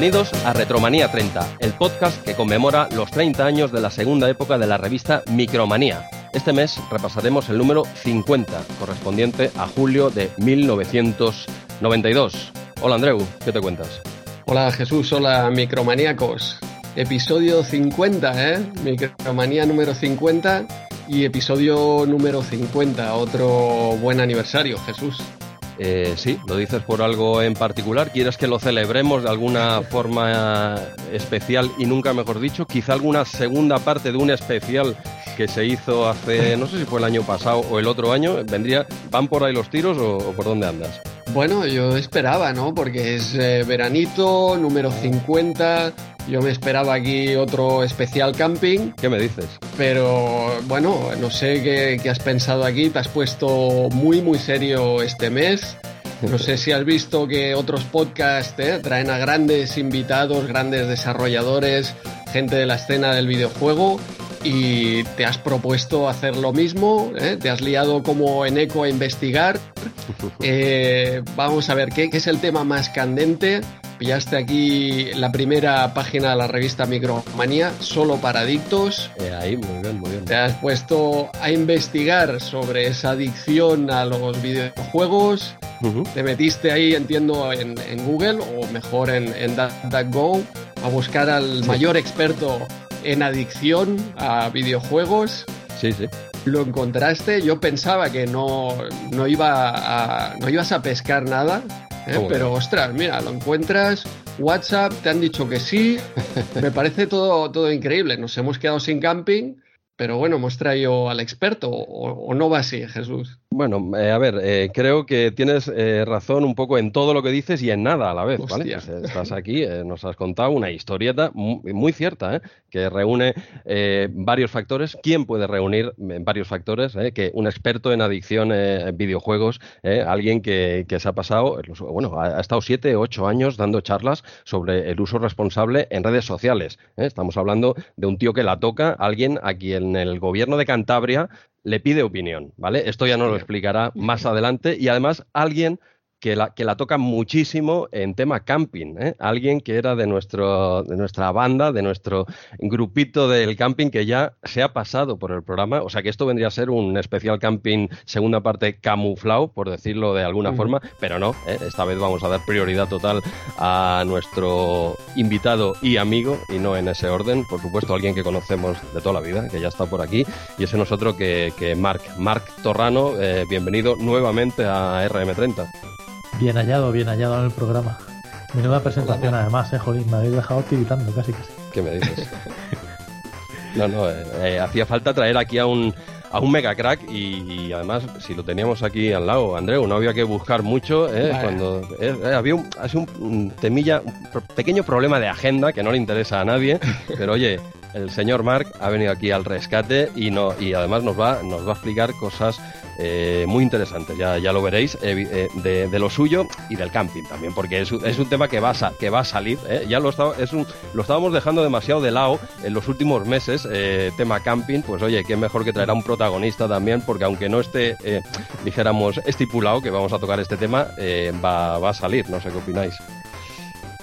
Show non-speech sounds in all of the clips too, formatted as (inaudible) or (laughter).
Bienvenidos a Retromanía 30, el podcast que conmemora los 30 años de la segunda época de la revista Micromanía. Este mes repasaremos el número 50, correspondiente a julio de 1992. Hola Andreu, ¿qué te cuentas? Hola Jesús, hola micromaníacos. Episodio 50, ¿eh? Micromanía número 50 y episodio número 50, otro buen aniversario, Jesús. Eh, sí, lo dices por algo en particular. ¿Quieres que lo celebremos de alguna forma especial y nunca mejor dicho? Quizá alguna segunda parte de un especial que se hizo hace, no sé si fue el año pasado o el otro año. ¿Vendría, van por ahí los tiros o, por dónde andas? Bueno, yo esperaba, ¿no? Porque es eh, veranito, número 50. Yo me esperaba aquí otro especial camping. ¿Qué me dices? Pero bueno, no sé qué, qué has pensado aquí. Te has puesto muy, muy serio este mes. No sé si has visto que otros podcasts ¿eh? traen a grandes invitados, grandes desarrolladores, gente de la escena del videojuego y te has propuesto hacer lo mismo, ¿eh? te has liado como en eco a investigar. (laughs) Eh, vamos a ver ¿qué, es el tema más candente. Pillaste aquí la primera página de la revista Micromanía, solo para adictos. Eh, ahí, muy bien, muy bien. Te has puesto a investigar sobre esa adicción a los videojuegos. Te metiste ahí, entiendo, en, Google o mejor en, en DuckDuckGo a buscar al mayor experto en adicción a videojuegos. Sí, sí. Lo encontraste, yo pensaba que no, no, iba a, no ibas a pescar nada, ¿eh? pero ostras, mira, lo encuentras, WhatsApp, te han dicho que sí, (laughs) me parece todo, todo increíble, nos hemos quedado sin camping, pero bueno, hemos traído al experto, o, o no va así, Jesús. Bueno, eh, a ver, eh, creo que tienes eh, razón un poco en todo lo que dices y en nada a la vez, ¿vale? Estás aquí, nos has contado una historieta muy, cierta, que reúne varios factores. ¿Quién puede reunir varios factores? Que un experto en adicción en videojuegos, alguien que, se ha pasado, bueno, ha, estado siete, ocho años dando charlas sobre el uso responsable en redes sociales. Estamos hablando de un tío que la toca, alguien a quien el gobierno de Cantabria le pide opinión, ¿vale? Esto ya nos lo explicará (laughs) más adelante y además alguien que la, que la toca muchísimo en tema camping. ¿eh? Alguien que era de, nuestro, de nuestra banda, de nuestro grupito del camping que ya se ha pasado por el programa. O sea que esto vendría a ser un especial camping, segunda parte camuflado, por decirlo de alguna forma, pero no. ¿eh? Esta vez vamos a dar prioridad total a nuestro invitado y amigo, y no en ese orden, por supuesto, alguien que conocemos de toda la vida, que ya está por aquí, y ese nosotros que, que Marc. Marc Torrano, eh, bienvenido nuevamente a RM30. Bien hallado, bien hallado en el programa. Menuda presentación además, eh, Jolín, me habéis dejado tiritando casi casi. ¿Qué me dices? (laughs) no, no, eh, eh, hacía falta traer aquí a un, a un mega crack y, además si lo teníamos aquí al lado, Andreu, no había que buscar mucho, ¿eh? cuando había un, un temilla, un pequeño problema de agenda que no le interesa a nadie, (laughs) pero oye, el señor Mark ha venido aquí al rescate y no y además nos va nos va a explicar cosas eh, muy interesantes, ya, ya lo veréis, eh, eh, de, lo suyo y del camping también, porque es, es un tema que va a, que va a salir, ya lo, es un, lo estábamos dejando demasiado de lado en los últimos meses, tema camping, pues oye, qué mejor que traer a un protagonista también, porque aunque no esté, dijéramos, estipulado que vamos a tocar este tema, va, va a salir, no sé qué opináis.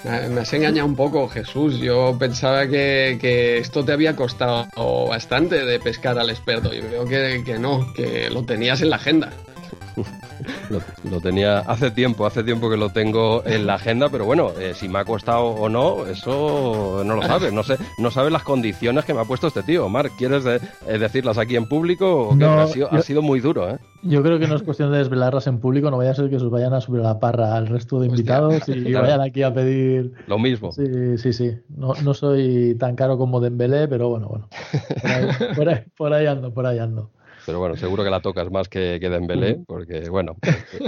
Me has engañado un poco, Jesús. Yo pensaba que, esto te había costado bastante de pescar al experto. Y veo que, que no, que lo tenías en la agenda. (laughs) Lo, tenía hace tiempo, hace tiempo que lo tengo en la agenda, pero bueno, eh, si me ha costado o no, eso no lo sabes. No sé, no sabes las condiciones que me ha puesto este tío. Marc, ¿quieres eh, decirlas aquí en público? O ha, sido, muy duro, ¿eh? Yo creo que no es cuestión de desvelarlas en público, no vaya a ser que se vayan a subir a la parra al resto de invitados y (laughs) vayan aquí a pedir. Lo mismo. Sí, sí, sí. No, no soy tan caro como Dembélé, pero bueno, bueno. por ahí, por ahí ando, por ahí ando pero bueno, seguro que la tocas más que, que Dembélé, porque bueno,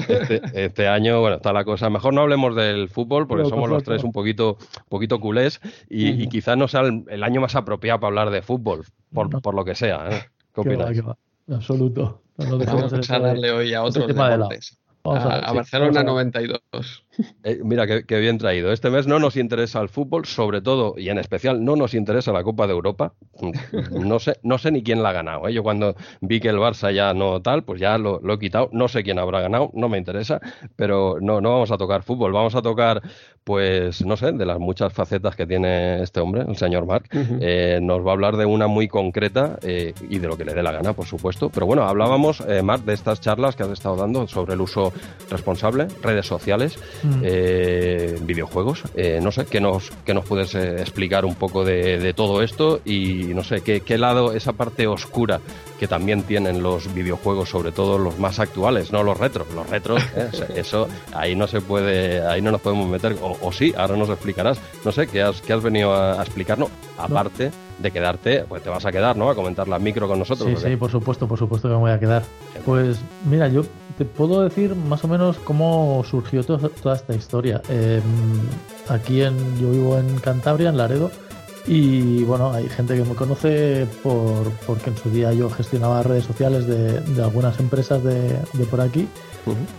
este, este, año, bueno, está la cosa. Mejor no hablemos del fútbol, porque somos los tres un poquito, poquito culés y, quizás no sea el, año más apropiado para hablar de fútbol, por, por lo que sea. ¿eh? ¿Qué opinas? absoluto. Vamos a darle hoy a otros deportes. A, a, Barcelona 92. Eh, mira, qué, bien traído. Este mes no nos interesa el fútbol, sobre todo y en especial no nos interesa la Copa de Europa. (laughs) No sé, no sé ni quién la ha ganado. ¿eh? Yo cuando vi que el Barça ya no tal, pues ya lo, he quitado. No sé quién habrá ganado, no me interesa, pero no, no vamos a tocar fútbol. Vamos a tocar, pues, no sé, de las muchas facetas que tiene este hombre, el señor Marc. Eh, nos va a hablar de una muy concreta y de lo que le dé la gana, por supuesto. Pero bueno, hablábamos, Marc, de estas charlas que has estado dando sobre el uso responsable, redes sociales. Mm. Eh, videojuegos. Eh, no sé, ¿qué nos, qué nos puedes eh, explicar un poco de, todo esto? Y no sé, ¿qué, ¿qué, lado, esa parte oscura que también tienen los videojuegos, sobre todo los más actuales, no los retros. Los retros, (laughs) eso ahí no se puede, ahí no nos podemos meter. O, sí, ahora nos explicarás. No sé, ¿qué has, qué has venido a, explicarnos? Aparte de quedarte, pues te vas a quedar, ¿no? A comentar la micro con nosotros. Sí, sí, por supuesto, por supuesto que me voy a quedar. Pues mira, yo te puedo decir más o menos cómo surgió toda esta historia. Em, aquí en, yo vivo en Cantabria, en Laredo, y bueno, hay gente que me conoce por, porque en su día yo gestionaba redes sociales de, algunas empresas de, por aquí.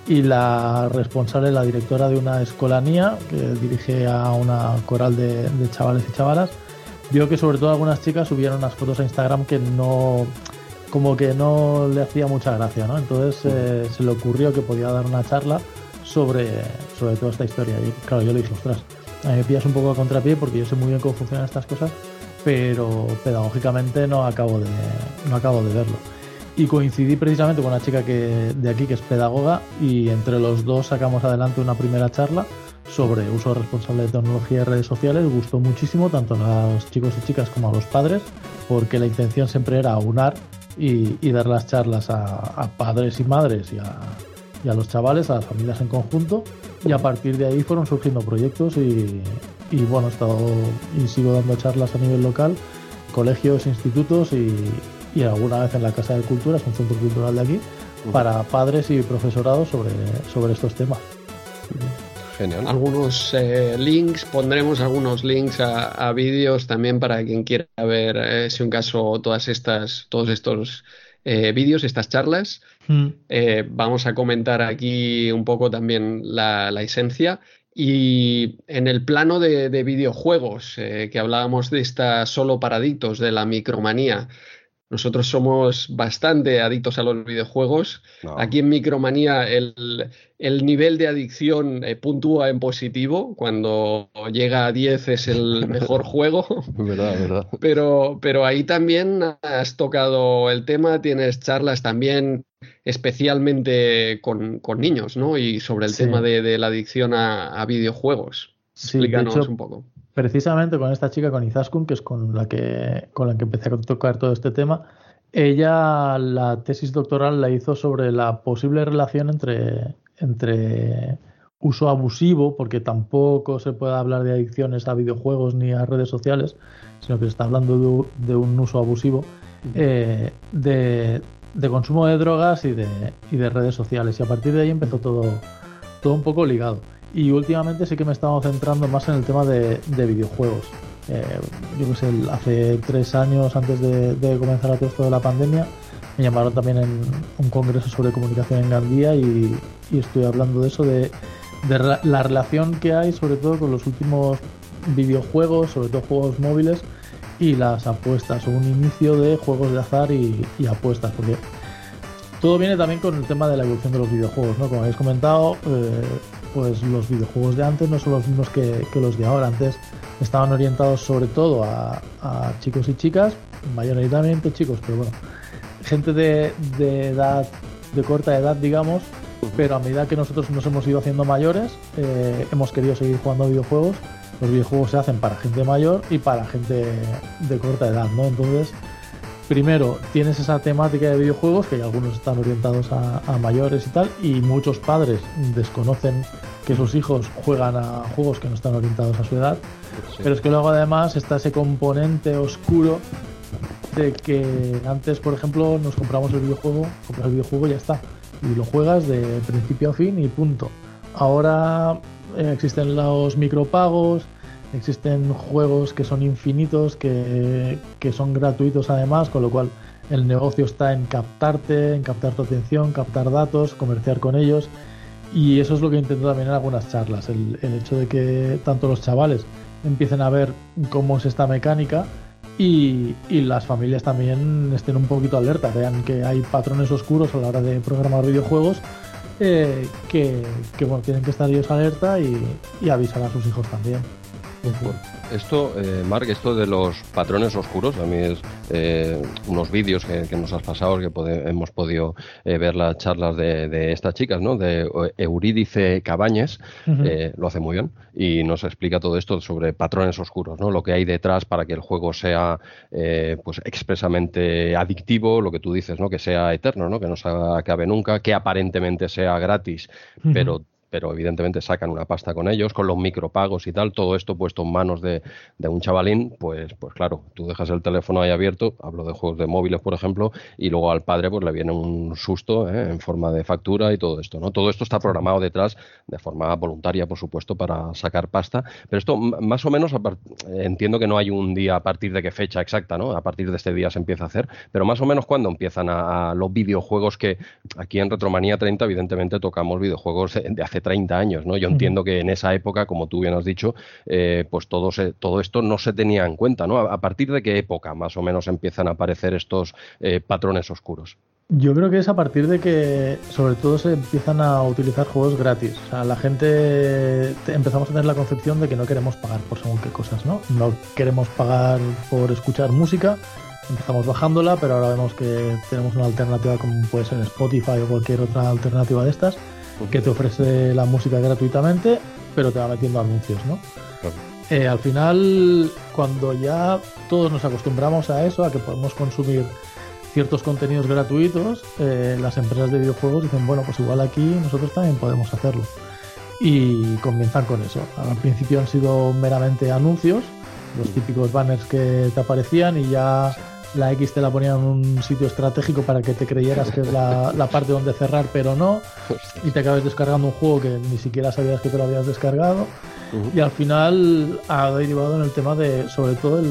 Y la responsable, la directora de una escolanía que dirige a una coral de, chavales y chavalas, vio que sobre todo algunas chicas subieron unas fotos a Instagram que no como que no le hacía mucha gracia, ¿no? Entonces eh, se le ocurrió que podía dar una charla sobre, sobre toda esta historia. Y claro, yo le dije, ostras, a mí me pillas un poco a contrapié porque yo sé muy bien cómo funcionan estas cosas, pero pedagógicamente no acabo de, no acabo de verlo. Y coincidí precisamente con una chica que, de aquí que es pedagoga y entre los dos sacamos adelante una primera charla sobre uso responsable de tecnología y redes sociales. Gustó muchísimo tanto a los chicos y chicas como a los padres porque la intención siempre era aunar y, dar las charlas a, padres y madres y a, los chavales, a las familias en conjunto. Y a partir de ahí fueron surgiendo proyectos y, bueno, he estado y sigo dando charlas a nivel local, colegios, institutos y, alguna vez en la Casa de Cultura, es un centro cultural de aquí, para padres y profesorados sobre, sobre estos temas. Algunos eh, links, pondremos algunos links a, vídeos también para quien quiera ver, eh, si un caso, todas estas, todos estos eh, vídeos, estas charlas. Hmm. vamos a comentar aquí un poco también la, esencia. Y en el plano de, de videojuegos, que hablábamos de esta solo paraditos, de la micromanía, nosotros somos bastante adictos a los videojuegos. Aquí en Micromanía el, nivel de adicción eh, puntúa en positivo. Cuando llega a 10 es el (laughs) mejor juego. verdad, verdad. Pero, pero ahí también has tocado el tema, tienes charlas también especialmente con, niños, ¿no? Y sobre el tema de, la adicción a, videojuegos. Explícanos un poco precisamente con esta chica, con Izaskun, que es con la que, con la que empecé a tocar todo este tema, ella la tesis doctoral la hizo sobre la posible relación entre, entre uso abusivo, porque tampoco se puede hablar de adicciones a videojuegos ni a redes sociales, sino que se está hablando de, un uso abusivo, eh, de, de, consumo de drogas y de, y de redes sociales. Y a partir de ahí empezó todo, todo un poco ligado. Y últimamente sí que me he estado centrando más en el tema de, videojuegos. Eh, yo que sé, hace tres años antes de, comenzar todo esto de la pandemia, me llamaron también en un congreso sobre comunicación en Gandía y, estoy hablando de eso, de, la relación que hay sobre todo con los últimos videojuegos, sobre todo juegos móviles y las apuestas, o un inicio de juegos de azar y, apuestas, porque todo viene también con el tema de la evolución de los videojuegos, ¿no? Como habéis comentado, eh, pues los videojuegos de antes no son los mismos que, los de ahora. Antes estaban orientados sobre todo a, chicos y chicas, mayoritariamente chicos, pero bueno, gente de, edad, de corta edad, digamos, pero a medida que nosotros nos hemos ido haciendo mayores, eh, hemos querido seguir jugando videojuegos. Los videojuegos se hacen para gente mayor y para gente de corta edad, ¿no? Entonces, primero tienes esa temática de videojuegos, que algunos están orientados a, mayores y tal, y muchos padres desconocen que sus hijos juegan a juegos que no están orientados a su edad. Pero es que luego además está ese componente oscuro de que antes, por ejemplo, nos compramos el videojuego, compras el videojuego y ya está. Y lo juegas de principio a fin y punto. Ahora eh, existen los micropagos, Existen juegos que son infinitos, que, son gratuitos además, con lo cual el negocio está en captarte, en captar tu atención, captar datos, comerciar con ellos. y eso es lo que intento también en algunas charlas, el, hecho de que tanto los chavales empiecen a ver cómo es esta mecánica y, las familias también estén un poquito alerta, vean que hay patrones oscuros a la hora de programar videojuegos eh, que, bueno, tienen que estar ellos alerta y, y avisar a sus hijos también. Esto, eh, Mark, esto de los patrones oscuros, a mí es eh, unos vídeos que, nos has pasado, que hemos podido eh, ver las charlas de, estas chicas, ¿no? De Eurídice Cabañes, lo hace muy bien y nos explica todo esto sobre patrones oscuros, ¿no? Lo que hay detrás para que el juego sea, pues, expresamente adictivo, lo que tú dices, ¿no? Que sea eterno, ¿no? Que no se acabe nunca, que aparentemente sea gratis, pero pero evidentemente sacan una pasta con ellos, con los micropagos y tal, todo esto puesto en manos de, un chavalín, pues, pues claro, tú dejas el teléfono ahí abierto, hablo de juegos de móviles, por ejemplo, y luego al padre pues le viene un susto ¿eh? en forma de factura y todo esto, ¿no? Todo esto está programado detrás de forma voluntaria, por supuesto, para sacar pasta, pero esto más o menos entiendo que no hay un día a partir de qué fecha exacta, ¿no? A partir de este día se empieza a hacer, pero más o menos cuando empiezan a, los videojuegos que aquí en Retromanía 30 evidentemente tocamos videojuegos de hace 30 años, ¿no? Yo entiendo que en esa época, como tú bien has dicho, eh, pues todo, todo esto no se tenía en cuenta, ¿no? A, partir de qué época más o menos empiezan a aparecer estos eh, patrones oscuros. Yo creo que es a partir de que, sobre todo, se empiezan a utilizar juegos gratis. O sea, la gente empezamos a tener la concepción de que no queremos pagar por según qué cosas, ¿no? No queremos pagar por escuchar música. Empezamos bajándola, pero ahora vemos que tenemos una alternativa como puede ser Spotify o cualquier otra alternativa de estas que te ofrece la música gratuitamente, pero te va metiendo anuncios, ¿no? Eh, al final, cuando ya todos nos acostumbramos a eso, a que podemos consumir ciertos contenidos gratuitos, eh, las empresas de videojuegos dicen, bueno, pues igual aquí nosotros también podemos hacerlo. Y comienzan con eso. Al principio han sido meramente anuncios, los típicos banners que te aparecían y ya la X te la ponían en un sitio estratégico para que te creyeras que es la, parte donde cerrar, pero no, y te acabas descargando un juego que ni siquiera sabías que te lo habías descargado. Y al final ha derivado en el tema de, sobre todo,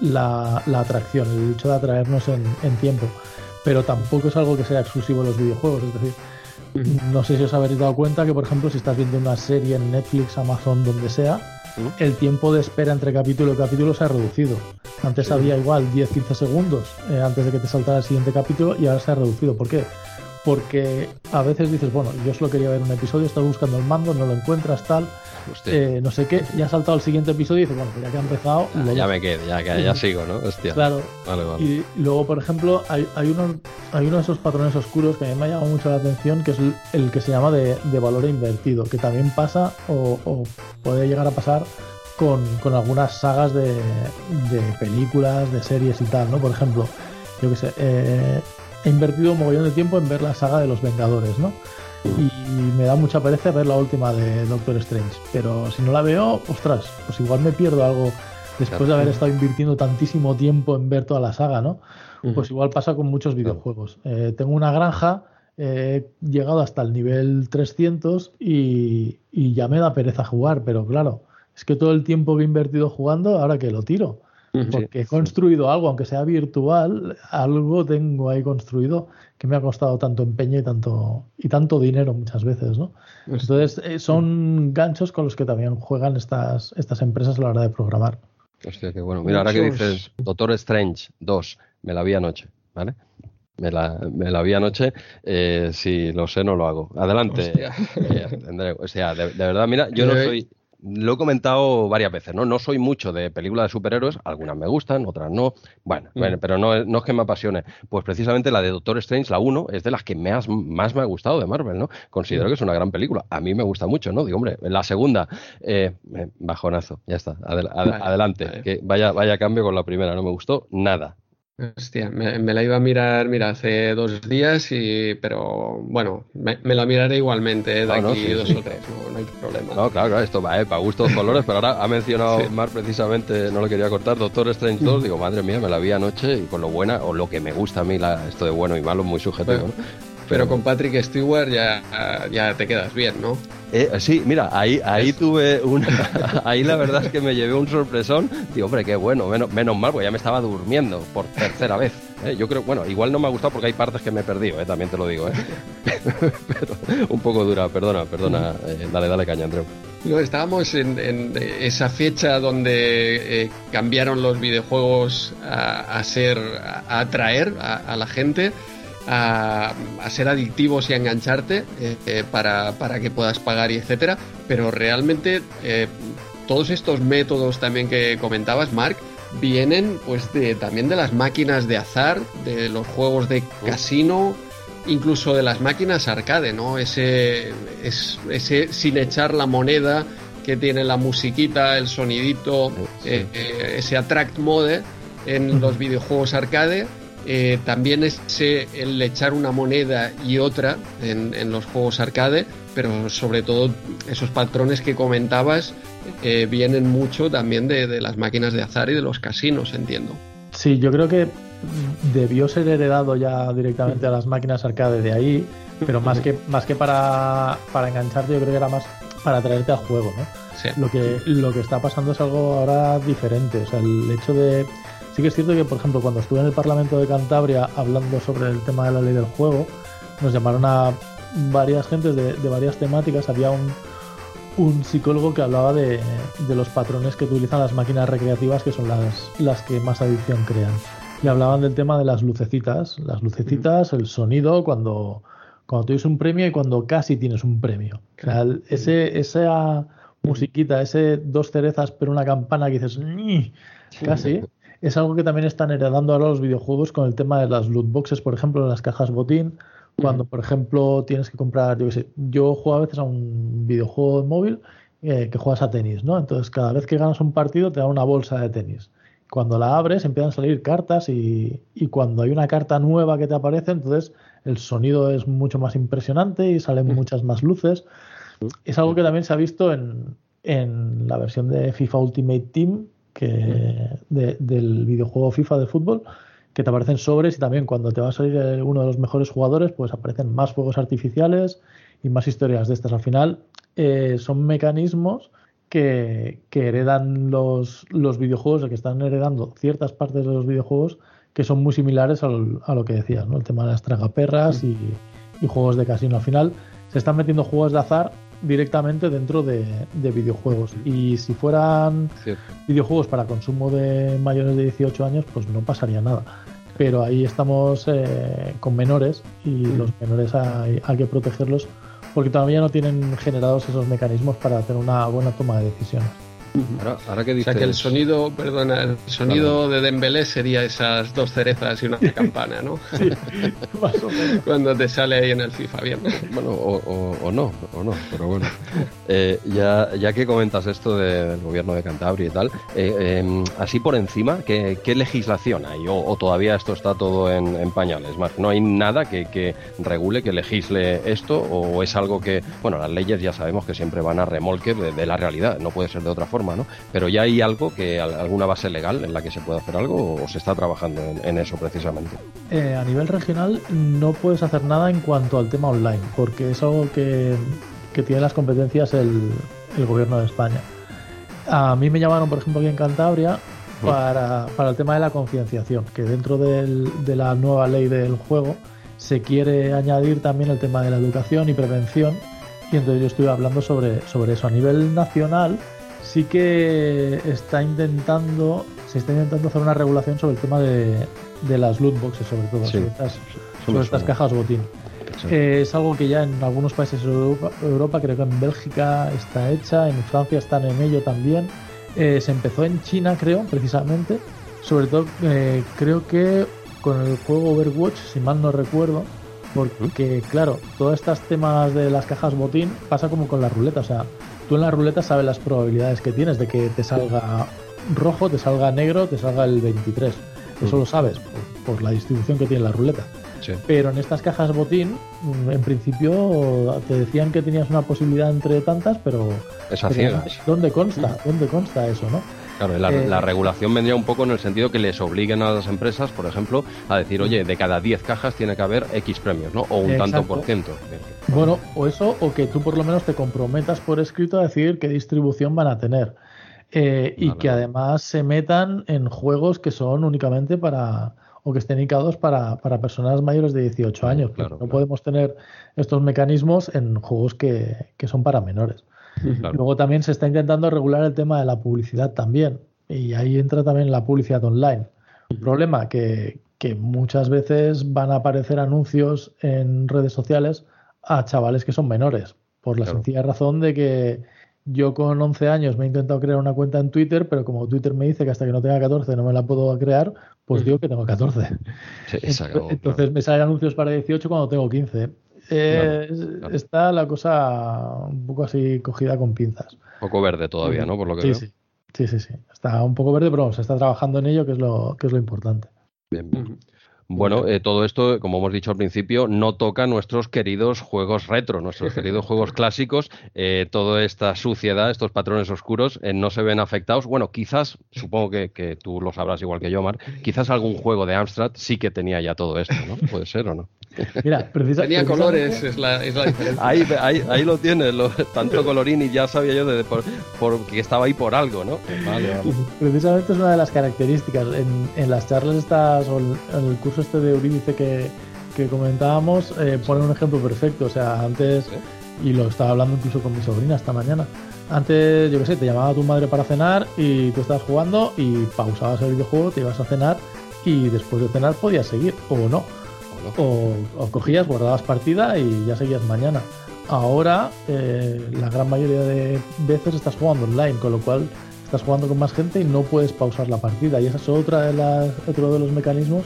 la, atracción, el hecho de atraernos en, tiempo. Pero tampoco es algo que sea exclusivo de los videojuegos, es decir, no sé si os habéis dado cuenta que, por ejemplo, si estás viendo una serie en Netflix, Amazon, donde sea, el tiempo de espera entre capítulo y capítulo se ha reducido. Antes había igual 10-15 segundos eh, antes de que te saltara el siguiente capítulo y ahora se ha reducido. ¿Por qué? Porque a veces dices, bueno, yo solo quería ver un episodio, estás buscando el mando, no lo encuentras, tal, eh, no sé qué, ya ha saltado el siguiente episodio y dices, bueno, pues ya que ha empezado. Ah, ya me quedo, ya, ya, sigo, ¿no? Hostia. Claro. Y luego, por ejemplo, hay, hay, uno, hay uno de esos patrones oscuros que a mí me ha llamado mucho la atención, que es el, que se llama de, valor invertido, que también pasa o, o puede llegar a pasar con, algunas sagas de, películas, de series y tal, ¿no? Por ejemplo, yo qué sé, eh, he invertido un mogollón de tiempo en ver la saga de los Vengadores, ¿no? Y me da mucha pereza ver la última de Doctor Strange. Pero si no la veo, ostras, pues igual me pierdo algo después de haber estado invirtiendo tantísimo tiempo en ver toda la saga, ¿no? Pues igual pasa con muchos videojuegos. Eh, tengo una granja, he llegado hasta el nivel 300 y, y ya me da pereza jugar, pero claro, es que todo el tiempo que he invertido jugando, ahora que lo tiro. Porque he construido algo, aunque sea virtual, algo tengo ahí construido que me ha costado tanto empeño y tanto, y tanto dinero muchas veces, ¿no? Entonces, eh, son ganchos con los que también juegan estas, estas empresas a la hora de programar. Hostia, qué bueno. Mira, ahora que dices Doctor Strange 2, me la vi anoche, ¿vale? Me la, me la vi anoche, eh, si lo sé, no lo hago. Adelante. Eh, o sea, de, verdad, mira, yo no soy lo he comentado varias veces, ¿no? No soy mucho de películas de superhéroes, algunas me gustan, otras no. Bueno, mm. pero no, no, es que me apasione. Pues precisamente la de Doctor Strange, la 1, es de las que más, más me ha gustado de Marvel, ¿no? Considero mm. que es una gran película. A mí me gusta mucho, ¿no? Digo, hombre, la segunda, eh, bajonazo, ya está. adelante. Que vaya, vaya cambio con la primera, no me gustó nada. Hostia, me, la iba a mirar, mira, hace dos días, y, pero bueno, me, la miraré igualmente eh, de aquí dos o tres, no, hay problema. No, claro, claro, esto va, eh, para gustos colores, pero ahora ha mencionado Mar precisamente, no lo quería cortar, Doctor Strange 2, digo, madre mía, me la vi anoche y con lo buena, o lo que me gusta a mí, la, esto de bueno y malo, muy subjetivo. Pero con Patrick Stewart ya, ya te quedas bien, ¿no? Eh, sí, mira, ahí, ahí tuve una. (laughs) ahí la verdad es que me llevé un sorpresón. Y hombre, qué bueno, menos, menos mal, porque ya me estaba durmiendo por tercera vez. ¿eh? Yo creo, bueno, igual no me ha gustado porque hay partes que me he perdido, ¿eh? también te lo digo. ¿eh? (laughs) Pero un poco dura, perdona, perdona. Eh, dale, dale caña, Andreu. No, estábamos en, esa fecha donde cambiaron los videojuegos a, ser, a atraer a, la gente. A, ser adictivos y a engancharte para, para, que puedas pagar y etcétera pero realmente todos estos métodos también que comentabas Mark vienen pues de, también de las máquinas de azar, de los juegos de casino, incluso de las máquinas arcade, ¿no? Ese, ese sin echar la moneda que tiene la musiquita, el sonidito, eh, eh, ese attract mode en los videojuegos arcade. Eh, también ese el echar una moneda y otra en, en los juegos arcade, pero sobre todo esos patrones que comentabas eh, vienen mucho también de, las máquinas de azar y de los casinos, entiendo. Sí, yo creo que debió ser heredado ya directamente a las máquinas arcade de ahí, pero más que, más que para, para engancharte, yo creo que era más para traerte al juego, ¿no? Lo que, lo que está pasando es algo ahora diferente. O sea, el hecho de. Sí que es cierto que, por ejemplo, cuando estuve en el Parlamento de Cantabria hablando sobre el tema de la ley del juego, nos llamaron a varias gentes de varias temáticas. Había un, un psicólogo que hablaba de, los patrones que utilizan las máquinas recreativas, que son las, las que más adicción crean. Y hablaban del tema de las lucecitas, las lucecitas, el sonido cuando, cuando tienes un premio y cuando casi tienes un premio. O sea, ese, esa musiquita, ese dos cerezas pero una campana que dices, casi, es algo que también están heredando ahora los videojuegos con el tema de las loot boxes, por ejemplo, en las cajas botín cuando, por ejemplo, tienes que comprar, yo qué sé, yo juego a veces a un videojuego de móvil eh, que juegas a tenis, ¿no? Entonces, cada vez que ganas un partido te da una bolsa de tenis. Cuando la abres empiezan a salir cartas y, y cuando hay una carta nueva que te aparece, entonces el sonido es mucho más impresionante y salen muchas más luces. Es algo que también se ha visto en, en la versión de FIFA Ultimate Team, que del videojuego FIFA de fútbol, que te aparecen sobres y también cuando te va a salir uno de los mejores jugadores, pues aparecen más fuegos artificiales y más historias de estas. Al final eh, son mecanismos que, heredan los, los videojuegos, que están heredando ciertas partes de los videojuegos que son muy similares a lo, que decías, ¿no? El tema de las tragaperras y, y juegos de casino. Al final se están metiendo juegos de azar directamente dentro de, videojuegos. Y si fueran videojuegos para consumo de mayores de 18 años, pues no pasaría nada. Pero ahí estamos eh, con menores y los menores hay, hay que protegerlos porque todavía no tienen generados esos mecanismos para tener una buena toma de decisiones. Ahora, que dices... O sea que el sonido, perdona, el sonido de Dembélé sería esas dos cerezas y una (laughs) campana, ¿no? (laughs) Sí, más o menos. Cuando te sale ahí en el FIFA, bien. Bueno, o, no, o no, pero bueno. Eh, ya, ya que comentas esto del gobierno de Cantabria y tal, eh, em, así por encima, ¿qué, legislación hay? O, todavía esto está todo en, pañales? Más, ¿No hay nada que, que regule, que legisle esto? ¿O es algo que, bueno, las leyes ya sabemos que siempre van a remolque de la realidad, no puede ser de otra forma? Pero ya hay algo que alguna base legal en la que se puede hacer algo o se está trabajando en, eso precisamente. Eh, a nivel regional no puedes hacer nada en cuanto al tema online, porque es algo que, tiene las competencias el, gobierno de España. A mí me llamaron, por ejemplo, aquí en Cantabria para, el tema de la concienciación, que dentro de la nueva ley del juego se quiere añadir también el tema de la educación y prevención. Y entonces yo estuve hablando sobre, sobre eso. A nivel nacional, sí que está intentando, se está intentando hacer una regulación sobre el tema de, las loot boxes, sobre todo, sobre estas, cajas botín. Eh, es algo que ya en algunos países de Europa, creo que en Bélgica está hecha, en Francia están en ello también. Eh, se empezó en China, creo, precisamente. Sobre todo, eh, creo que con el juego Overwatch, si mal no recuerdo, porque, claro, todos estos temas de las cajas botín pasa como con la ruleta. O sea, tú en la ruleta sabes las probabilidades que tienes de que te salga rojo, te salga negro, te salga el 23. Eso lo sabes por, la distribución que tiene la ruleta. Pero en estas cajas botín, en principio te decían que tenías una posibilidad entre tantas, pero. Es a ciegas. ¿Dónde consta? ¿Dónde consta eso, no? Claro, la, eh, regulación vendría un poco en el sentido que les obliguen a las empresas, por ejemplo, a decir, oye, de cada 10 cajas tiene que haber X premios, ¿no? O un tanto por ciento. Bueno, o eso, o que tú por lo menos te comprometas por escrito a decir qué distribución van a tener. Eh, y que además se metan en juegos que son únicamente para o que estén indicados para, para personas mayores de 18 años. no podemos tener estos mecanismos en juegos que, que son para menores. (laughs) Luego también se está intentando regular el tema de la publicidad también. Y ahí entra también la publicidad online. Un problema que, que muchas veces van a aparecer anuncios en redes sociales a chavales que son menores, por la sencilla razón de que yo con 11 años me he intentado crear una cuenta en Twitter, pero como Twitter me dice que hasta que no tenga 14 no me la puedo crear, pues digo que tengo 14. Entonces me salen anuncios para 18 cuando tengo 15. Eh, está la cosa un poco así cogida con pinzas. Un poco verde todavía, ¿no? Por lo que sí, veo. Sí. sí, sí, sí. Está un poco verde, pero se está trabajando en ello, que es lo, que es lo importante. Bien, bien. Bueno, eh, todo esto, como hemos dicho al principio, no toca nuestros queridos juegos retro, nuestros (laughs) queridos juegos clásicos. Eh, toda esta suciedad, estos patrones oscuros, eh, no se ven afectados. Bueno, quizás, supongo que, tú lo sabrás igual que yo, Mar, quizás algún juego de Amstrad sí que tenía ya todo esto, ¿no? Puede ser o no. (laughs) Mira, Tenía colores, es la, diferencia. Ahí, ahí, lo tienes, tanto colorín y ya sabía yo de, por, que estaba ahí por algo, ¿no? Precisamente es una de las características. En, las charlas estas o en el curso este de Eurídice que, que comentábamos, eh, pone un ejemplo perfecto. O sea, antes, y lo estaba hablando incluso con mi sobrina esta mañana. Antes, yo qué sé, te llamaba tu madre para cenar y tú estabas jugando y pausabas el videojuego, te ibas a cenar y después de cenar podías seguir o no. O, o cogías, guardabas partida y ya seguías mañana. Ahora, eh, la gran mayoría de veces estás jugando online, con lo cual estás jugando con más gente y no puedes pausar la partida. Y esa es otra de las, otro de los mecanismos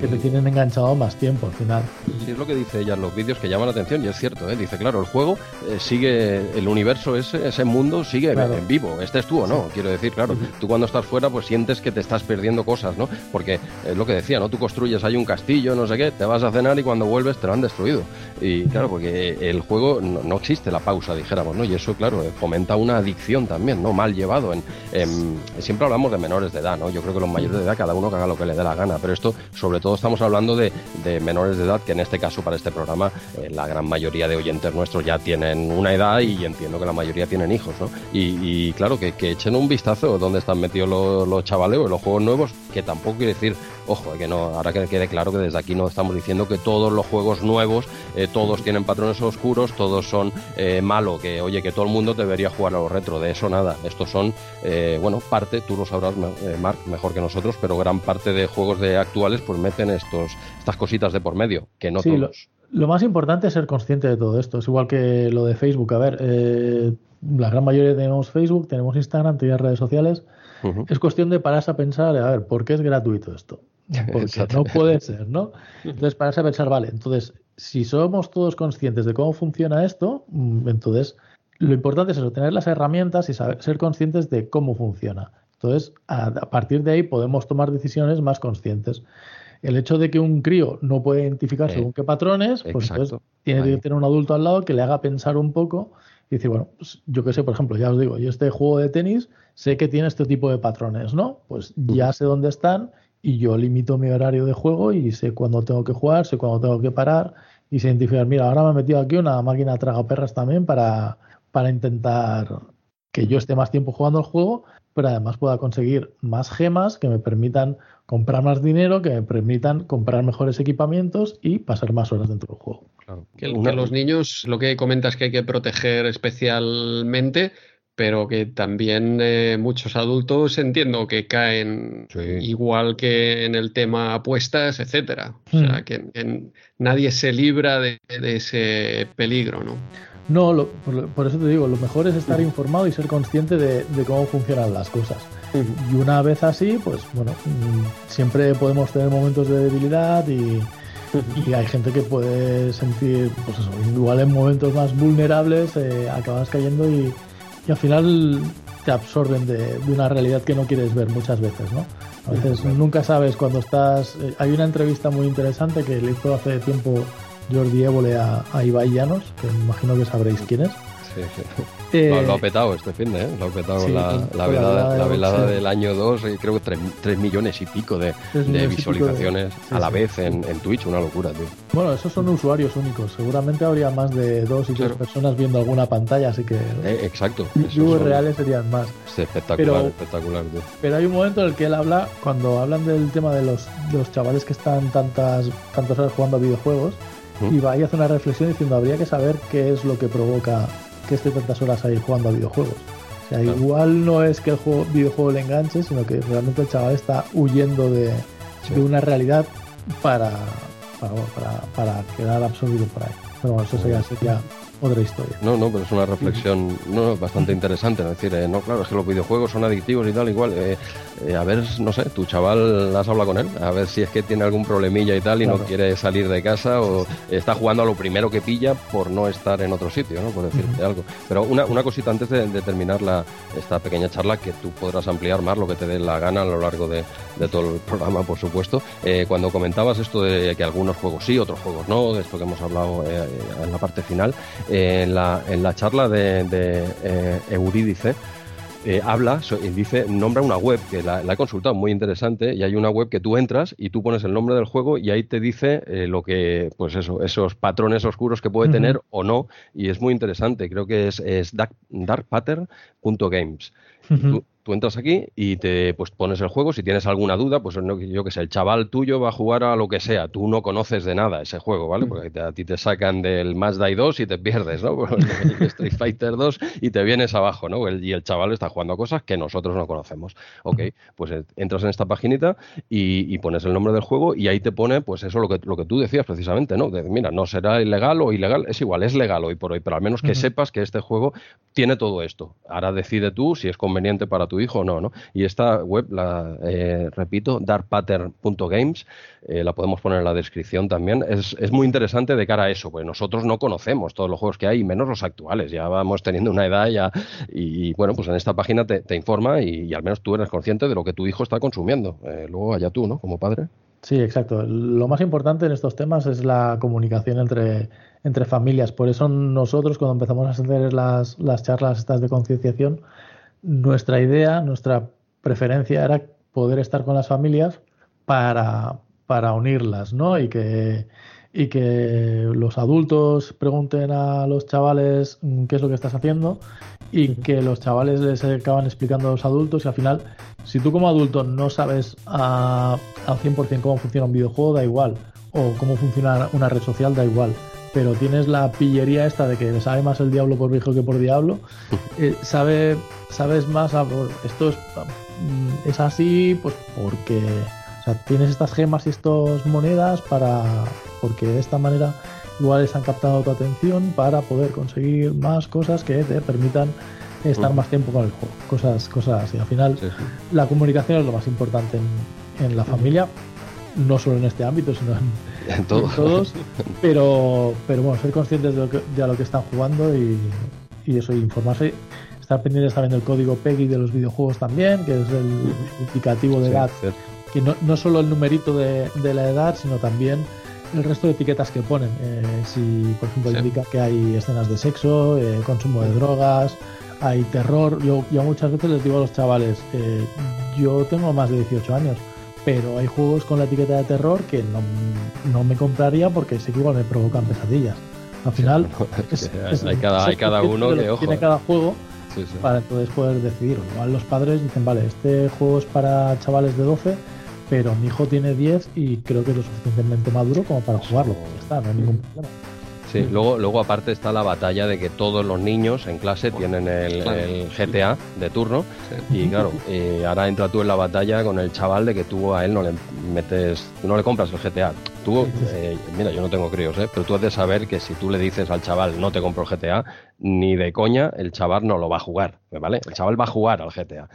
que te tienen enganchado más tiempo al final. Sí, es lo que dice ella en los vídeos que llaman la atención y es cierto, ¿eh? dice, claro, el juego eh, sigue, el universo ese, ese mundo sigue en vivo, este es tú o no, quiero decir, claro, tú cuando estás fuera pues sientes que te estás perdiendo cosas, ¿no? Porque es lo que decía, ¿no? Tú construyes hay un castillo, no sé qué, te vas a cenar y cuando vuelves te lo han destruido. Y claro, porque el juego no, existe la pausa, dijéramos, ¿no? Y eso, claro, fomenta una adicción también, ¿no? Mal llevado en Em, siempre hablamos de menores de edad, ¿no? Yo creo que los mayores de edad, cada uno que haga lo que le dé la gana, pero esto, sobre todo, estamos hablando de, menores de edad, que en este caso, para este programa, eh, la gran mayoría de oyentes nuestros ya tienen una edad y entiendo que la mayoría tienen hijos, ¿no? Y, claro, que, echen un vistazo donde están metidos los, los chavales o los juegos nuevos, que tampoco quiere decir Ojo, que no, ahora que quede claro que desde aquí no estamos diciendo que todos los juegos nuevos, eh, todos tienen patrones oscuros, todos son eh, malo, que oye, que todo el mundo debería jugar a los retro, de eso nada. Estos son, eh, bueno, parte, tú lo sabrás, Mark, mejor que nosotros, pero gran parte de juegos de actuales pues meten estos, estas cositas de por medio, que no todos. Lo, más importante es ser consciente de todo esto. Es igual que lo de Facebook. A ver, la gran mayoría tenemos Facebook, tenemos Instagram, tenemos redes sociales. Es cuestión de pararse a pensar, a ver, ¿por qué es gratuito esto? Porque no puede ser, ¿no? Entonces, pararse a pensar, vale, entonces, si somos todos conscientes de cómo funciona esto, mm, entonces lo importante es eso, tener las herramientas y saber, ser conscientes de cómo funciona. Entonces, a, partir de ahí podemos tomar decisiones más conscientes. El hecho de que un crío no puede identificar según qué patrones, pues entonces tiene que tener un adulto al lado que le haga pensar un poco y decir, bueno, pues yo qué sé, por ejemplo, ya os digo, yo este juego de tenis sé que tiene este tipo de patrones, ¿no? Pues ya sé dónde están y yo limito mi horario de juego y sé cuándo tengo que jugar, sé cuándo tengo que parar y sé identificar, mira, ahora me he metido aquí una máquina traga perras también para, para intentar que yo esté más tiempo jugando el juego, pero además pueda conseguir más gemas que me permitan comprar más dinero, que me permitan comprar mejores equipamientos y pasar más horas dentro del juego. Claro. Que, los niños, lo que comentas que hay que proteger especialmente, pero que también eh, muchos adultos entiendo que caen igual que en el tema apuestas, etcétera. O sea, hmm. que, nadie se libra de, ese peligro, ¿no? No, por, eso te digo, lo mejor es estar hmm. informado y ser consciente de, cómo funcionan las cosas. Hmm. Y una vez así, pues bueno, mm, siempre podemos tener momentos de debilidad y, hay gente que puede sentir, pues eso, igual en momentos más vulnerables eh, acabas cayendo y, y al final te absorben de, una realidad que no quieres ver muchas veces, ¿no? A veces nunca sabes cuando estás... Eh, hay una entrevista muy interesante que le hizo hace tiempo Jordi Évole a, a Ibai Llanos, que me imagino que sabréis quién es. (laughs) Eh, lo, ha petado este fin de, ¿eh? Lo ha petado la, la, velada, del año 2 y creo que 3, millones y pico de, visualizaciones a la vez en, Twitch, una locura, tío. Bueno, esos son usuarios únicos. Seguramente habría más de dos y tres personas viendo alguna pantalla, así que. Eh, exacto. (laughs) Viewers reales serían más. espectacular, espectacular, tío. Pero hay un momento en el que él habla, cuando hablan del tema de los, los chavales que están tantas, tantas horas jugando a videojuegos, y va y hace una reflexión diciendo habría que saber qué es lo que provoca que esté tantas horas ahí jugando a videojuegos. O sea, igual no es que el juego, videojuego le enganche, sino que realmente el chaval está huyendo de, una realidad para, para, para, quedar absorbido por ahí. Pero bueno, eso sería, sería otra historia. No, no, pero es una reflexión no, bastante interesante. ¿no? Es decir, eh, no, claro, es que los videojuegos son adictivos y tal, igual. Eh, eh, a ver, no sé, tu chaval has hablado con él, a ver si es que tiene algún problemilla y tal y no quiere salir de casa o está jugando a lo primero que pilla por no estar en otro sitio, ¿no? Por decirte algo. Pero una, una cosita antes de, terminar la, esta pequeña charla que tú podrás ampliar más lo que te dé la gana a lo largo de, de todo el programa, por supuesto. cuando comentabas esto de que algunos juegos sí, otros juegos no, de esto que hemos hablado en la parte final, en, la, en la charla de, de eh, Eurídice, eh, habla y dice, nombra una web que la, he consultado, muy interesante, y hay una web que tú entras y tú pones el nombre del juego y ahí te dice eh, lo que, pues eso, esos patrones oscuros que puede tener o no, y es muy interesante, creo que es, es dark, darkpattern.games tú entras aquí y te pues pones el juego. Si tienes alguna duda, pues yo que sé, el chaval tuyo va a jugar a lo que sea. Tú no conoces de nada ese juego, ¿vale? Porque a ti te sacan del Mazda 2 y te pierdes, ¿no? (laughs) el Street Fighter 2 y te vienes abajo, ¿no? y el chaval está jugando a cosas que nosotros no conocemos. Ok, pues eh, entras en esta paginita y, pones el nombre del juego y ahí te pone, pues eso lo que, lo que tú decías precisamente, ¿no? De, mira, no será ilegal o ilegal, es igual, es legal hoy por hoy, pero al menos que sepas que este juego tiene todo esto. Ahora decide tú si es conveniente para tu hijo no, ¿no? Y esta web, la eh, repito, darkpattern.games, eh, la podemos poner en la descripción también. Es, muy interesante de cara a eso, pues nosotros no conocemos todos los juegos que hay, menos los actuales. Ya vamos teniendo una edad ya y, bueno, pues en esta página te, informa y, al menos tú eres consciente de lo que tu hijo está consumiendo. Eh, luego allá tú, ¿no? Como padre. Sí, exacto. Lo más importante en estos temas es la comunicación entre, entre familias. Por eso nosotros cuando empezamos a hacer las, las charlas estas de concienciación, nuestra idea, nuestra preferencia era poder estar con las familias para, para unirlas, ¿no? Y que, y que los adultos pregunten a los chavales mm, qué es lo que estás haciendo y que los chavales les acaban explicando a los adultos y al final, si tú como adulto no sabes a, al 100% cómo funciona un videojuego, da igual, o cómo funciona una red social, da igual pero tienes la pillería esta de que sabe más el diablo por viejo que por diablo, (laughs) eh, sabe, sabes más, esto es, mm, es así, pues porque tienes estas gemas y estas monedas para, porque de esta manera igual les han captado tu atención para poder conseguir más cosas que te permitan estar más tiempo con el juego, cosas, cosas así. Al final, la comunicación es lo más importante en, en la familia, no solo en este ámbito, sino en (laughs) en, todos. (laughs) Pero, pero bueno, ser conscientes de, lo que, de a lo que están jugando y, y eso, informarse. Estar pendientes también del código PEGI de los videojuegos también, que es el indicativo de edad. Que no, no solo el numerito de, de, la edad, sino también el resto de etiquetas que ponen. Eh, si, por ejemplo, indica que hay escenas de sexo, eh, consumo de drogas, hay terror. Yo, yo muchas veces les digo a los chavales, eh, yo tengo más de 18 años pero hay juegos con la etiqueta de terror que no, me compraría porque sé que igual me provocan pesadillas. Al final, (laughs) hay, cada, cada uno que, tiene cada juego para entonces poder decidir. Igual los padres dicen, vale, este juego es para chavales de 12, pero mi hijo tiene 10 y creo que es lo suficientemente maduro como para jugarlo. está, no hay ningún problema. Sí, luego, luego aparte está la batalla de que todos los niños en clase tienen el, GTA de turno y claro, ahora entra tú en la batalla con el chaval de que tú a él no le metes, no le compras el GTA. Tú, eh, mira, yo no tengo críos, ¿eh? pero tú has de saber que si tú le dices al chaval no te compro el GTA, ni de coña el chaval no lo va a jugar, ¿vale? El chaval va a jugar al GTA.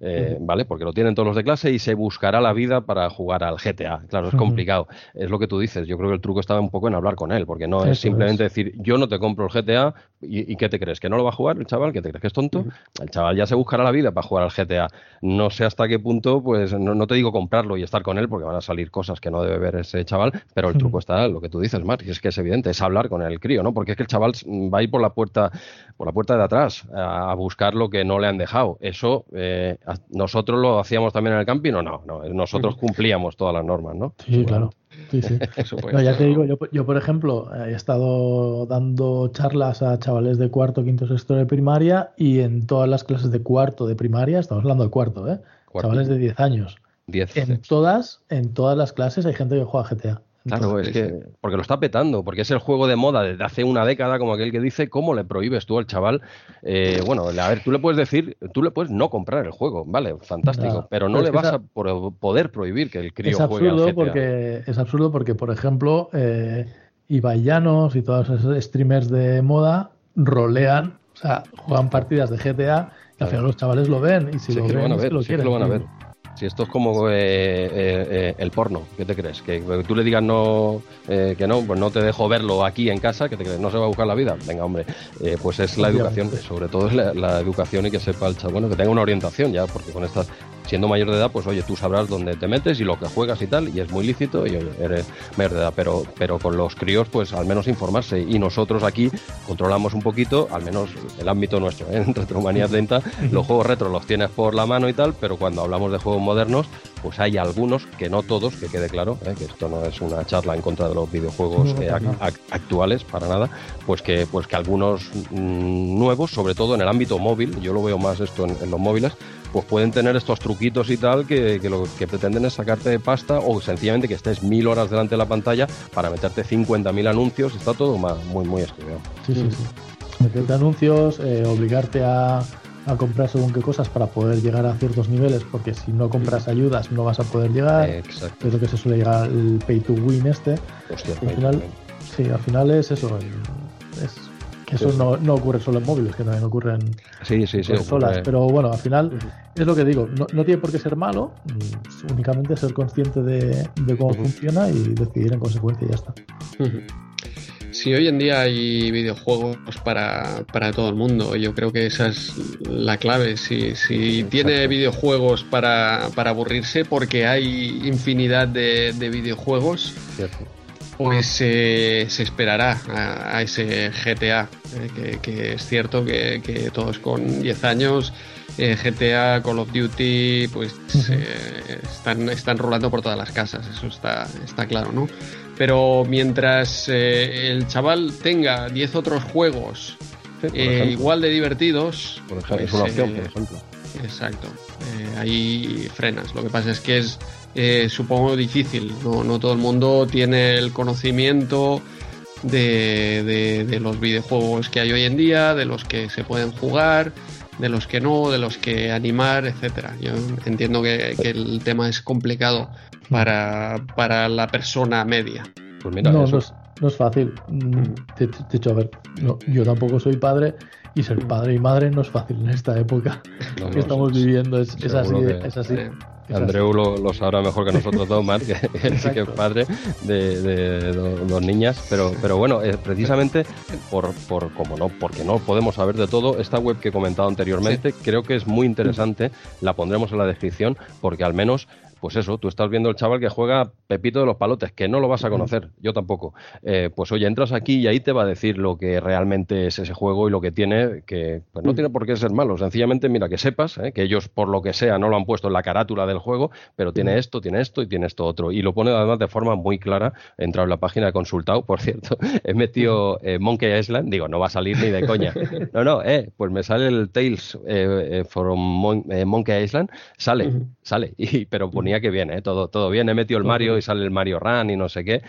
Eh, ¿vale? Porque lo tienen todos los de clase y se buscará la vida para jugar al GTA. Claro, es complicado. Es lo que tú dices. Yo creo que el truco estaba un poco en hablar con él, porque no es simplemente decir, yo no te compro el GTA y, ¿qué te crees? ¿Que no lo va a jugar el chaval? ¿Que te crees que es tonto? El chaval ya se buscará la vida para jugar al GTA. No sé hasta qué punto, pues no, te digo comprarlo y estar con él, porque van a salir cosas que no debe ver ese chaval, pero el truco está, lo que tú dices, Mark, y es que es evidente, es hablar con el crío, ¿no? Porque es que el chaval va a ir por la puerta, por la puerta de atrás a, buscar lo que no le han dejado. Eso eh, nosotros lo hacíamos también en el camping o no, no, nosotros cumplíamos todas las normas, ¿no? Sí, claro. Sí, sí. (laughs) no, ya te digo, yo, yo, por ejemplo he estado dando charlas a chavales de cuarto, quinto, sexto de primaria y en todas las clases de cuarto de primaria, estamos hablando de cuarto, ¿eh? Chavales de 10 años. En todas, en todas las clases hay gente que juega GTA. Claro, es que porque lo está petando, porque es el juego de moda desde hace una década, como aquel que dice, ¿cómo le prohíbes tú al chaval? Eh, bueno, a ver, tú le puedes decir, tú le puedes no comprar el juego, vale, fantástico, pero no le vas a poder prohibir que el crío es juegue al Porque, es absurdo porque, por ejemplo, eh, y todos esos streamers de moda rolean, o sea, juegan partidas de GTA y al final los chavales lo ven y si lo, ven, lo, quieren, lo van a ver. Si esto es como eh, eh, eh, el porno, ¿qué te crees? Que tú le digas no, que no, pues no te dejo verlo aquí en casa, ¿qué te crees? ¿No se va a buscar la vida? Venga, hombre, pues es la educación, sobre todo es la, educación y que sepa el chaval, bueno, que tenga una orientación ya, porque con estas siendo mayor de edad, pues oye, tú sabrás dónde te metes y lo que juegas y tal, y es muy lícito y eres mayor de edad, pero, pero con los críos, pues al menos informarse. Y nosotros aquí controlamos un poquito, al menos el ámbito nuestro, ¿eh? (laughs) en Retromanía 30, los juegos retro los tienes por la mano y tal, pero cuando hablamos de juegos modernos, pues hay algunos, que no todos, que quede claro, ¿eh? que esto no es una charla en contra de los videojuegos eh, actuales, para nada, pues que, pues que algunos mm, nuevos, sobre todo en el ámbito móvil, yo lo veo más esto en los móviles, pues pueden tener estos truquitos y tal que, lo que pretenden es sacarte de pasta o sencillamente que estés mil horas delante de la pantalla para meterte 50.000 anuncios. Está todo muy, muy estudiado. Sí, sí, sí. Meterte anuncios, eh, obligarte a, comprar según qué cosas para poder llegar a ciertos niveles, porque si no compras ayudas no vas a poder llegar. Exacto. Es lo que se suele llegar el pay to win este. Hostia, al final, sí, al final es eso. Es eso no, no, ocurre solo en móviles, que también ocurre en sí, sí, consolas. Pero bueno, al final es lo que digo, no, tiene por qué ser malo, mm, únicamente ser consciente de, cómo funciona y decidir en consecuencia y ya está. Sí, hoy en día hay videojuegos para, todo el mundo. Yo creo que esa es la clave. Si, si tiene videojuegos para, aburrirse, porque hay infinidad de, videojuegos, pues eh, se esperará a, ese GTA, eh, que, es cierto que, todos con 10 años, eh, GTA, Call of Duty, pues están, están rolando por todas las casas, eso está, está claro, ¿no? Pero mientras el chaval tenga 10 otros juegos igual de divertidos... Por ejemplo, es una pues, opción, por ejemplo. Exacto, ahí frenas. Lo que pasa es que es eh, supongo difícil. No, todo el mundo tiene el conocimiento de, los videojuegos que hay hoy en día, de los que se pueden jugar, de los que no, de los que animar, etcétera. Yo entiendo que, el tema es complicado para, para la persona media. Pues no, no, es, fácil. Mm, de, hecho, a ver, yo tampoco soy padre y ser padre y madre no es fácil en esta época que estamos viviendo. Es, así, es así. Andreu lo, sabrá mejor que nosotros dos, Marc, que (laughs) que es padre de, dos niñas, pero, pero bueno, eh, precisamente por, por, como no, porque no podemos saber de todo, esta web que he comentado anteriormente creo que es muy interesante, la pondremos en la descripción, porque al menos pues eso, tú estás viendo el chaval que juega Pepito de los Palotes, que no lo vas a conocer, yo tampoco. Eh, pues oye, entras aquí y ahí te va a decir lo que realmente es ese juego y lo que tiene, que pues no tiene por qué ser malo. Sencillamente, mira, que sepas eh, que ellos, por lo que sea, no lo han puesto en la carátula del juego, pero tiene esto, tiene esto y tiene esto otro. Y lo pone además de forma muy clara. He entrado en la página, he consultado, por cierto, (laughs) he metido eh, Monkey Island, digo, no va a salir ni de coña. (laughs) No, no, eh, pues me sale el Tales from Monkey Island, sale, sale, (laughs) y, pero ponía que viene, ¿eh? todo, todo bien. He metido el Mario y sale el Mario Run y no sé qué.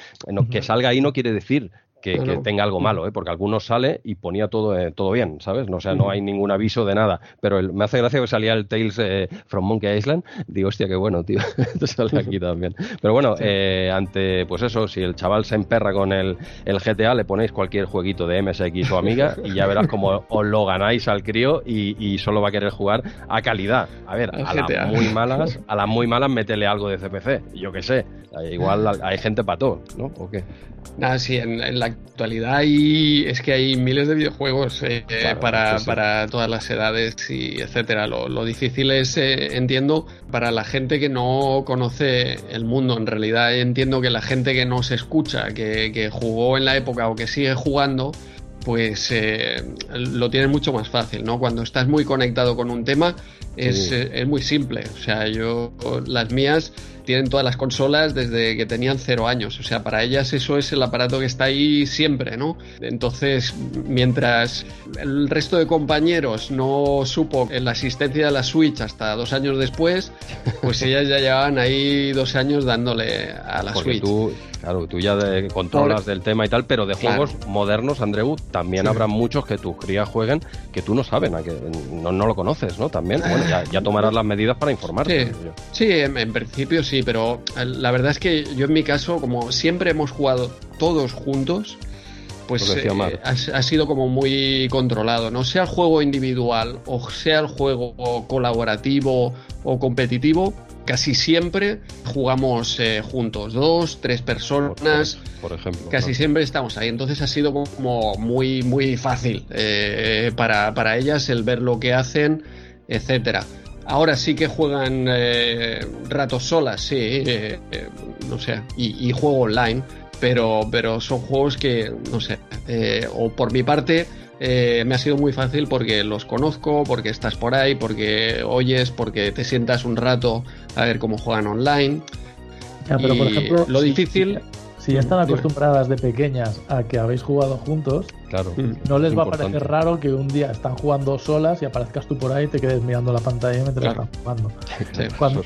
que salga ahí no quiere decir que, tenga algo malo, ¿eh? porque algunos sale y ponía todo, eh, todo bien, ¿sabes? No, o sea, no hay ningún aviso de nada. Pero me hace gracia que salía el Tales eh, from Monkey Island. Digo, hostia, qué bueno, tío. (laughs) Esto sale aquí también. Pero bueno, eh, ante, pues eso, si el chaval se emperra con el, el, GTA, le ponéis cualquier jueguito de MSX o Amiga y ya verás cómo os lo ganáis al crío y, y solo va a querer jugar a calidad. A ver, a las muy malas, (laughs) a las muy malas métele algo de CPC, yo qué sé. Igual hay gente para todo, ¿no? ¿O qué? Nada, sí, en, la actualidad hay, es que hay miles de videojuegos eh, para, para, todas las edades y etcétera. Lo, difícil es, eh, entiendo, para la gente que no conoce el mundo. En realidad entiendo que la gente que no se escucha, que, que jugó en la época o que sigue jugando, pues eh, lo tienes mucho más fácil, ¿no? Cuando estás muy conectado con un tema es, es muy simple. O sea, yo, las mías tienen todas las consolas desde que tenían cero años. O sea, para ellas eso es el aparato que está ahí siempre, ¿no? Entonces, mientras el resto de compañeros no supo la existencia de la Switch hasta dos años después, pues (laughs) ellas ya llevaban ahí dos años dándole a la Switch. Claro, tú ya controlas del tema y tal, pero de juegos modernos, Andreu, también habrá muchos que tus crías jueguen que tú no sabes, que no, lo conoces, ¿no? También, bueno, ya, tomarás las medidas para informarte. Sí, en, principio sí, pero eh, la verdad es que yo en mi caso, como siempre hemos jugado todos juntos, pues eh, ha, sido como muy controlado. No sea el juego individual o sea el juego colaborativo o competitivo, casi siempre jugamos eh, juntos, dos, tres personas. Por, ejemplo. Casi siempre estamos ahí. Entonces ha sido como muy, muy fácil eh, para, ellas el ver lo que hacen, etcétera. Ahora sí que juegan eh, ratos solas, sí, no sé, y, y, juego online, pero, pero son juegos que, no sé, o por mi parte, eh, me ha sido muy fácil porque los conozco, porque estás por ahí, porque oyes, porque te sientas un rato a ver cómo juegan online. pero por ejemplo, lo difícil. Si, ya están acostumbradas de pequeñas a que habéis jugado juntos, claro, no les va a parecer raro que un día están jugando solas y aparezcas tú por ahí y te quedes mirando la pantalla mientras están jugando. (laughs) cuando,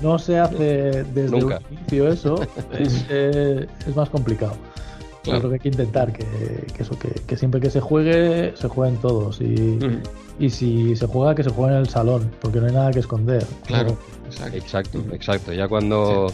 no se hace desde el inicio eso, (laughs) es, eh, es más complicado. Claro. que hay que intentar que, eso, que, siempre que se juegue, se jueguen todos. Y, y si se juega, que se juegue en el salón, porque no hay nada que esconder. Claro, exacto. Exacto, Ya cuando.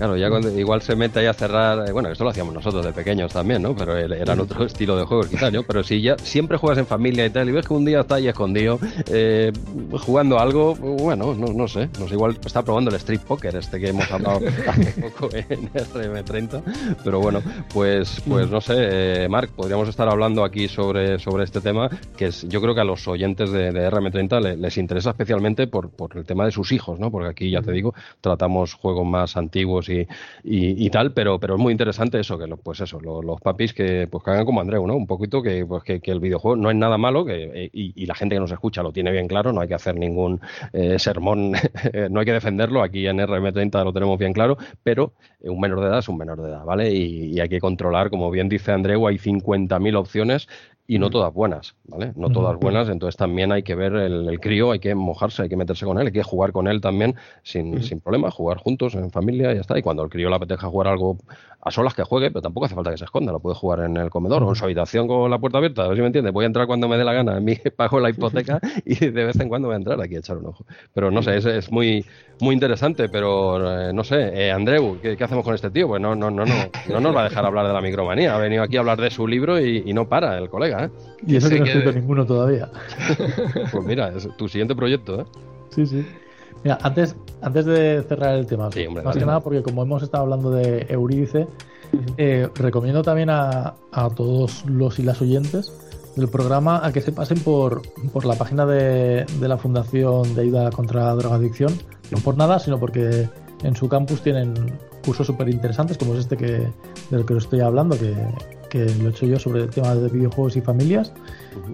Claro, ya cuando igual se mete ahí a cerrar, eh, bueno, esto lo hacíamos nosotros de pequeños también, ¿no? Pero eran otro (laughs) estilo de juegos quizás, ¿no? Pero si ya siempre juegas en familia y tal, y ves que un día está ahí escondido eh, jugando algo, bueno, no, no sé, no sé, igual está probando el Street Poker este que hemos hablado (laughs) hace poco en RM30, pero bueno, pues, pues no sé, eh, Marc, podríamos estar hablando aquí sobre, sobre este tema, que es, yo creo que a los oyentes de, RM30 les, interesa especialmente por, por el tema de sus hijos, ¿no? Porque aquí, ya te digo, tratamos juegos más antiguos y, tal, pero, pero es muy interesante eso, que pues eso, los, papis que pues hagan como Andreu, ¿no? Un poquito que, pues, que, el videojuego no es nada malo que, eh, y, la gente que nos escucha lo tiene bien claro, no hay que hacer ningún eh, sermón, (laughs) no hay que defenderlo, aquí en RM30 lo tenemos bien claro, pero un menor de edad es un menor de edad, ¿vale? Y, hay que controlar, como bien dice Andreu, hay 50.000 opciones y no todas buenas, ¿vale? No todas buenas, entonces también hay que ver el, crío, hay que mojarse, hay que meterse con él, hay que jugar con él también sin, sin problema, jugar juntos en familia y ya está. Y cuando el crío le apeteja jugar algo a solas que juegue, pero tampoco hace falta que se esconda, lo puede jugar en el comedor o en su habitación con la puerta abierta, a ver si me entiende, voy a entrar cuando me dé la gana, en mi (laughs) pago la hipoteca (laughs) y de vez en cuando voy a entrar aquí a echar un ojo. Pero no sé, es, es muy, muy interesante, pero eh, no sé, eh, Andreu, ¿qué, hacemos con este tío? Pues no, no, no, no, no nos va a dejar hablar de la micromanía, ha venido aquí a hablar de su libro y no para el colega. ¿Eh? Y eso que no he escrito ninguno todavía. (laughs) pues mira, es tu siguiente proyecto, ¿eh? Sí, sí. Mira, antes, antes de cerrar el tema, más que nada porque como hemos estado hablando de Eurídice, eh, recomiendo también a, a, todos los y las oyentes del programa a que se pasen por, por la página de, de la Fundación de Ayuda contra la Drogadicción, no por nada, sino porque en su campus tienen cursos súper interesantes como es este que, del que os estoy hablando, que, que lo he hecho yo sobre temas de videojuegos y familias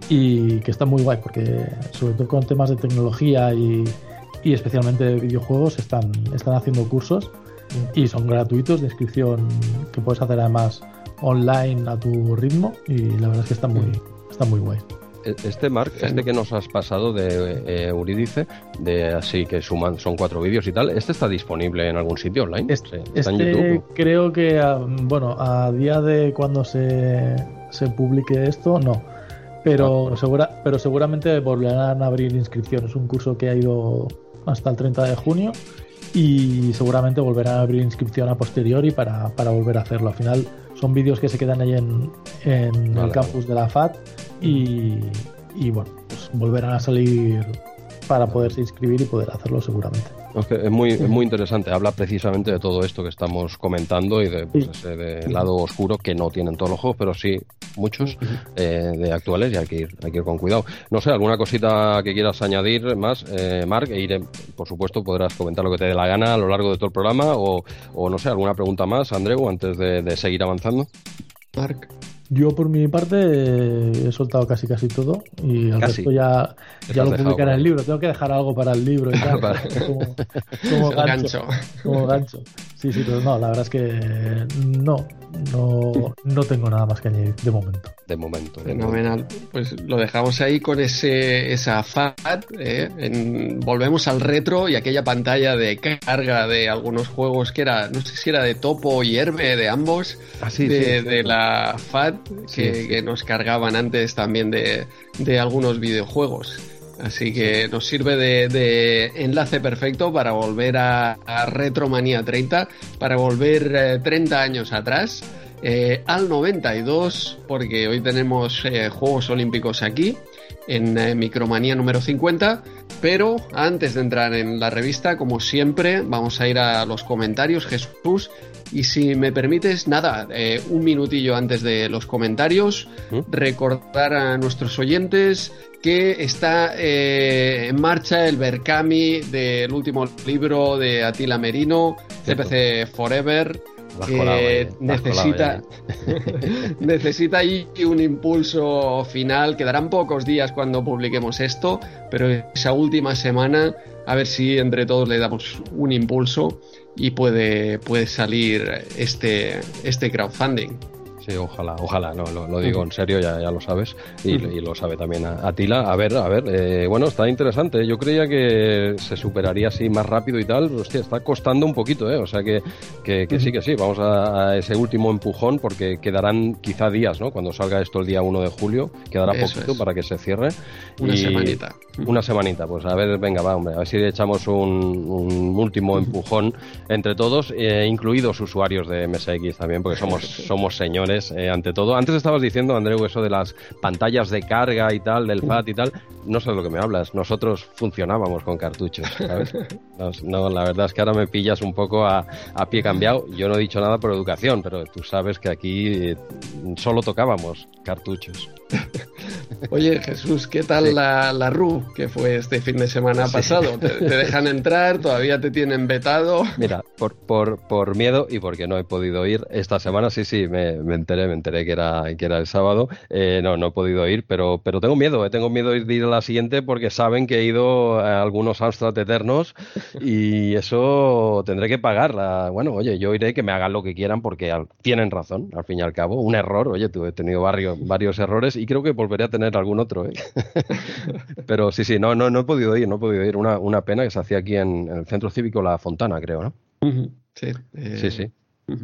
y que está muy guay porque sobre todo con temas de tecnología y, y especialmente de videojuegos están, están haciendo cursos y son gratuitos de inscripción que puedes hacer además online a tu ritmo y la verdad es que está muy, está muy guay. Este Mark, este que nos has pasado de eh, Eurídice, de así que suman, son cuatro vídeos y tal, ¿este está disponible en algún sitio online? Este, este creo que, bueno, a día de cuando se, se publique esto, no. Pero, ah. segura, pero seguramente volverán a abrir inscripciones. Un curso que ha ido hasta el 30 de junio y seguramente volverán a abrir inscripción a posteriori para, para volver a hacerlo. Al final son vídeos que se quedan ahí en, en el campus de la FAT y, y bueno, pues volverán a salir para poderse inscribir y poder hacerlo seguramente. Es muy, muy interesante, habla precisamente de todo esto que estamos comentando y de pues, ese lado oscuro que no tienen todos los juegos, pero sí muchos eh, de actuales y hay que, ir, hay que ir con cuidado. No sé, alguna cosita que quieras añadir más, eh, Marc, e iré, por supuesto podrás comentar lo que te dé la gana a lo largo de todo el programa o, o no sé, alguna pregunta más, Andreu, antes de, de seguir avanzando. Marc. Yo por mi parte he soltado casi casi todo y el resto ya, ya lo publicaré en el libro. Tengo que dejar algo para el libro y tal, (laughs) como, gancho, Como gancho. Sí, sí, pero no, la verdad es que no, no, no tengo nada más que añadir de momento. De momento. Fenomenal. Pues lo dejamos ahí con ese esa FAT. ¿eh? volvemos al retro y aquella pantalla de carga de algunos juegos que era, no sé si era de Topo y Herbe, de ambos, ah, de, la FAT, que, nos cargaban antes también de, de algunos videojuegos. Así que nos sirve de, enlace perfecto para volver a, Retromanía 30, para volver 30 eh, años atrás, eh, al 92, porque hoy tenemos eh, Juegos Olímpicos aquí, en Micromanía número 50. Pero antes de entrar en la revista, como siempre, vamos a ir a los comentarios, Jesús. Y si me permites, nada, un minutillo antes de los comentarios, ¿Mm? recordar a nuestros oyentes que está eh, en marcha el Berkami del último libro de Atila Merino, CPC Forever. Que necesita, (laughs) (laughs) necesita ahí un impulso final. Quedarán pocos días cuando publiquemos esto, pero esa última semana, a ver si entre todos le damos un impulso y puede, puede salir este, este crowdfunding. Sí, ojalá, ojalá, no, lo, digo en serio, ya, ya lo sabes, y, lo sabe también Atila. A ver, a ver, eh, bueno, está interesante. Yo creía que se superaría así más rápido y tal, hostia, está costando un poquito, ¿eh? O sea que, que, sí, que sí, vamos a, ese último empujón porque quedarán quizá días, ¿no? Cuando salga esto el día 1 de julio, quedará poquito para que se cierre. Una semanita. Una semanita, pues a ver, venga, va, hombre, a ver si echamos un, último empujón entre todos, eh, incluidos usuarios de MSX también, porque somos, (laughs) somos señores eh, ante todo. Antes estabas diciendo, Andreu, eso de las pantallas de carga y tal, del (laughs) FAT y tal. No sé de lo que me hablas. Nosotros funcionábamos con cartuchos, (laughs) No, la verdad es que ahora me pillas un poco a, pie cambiado. Yo no he dicho nada por educación, pero tú sabes que aquí eh, solo tocábamos cartuchos. (laughs) Oye, Jesús, ¿qué tal la, la RU que fue este fin de semana pasado? ¿Te, (laughs) dejan entrar? ¿Todavía te tienen vetado? Mira, por, por, por miedo y porque no he podido ir esta semana, sí, sí, me, me enteré, me enteré que era, que era el sábado. Eh, no, no he podido ir, pero, pero tengo miedo, eh, tengo miedo de ir a la siguiente porque saben que he ido a algunos Amstrad eternos y eso tendré que pagar. Bueno, oye, yo iré que me hagan lo que quieran porque tienen razón, al fin y al cabo. Un error, oye, tú he tenido varios, varios errores y creo que volveré a tener algún otro. ¿eh? (laughs) pero sí, sí, no, no, no he podido ir, no he podido ir. Una, una pena que se hacía aquí en, el Centro Cívico La Fontana, creo, ¿no? Sí, sí, sí.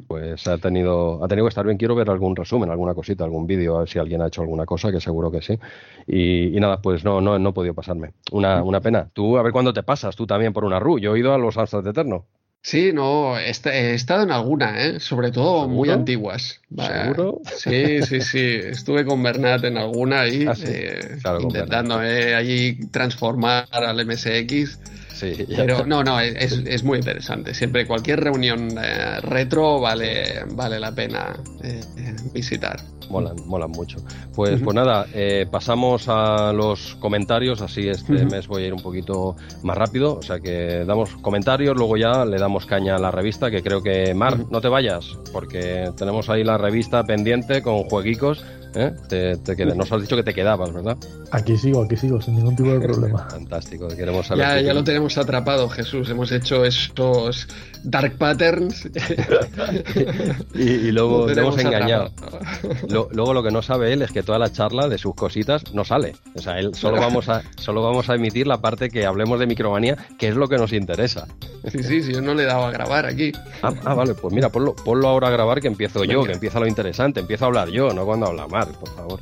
Pues ha tenido, ha tenido que estar bien. Quiero ver algún resumen, alguna cosita, algún vídeo, a ver si alguien ha hecho alguna cosa, que seguro que sí. Y, nada, pues no, no, no he podido pasarme. Una, una pena. Tú, a ver cuándo te pasas, tú también por una RU. Yo he ido a los Amstrad Eterno. Sí, no, he, estado en alguna, ¿eh? sobre todo muy antiguas. ¿Seguro? Sí, sí, sí. Estuve con Bernat en alguna y ah, eh, intentando eh, allí transformar al MSX (laughs) pero no, no, es, muy interesante. Siempre cualquier reunión eh, retro vale, vale la pena eh, visitar. Molan, molan mucho. Pues, pues nada, eh, pasamos a los comentarios, así este mes voy a ir un poquito más rápido, o sea que damos comentarios, luego ya le damos caña a la revista, que creo que, Mar, no te vayas, porque tenemos ahí la revista pendiente con jueguicos ¿eh? Te, te Nos has dicho que te quedabas, ¿verdad? Aquí sigo, aquí sigo, sin ningún tipo de (laughs) problema. Fantástico, queremos saber. Ya, ya lo tenemos atrapado, Jesús. Hemos hecho estos dark patterns. (laughs) y, luego lo hemos engañado. luego lo que no sabe él es que toda la charla de sus cositas no sale. O sea, él solo vamos a, solo vamos a emitir la parte que hablemos de micromanía, que es lo que nos interesa. Sí, sí, sí, yo no le he dado a grabar aquí. Ah, ah vale, pues mira, ponlo, ponlo ahora a grabar que empiezo yo, que empieza lo interesante, empiezo a hablar yo, no cuando habla Mar, por favor.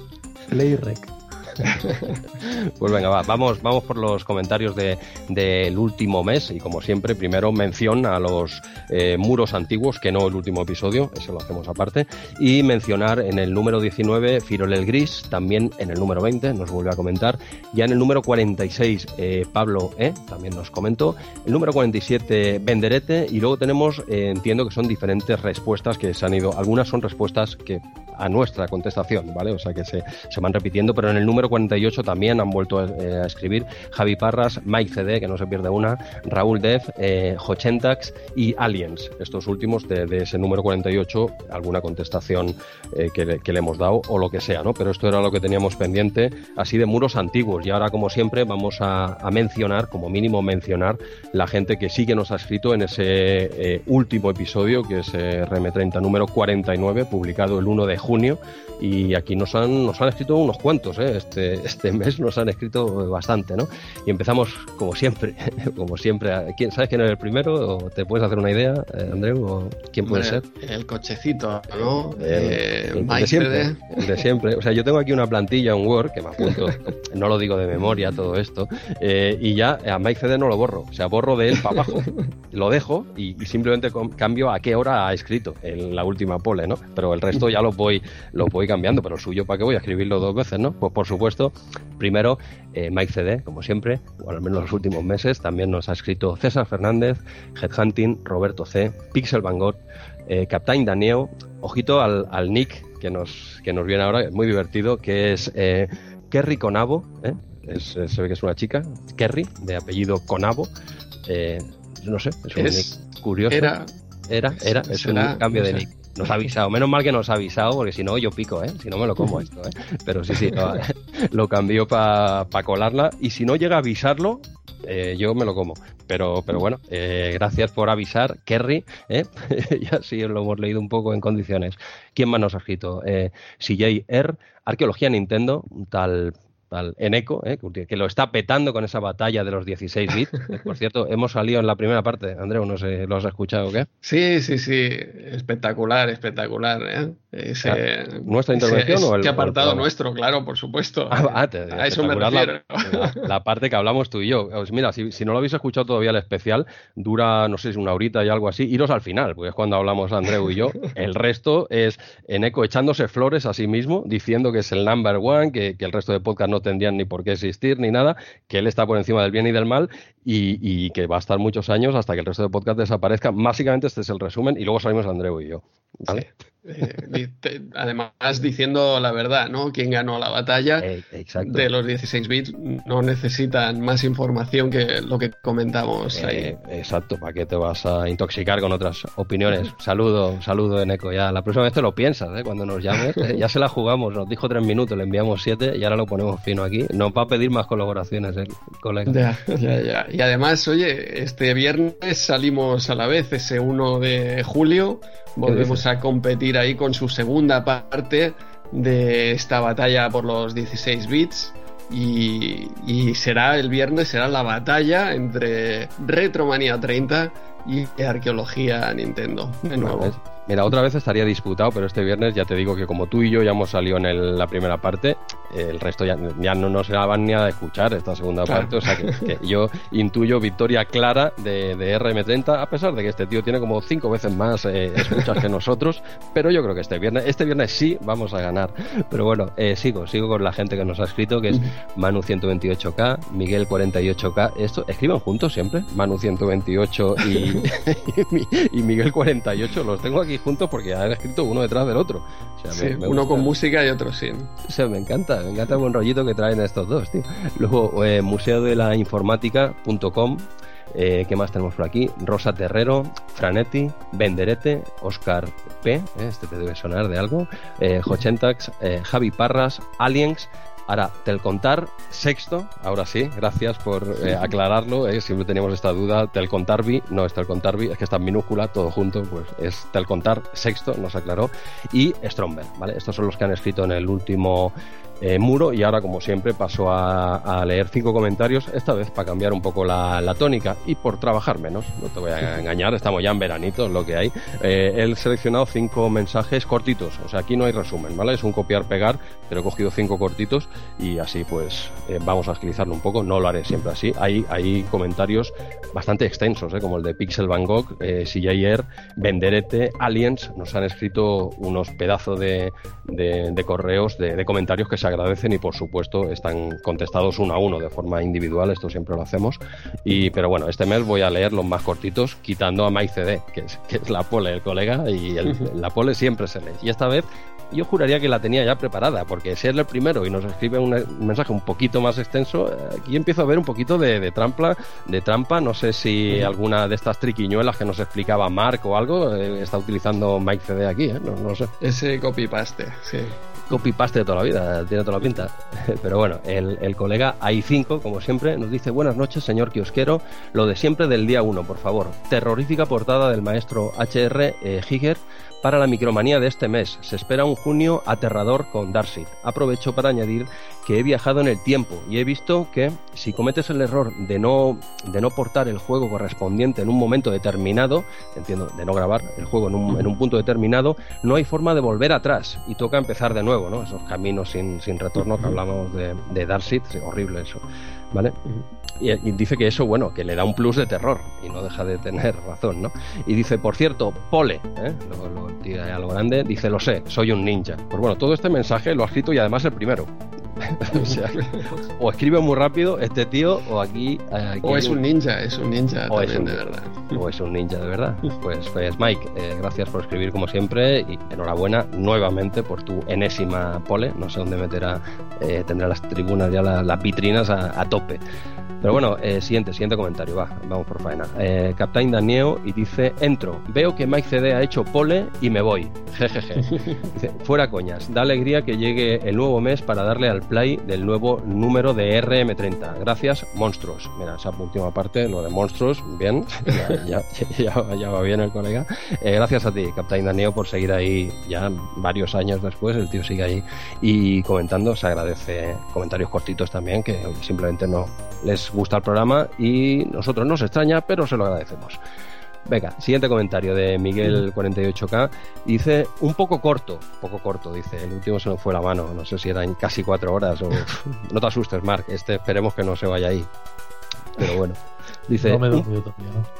Playrec. (laughs) pues venga, va, vamos, vamos por los comentarios del último mes. Y como siempre, primero mención a los eh, muros antiguos, que no el último episodio, eso lo hacemos aparte, y mencionar en el número 19 Firol el Gris, también en el número 20, nos vuelve a comentar, ya en el número 46 eh, Pablo E, también nos comentó, el número 47 Benderete. Y luego tenemos, eh, entiendo que son diferentes respuestas que se han ido, algunas son respuestas que a nuestra contestación, ¿vale? O sea que se, se van repitiendo, pero en el número 48 también han vuelto eh, a, escribir Javi Parras, Mike CD, que no se pierde una, Raúl Dev, eh, Hochentax y Aliens. Estos últimos de, ese número 48, alguna contestación eh, que, le, hemos dado o lo que sea, ¿no? Pero esto era lo que teníamos pendiente, así de muros antiguos. Y ahora, como siempre, vamos a, mencionar, como mínimo mencionar, la gente que sí que nos ha escrito en ese último episodio, que es RM30 número 49, publicado el 1 de junio. Y aquí nos han, nos han escrito unos cuantos, ¿eh? Este, este, mes nos han escrito bastante, ¿no? Y empezamos como siempre, (laughs) como siempre. ¿Quién, ¿Sabes quién es el primero? ¿O ¿Te puedes hacer una idea, eh, Andreu? ¿O ¿Quién puede ser? El cochecito, ¿no? El, de siempre. de siempre. O sea, yo tengo aquí una plantilla, un Word, que me apunto, (laughs) no lo digo de memoria todo esto, eh, y ya a Mike CD no lo borro. O sea, borro de él para abajo, lo dejo y, simplemente cambio a qué hora ha escrito en la última pole, ¿no? Pero el resto ya lo voy, lo voy cambiando, pero el suyo, ¿para qué voy a escribirlo dos veces, no? Pues por supuesto Primero, eh, Mike CD, como siempre, o al menos los últimos meses, también nos ha escrito César Fernández, Headhunting, Roberto C, Pixel Van Gogh, eh, Captain Daniel, ojito al, Nick que nos, que nos viene ahora, muy divertido, que es eh, Kerry Conabo, eh, se ve que es una chica, Kerry, de apellido Conabo, no sé, es un nick curioso. Era, era, era, es un cambio de nick. Nos ha avisado, menos mal que nos ha avisado, porque si no, yo pico, ¿eh? Si no, me lo como esto, ¿eh? Pero sí, sí, (laughs) lo, cambió para colarla. Y si no llega a avisarlo, eh, yo me lo como. Pero, pero bueno, eh, gracias por avisar, Kerry. ¿eh? (laughs) ya sí lo hemos leído un poco en condiciones. ¿Quién más nos ha escrito? Eh, CJ Arqueología Nintendo, tal en Eco, ¿eh? que lo está petando con esa batalla de los 16 bits. (laughs) Por cierto, hemos salido en la primera parte, Andreu, no sé, ¿lo has escuchado o qué? Sí, sí, sí, espectacular, espectacular. ¿eh? ¿Nuestra intervención o el, apartado nuestro, claro, por supuesto. Ah, ah a eso me refiero. La, parte que hablamos tú y yo. Pues mira, si, no lo habéis escuchado todavía el especial, dura, no sé si una horita y algo así, iros al final, porque es cuando hablamos Andreu y yo. El resto es en Eco echándose flores a sí mismo, diciendo que es el number one, que, que el resto de podcast no tendrían ni por qué existir ni nada, que él está por encima del bien y del mal y, que va a estar muchos años hasta que el resto de podcast desaparezca. Básicamente este es el resumen y luego salimos Andreu y yo. Eh, además, diciendo la verdad, ¿no? Quien ganó la batalla eh, de los 16 bits no necesitan más información que lo que comentamos ahí. Eh, exacto, ¿para qué te vas a intoxicar con otras opiniones? Saludo, saludo, Eneco. Ya la próxima vez te lo piensas, Cuando nos llames, (laughs) ya se la jugamos. Nos dijo tres minutos, le enviamos siete y ahora lo ponemos fino aquí. No va a pedir más colaboraciones, el colega. Y además, oye, este viernes salimos a la vez, ese 1 de julio volvemos a competir ahí con su segunda parte de esta batalla por los 16 bits. Y, será el viernes, será la batalla entre Retromania 30 y Arqueología Nintendo. De nuevo. Mira, otra vez estaría disputado, pero este viernes ya te digo que como tú y yo ya hemos salido en la primera parte, el resto ya, ya no nos van ni a escuchar esta segunda parte. O sea que, yo intuyo victoria clara de, RM30, a pesar de que este tío tiene como cinco veces más eh, escuchas que nosotros. Pero yo creo que este viernes, este viernes sí vamos a ganar. Pero bueno, eh, sigo, sigo con la gente que nos ha escrito, que es Manu128K, Miguel48K. Esto, ¿escriben juntos siempre? Manu128 y, (laughs) y Miguel 48, los tengo aquí juntos porque han escrito uno detrás del otro. uno con música y otro sin. O me encanta, me encanta el buen rollito que traen estos dos, tío. Luego, eh, museo de la informática.com Eh, ¿Qué más tenemos por aquí? Rosa Terrero, Franetti, Benderete, Oscar P, este te debe sonar de algo, Jochentax, Javi Parras, Aliens, Ahora, Telcontar sexto, ahora sí, gracias por eh, (laughs) aclararlo, eh, siempre teníamos esta duda, Telcontarvi, no es Telcontarvi, es que está en minúscula, todo junto, pues es Telcontar sexto, nos aclaró, y Stromberg, ¿vale? Estos son los que han escrito en el último eh, muro y ahora como siempre paso a, leer cinco comentarios, esta vez para cambiar un poco la, tónica y por trabajar menos, no te voy a engañar, estamos ya en veranito, es lo que hay. Eh, he seleccionado cinco mensajes cortitos, o sea, aquí no hay resumen, ¿vale? Es un copiar-pegar, pero he cogido cinco cortitos y así pues eh, vamos a agilizarlo un poco, no lo haré siempre así. Hay, hay comentarios bastante extensos, como el de Pixel Van Gogh, Ayer, Venderete, Aliens, nos han escrito unos pedazos de, de, correos, de, de comentarios que se agradecen y por supuesto están contestados uno a uno de forma individual, esto siempre lo hacemos. Y, pero bueno, este mes voy a leer los más cortitos, quitando a MyCD, que es, que es la pole del colega, y la pole siempre se lee. Y esta vez yo juraría que la tenía ya preparada, porque si es el primero y nos escribe un, mensaje un poquito más extenso, eh, aquí empiezo a ver un poquito de, trampa, de trampa. No sé si alguna de estas triquiñuelas que nos explicaba Mark o algo eh, está utilizando Mike CD aquí, ¿eh? no, no sé. Ese copy-paste, sí copy-paste de toda la vida, tiene toda la pinta. (laughs) Pero bueno, el, colega AI5, como siempre, nos dice buenas noches, señor kiosquero, lo de siempre del día 1, por favor. Terrorífica portada del maestro HR eh, para la micromanía de este mes. Se espera un junio aterrador con Darcy. Aprovecho para añadir que he viajado en el tiempo y he visto que si cometes el error de no, de no portar el juego correspondiente en un momento determinado, entiendo, de no grabar el juego en un, en un punto determinado, no hay forma de volver atrás y toca empezar de nuevo, ¿no? Esos caminos sin, sin retorno que hablamos de, de Darcy, horrible eso. ¿vale? Y, dice que eso, bueno, que le da un plus de terror y no deja de tener (laughs) razón, ¿no? Y dice, por cierto, Pole, ¿eh? lo, lo tira a lo grande, dice, lo sé, soy un ninja. Pues bueno, todo este mensaje lo ha escrito y además el primero. (laughs) o, escribe muy rápido este tío, o aquí. o es un ninja, es un ninja también, de verdad. O es un ninja de verdad. Pues, pues Mike, eh, gracias por escribir como siempre y enhorabuena nuevamente por tu enésima pole. No sé dónde meterá, eh, tendrá las tribunas ya las, vitrinas a, a tope. Pero bueno, eh, siguiente, siguiente comentario, va, vamos por faena. Eh, Captain Daniel y dice, entro, veo que Mike CD ha hecho pole y me voy. Jejeje. (laughs) Dice, fuera coñas, da alegría que llegue el nuevo mes para darle al play del nuevo número de RM30. Gracias, monstruos. Mira, esa última parte, lo de monstruos, bien, (laughs) ya, ya, va bien el colega. Eh, gracias a ti, Captain Daniel, por seguir ahí ya varios años después, el tío sigue ahí y comentando, se agradece comentarios cortitos también, que simplemente no les gusta el programa y nosotros nos extraña, pero se lo agradecemos. Venga, siguiente comentario de Miguel48K. Dice, un poco corto, poco corto, dice. El último se nos fue la mano. No sé si eran casi cuatro horas o... (laughs) no te asustes, Mark. Este esperemos que no se vaya ahí. Pero bueno. Dice,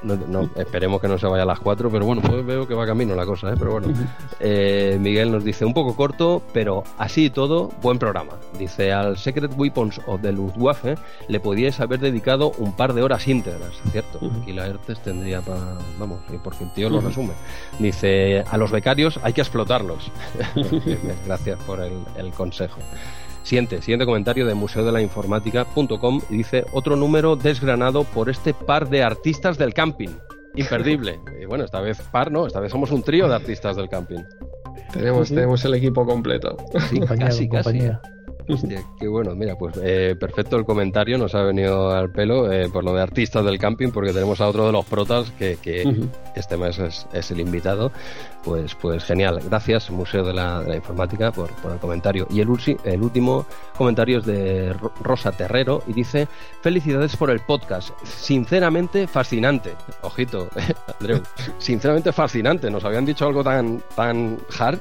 no, esperemos que no se vaya a las 4, pero bueno, pues veo que va camino la cosa, ¿eh? pero bueno. (laughs) Eh, Miguel nos dice, un poco corto, pero así y todo, buen programa. Dice, al Secret Weapons of the Luftwaffe le podíais haber dedicado un par de horas íntegras, ¿cierto? Aquí la ERTES tendría para... Vamos, porque el tío lo resume. Dice, a los becarios hay que explotarlos. (laughs) (laughs) Gracias por el consejo. Siguiente, siguiente comentario de Museo de la Informática.com y dice otro número desgranado por este par de artistas del camping. Imperdible. (laughs) Y bueno, esta vez par, ¿no? Esta vez somos un trío de artistas del camping. Tenemos, tenemos el equipo completo. Sí, casi, casi. Hostia, qué bueno. Mira, pues eh, perfecto el comentario, nos ha venido al pelo eh, por lo de artistas del camping, porque tenemos a otro de los protas que, este mes es, el invitado. Pues, pues genial. Gracias, Museo de la, Informática, por, el comentario. Y el, el último comentario es de Rosa Terrero y dice: Felicidades por el podcast. Sinceramente fascinante. Ojito, (laughs) Andreu. Sinceramente fascinante. Nos habían dicho algo tan, tan hard.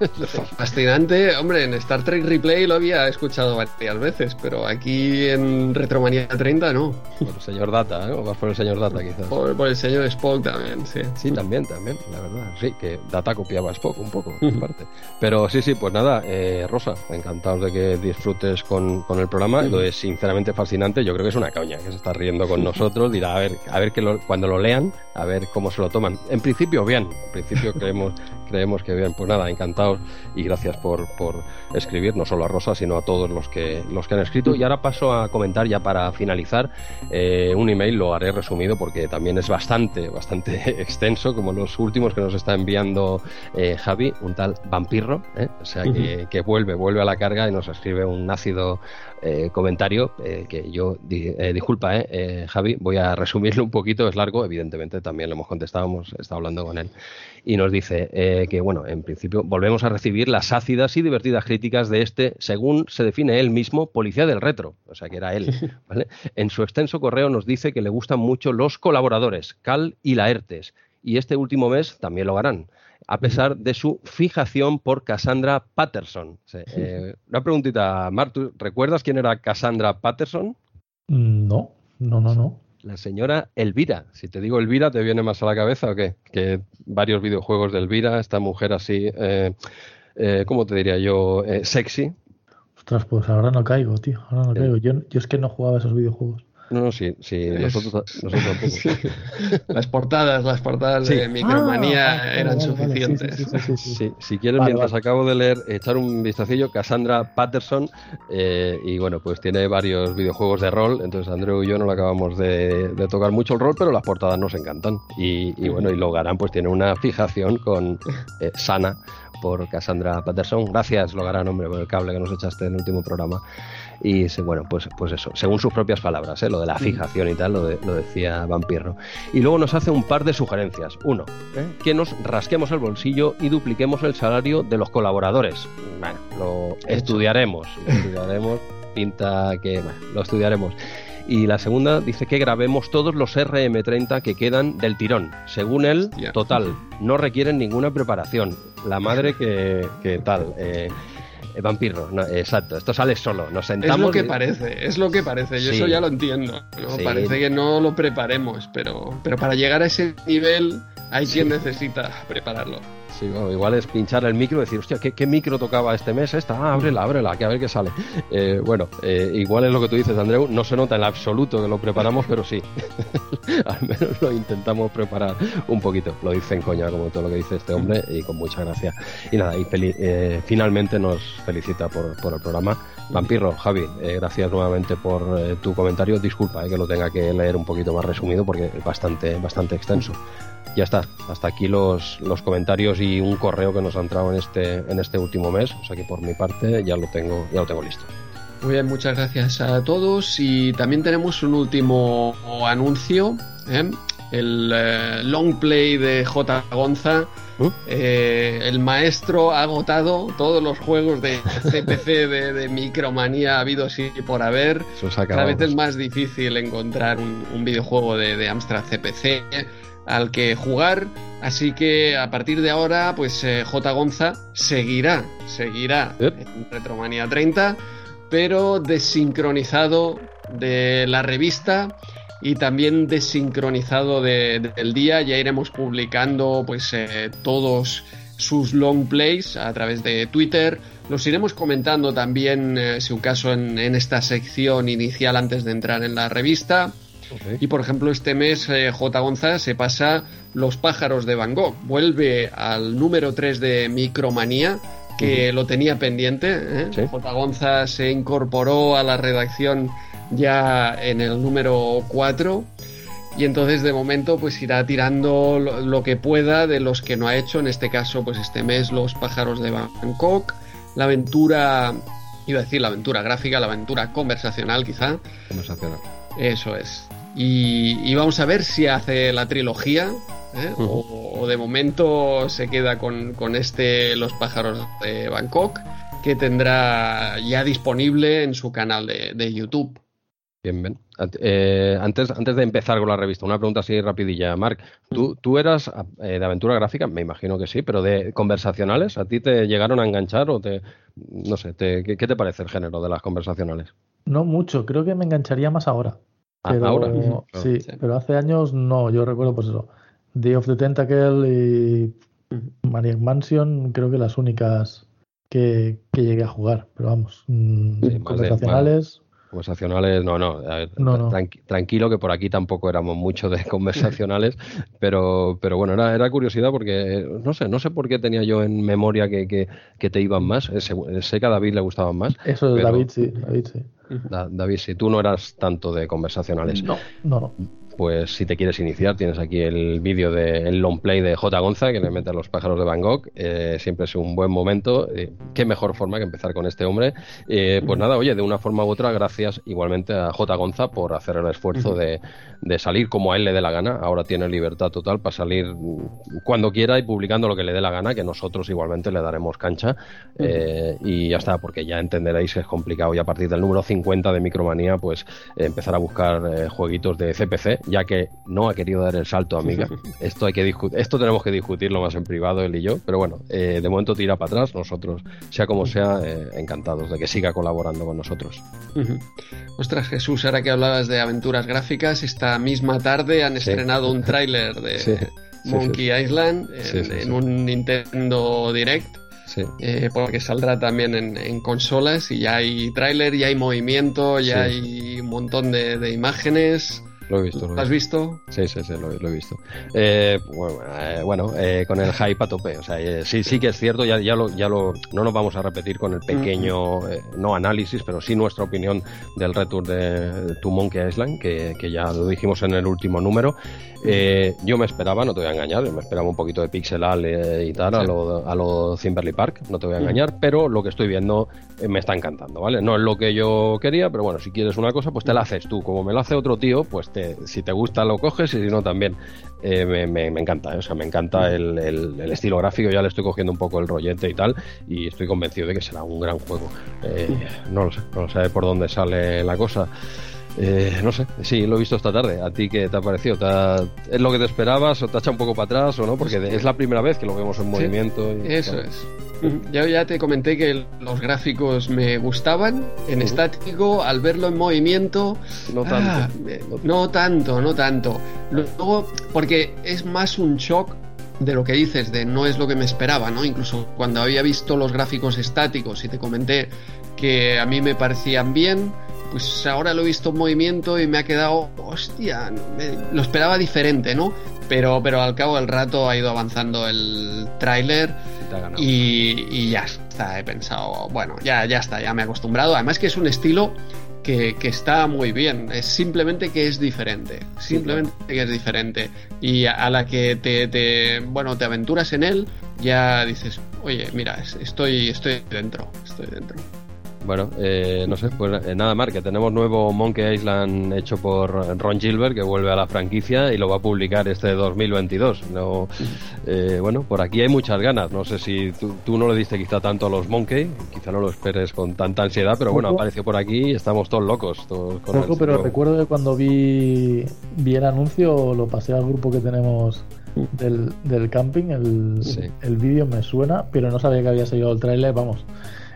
(laughs) fascinante. Hombre, en Star Trek Replay lo había escuchado varias veces, pero aquí en Retromanía 30 no. Por el señor Data, ¿eh? O vas por el señor Data quizás. Por, el señor Spock también, sí. Sí, también, también, la verdad. Sí, que Data copiaba a Spock un poco, en parte. Pero sí, sí, pues nada, eh, Rosa, encantados de que disfrutes con, con el programa. Lo es sinceramente fascinante. Yo creo que es una caña que se está riendo con nosotros. Dirá, a ver, a ver que cuando lo lean, a ver cómo se lo toman. En principio, bien. En principio (laughs) creemos creemos que bien. Pues nada, encantados y gracias por, por escribir, no solo a Rosa, sino a todos los que, los que han escrito. Y ahora paso a comentar ya para finalizar eh, un email, lo haré resumido porque también es bastante, bastante (laughs) extenso, como los últimos que nos está enviando eh, Javi, un tal vampirro, ¿eh? o sea que, que, vuelve, vuelve a la carga y nos escribe un ácido eh, comentario eh, que yo, eh, disculpa, Javi, voy a resumirlo un poquito, es largo, evidentemente también lo hemos contestado, hemos estado hablando con él, y nos dice que, bueno, en principio volvemos a recibir las ácidas y divertidas críticas de este, según se define él mismo, policía del retro, o sea que era él, (laughs) ¿vale? En su extenso correo nos dice que le gustan mucho los colaboradores, Cal y Laertes, y este último mes también lo harán a pesar de su fijación por Cassandra Patterson. Eh, (laughs) una preguntita, Martu, ¿recuerdas quién era Cassandra Patterson? No, no, no, no. La señora Elvira. Si te digo Elvira, ¿te viene más a la cabeza o qué? Que varios videojuegos de Elvira, esta mujer así, eh, eh, ¿cómo te diría yo? sexy. Ostras, pues ahora no caigo, tío. Ahora no caigo. Yo, yo es que no jugaba esos videojuegos. No, no, sí, sí, nosotros, nosotros (laughs) Las portadas, las portadas de Micromanía ah, eran suficientes. Sí, si quieres, mientras acabo de leer, echar un vistacillo, Cassandra Patterson, eh, y bueno, pues tiene varios videojuegos de rol, entonces Andrew y yo no lo acabamos de, tocar mucho el rol, pero las portadas nos encantan. Y, bueno, y Logarán pues tiene una fijación con eh, Sana por Cassandra Patterson. Gracias, Logarán, hombre, por el cable que nos echaste en el último programa. Y bueno, pues, pues eso, según sus propias palabras, ¿eh? lo de la fijación y tal, lo, lo, decía Vampirro. Y luego nos hace un par de sugerencias. Uno, ¿eh? que nos rasquemos el bolsillo y dupliquemos el salario de los colaboradores. Bueno, lo estudiaremos, (laughs) estudiaremos, pinta que, bueno, lo estudiaremos. Y la segunda dice que grabemos todos los RM30 que quedan del tirón. Según él, total, no requieren ninguna preparación. La madre que, que tal. Eh, eh, vampiro, exacto. Esto sale solo. Nos sentamos. Es lo que parece, es lo que parece. Yo eso ya lo entiendo. Parece que no lo preparemos, pero, pero para llegar a ese nivel hay quien necesita prepararlo. Sí, igual es pinchar el micro y decir, hostia, ¿qué, micro tocaba este mes? Esta, ah, ábrela, ábrela, que a ver qué sale. Eh, bueno, eh, igual es lo que tú dices, Andreu, no se nota en absoluto que lo preparamos, pero sí, (laughs) al menos lo intentamos preparar un poquito. Lo dice en coña, como todo lo que dice este hombre, y con mucha gracia. Y nada, y eh, finalmente nos felicita por, por, el programa. Vampiro, Javi, gracias nuevamente por tu comentario. Disculpa que lo tenga que leer un poquito más resumido porque es bastante, bastante extenso ya está. Hasta aquí los, los comentarios y un correo que nos ha entrado en este, en este último mes. O sea que por mi parte ya lo tengo, ya lo tengo listo. Muy bien, muchas gracias a todos. Y también tenemos un último anuncio. ¿eh? El eh, long play de J. Gonza. ¿Uh? Eh, el maestro ha agotado todos los juegos de CPC de, de Micromanía ha habido así por haber. Cada vez es más difícil encontrar un, un videojuego de, de Amstrad CPC al que jugar. Así que a partir de ahora, pues eh, J. Gonza seguirá, seguirá en Retromania 30, pero desincronizado de la revista y también desincronizado del día. Ya iremos publicando pues eh, todos sus long plays a través de Twitter. Los iremos comentando también, eh, si un caso, en esta sección inicial antes de entrar en la revista. Y por ejemplo, este mes eh, J. Gonza se pasa Los pájaros de Van Gogh. Vuelve al número 3 de Micromanía, que lo tenía pendiente. ¿eh? J. Gonza se incorporó a la redacción ya en el número 4. Y entonces de momento pues irá tirando lo, que pueda de los que no ha hecho. En este caso, pues este mes Los pájaros de Bangkok. La aventura iba a decir la aventura gráfica, la aventura conversacional quizá. Conversacional. Eso es. Y, vamos a ver si hace la trilogía ¿eh? o, de momento se queda con, este Los pájaros de Bangkok que tendrá ya disponible en su canal de, YouTube. Bien, bien. Eh, antes, antes de empezar con la revista, una pregunta así rapidilla, Marc. ¿Tú, ¿Tú eras eh, de aventura gráfica? Me imagino que sí, pero de conversacionales, ¿a ti te llegaron a enganchar o te, no sé, te, ¿qué, te parece el género de las conversacionales? No mucho, creo que me engancharía más ahora. Ah, pero, ahora. Sí, pero hace años no, yo recuerdo pues eso, Day of the Tentacle y Maniac Mansion, creo que las únicas que, llegué a jugar, pero vamos, mm, conversacionales. Conversacionales, no, no. tranquilo que por aquí tampoco éramos mucho de (laughs) conversacionales, pero, pero bueno, era, era curiosidad porque no sé, no sé por qué tenía yo en memoria que, que, te iban más. Sé que a David le gustaban más. Eso de David sí, David sí. David, si tú no eras tanto de conversacionales. No, no, no pues si te quieres iniciar, tienes aquí el vídeo del long play de J. Gonza, que le mete a los pájaros de Gogh. Eh, siempre es un buen momento. Eh, qué mejor forma que empezar con este hombre. Eh, pues nada, oye, de una forma u otra, gracias igualmente a J. Gonza por hacer el esfuerzo de, salir como a él le dé la gana. Ahora tiene libertad total para salir cuando quiera y publicando lo que le dé la gana, que nosotros igualmente le daremos cancha. y ya está, porque ya entenderéis que es complicado. Y a partir del número 50 de Micromanía, pues empezar a buscar jueguitos de CPC ya que no ha querido dar el salto, amiga. (laughs) Esto hay que esto tenemos que discutirlo más en privado él y yo, pero bueno, eh, de momento tira para atrás, nosotros, sea como sea, eh, encantados de que siga colaborando con nosotros. Ostras, Jesús, ahora que hablabas de aventuras gráficas, esta misma tarde han estrenado un tráiler de Monkey Island en, un Nintendo Direct. Eh, porque saldrá también en, consolas y ya hay tráiler, ya hay movimiento, ya hay un montón de imágenes. Lo he visto. Lo, has visto? Sí, sí, sí, lo, he visto. Eh, bueno, eh, con el hype a tope. O sea, eh, sí, sí que es cierto, ya, ya, lo, ya lo, no nos vamos a repetir con el pequeño, no análisis, pero sí nuestra opinión del return de To Monkey Island, que, que ya lo dijimos en el último número. yo me esperaba, no te voy a engañar, me esperaba un poquito de pixelal y tal a lo, a lo Kimberly Park, no te voy a engañar, pero lo que estoy viendo me está encantando, ¿vale? No es lo que yo quería, pero bueno, si quieres una cosa, pues te la haces tú. Como me lo hace otro tío, pues si te gusta lo coges y si no también. Eh, me, encanta, ¿eh? o sea, me encanta el, estilo gráfico, ya le estoy cogiendo un poco el rollete y tal, y estoy convencido de que será un gran juego. Eh, no lo sé, no lo sé por dónde sale la cosa. No sé, sí, lo he visto esta tarde. ¿A ti qué te ha parecido? ¿Es lo que te esperabas o te ha echado un poco para atrás o no? Porque es la primera vez que lo vemos en movimiento. eso es. Yo ya te comenté que los gráficos me gustaban en estático, al verlo en movimiento. No tanto. Ah, no tanto, no tanto. Luego, porque es más un shock de lo que dices, de no es lo que me esperaba, ¿no? Incluso cuando había visto los gráficos estáticos y te comenté que a mí me parecían bien, pues ahora lo he visto en movimiento y me ha quedado, hostia, lo esperaba diferente, ¿no? Pero, pero al cabo del rato ha ido avanzando el tráiler y, ya está, he pensado, bueno, ya, ya está, ya me he acostumbrado. Además que es un estilo que, está muy bien, es simplemente que es diferente, simplemente que es diferente. Y a, la que te, bueno, te aventuras en él, ya dices, oye, mira, estoy, estoy dentro, estoy dentro. Bueno, eh, no sé, pues eh, nada más, que tenemos nuevo Monkey Island hecho por Ron Gilbert, que vuelve a la franquicia y lo va a publicar este 2022. No, eh, bueno, por aquí hay muchas ganas. No sé si tú, no le diste quizá tanto a los Monkey, quizá no lo esperes con tanta ansiedad, pero bueno, apareció por aquí y estamos todos locos. Todos con pero recuerdo que cuando vi, vi el anuncio lo pasé al grupo que tenemos del, del camping, el, el vídeo me suena, pero no sabía que había salido el tráiler, vamos.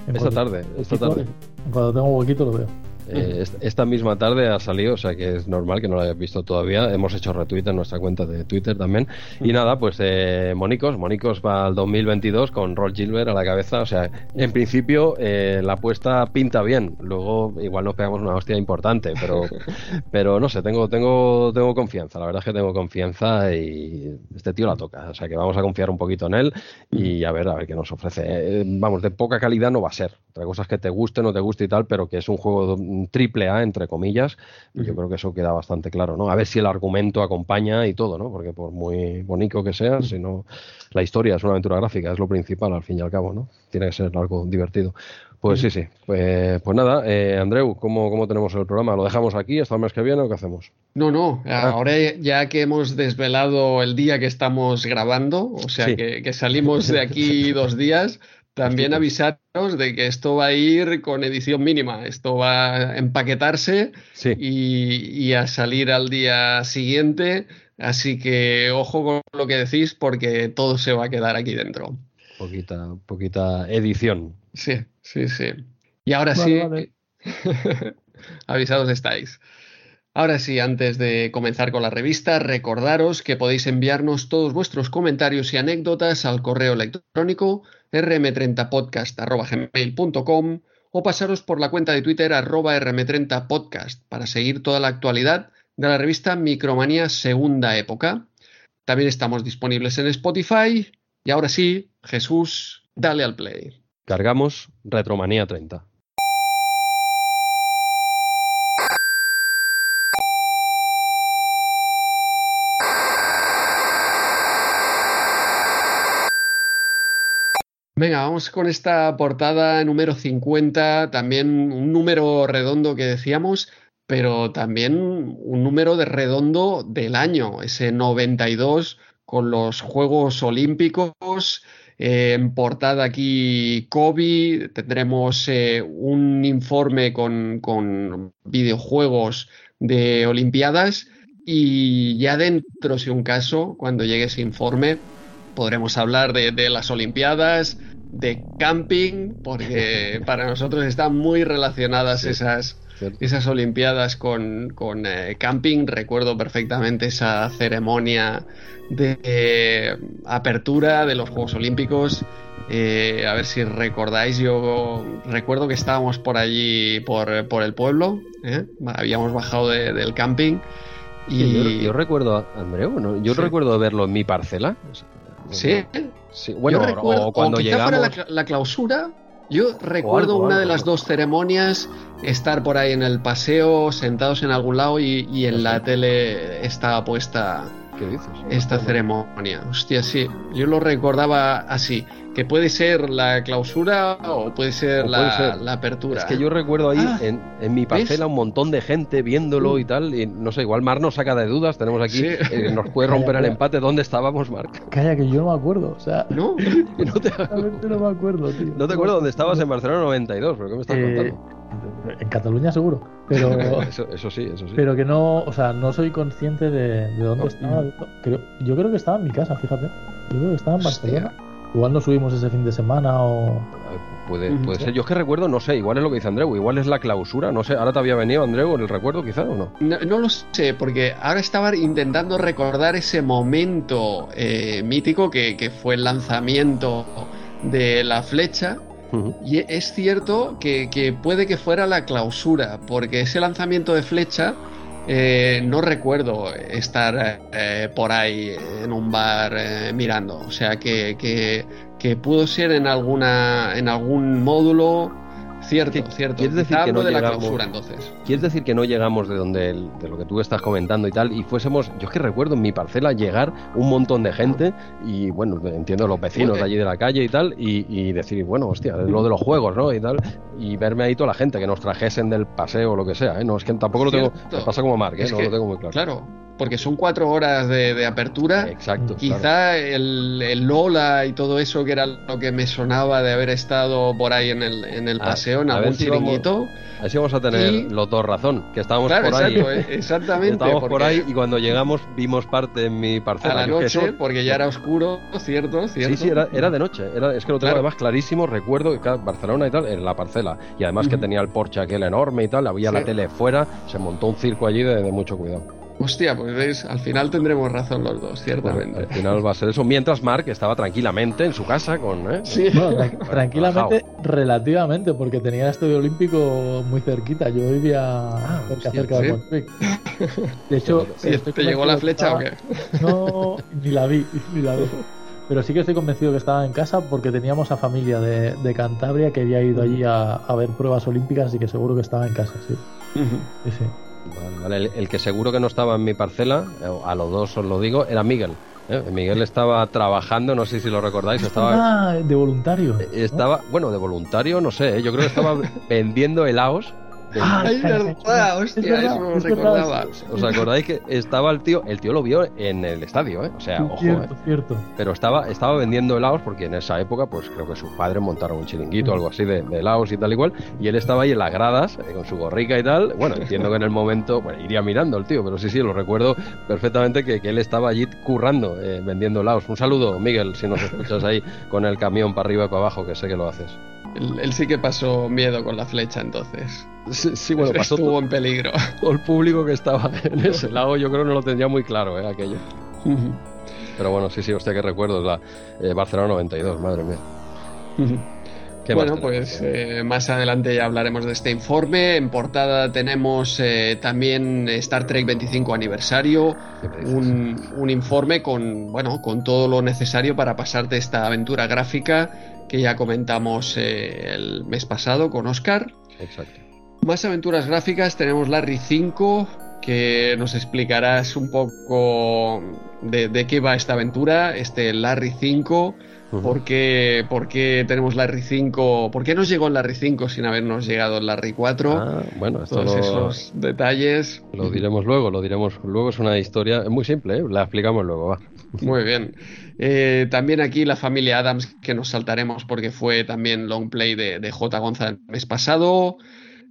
Esta tarde, esta tarde. Cuando tengo un huequito lo veo. Eh, esta misma tarde ha salido, o sea que es normal que no lo hayas visto todavía. Hemos hecho retweet en nuestra cuenta de Twitter también. Y nada, pues eh, Monicos, Monicos va al 2022 con Roll Gilbert a la cabeza. O sea, en principio eh, la apuesta pinta bien. Luego igual nos pegamos una hostia importante, pero, (laughs) pero no sé, tengo, tengo, tengo confianza. La verdad es que tengo confianza y este tío la toca. O sea que vamos a confiar un poquito en él y a ver, a ver qué nos ofrece. Eh, vamos, de poca calidad no va a ser. Otra cosa es que te guste, no te guste y tal, pero que es un juego triple A, entre comillas, yo creo que eso queda bastante claro, ¿no? A ver si el argumento acompaña y todo, ¿no? Porque por muy bonito que sea, si no, la historia es una aventura gráfica, es lo principal al fin y al cabo, ¿no? Tiene que ser algo divertido. Pues sí, sí. Pues, pues nada, eh, Andreu, ¿cómo, ¿cómo, tenemos el programa? ¿Lo dejamos aquí hasta el mes que viene o qué hacemos? No, no. Ah. Ahora ya que hemos desvelado el día que estamos grabando, o sea que, que, salimos de aquí (laughs) dos días, también avisaros de que esto va a ir con edición mínima, esto va a empaquetarse y, a salir al día siguiente, así que ojo con lo que decís porque todo se va a quedar aquí dentro. Poquita, poquita edición. Sí, sí, sí. Y ahora sí, (laughs) avisados estáis. Ahora sí, antes de comenzar con la revista, recordaros que podéis enviarnos todos vuestros comentarios y anécdotas al correo electrónico rm30podcast.gmail.com o pasaros por la cuenta de Twitter arroba rm30podcast para seguir toda la actualidad de la revista Micromanía Segunda Época. También estamos disponibles en Spotify. Y ahora sí, Jesús, dale al play. Cargamos Retromanía 30. Venga, vamos con esta portada número 50, también un número redondo que decíamos, pero también un número de redondo del año, ese 92 con los Juegos Olímpicos. Eh, en portada aquí Kobe, tendremos eh, un informe con, con videojuegos de Olimpiadas y ya dentro, si un caso, cuando llegue ese informe, podremos hablar de, de las Olimpiadas, de camping, porque para nosotros están muy relacionadas esas, esas Olimpiadas con, con eh, camping. Recuerdo perfectamente esa ceremonia de eh, apertura de los Juegos Olímpicos. Eh, a ver si recordáis, yo recuerdo que estábamos por allí, por, por el pueblo, habíamos bajado del camping. Y... Yo, recuerdo, Andreu, yo recuerdo verlo en mi parcela. Sí, bueno, o cuando llegamos... la, clausura, yo recuerdo una de las dos ceremonias estar por ahí en el paseo, sentados en algún lado y, en la tele estaba puesta ¿Qué dices? esta ceremonia. Hostia, sí, yo lo recordaba así que puede ser la clausura o puede ser, la, apertura. Es que yo recuerdo ahí ah, en, mi parcela un montón de gente viéndolo y tal, y no sé, igual Mar nos saca de dudas, tenemos aquí, eh, nos puede romper el empate, ¿dónde estábamos, Marc? Calla, que yo no me acuerdo, o sea... No, (laughs) no te no me acuerdo, tío. No te acuerdo dónde estabas en Barcelona 92, pero ¿qué me estás eh, contando? En Cataluña seguro, pero (laughs) eso, sí, eso sí. Pero que no, o sea, no soy consciente de, dónde estaba. yo creo que estaba en mi casa, fíjate. Yo creo que estaba en Barcelona. Igual no subimos ese fin de semana o... Puede, puede ser. Yo es que recuerdo, no sé, igual es lo que dice Andreu, igual es la clausura, no sé, ahora te había venido Andreu en el recuerdo quizá o no. No, lo sé, porque ahora estaba intentando recordar ese momento eh, mítico que, fue el lanzamiento de la flecha. Y es cierto que, que puede que fuera la clausura, porque ese lanzamiento de flecha eh, no recuerdo estar eh, por ahí en un bar eh, mirando. O sea que, que, que, pudo ser en alguna en algún módulo Cierto, cierto. ¿Quieres decir que no de llegamos, la clausura, entonces. ¿Quieres decir que no llegamos de donde de lo que tú estás comentando y tal y fuésemos, yo es que recuerdo en mi parcela llegar un montón de gente y bueno, entiendo los vecinos de allí de la calle y tal y, decir, bueno, hostia, lo de los juegos, ¿no? Y tal y verme ahí toda la gente que nos trajesen del paseo o lo que sea, ¿eh? No, es que tampoco lo tengo, me pasa como Mark, ¿eh? no lo tengo muy claro. Claro, porque son cuatro horas de, apertura. Exacto. Quizá el, Lola y todo eso, que era lo que me sonaba de haber estado por ahí en el, en el paseo, en algún chiringuito. Así vamos a tener los dos razón, que estábamos por ahí. (laughs) Exactamente. estábamos por ahí y cuando llegamos vimos parte en mi parcela. A la noche, porque ya era oscuro, cierto, cierto. Sí, sí, era, era de noche. Era, es que lo tengo además clarísimo, recuerdo que Barcelona y tal, en la parcela. Y además que tenía el porche aquel enorme y tal, había la tele fuera, se montó un circo allí de mucho cuidado. Hostia, pues veis, al final tendremos razón los dos, ciertamente. al final va a ser eso. Mientras Mark estaba tranquilamente en su casa con. ¿eh? Sí. (laughs) tranquilamente, relativamente, porque tenía el Estadio Olímpico muy cerquita. Yo vivía ah, cerca, de Montjuic. (laughs) De hecho, ¿te llegó la flecha o qué? No, ni la vi, ni la vi. (laughs) Pero sí que estoy convencido que estaba en casa porque teníamos a familia de, de Cantabria que había ido allí a, a, ver pruebas olímpicas y que seguro que estaba en casa, sí. sí, sí. El, que seguro que no estaba en mi parcela, eh, a los dos os lo digo, era Miguel. ¿eh? Miguel estaba trabajando, no sé si lo recordáis, estaba... Ah, de voluntario. Estaba, bueno, de voluntario, no sé, ¿eh? yo creo que estaba (laughs) vendiendo helados Ah, es verdad, hostia, eso no lo recordaba. ¿Os acordáis que estaba el tío? El tío lo vio en el estadio, ¿eh? O sea, ojo, cierto, ¿eh? cierto. Pero estaba, estaba vendiendo helados porque en esa época, pues creo que sus padres montaron un chiringuito o algo así de, de, helados y tal igual. Y él estaba ahí en las gradas eh, con su gorrica y tal. Bueno, entiendo que en el momento, bueno, iría mirando el tío, pero sí, sí, lo recuerdo perfectamente que, que él estaba allí currando, eh, vendiendo helados. Un saludo, Miguel, si nos escuchas ahí con el camión para arriba y para abajo, que sé que lo haces. Él, sí que pasó miedo con la flecha entonces. Sí, bueno, pasó Estuvo en peligro. (laughs) Todo el público que estaba en ese lago yo creo no lo tendría muy claro, ¿eh? Aquello. Pero bueno, sí, sí, usted que recuerdo, es la eh, Barcelona 92, madre mía. bueno, pues eh, más adelante ya hablaremos de este informe. En portada tenemos eh, también Star Trek 25 aniversario, un, informe con, bueno, con todo lo necesario para pasarte esta aventura gráfica que ya comentamos eh, el mes pasado con Oscar. Exacto. Más aventuras gráficas tenemos Larry 5, que nos explicarás un poco de, de qué va esta aventura, este Larry 5 ¿Por qué, tenemos Larry 5? ¿Por qué nos llegó el Larry 5 sin habernos llegado el Larry 4? Ah, bueno, Todos esos detalles. Lo diremos luego, lo diremos luego. Es una historia muy simple, ¿eh? la explicamos luego, va. Muy bien. Eh, también aquí la familia Adams, que nos saltaremos porque fue también long play de, J. González el mes pasado.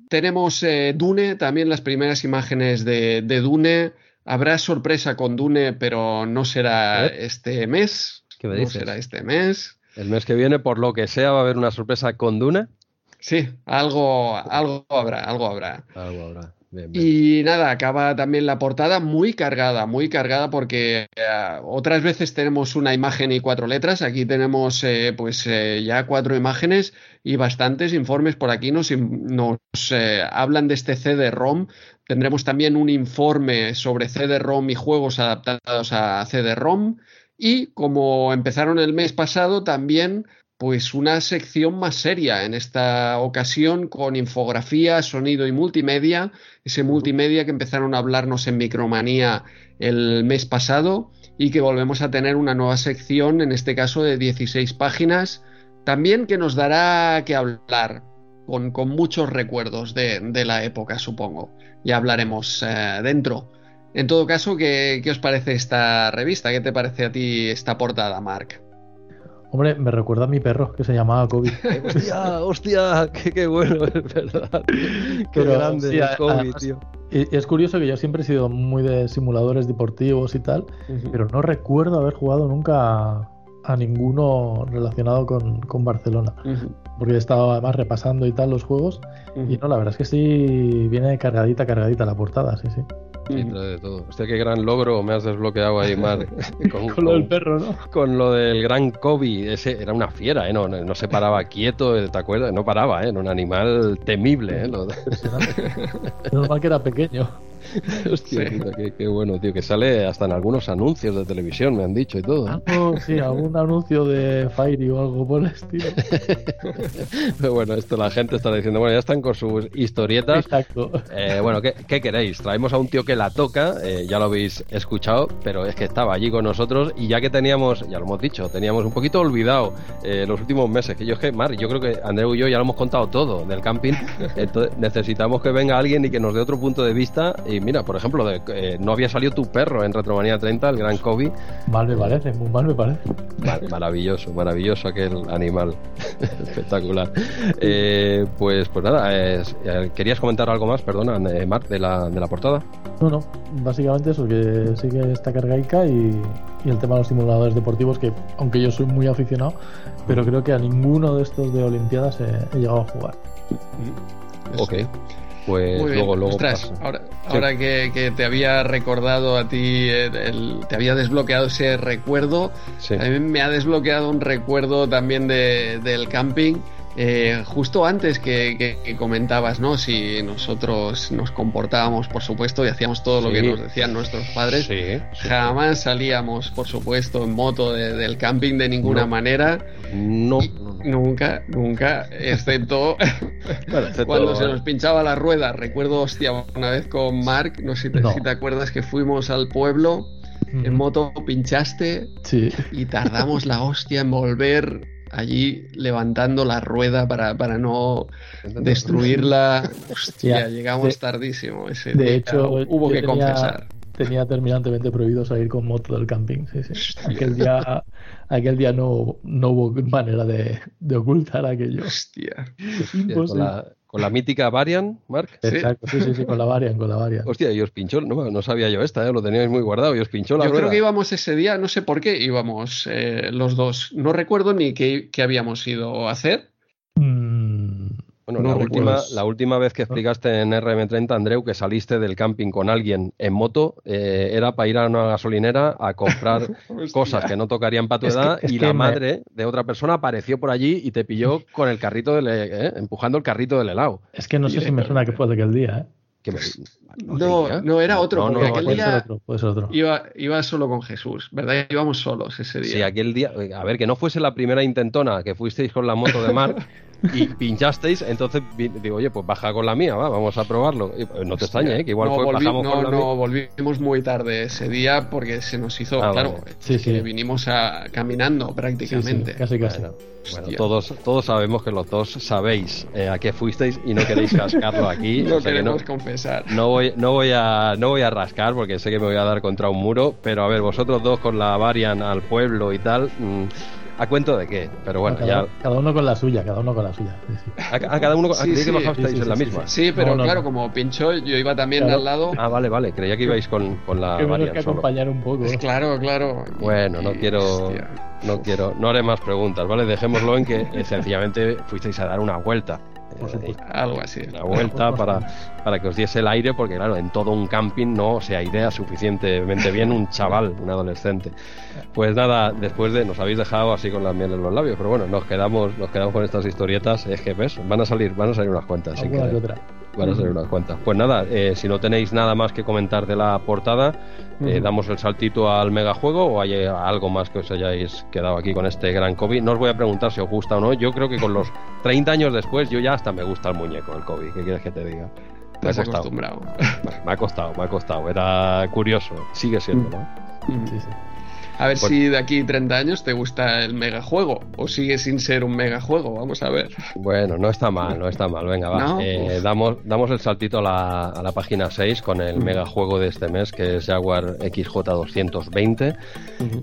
Tenemos eh, Dune, también las primeras imágenes de, Dune. Habrá sorpresa con Dune, pero no será este mes. ¿Qué me dices? será este mes. El mes que viene, por lo que sea, va a haber una sorpresa con Duna. Sí, algo, algo habrá, algo habrá. Algo habrá. Y nada, acaba también la portada muy cargada, muy cargada porque eh, otras veces tenemos una imagen y cuatro letras, aquí tenemos eh, pues eh, ya cuatro imágenes y bastantes informes por aquí nos, nos hablan de este CD-ROM. Tendremos también un informe sobre CD-ROM y juegos adaptados a CD-ROM. Y como empezaron el mes pasado, también pues una sección más seria en esta ocasión con infografía, sonido y multimedia, ese multimedia que empezaron a hablarnos en Micromanía el mes pasado y que volvemos a tener una nueva sección, en este caso de 16 páginas, también que nos dará que hablar, con, muchos recuerdos de, la época, supongo. Ya hablaremos eh, dentro. En todo caso, ¿qué, os parece esta revista? ¿Qué te parece a ti esta portada, Mark? Hombre, me recuerda a mi perro que se llamaba Kobe. (laughs) hostia, hostia, qué, bueno, (laughs) es verdad. Qué grande es Kobe, tío. Y es curioso que yo siempre he sido muy de simuladores deportivos y tal, pero no recuerdo haber jugado nunca a, ninguno relacionado con, Barcelona. Porque he estado además repasando y tal los juegos. Y no, la verdad es que sí viene cargadita, cargadita la portada, sí, sí. Sí, de todo. Hostia, qué gran logro me has desbloqueado ahí, Mar. (laughs) (laughs) con, lo del perro, ¿no? Con lo del gran Kobe. Ese era una fiera, ¿eh? No, no, se paraba (laughs) quieto, ¿te acuerdas? No paraba, ¿eh? Era un animal temible, ¿eh? Lo Normal que era pequeño. Hostia, qué, bueno, tío, que sale hasta en algunos anuncios de televisión, me han dicho y todo. ¿eh? Ah, sí, algún anuncio de Fairy o algo por el estilo. Pero bueno, esto la gente está diciendo, bueno, ya están con sus historietas. Exacto. Eh, bueno, ¿qué, queréis? Traemos a un tío que la toca, eh, ya lo habéis escuchado, pero es que estaba allí con nosotros y ya que teníamos, ya lo hemos dicho, teníamos un poquito olvidado los últimos meses, que yo es que, Mar, yo creo que Andreu y yo ya lo hemos contado todo del camping, (laughs) entonces necesitamos que venga alguien y que nos dé otro punto de vista y mira, por ejemplo, eh, no había salido tu perro en Retromanía 30, el gran Kobe. Mal me parece, muy mal me parece. maravilloso, maravilloso aquel animal. (laughs) Espectacular. Eh, pues, pues nada, eh, ¿querías comentar algo más, perdona, Marc, de la, de la portada? No, no, básicamente eso, que sigue esta cargaica y, y el tema de los simuladores deportivos, que aunque yo soy muy aficionado, pero creo que a ninguno de estos de Olimpiadas he, llegado a jugar. Ok. Pues luego, luego. ahora, que, te había recordado a ti, te había desbloqueado ese recuerdo, a mí me ha desbloqueado un recuerdo también de, del camping eh, justo antes que, comentabas, ¿no? Si nosotros nos comportábamos, por supuesto, y hacíamos todo lo que nos decían nuestros padres, jamás salíamos, por supuesto, en moto del camping de ninguna manera. No. Nunca, nunca, excepto, (laughs) cuando se nos pinchaba la rueda. Recuerdo, hostia, una vez con Mark, no sé si te, acuerdas que fuimos al pueblo en moto, pinchaste y tardamos la hostia en volver allí levantando la rueda para, para no destruirla. Hostia, llegamos tardísimo ese De hecho, hubo que confesar. Tenía terminantemente prohibido salir con moto del camping. Aquel día, aquel día no, no hubo manera de, de ocultar aquello. Hostia. Con la mítica Varian, Mark. Exacto, sí, sí, sí, con la Varian, con la Varian. Hostia, y os pinchó, no, no sabía yo esta, ¿eh? lo teníais muy guardado, y os pinchó la Yo creo que íbamos ese día, no sé por qué íbamos eh, los dos. No recuerdo ni qué, qué habíamos ido a hacer. Mm, Bueno, la, última, la última vez que explicaste en RM30, Andreu, que saliste del camping con alguien en moto, eh, era para ir a una gasolinera a comprar (laughs) cosas que no tocarían para tu edad y la madre de otra persona apareció por allí y te pilló con el carrito del, eh, empujando el carrito del helado. Es que no sé si me suena que fue de aquel día, ¿eh? no, no, era otro, no, aquel día puede ser otro. Iba, iba, solo con Jesús, ¿verdad? Íbamos solos ese día. Sí, aquel día, a ver, que no fuese la primera intentona que fuisteis con la moto de Mar (laughs) y pinchasteis, entonces digo, oye, pues baja con la mía, va, vamos a probarlo. Pues, no te extrañe, ¿eh? que igual fue, bajamos con la No, volvimos muy tarde ese día porque se nos hizo, ah, claro, sí, sí. vinimos a, caminando prácticamente. casi, casi. Bueno, todos, todos sabemos que los dos sabéis eh, a qué fuisteis y no queréis cascarlo aquí. (laughs) no queremos confesar. No voy, no, voy a, no voy a rascar porque sé que me voy a dar contra un muro, pero a ver, vosotros dos con la Varian al pueblo y tal... Mm, ¿A cuento de qué? Pero bueno, cada, ya. Cada uno con la suya, cada uno con la suya. A, cada uno. Sí, sí, que bajasteis en la misma. Sí, pero claro, como pinchó, yo iba también al lado. Ah, vale, vale. Creía que ibais con, con la. Que que acompañar un poco. Pues (laughs) claro, claro. Bueno, no quiero. No quiero. No haré más preguntas, ¿vale? Dejémoslo en que sencillamente fuisteis a dar una vuelta. Algo así. Una vuelta para, para que os diese el aire, porque claro, en todo un camping no se idea suficientemente bien un chaval, un adolescente. Pues nada, después de nos habéis dejado así con la miel en los labios, pero bueno, nos quedamos, nos quedamos con estas historietas, es que ves, van a salir, van a salir unas cuentas. Van a salir unas cuentas. Pues nada, eh, si no tenéis nada más que comentar de la portada, eh, damos el saltito al megajuego o hay algo más que os hayáis quedado aquí con este gran COVID. No os voy a preguntar si os gusta o no. Yo creo que con los (laughs) 30 años después yo ya hasta me gusta el muñeco, el COVID. ¿Qué quieres que te diga? Me ha costado. Me ha costado, me ha costado. Era curioso. Sigue siendo, ¿no? Sí, sí. A ver si de aquí 30 años te gusta el megajuego o sigue sin ser un megajuego. Vamos a ver. Bueno, no está mal, no está mal. Venga, va. Eh, damos, damos el saltito a la, a la página 6 con el megajuego de este mes que es Jaguar XJ220.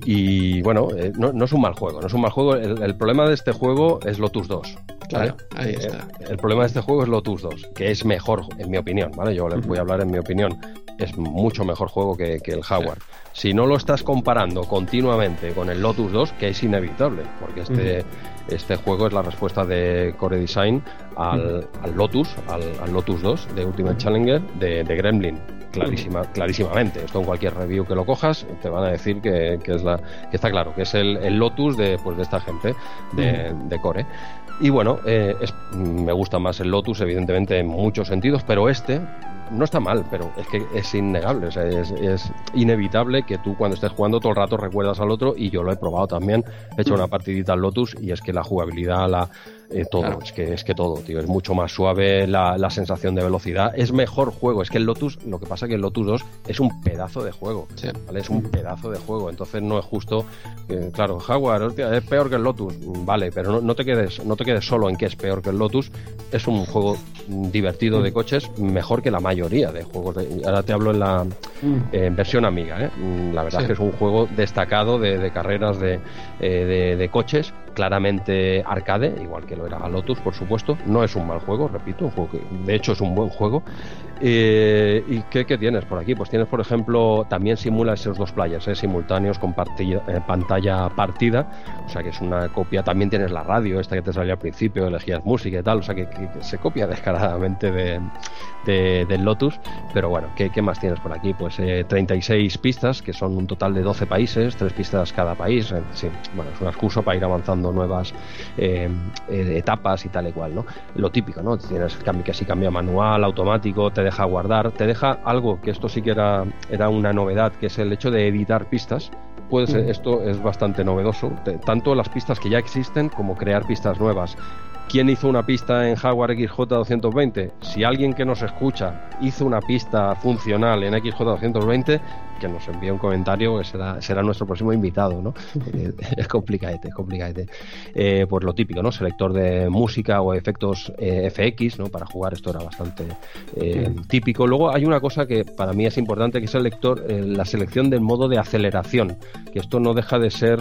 Y bueno, eh, no, no, es un mal juego, no es un mal juego. El, problema de este juego es Lotus 2. Claro, ahí eh, está. el problema de este juego es Lotus 2, que es mejor, en mi opinión, ¿vale? Yo les voy a hablar en mi opinión. Es mucho mejor juego que, el Jaguar. Si no lo estás comparando continuamente con el Lotus 2, que es inevitable, porque este, este juego es la respuesta de Core Design al, Lotus, al, Lotus 2 de Ultimate Challenger de, Gremlin. Clarísima, clarísimamente. Esto en cualquier review que lo cojas te van a decir que, es la, que está claro, que es el, Lotus de, pues, de esta gente de, Core. Y bueno, eh, me gusta más el Lotus, evidentemente, en muchos sentidos, pero este no está mal, pero es que es innegable, es, inevitable que tú cuando estés jugando todo el rato recuerdas al otro y yo lo he probado también, he hecho una partidita al Lotus y es que la jugabilidad, la, eh, todo, es, que, es que todo, tío, es mucho más suave la, la, sensación de velocidad, es mejor juego, es que el Lotus, lo que pasa es que el Lotus 2 es un pedazo de juego, ¿vale? es un pedazo de juego, entonces no es justo, claro, Jaguar es peor que el Lotus, vale, pero no, no, te quedes, no te quedes solo en que es peor que el Lotus, es un juego divertido de coches, mejor que la mayoría de juegos, de, ahora te hablo en la mm. versión amiga, ¿eh? mm, la verdad es que es un juego destacado de, de carreras de, eh, de coches, claramente arcade, igual que lo era Lotus, por supuesto. No es un mal juego, repito, un juego que de hecho es un buen juego. Eh, ¿Y qué, tienes por aquí? Pues tienes, por ejemplo, también simula esos dos players ¿eh? simultáneos con eh, pantalla partida, o sea que es una copia. También tienes la radio, esta que te salió al principio, elegías música y tal, o sea que, se copia (laughs) descaradamente de, del Lotus. Pero bueno, ¿qué, más tienes por aquí? Pues 36 pistas, que son un total de 12 países, 3 pistas cada país. Sí, bueno, es un excuso para ir avanzando nuevas etapas y tal y cual, ¿no? Lo típico, ¿no? Tienes que si cambia manual, automático, te deja guardar, te deja algo que esto sí que era, era una novedad, que es el hecho de editar pistas. Puede ser, esto es bastante novedoso, tanto las pistas que ya existen como crear pistas nuevas. ¿Quién hizo una pista en Jaguar XJ220? Si alguien que nos escucha hizo una pista funcional en XJ220, que nos envíe un comentario, que será, será nuestro próximo invitado, ¿no? (laughs) Eh, (laughs) es complicadete, es complicadete. Eh, pues lo típico, ¿no? Selector de música o efectos eh, FX, ¿no? Para jugar esto era bastante típico. Luego hay una cosa que para mí es importante, que es el lector, la selección del modo de aceleración, que esto no deja de ser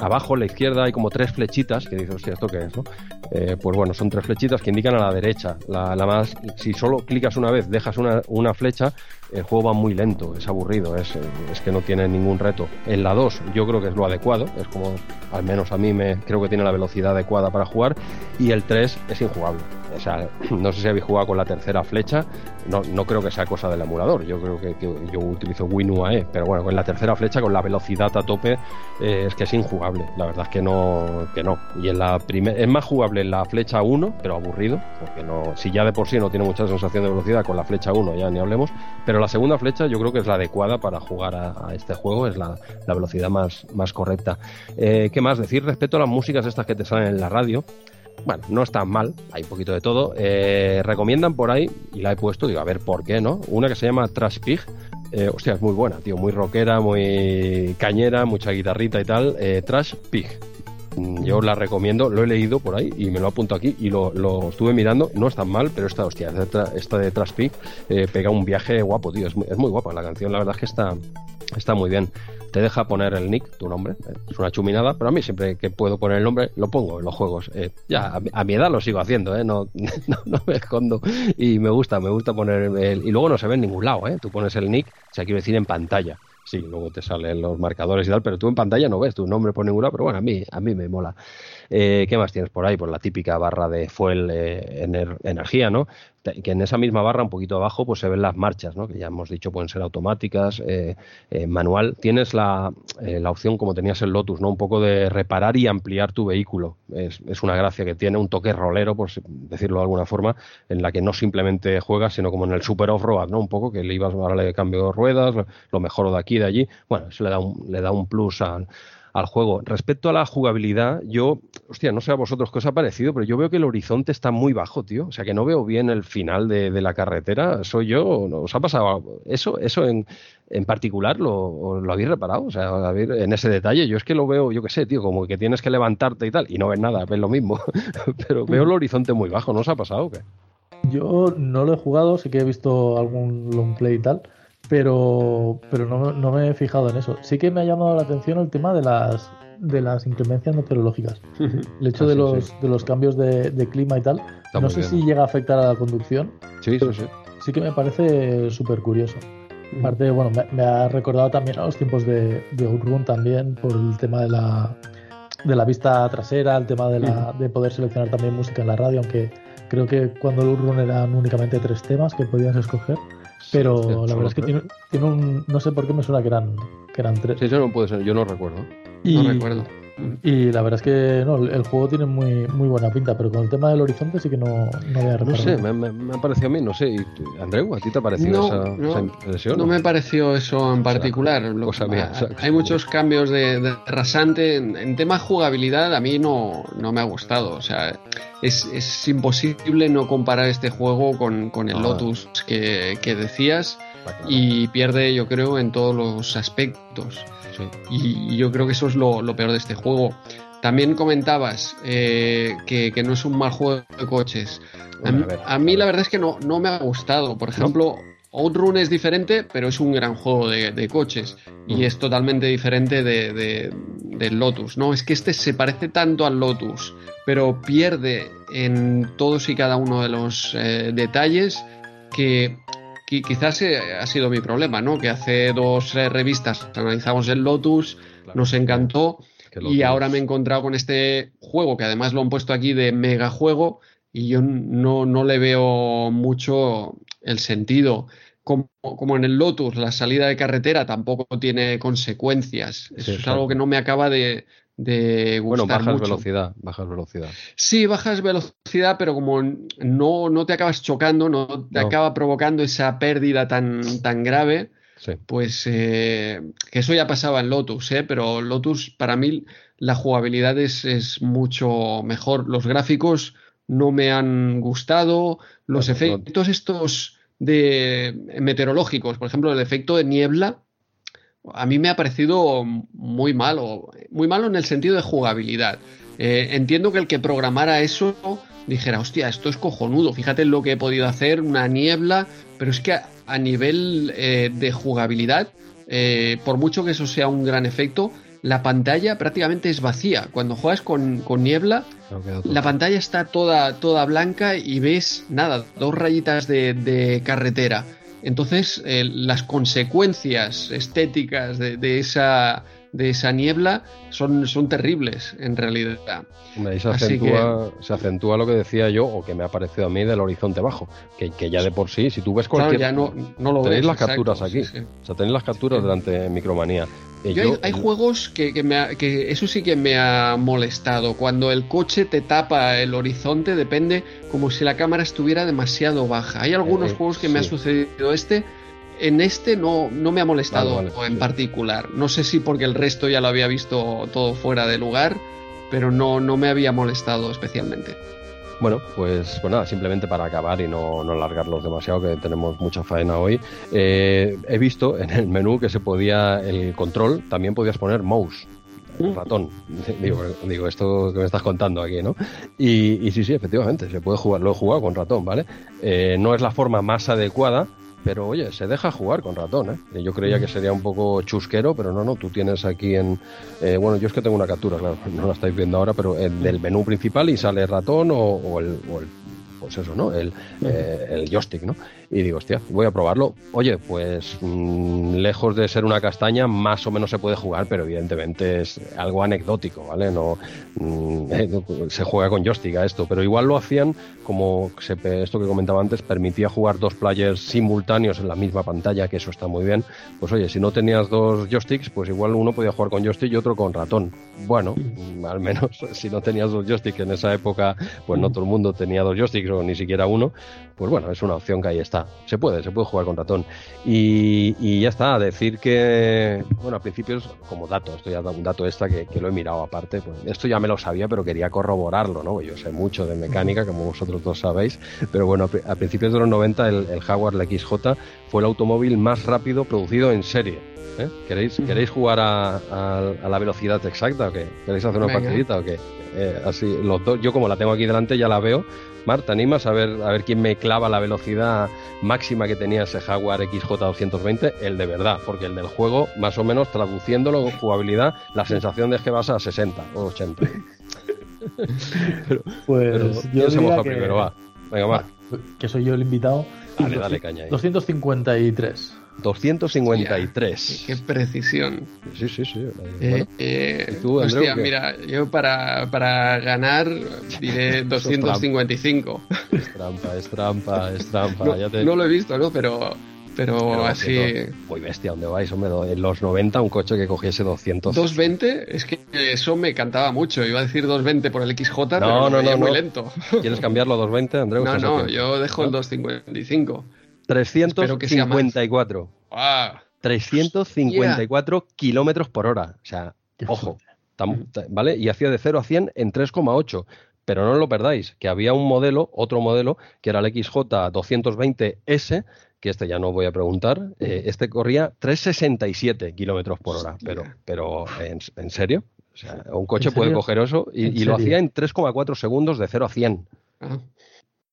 abajo, a la izquierda, hay como tres flechitas, que dices, hostia, ¿esto qué es, no? Pues bueno, son tres flechitas que indican a la derecha. La, más, si solo clicas una vez, dejas una, una flecha, el juego va muy lento, es aburrido, es, es, que no tiene ningún reto. En la 2 yo creo que es lo adecuado, es como, al menos a mí me creo que tiene la velocidad adecuada para jugar, y el 3 es injugable. O sea, (clears throat) no sé si habéis jugado con la tercera flecha, no, no creo que sea cosa del emulador, yo creo que, yo utilizo WinUAE, pero bueno, con la tercera flecha, con la velocidad a tope, eh, es que es injugable, la verdad es que no, que no. Y en la primera, es más jugable en la flecha 1, pero aburrido, porque no, si ya de por sí no tiene mucha sensación de velocidad, con la flecha 1 ya ni hablemos, pero la segunda flecha yo creo que es la adecuada para jugar a, este juego, es la, velocidad más, más correcta. Eh, ¿Qué más decir respecto a las músicas estas que te salen en la radio? Bueno, no está mal, hay un poquito de todo. Eh, recomiendan por ahí, y la he puesto, digo, a ver por qué, ¿no? Una que se llama Trash Pig. Eh, hostia, es muy buena, tío, muy rockera, muy cañera, mucha guitarrita y tal. Eh, Trash Pig. Mm, yo la recomiendo, lo he leído por ahí y me lo apunto aquí y lo, estuve mirando. No es tan mal, pero esta, hostia, esta de Trash Pig pega un viaje guapo, tío. Es muy, es muy guapa la canción, la verdad es que está, está muy bien te deja poner el nick, tu nombre. Eh, es una chuminada, pero a mí siempre que puedo poner el nombre, lo pongo en los juegos. Eh, ya, a, mi edad lo sigo haciendo, ¿eh? (laughs) no, no, me escondo. Y me gusta, me gusta poner el, Y luego no se ve en ningún lado, ¿eh? Tú pones el nick, o sea, quiero decir en pantalla. Sí, luego te salen los marcadores y tal, pero tú en pantalla no ves tu nombre por ningún lado, pero bueno, a mí, a mí me mola. Eh, ¿Qué más tienes por ahí? Pues la típica barra de fuel eh, energía, ¿no? Que en esa misma barra, un poquito abajo, pues se ven las marchas, ¿no? Que ya hemos dicho pueden ser automáticas, eh, manual. Tienes la, opción, como tenías el Lotus, ¿no? Un poco de reparar y ampliar tu vehículo. Es, una gracia que tiene, un toque rolero, por decirlo de alguna forma, en la que no simplemente juegas, sino como en el Super Off-Road, ¿no? Un poco que le ibas a darle cambio de ruedas, lo mejor de aquí, de allí. Bueno, eso le da un, le da un plus al al juego. Respecto a la jugabilidad, yo, hostia, no sé a vosotros qué os ha parecido, pero yo veo que el horizonte está muy bajo, tío. O sea, que no veo bien el final de, la carretera. ¿Soy yo? ¿Os ha pasado eso? ¿Eso en, en particular lo, lo habéis reparado? O sea, en ese detalle, yo es que lo veo, yo qué sé, tío, como que tienes que levantarte y tal, y no ves nada, ves lo mismo. (laughs) pero veo el horizonte muy bajo, ¿no os ha pasado qué? Yo no lo he jugado, sí que he visto algún long play y tal pero, pero no, no, me he fijado en eso. Sí que me ha llamado la atención el tema de las, de las inclemencias meteorológicas. El hecho de, los, de los cambios de, clima y tal. no sé si llega a afectar a la conducción. Sí, sí, sí. Sí que me parece súper curioso. Aparte, bueno, me, ha recordado también a los tiempos de, de Outrun también por el tema de la, de la vista trasera, el tema de, la, de poder seleccionar también música en la radio, aunque creo que cuando el Outrun eran únicamente tres temas que podías escoger. Pero la verdad es que tiene, tiene, un. No sé por qué me suena que eran, que eran tres. Sí, eso no puede ser, yo no recuerdo. no recuerdo. Y la verdad es que no, el juego tiene muy, muy buena pinta, pero con el tema del horizonte sí que no, no había No sé, me, me, ha parecido a mí, no sé. Andreu, ¿a ti te ha parecido esa, impresión? No, me pareció eso en particular. hay muchos cambios de, rasante. En, tema jugabilidad, a mí no, no me ha gustado. O sea, es, es imposible no comparar este juego con, con el ah. Lotus que, que decías. Y pierde, yo creo, en todos los aspectos. Y, yo creo que eso es lo, peor de este juego. También comentabas eh, que, no es un mal juego de coches. A, mí, la verdad es que no, no me ha gustado. Por ejemplo, Outrun es diferente, pero es un gran juego de, coches. Y es totalmente diferente de, del Lotus. No, es que este se parece tanto al Lotus, pero pierde en todos y cada uno de los eh, detalles que quizás eh, ha sido mi problema, ¿no? Que hace dos revistas analizamos el Lotus, nos encantó y ahora me he encontrado con este juego que además lo han puesto aquí de mega juego y yo no, no le veo mucho el sentido. Como, como, en el Lotus, la salida de carretera tampoco tiene consecuencias. Eso es algo que no me acaba de, de bueno, bajas velocidad, bajas velocidad. Sí, bajas velocidad, pero como no, no te acabas chocando, no te acaba provocando esa pérdida tan, tan grave, pues eh, que eso ya pasaba en Lotus, ¿eh? pero Lotus para mí la jugabilidad es, es, mucho mejor. Los gráficos no me han gustado, los efectos estos de meteorológicos, por ejemplo, el efecto de niebla, a mí me ha parecido muy malo, muy malo en el sentido de jugabilidad. Eh, entiendo que el que programara eso dijera, hostia, esto es cojonudo, fíjate lo que he podido hacer, una niebla, pero es que a, nivel eh, de jugabilidad, eh, por mucho que eso sea un gran efecto, la pantalla prácticamente es vacía. Cuando juegas con, niebla, la pantalla está toda, toda blanca y ves nada, dos rayitas de carretera. Entonces, eh, las consecuencias estéticas de, esa de esa niebla son, son terribles en realidad. se, acentúa, se acentúa lo que decía yo, o que me ha parecido a mí del horizonte bajo, que, que ya de por sí, si tú ves cualquier... ya no, no lo tenéis las capturas aquí, o sea, tenéis las capturas delante de Micromanía. Hay, juegos que, que, me que eso sí que me ha molestado. Cuando el coche te tapa el horizonte, depende como si la cámara estuviera demasiado baja. Hay algunos eh, juegos que me ha sucedido este en este no, no me ha molestado en particular. No sé si porque el resto ya lo había visto todo fuera de lugar, pero no, no me había molestado especialmente. Bueno, pues, pues nada, simplemente para acabar y no, no alargarlos demasiado, que tenemos mucha faena hoy. Eh, he visto en el menú que se podía, el control, también podías poner mouse. El mm. ratón, digo, digo, esto que me estás contando aquí, ¿no? Y, y sí, sí, efectivamente, se puede jugar, lo he jugado con ratón, ¿vale? Eh, no es la forma más adecuada, pero oye, se deja jugar con ratón, ¿eh? Yo creía que sería un poco chusquero, pero no, no, tú tienes aquí en... Eh, bueno, yo es que tengo una captura, claro, (laughs) no la estáis viendo ahora, pero en del menú principal y sale ratón o, el, o el pues eso, ¿no? El, eh, el joystick, ¿no? Y digo, hostia, voy a probarlo. Oye, pues mm, lejos de ser una castaña, más o menos se puede jugar, pero evidentemente es algo anecdótico, ¿vale? No, mm, eh, se juega con joystick a esto, pero igual lo hacían como se, esto que comentaba antes, permitía jugar dos players simultáneos en la misma pantalla, que eso está muy bien. Pues oye, si no tenías dos joysticks, pues igual uno podía jugar con joystick y otro con ratón. Bueno, mm, al menos (laughs) si no tenías dos joysticks en esa época, pues no todo el mundo tenía dos joysticks o ni siquiera uno, pues bueno, es una opción que ahí está. Se puede, se puede jugar con ratón. Y, ya está, decir que, bueno, a principios, como dato, esto ya da un dato extra que, lo he mirado aparte, pues esto ya me lo sabía, pero quería corroborarlo, ¿no? Yo sé mucho de mecánica, como vosotros dos sabéis, pero bueno, a principios de los 90 el, el Jaguar la XJ fue el automóvil más rápido producido en serie. ¿eh? ¿Queréis, ¿Queréis jugar a, la velocidad exacta o qué? ¿Queréis hacer una partidita o qué? Eh, así, los dos, yo como la tengo aquí delante ya la veo Marta, animas a ver, a ver quién me clava la velocidad máxima que tenía ese Jaguar XJ220? El de verdad, porque el del juego, más o menos traduciéndolo en jugabilidad, la sensación de que vas a 60 o 80. (laughs) pues yo somos primero, va. Venga, va. Que soy yo el invitado. Dale, dale caña. 253. 253. qué precisión. Sí, sí, sí. Eh, eh, hostia, mira, yo para, para ganar diré (laughs) 255. es trampa, es trampa, es trampa. No, lo he visto, ¿no? Pero, pero, así. Muy bestia, ¿dónde vais? Hombre, en los 90 un coche que cogiese 200. 220, es que eso me cantaba mucho. Iba a decir 220 por el XJ, no, pero no, no, muy lento. ¿Quieres cambiarlo a 220, Andreu? No, no, yo dejo el 255. 354. 354 kilómetros por hora. O sea, ojo. ¿Vale? Y hacía de 0 a 100 en 3,8. Pero no lo perdáis, que había un modelo, otro modelo, que era el XJ220S, que este ya no voy a preguntar, eh, este corría 367 kilómetros por hora. Pero, pero ¿en, serio? O sea, un coche puede coger eso y, lo hacía en 3,4 segundos de 0 a 100. Ah.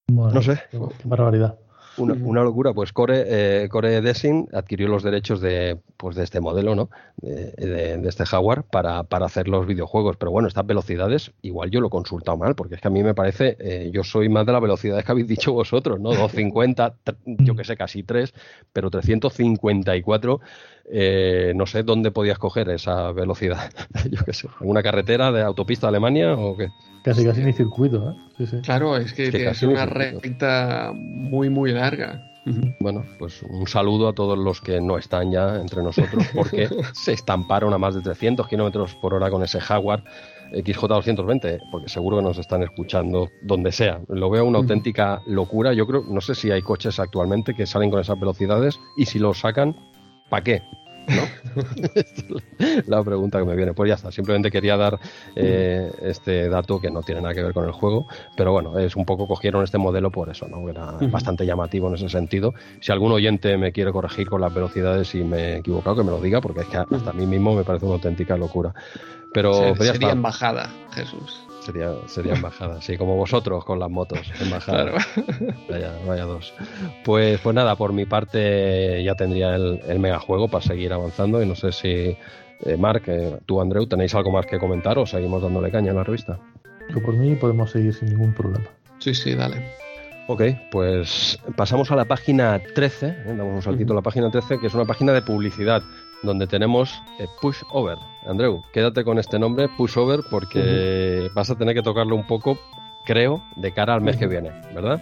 no sé. Qué barbaridad. Una, locura, pues Core, eh, Core Design adquirió los derechos de, pues de este modelo, ¿no? De, este Jaguar para, para, hacer los videojuegos. Pero bueno, estas velocidades, igual yo lo he consultado mal, porque es que a mí me parece, eh, yo soy más de la velocidad que habéis dicho vosotros, ¿no? (laughs) 250, yo que sé, casi 3, pero 354 eh, no sé dónde podías coger esa velocidad. (laughs) Yo qué sé, ¿en una carretera de autopista de Alemania o qué? Casi casi ni circuito, ¿eh? Claro, es que, es, una recta muy, muy larga. Bueno, pues un saludo a todos los que no están ya entre nosotros porque (laughs) se estamparon a más de 300 kilómetros por hora con ese Jaguar XJ220, porque seguro que nos están escuchando donde sea. Lo veo una auténtica locura. Yo creo, no sé si hay coches actualmente que salen con esas velocidades y si los sacan, ¿para qué? ¿No? (laughs) la pregunta que me viene. Pues ya está, simplemente quería dar eh, este dato que no tiene nada que ver con el juego, pero bueno, es un poco cogieron este modelo por eso, ¿no? Era bastante llamativo en ese sentido. Si algún oyente me quiere corregir con las velocidades y me he equivocado, que me lo diga, porque es que hasta a mí mismo me parece una auténtica locura. Pero, sería embajada, Jesús. Sería, sería embajada, sí, como vosotros con las motos, embajada. Vaya, vaya dos. Pues, pues nada, por mi parte ya tendría el, el megajuego para seguir avanzando y no sé si eh, Marc, eh, tú Andreu, ¿tenéis algo más que comentar o seguimos dándole caña en la revista? Yo por mí podemos seguir sin ningún problema. Sí, sí, dale. Ok, pues pasamos a la página 13, ¿eh? damos un saltito a la página 13, que es una página de publicidad donde tenemos eh, Push Over. Andreu, quédate con este nombre, Push Over, porque vas a tener que tocarlo un poco, creo, de cara al mes que viene, ¿verdad?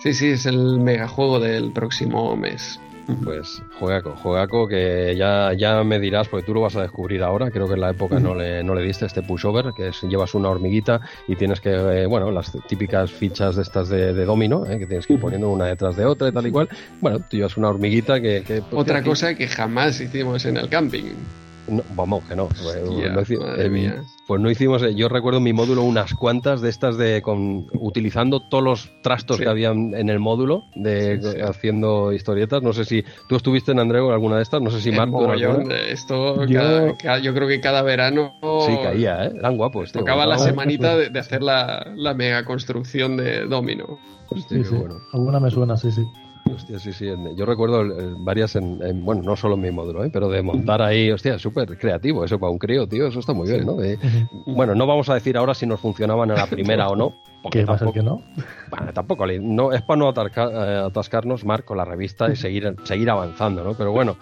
Sí, sí, es el megajuego del próximo mes. Pues juegaco, juegaco que ya, ya me dirás, porque tú lo vas a descubrir ahora, creo que en la época no le, no le diste este pushover, que es llevas una hormiguita y tienes que, eh, bueno, las típicas fichas de estas de, de domino, eh, que tienes que ir poniendo una detrás de otra y tal y cual. Bueno, tú llevas una hormiguita que... que pues, Otra cosa que jamás hicimos en el camping. Vamos, que no. Eh, pues no hicimos, yo recuerdo en mi módulo unas cuantas de estas de con utilizando todos los trastos que había en el módulo de haciendo historietas. No sé si tú estuviste en Andreu alguna de estas, no sé si Marco. Esto yo... yo creo que cada verano Sí, caía, ¿eh? Eran guapos. Tocaba la semanita de, hacer la, la, mega construcción de Domino. sí, sí. Bueno. Alguna me suena, sí, sí. Hostia, sí, sí. Yo recuerdo varias en, bueno, no solo en mi módulo, ¿eh? pero de montar ahí, hostia, súper creativo eso para un crío, tío, eso está muy bien, ¿no? (laughs) bueno, no vamos a decir ahora si nos funcionaban en la primera o no. (laughs) ¿Qué pasa que no? Bueno, tampoco, no, es para no eh, atascarnos, Marco, la revista y seguir, (laughs) seguir avanzando, ¿no? Pero bueno,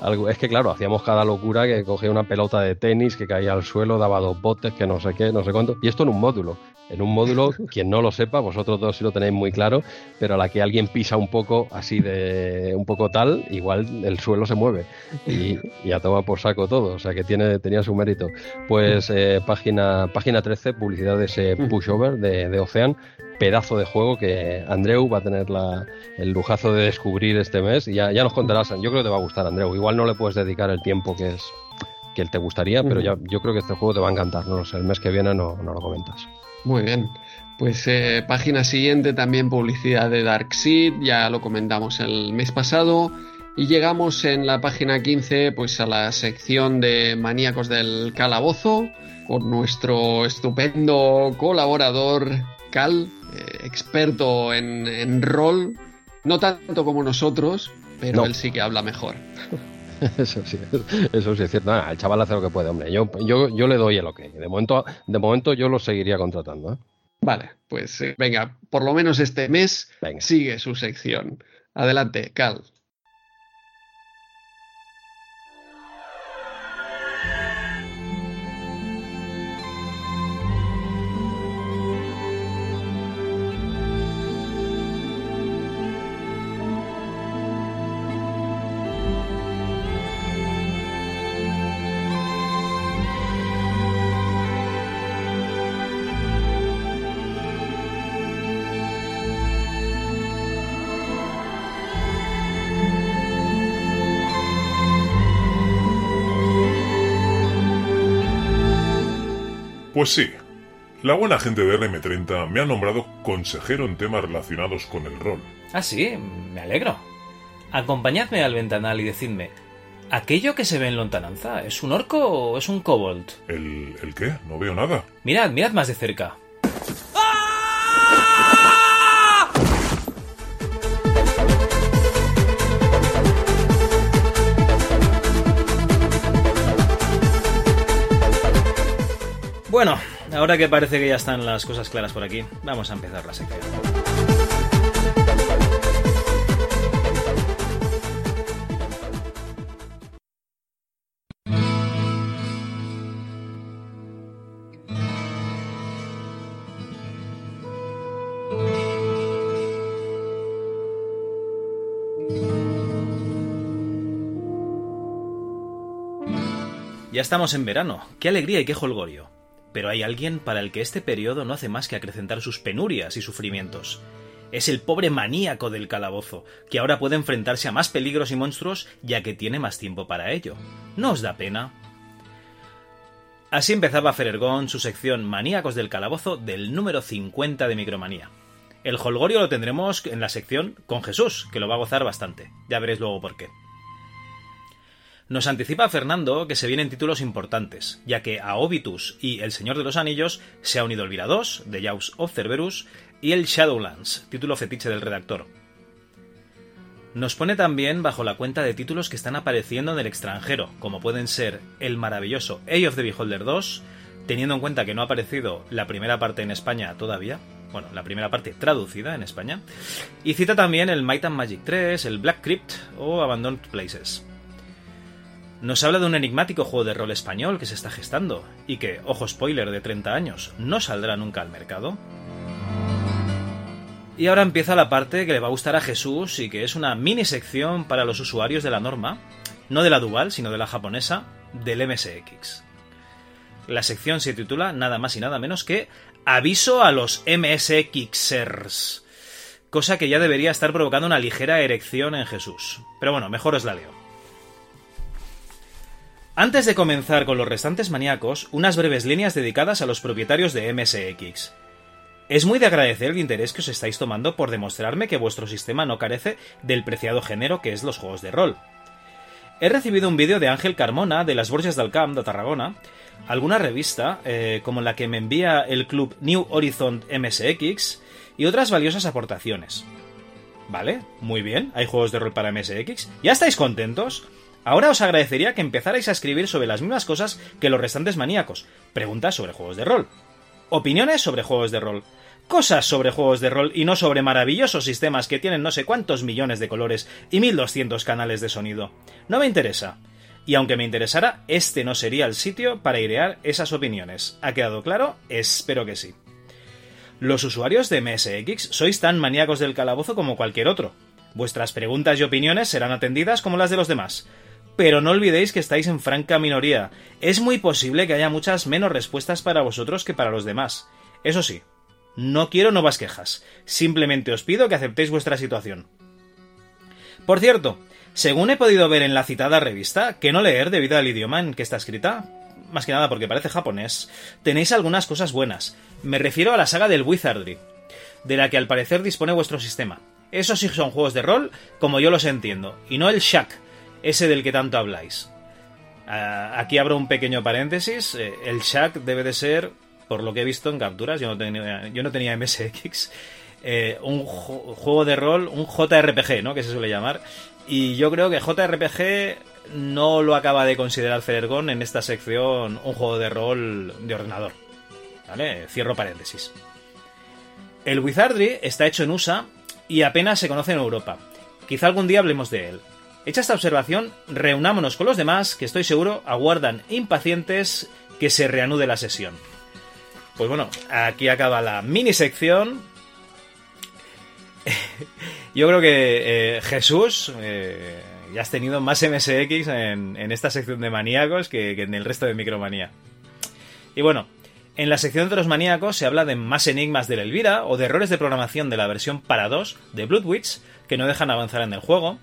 algo, es que claro, hacíamos cada locura que cogía una pelota de tenis que caía al suelo, daba dos botes, que no sé qué, no sé cuánto, y esto en un módulo en un módulo, quien no lo sepa, vosotros dos sí lo tenéis muy claro, pero a la que alguien pisa un poco así de un poco tal, igual el suelo se mueve y, y a tomar por saco todo, o sea que tiene, tenía su mérito. Pues eh, página, página 13, publicidad de ese pushover de, de Ocean, pedazo de juego que Andreu va a tener la, el lujazo de descubrir este mes y ya, ya nos contarás, yo creo que te va a gustar Andreu, igual no le puedes dedicar el tiempo que es que él te gustaría, pero ya, yo creo que este juego te va a encantar, no sé, el mes que viene no, no lo comentas. Muy bien. Pues eh, página siguiente también publicidad de Darkseid, ya lo comentamos el mes pasado. Y llegamos en la página 15 pues a la sección de maníacos del calabozo con nuestro estupendo colaborador Cal, eh, experto en, rol, no tanto como nosotros, pero él sí que habla mejor. (laughs) (laughs) Eso sí, eso sí es cierto. el chaval hace lo que puede, hombre. Yo, yo, yo le doy el ok. De momento, de momento yo lo seguiría contratando. ¿eh? Vale, pues eh, venga, por lo menos este mes sigue su sección. Adelante, Cal. Pues sí, la buena gente de RM30 me ha nombrado consejero en temas relacionados con el rol. Ah, sí, me alegro. Acompañadme al ventanal y decidme, ¿aquello que se ve en lontananza es un orco o es un kobold? ¿El, el qué? No veo nada. Mirad, mirad más de cerca. Bueno, ahora que parece que ya están las cosas claras por aquí, vamos a empezar la sección. Ya estamos en verano. ¡Qué alegría y qué holgorio! Pero hay alguien para el que este periodo no hace más que acrecentar sus penurias y sufrimientos. Es el pobre maníaco del calabozo, que ahora puede enfrentarse a más peligros y monstruos ya que tiene más tiempo para ello. ¿No os da pena? Así empezaba Ferergón su sección Maníacos del Calabozo del número 50 de Micromanía. El holgorio lo tendremos en la sección con Jesús, que lo va a gozar bastante. Ya veréis luego por qué. Nos anticipa Fernando que se vienen títulos importantes, ya que a Obitus y El Señor de los Anillos se ha unido el Vira 2, de Jaws of Cerberus, y el Shadowlands, título fetiche del redactor. Nos pone también bajo la cuenta de títulos que están apareciendo en el extranjero, como pueden ser el maravilloso Age of the Beholder 2, teniendo en cuenta que no ha aparecido la primera parte en España todavía, bueno, la primera parte traducida en España, y cita también el Might and Magic 3, el Black Crypt o Abandoned Places. Nos habla de un enigmático juego de rol español que se está gestando y que, ojo spoiler de 30 años, no saldrá nunca al mercado. Y ahora empieza la parte que le va a gustar a Jesús y que es una mini sección para los usuarios de la norma, no de la dual, sino de la japonesa, del MSX. La sección se titula nada más y nada menos que Aviso a los MSXers. Cosa que ya debería estar provocando una ligera erección en Jesús. Pero bueno, mejor os la leo. Antes de comenzar con los restantes maníacos, unas breves líneas dedicadas a los propietarios de MSX. Es muy de agradecer el interés que os estáis tomando por demostrarme que vuestro sistema no carece del preciado género que es los juegos de rol. He recibido un vídeo de Ángel Carmona de las Borges del Camp de Tarragona, alguna revista, eh, como la que me envía el club New Horizon MSX, y otras valiosas aportaciones. Vale, muy bien, hay juegos de rol para MSX. ¿Ya estáis contentos? Ahora os agradecería que empezarais a escribir sobre las mismas cosas que los restantes maníacos. Preguntas sobre juegos de rol. Opiniones sobre juegos de rol cosas sobre juegos de rol y no sobre maravillosos sistemas que tienen no sé cuántos millones de colores y 1200 canales de sonido. No me interesa. Y aunque me interesara, este no sería el sitio para idear esas opiniones. ¿Ha quedado claro? Espero que sí. Los usuarios de MSX sois tan maníacos del calabozo como cualquier otro. Vuestras preguntas y opiniones serán atendidas como las de los demás. Pero no olvidéis que estáis en franca minoría. Es muy posible que haya muchas menos respuestas para vosotros que para los demás. Eso sí, no quiero nuevas quejas. Simplemente os pido que aceptéis vuestra situación. Por cierto, según he podido ver en la citada revista, que no leer debido al idioma en que está escrita, más que nada porque parece japonés, tenéis algunas cosas buenas. Me refiero a la saga del Wizardry, de la que al parecer dispone vuestro sistema. Esos sí son juegos de rol como yo los entiendo, y no el Shack, ese del que tanto habláis. Ah, aquí abro un pequeño paréntesis. Eh, el Shack debe de ser por lo que he visto en capturas, yo no tenía, yo no tenía MSX, eh, un juego de rol, un JRPG, ¿no? Que se suele llamar. Y yo creo que JRPG no lo acaba de considerar Fergon en esta sección un juego de rol de ordenador. ¿Vale? Cierro paréntesis. El Wizardry está hecho en USA y apenas se conoce en Europa. Quizá algún día hablemos de él. Hecha esta observación, reunámonos con los demás que estoy seguro aguardan impacientes que se reanude la sesión. Pues bueno, aquí acaba la mini sección. (laughs) Yo creo que eh, Jesús, eh, ya has tenido más MSX en, esta sección de maníacos que, en el resto de Micromanía. Y bueno, en la sección de los maníacos se habla de más enigmas de la Elvira o de errores de programación de la versión para 2 de Bloodwitch que no dejan avanzar en el juego.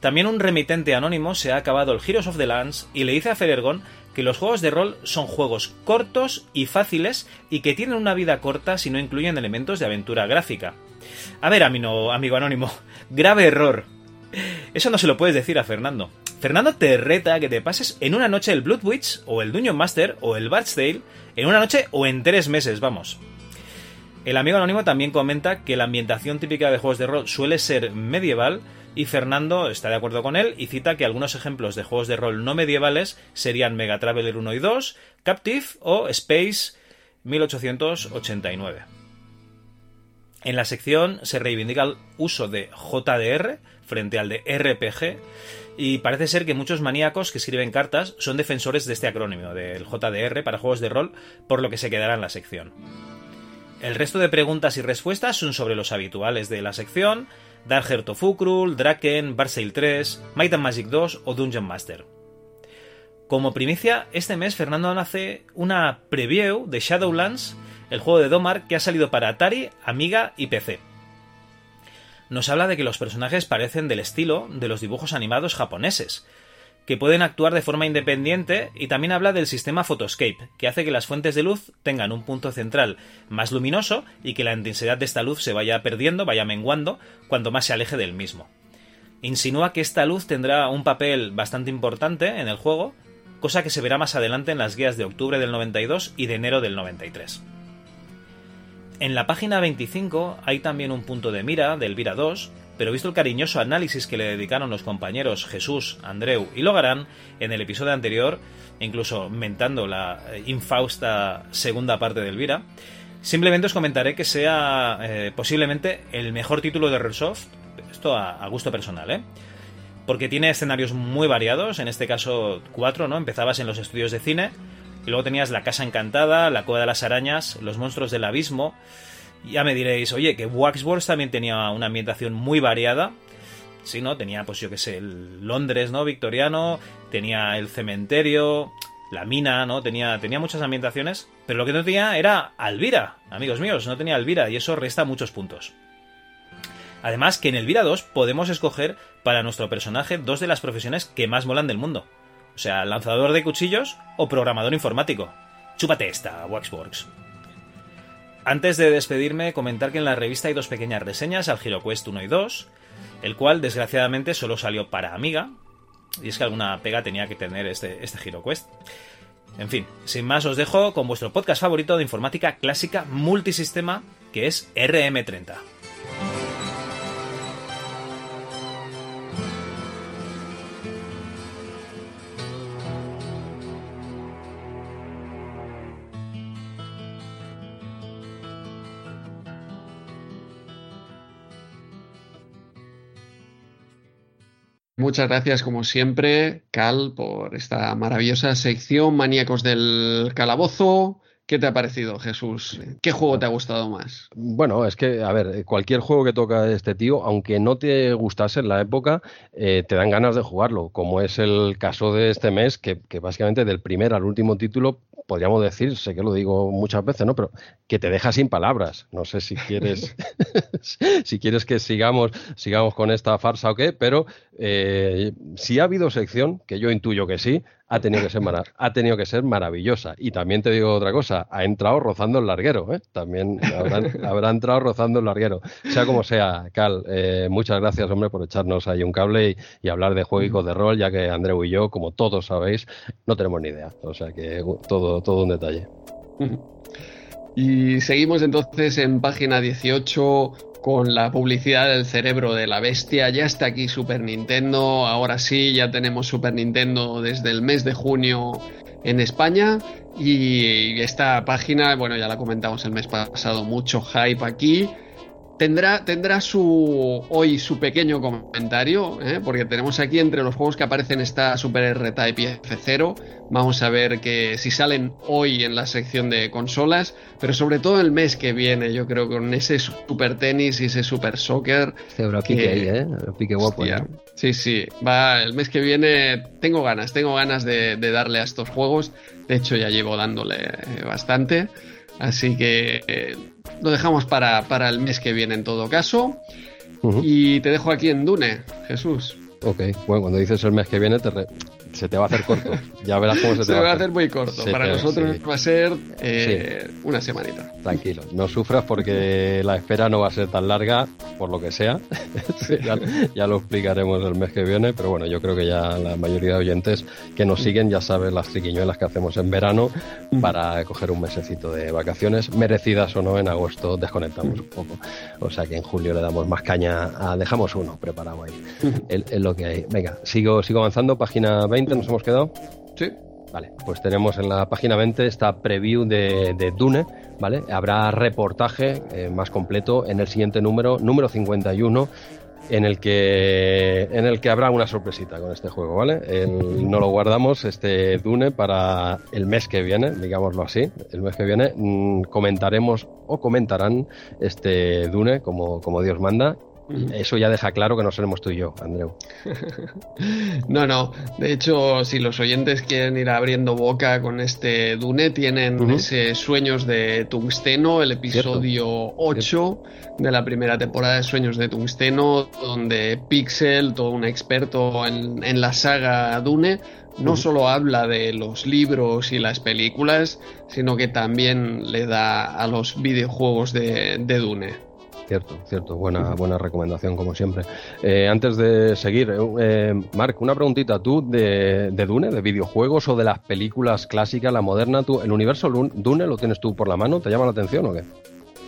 También un remitente anónimo se ha acabado el Heroes of the Lands y le dice a Ferergon que los juegos de rol son juegos cortos y fáciles y que tienen una vida corta si no incluyen elementos de aventura gráfica. A ver, amigo, amigo anónimo, (laughs) grave error. Eso no se lo puedes decir a Fernando. Fernando te reta que te pases en una noche el Blood Witch o el Dungeon Master o el Bard's Tale en una noche o en tres meses, vamos. El amigo anónimo también comenta que la ambientación típica de juegos de rol suele ser medieval y Fernando está de acuerdo con él y cita que algunos ejemplos de juegos de rol no medievales serían Mega Traveler 1 y 2, Captive o Space 1889. En la sección se reivindica el uso de JDR frente al de RPG y parece ser que muchos maníacos que escriben cartas son defensores de este acrónimo, del JDR para juegos de rol, por lo que se quedará en la sección. El resto de preguntas y respuestas son sobre los habituales de la sección, Dark Heart of Ukrul, Draken, Barsail 3, Might Magic 2 o Dungeon Master. Como primicia, este mes Fernando hace una preview de Shadowlands, el juego de Domar que ha salido para Atari, Amiga y PC. Nos habla de que los personajes parecen del estilo de los dibujos animados japoneses, que pueden actuar de forma independiente y también habla del sistema Photoscape, que hace que las fuentes de luz tengan un punto central más luminoso y que la intensidad de esta luz se vaya perdiendo, vaya menguando, cuando más se aleje del mismo. Insinúa que esta luz tendrá un papel bastante importante en el juego, cosa que se verá más adelante en las guías de octubre del 92 y de enero del 93. En la página 25 hay también un punto de mira del Vira 2, pero visto el cariñoso análisis que le dedicaron los compañeros Jesús, Andreu y Logarán en el episodio anterior, incluso mentando la eh, infausta segunda parte de Elvira, simplemente os comentaré que sea eh, posiblemente el mejor título de Resoft, esto a, gusto personal, ¿eh? porque tiene escenarios muy variados, en este caso cuatro, ¿no? Empezabas en los estudios de cine, y luego tenías la Casa Encantada, la Cueva de las Arañas, los monstruos del abismo. Ya me diréis, oye, que Waxworks también tenía una ambientación muy variada. Sí, ¿no? Tenía, pues yo qué sé, el Londres, ¿no? Victoriano, tenía el cementerio, la mina, ¿no? Tenía, tenía muchas ambientaciones, pero lo que no tenía era Alvira, amigos míos, no tenía Alvira y eso resta muchos puntos. Además que en Elvira 2 podemos escoger para nuestro personaje dos de las profesiones que más molan del mundo. O sea, lanzador de cuchillos o programador informático. Chúpate esta, Waxworks. Antes de despedirme, comentar que en la revista hay dos pequeñas reseñas al HeroQuest 1 y 2, el cual desgraciadamente solo salió para Amiga, y es que alguna pega tenía que tener este, este HeroQuest. En fin, sin más os dejo con vuestro podcast favorito de informática clásica multisistema, que es RM30. Muchas gracias, como siempre, Cal, por esta maravillosa sección Maníacos del Calabozo. ¿Qué te ha parecido, Jesús? ¿Qué juego te ha gustado más? Bueno, es que, a ver, cualquier juego que toca este tío, aunque no te gustase en la época, eh, te dan ganas de jugarlo, como es el caso de este mes, que, que básicamente del primer al último título podríamos decir, sé que lo digo muchas veces, ¿no? Pero que te deja sin palabras. No sé si quieres, (laughs) (laughs) si quieres que sigamos, sigamos con esta farsa o qué, pero eh, si ha habido sección, que yo intuyo que sí, ha tenido que ser ha tenido que ser maravillosa. Y también te digo otra cosa, ha entrado rozando el larguero, ¿eh? También (laughs) habrá entrado rozando el larguero. Sea como sea, Cal, eh, muchas gracias, hombre, por echarnos ahí un cable y, hablar de juegos de rol, ya que Andreu y yo, como todos sabéis, no tenemos ni idea. O sea que todo, todo un detalle. (laughs) Y seguimos entonces en página 18 con la publicidad del cerebro de la bestia. Ya está aquí Super Nintendo, ahora sí, ya tenemos Super Nintendo desde el mes de junio en España. Y esta página, bueno, ya la comentamos el mes pasado, mucho hype aquí. Tendrá, tendrá su hoy su pequeño comentario, ¿eh? porque tenemos aquí entre los juegos que aparecen está Super R-Type y F0. Vamos a ver que si salen hoy en la sección de consolas, pero sobre todo el mes que viene, yo creo con ese Super Tenis y ese Super Soccer. Este pique ahí, ¿eh? Guapo. Sí, sí, va el mes que viene. Tengo ganas, tengo ganas de, de darle a estos juegos. De hecho, ya llevo dándole bastante. Así que eh, lo dejamos para, para, el mes que viene en todo caso. Y te dejo aquí en Dune, Jesús. Ok, bueno, cuando dices el mes que viene te, se te va a hacer corto. Ya verás cómo se te se va, a hacer. muy corto. Para nosotros va a ser eh, una semanita. Tranquilo, no sufras porque la espera no va a ser tan larga, por lo que sea. (laughs) ya, lo explicaremos el mes que viene, pero bueno, yo creo que ya la mayoría de oyentes que nos siguen ya saben las triquiñuelas que hacemos en verano para coger un mesecito de vacaciones, merecidas o no, en agosto desconectamos un poco. O sea que en julio le damos más caña a, dejamos uno preparado ahí. Es lo que hay. Venga, sigo, sigo avanzando, página 20 nos hemos quedado. Sí. Vale, pues tenemos en la página 20 esta preview de, Dune, ¿vale? Habrá reportaje eh, más completo en el siguiente número, número 51, en el que en el que habrá una sorpresita con este juego, ¿vale? no lo guardamos este Dune para el mes que viene, digámoslo así. El mes que viene mm, comentaremos o comentarán este Dune como, como Dios manda eso ya deja claro que no seremos tú y yo, Andreu. (laughs) no, no. De hecho, si los oyentes quieren ir abriendo boca con este Dune, tienen ese Sueños de Tungsteno, el episodio 8 de la primera temporada de Sueños de Tungsteno, donde Pixel, todo un experto en, la saga Dune, no solo habla de los libros y las películas, sino que también le da a los videojuegos de Dune. Cierto, cierto. Buena, buena recomendación, como siempre. Eh, antes de seguir, eh, Marc, una preguntita. ¿Tú de, Dune, de videojuegos o de las películas clásicas, la moderna, tú, el universo Dune lo tienes tú por la mano? ¿Te llama la atención o qué?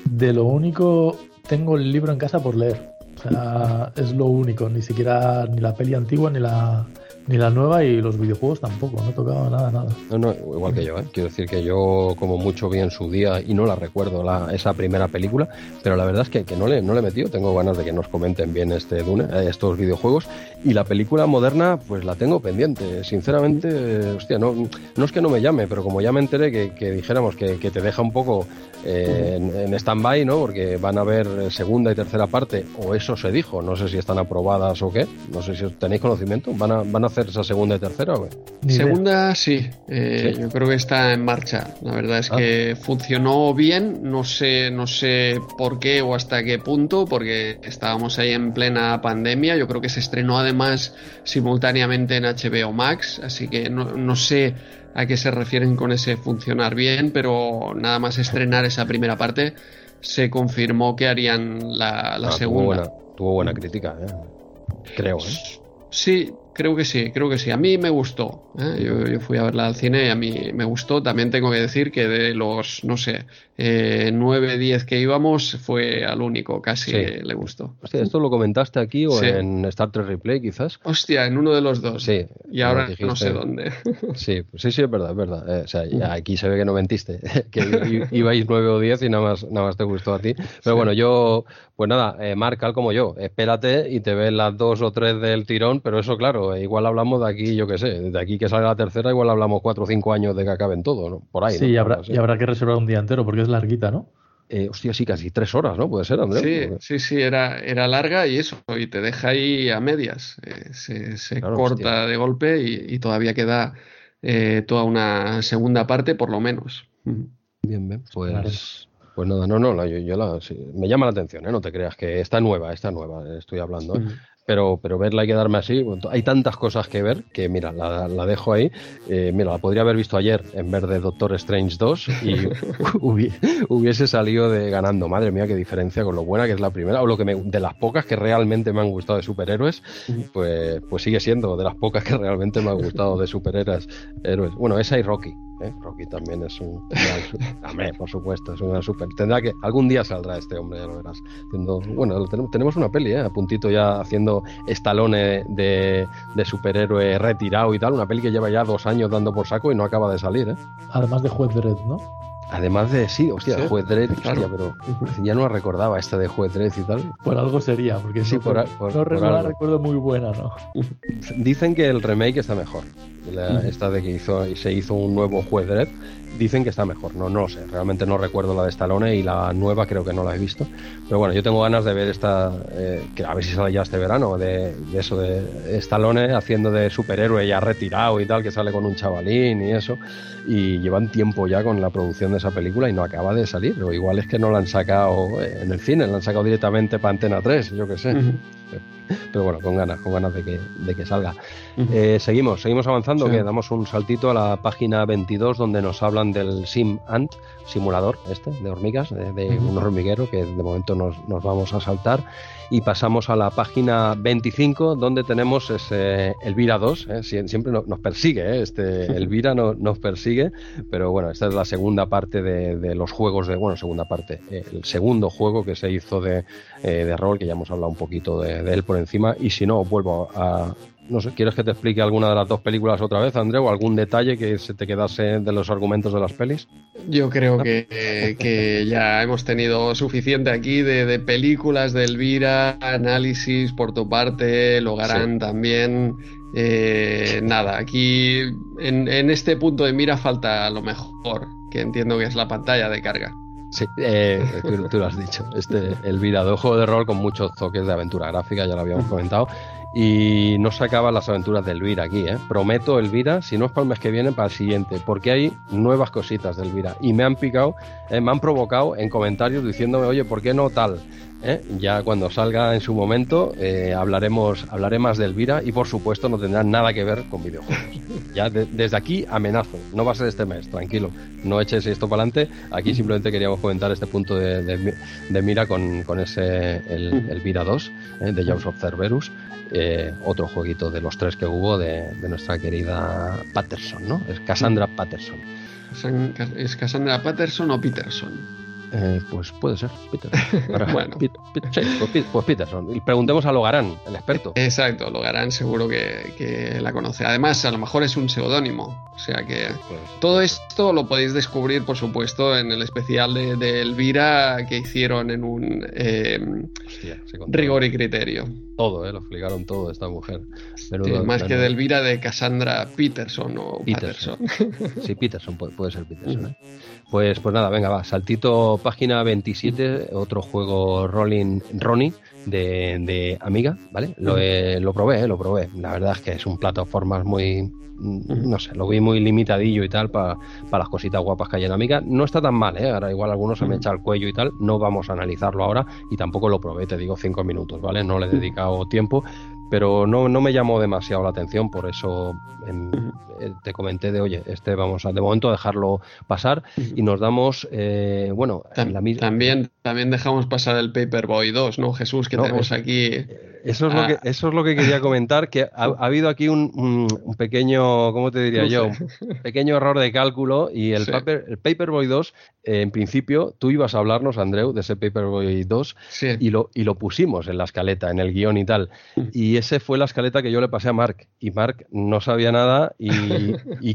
De lo único, tengo el libro en casa por leer. O sea, es lo único. Ni siquiera ni la peli antigua ni la, Ni la nueva y los videojuegos tampoco, no tocaba nada, nada. No, no, igual que yo, ¿eh? quiero decir que yo como mucho vi en su día y no la recuerdo la, esa primera película, pero la verdad es que, que, no, le, no le he metido, tengo ganas de que nos comenten bien este Dune, eh, estos videojuegos y la película moderna pues la tengo pendiente, sinceramente, hostia, no, no es que no me llame, pero como ya me enteré que, dijéramos que, te deja un poco eh, en, en stand-by, ¿no? Porque van a haber segunda y tercera parte, o eso se dijo, no sé si están aprobadas o qué, no sé si tenéis conocimiento, ¿van a, van a hacer esa segunda y tercera o qué? Segunda sí, eh, yo creo que está en marcha, la verdad es ah. que funcionó bien, no sé, no sé por qué o hasta qué punto, porque estábamos ahí en plena pandemia, yo creo que se estrenó además simultáneamente en HBO Max, así que no, no sé a qué se refieren con ese funcionar bien, pero nada más estrenar esa primera parte se confirmó que harían la, la segunda. Tuvo buena, tuvo buena crítica, ¿eh? creo. ¿eh? Sí, Creo que sí, creo que sí. A mí me gustó. ¿Eh? Yo, fui a verla al cine y a mí me gustó. También tengo que decir que de los, no sé, eh, 9, 10 que íbamos, fue al único. Casi le gustó. Hostia, ¿esto lo comentaste aquí o en Star Trek Replay quizás? Hostia, en uno de los dos. Sí. Y ahora no sé dónde. (laughs) Sí, sí, sí, es verdad, es verdad. Eh, o sea, ya aquí se ve que no mentiste. (laughs) que ibais 9 o 10 y nada más, nada más te gustó a ti. Pero bueno, yo, pues nada, eh, Marcal como yo. Espérate y te ves las dos o tres del tirón, pero eso claro igual hablamos de aquí, yo qué sé, de aquí que salga la tercera, igual hablamos cuatro o cinco años de que acaben todo, ¿no? Por ahí. Sí, y, habrá, y habrá que reservar un día entero porque es larguita, ¿no? Eh, hostia, sí, casi tres horas, ¿no? Puede ser, Andrés. Sí, sí, sí, era, era larga y eso, y te deja ahí a medias. Eh, se, corta de golpe y, todavía queda eh, toda una segunda parte, por lo menos. Bien, bien, pues. Pues nada, no, no, yo, la, me llama la atención, ¿eh? no te creas que está nueva, está nueva, estoy hablando. ¿eh? Pero, pero verla y quedarme así. Hay tantas cosas que ver que, mira, la, dejo ahí. Eh, mira, la podría haber visto ayer en vez de Doctor Strange 2 y (laughs) hubiese salido de ganando. Madre mía, qué diferencia con lo buena que es la primera, o lo que me, de las pocas que realmente me han gustado de superhéroes, pues, pues sigue siendo de las pocas que realmente me han gustado de superhéroes. Héroes. Bueno, esa y Rocky. ¿eh? Rocky también es un. hombre, por supuesto, es una super. Tendrá que. Algún día saldrá este hombre, ya lo verás. bueno, tenemos una peli, ¿eh? a puntito ya haciendo estalone de, de, superhéroe retirado y tal. Una peli que lleva ya dos años dando por saco y no acaba de salir. ¿eh? Además de Juez Dredd, ¿no? Además de, sí, hostia, Juez Dredd, pero (laughs) ya no recordaba esta de Juez Dredd y tal. Por algo sería, porque sí, por, no recuerdo muy buena, ¿no? Dicen que el remake está mejor. Esta de que hizo, se hizo un nuevo Juez Dredd dicen que está mejor, no, no lo sé, realmente no recuerdo la de Stallone y la nueva creo que no la he visto, pero bueno, yo tengo ganas de ver esta, eh, que a ver si sale ya este verano, de, eso de Stallone haciendo de superhéroe ya retirado y tal, que sale con un chavalín y eso, y llevan tiempo ya con la producción de esa película y no acaba de salir, o igual es que no la han sacado en el cine, la han sacado directamente para Antena 3, yo qué sé. (laughs) Pero bueno, con ganas, con ganas de que, de que salga. Eh, seguimos, seguimos avanzando, que damos un saltito a la página 22 donde nos hablan del Sim Ant, simulador este de hormigas, de, un hormiguero que de momento nos, nos, vamos a saltar. Y pasamos a la página 25 donde tenemos ese Elvira 2, ¿eh? siempre nos, persigue, ¿eh? este (laughs) Elvira no, nos persigue, pero bueno, esta es la segunda parte de, los juegos de, bueno, segunda parte, el segundo juego que se hizo de, de rol, que ya hemos hablado un poquito de, de él por encima, y si no, vuelvo a, no sé, ¿quieres que te explique alguna de las dos películas otra vez, André, o algún detalle que se te quedase de los argumentos de las pelis? Yo creo que, ya hemos tenido suficiente aquí de, películas de Elvira, análisis por tu parte, Logarán también. Eh, nada, aquí en, este punto de mira falta lo mejor, que entiendo que es la pantalla de carga. Sí, eh, tú, lo has dicho. Este Elvira de juego de rol con muchos toques de aventura gráfica, ya lo habíamos comentado. Y no se acaban las aventuras de Elvira aquí, ¿eh? Prometo, Elvira, si no es para el mes que viene, para el siguiente, porque hay nuevas cositas de Elvira. Y me han picado, eh, me han provocado en comentarios diciéndome, oye, ¿por qué no tal? ¿Eh? Ya cuando salga en su momento eh, hablaremos, hablaré más de Elvira y por supuesto no tendrá nada que ver con videojuegos. Ya desde aquí amenazo, no va a ser este mes, tranquilo, no eches esto para adelante. Aquí simplemente queríamos comentar este punto de, mira con, ese el, Elvira 2 de Jaws of Cerberus eh, otro jueguito de los tres que hubo de, nuestra querida Patterson, ¿no? Es Cassandra Patterson. ¿Es Cassandra Patterson o Peterson? Eh, pues puede ser, Peterson. (laughs) bueno. Pues, pues, Peterson. Y preguntemos a Logarán, el experto. Exacto, Logarán seguro que, la conoce. Además, a lo mejor es un seudónimo. O sea que pues todo esto lo podéis descubrir, por supuesto, en el especial de, Elvira que hicieron en un eh, rigor y criterio. Todo, ¿eh? lo explicaron todo esta mujer. más que de Elvira de Cassandra Peterson o Peterson. Sí, Peterson, puede, ser Peterson. ¿eh? Pues, pues nada, venga, va. Saltito página 27, otro juego Rolling Ronnie de, de Amiga, ¿vale? Lo, lo probé, ¿eh? lo probé. La verdad es que es un plataformas muy, no sé, lo vi muy limitadillo y tal para las cositas guapas que hay en Amiga. No está tan mal, ¿eh? Ahora igual algunos se me echa el cuello y tal. No vamos a analizarlo ahora y tampoco lo probé, te digo, cinco minutos, ¿vale? No le he dedicado tiempo, pero no, no me llamó demasiado la atención, por eso eh, te comenté de, oye, este vamos a de momento dejarlo pasar y nos damos, eh, bueno, También, también dejamos pasar el Paperboy 2, ¿no, Jesús? Que tenemos aquí... Eso es, lo que, eso es lo que quería comentar, que ha, habido aquí un, pequeño, ¿cómo te diría yo? Un (laughs) pequeño error de cálculo y el, paper, el Paperboy 2, en principio, tú ibas a hablarnos, Andreu, de ese Paperboy 2 y, lo, y lo pusimos en la escaleta, en el guion y tal. Y ese fue la escaleta que yo le pasé a Mark y Mark no sabía nada y,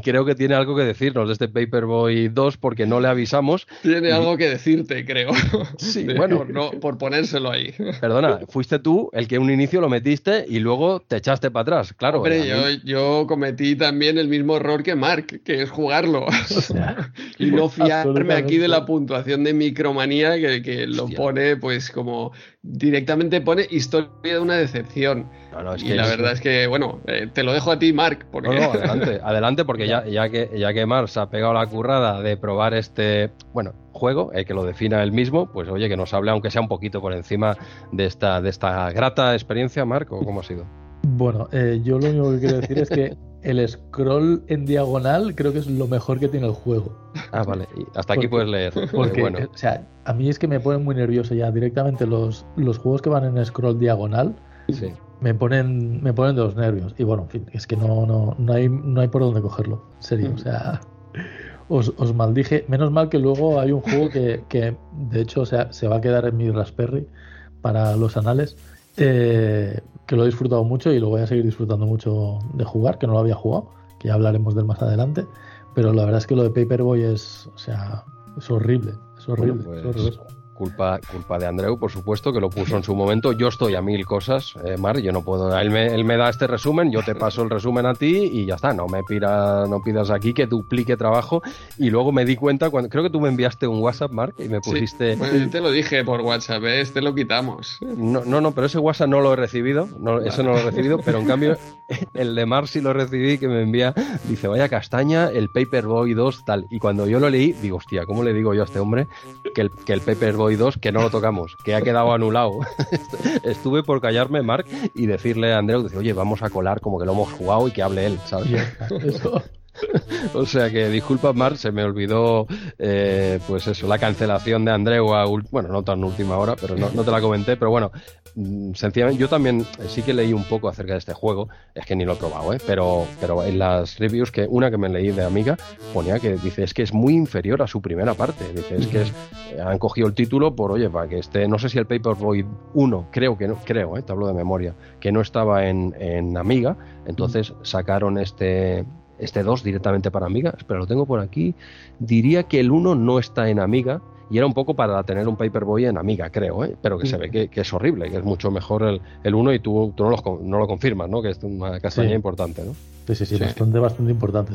(laughs) creo que tiene algo que decirnos de este Paperboy 2 porque no le avisamos. Tiene algo que decirte, creo. Sí, (laughs) bueno, no, por ponérselo ahí. Perdona, fuiste tú el que un inicio lo metiste y luego te echaste para atrás, claro. Hombre, yo, yo, cometí también el mismo error que Mark, que es jugarlo. (laughs) y no fiarme aquí de la puntuación de Micromanía que, que lo pone pues como directamente pone historia de una decepción. y la verdad es que, bueno, eh, te lo dejo a ti, Mark. Porque... No, (laughs) adelante, adelante, porque ya, ya, que, ya que Mark se ha pegado la currada de probar este, bueno, juego, eh, que lo defina él mismo, pues oye, que nos hable, aunque sea un poquito por encima de esta, de esta grata experiencia, Mark, o cómo ha sido. Bueno, eh, yo lo único que quiero decir es que el scroll en diagonal creo que es lo mejor que tiene el juego. Ah, vale. hasta aquí puedes leer. Porque, bueno. o sea, a mí es que me ponen muy nervioso ya directamente los, los juegos que van en scroll diagonal. Me ponen, me ponen de los nervios. Y bueno, en fin, es que no, no, no, hay, no hay por dónde cogerlo. En serio, o sea, os, os, maldije. Menos mal que luego hay un juego que, que de hecho, o sea, se va a quedar en mi Raspberry para los anales. Eh, que lo he disfrutado mucho y lo voy a seguir disfrutando mucho de jugar, que no lo había jugado, que ya hablaremos del más adelante. Pero la verdad es que lo de Paperboy es, o sea, es horrible, es horrible. es pues, horrible. Culpa, culpa de Andreu, por supuesto, que lo puso en su momento. Yo estoy a mil cosas, eh, Mar, yo no puedo. Él me, él me da este resumen, yo te paso el resumen a ti y ya está. No me pida, no pidas aquí que duplique trabajo. Y luego me di cuenta, cuando creo que tú me enviaste un WhatsApp, Mark, y me pusiste. Sí, yo te lo dije por WhatsApp, ¿eh? este lo quitamos. No, no, no, pero ese WhatsApp no lo he recibido, no, eso no lo he recibido, pero en cambio (laughs) el de Mar sí lo recibí, que me envía, dice, vaya castaña, el Paperboy 2, tal. Y cuando yo lo leí, digo, hostia, ¿cómo le digo yo a este hombre que el, que el Paperboy 2 que no lo tocamos, que ha quedado anulado. (laughs) Estuve por callarme, Mark, y decirle a Andreu, oye, vamos a colar como que lo hemos jugado y que hable él, ¿sabes? Eso. (laughs) (laughs) o sea que disculpa, Mark, se me olvidó, eh, pues eso, la cancelación de Andreu a, bueno, no tan última hora, pero no, te la comenté, pero bueno, mm, sencillamente yo también eh, sí que leí un poco acerca de este juego, es que ni lo he probado, ¿eh? pero, pero en las reviews, que una que me leí de amiga, ponía que dice, es que es muy inferior a su primera parte, dice, es que es, eh, han cogido el título por, oye, para que esté, no sé si el Paperboy 1, creo que no, creo, ¿eh? te hablo de memoria, que no estaba en, en Amiga, entonces sacaron este este 2 directamente para Amiga, pero lo tengo por aquí. Diría que el 1 no está en Amiga y era un poco para tener un Paperboy en Amiga, creo, ¿eh? pero que se ve que, es horrible, que es mucho mejor el, el 1 y tú, tú no, lo, no, lo, confirmas, ¿no? que es una castaña importante. ¿no? Sí, sí, sí, bastante, bastante importante.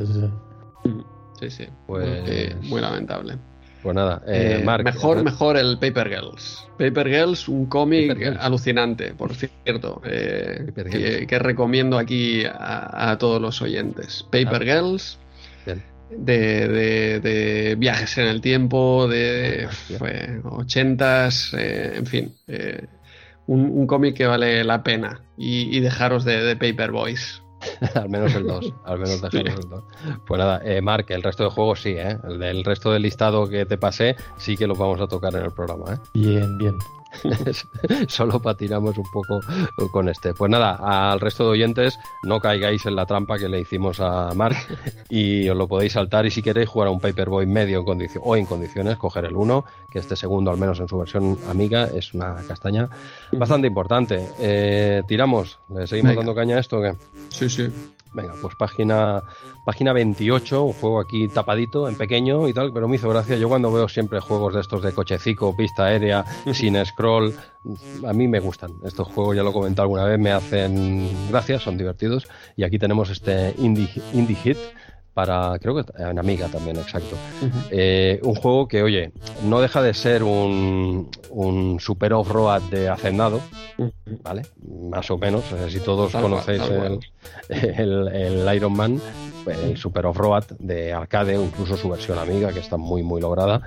Sí, sí. Pues... muy lamentable. Pues nada, eh, eh Mejor, mejor el Paper Girls. Paper Girls, un cómic alucinante, por cierto, eh, que, recomiendo aquí a, todos los oyentes. Paper ah. Girls, de, viajes en el tiempo, de ochentas, en fin. un, cómic que vale la pena y, dejaros de, de Paper Boys. (laughs) al menos el 2. al menos dejarnos el 2. Pues nada, eh, Mark, el resto de juegos sí, ¿eh? El, resto del listado que te pasé sí que los vamos a tocar en el programa, ¿eh? Bien, bien. (laughs) Solo patinamos un poco con este. Pues nada, al resto de oyentes, no caigáis en la trampa que le hicimos a Mark y os lo podéis saltar. Y si queréis jugar a un Paperboy medio en condición, o en condiciones, coger el 1, que este segundo, al menos en su versión amiga, es una castaña bastante importante. Eh, tiramos, ¿le seguimos dando caña a esto o qué? Sí, sí. Venga, pues página, página 28, un juego aquí tapadito, en pequeño y tal, pero me hizo gracia. Yo cuando veo siempre juegos de estos de cochecico, pista aérea, sin scroll, a mí me gustan. Estos juegos, ya lo he comentado alguna vez, me hacen gracia, son divertidos. Y aquí tenemos este Indie, indie Hit, para, creo que en Amiga también, exacto. Eh, un juego que, oye, no deja de ser un, un super off-road de hacendado, ¿vale? Más o menos, si todos conocéis el, (laughs) el, el, Iron Man, el Super Off-Road de arcade, incluso su versión amiga, que está muy, muy lograda,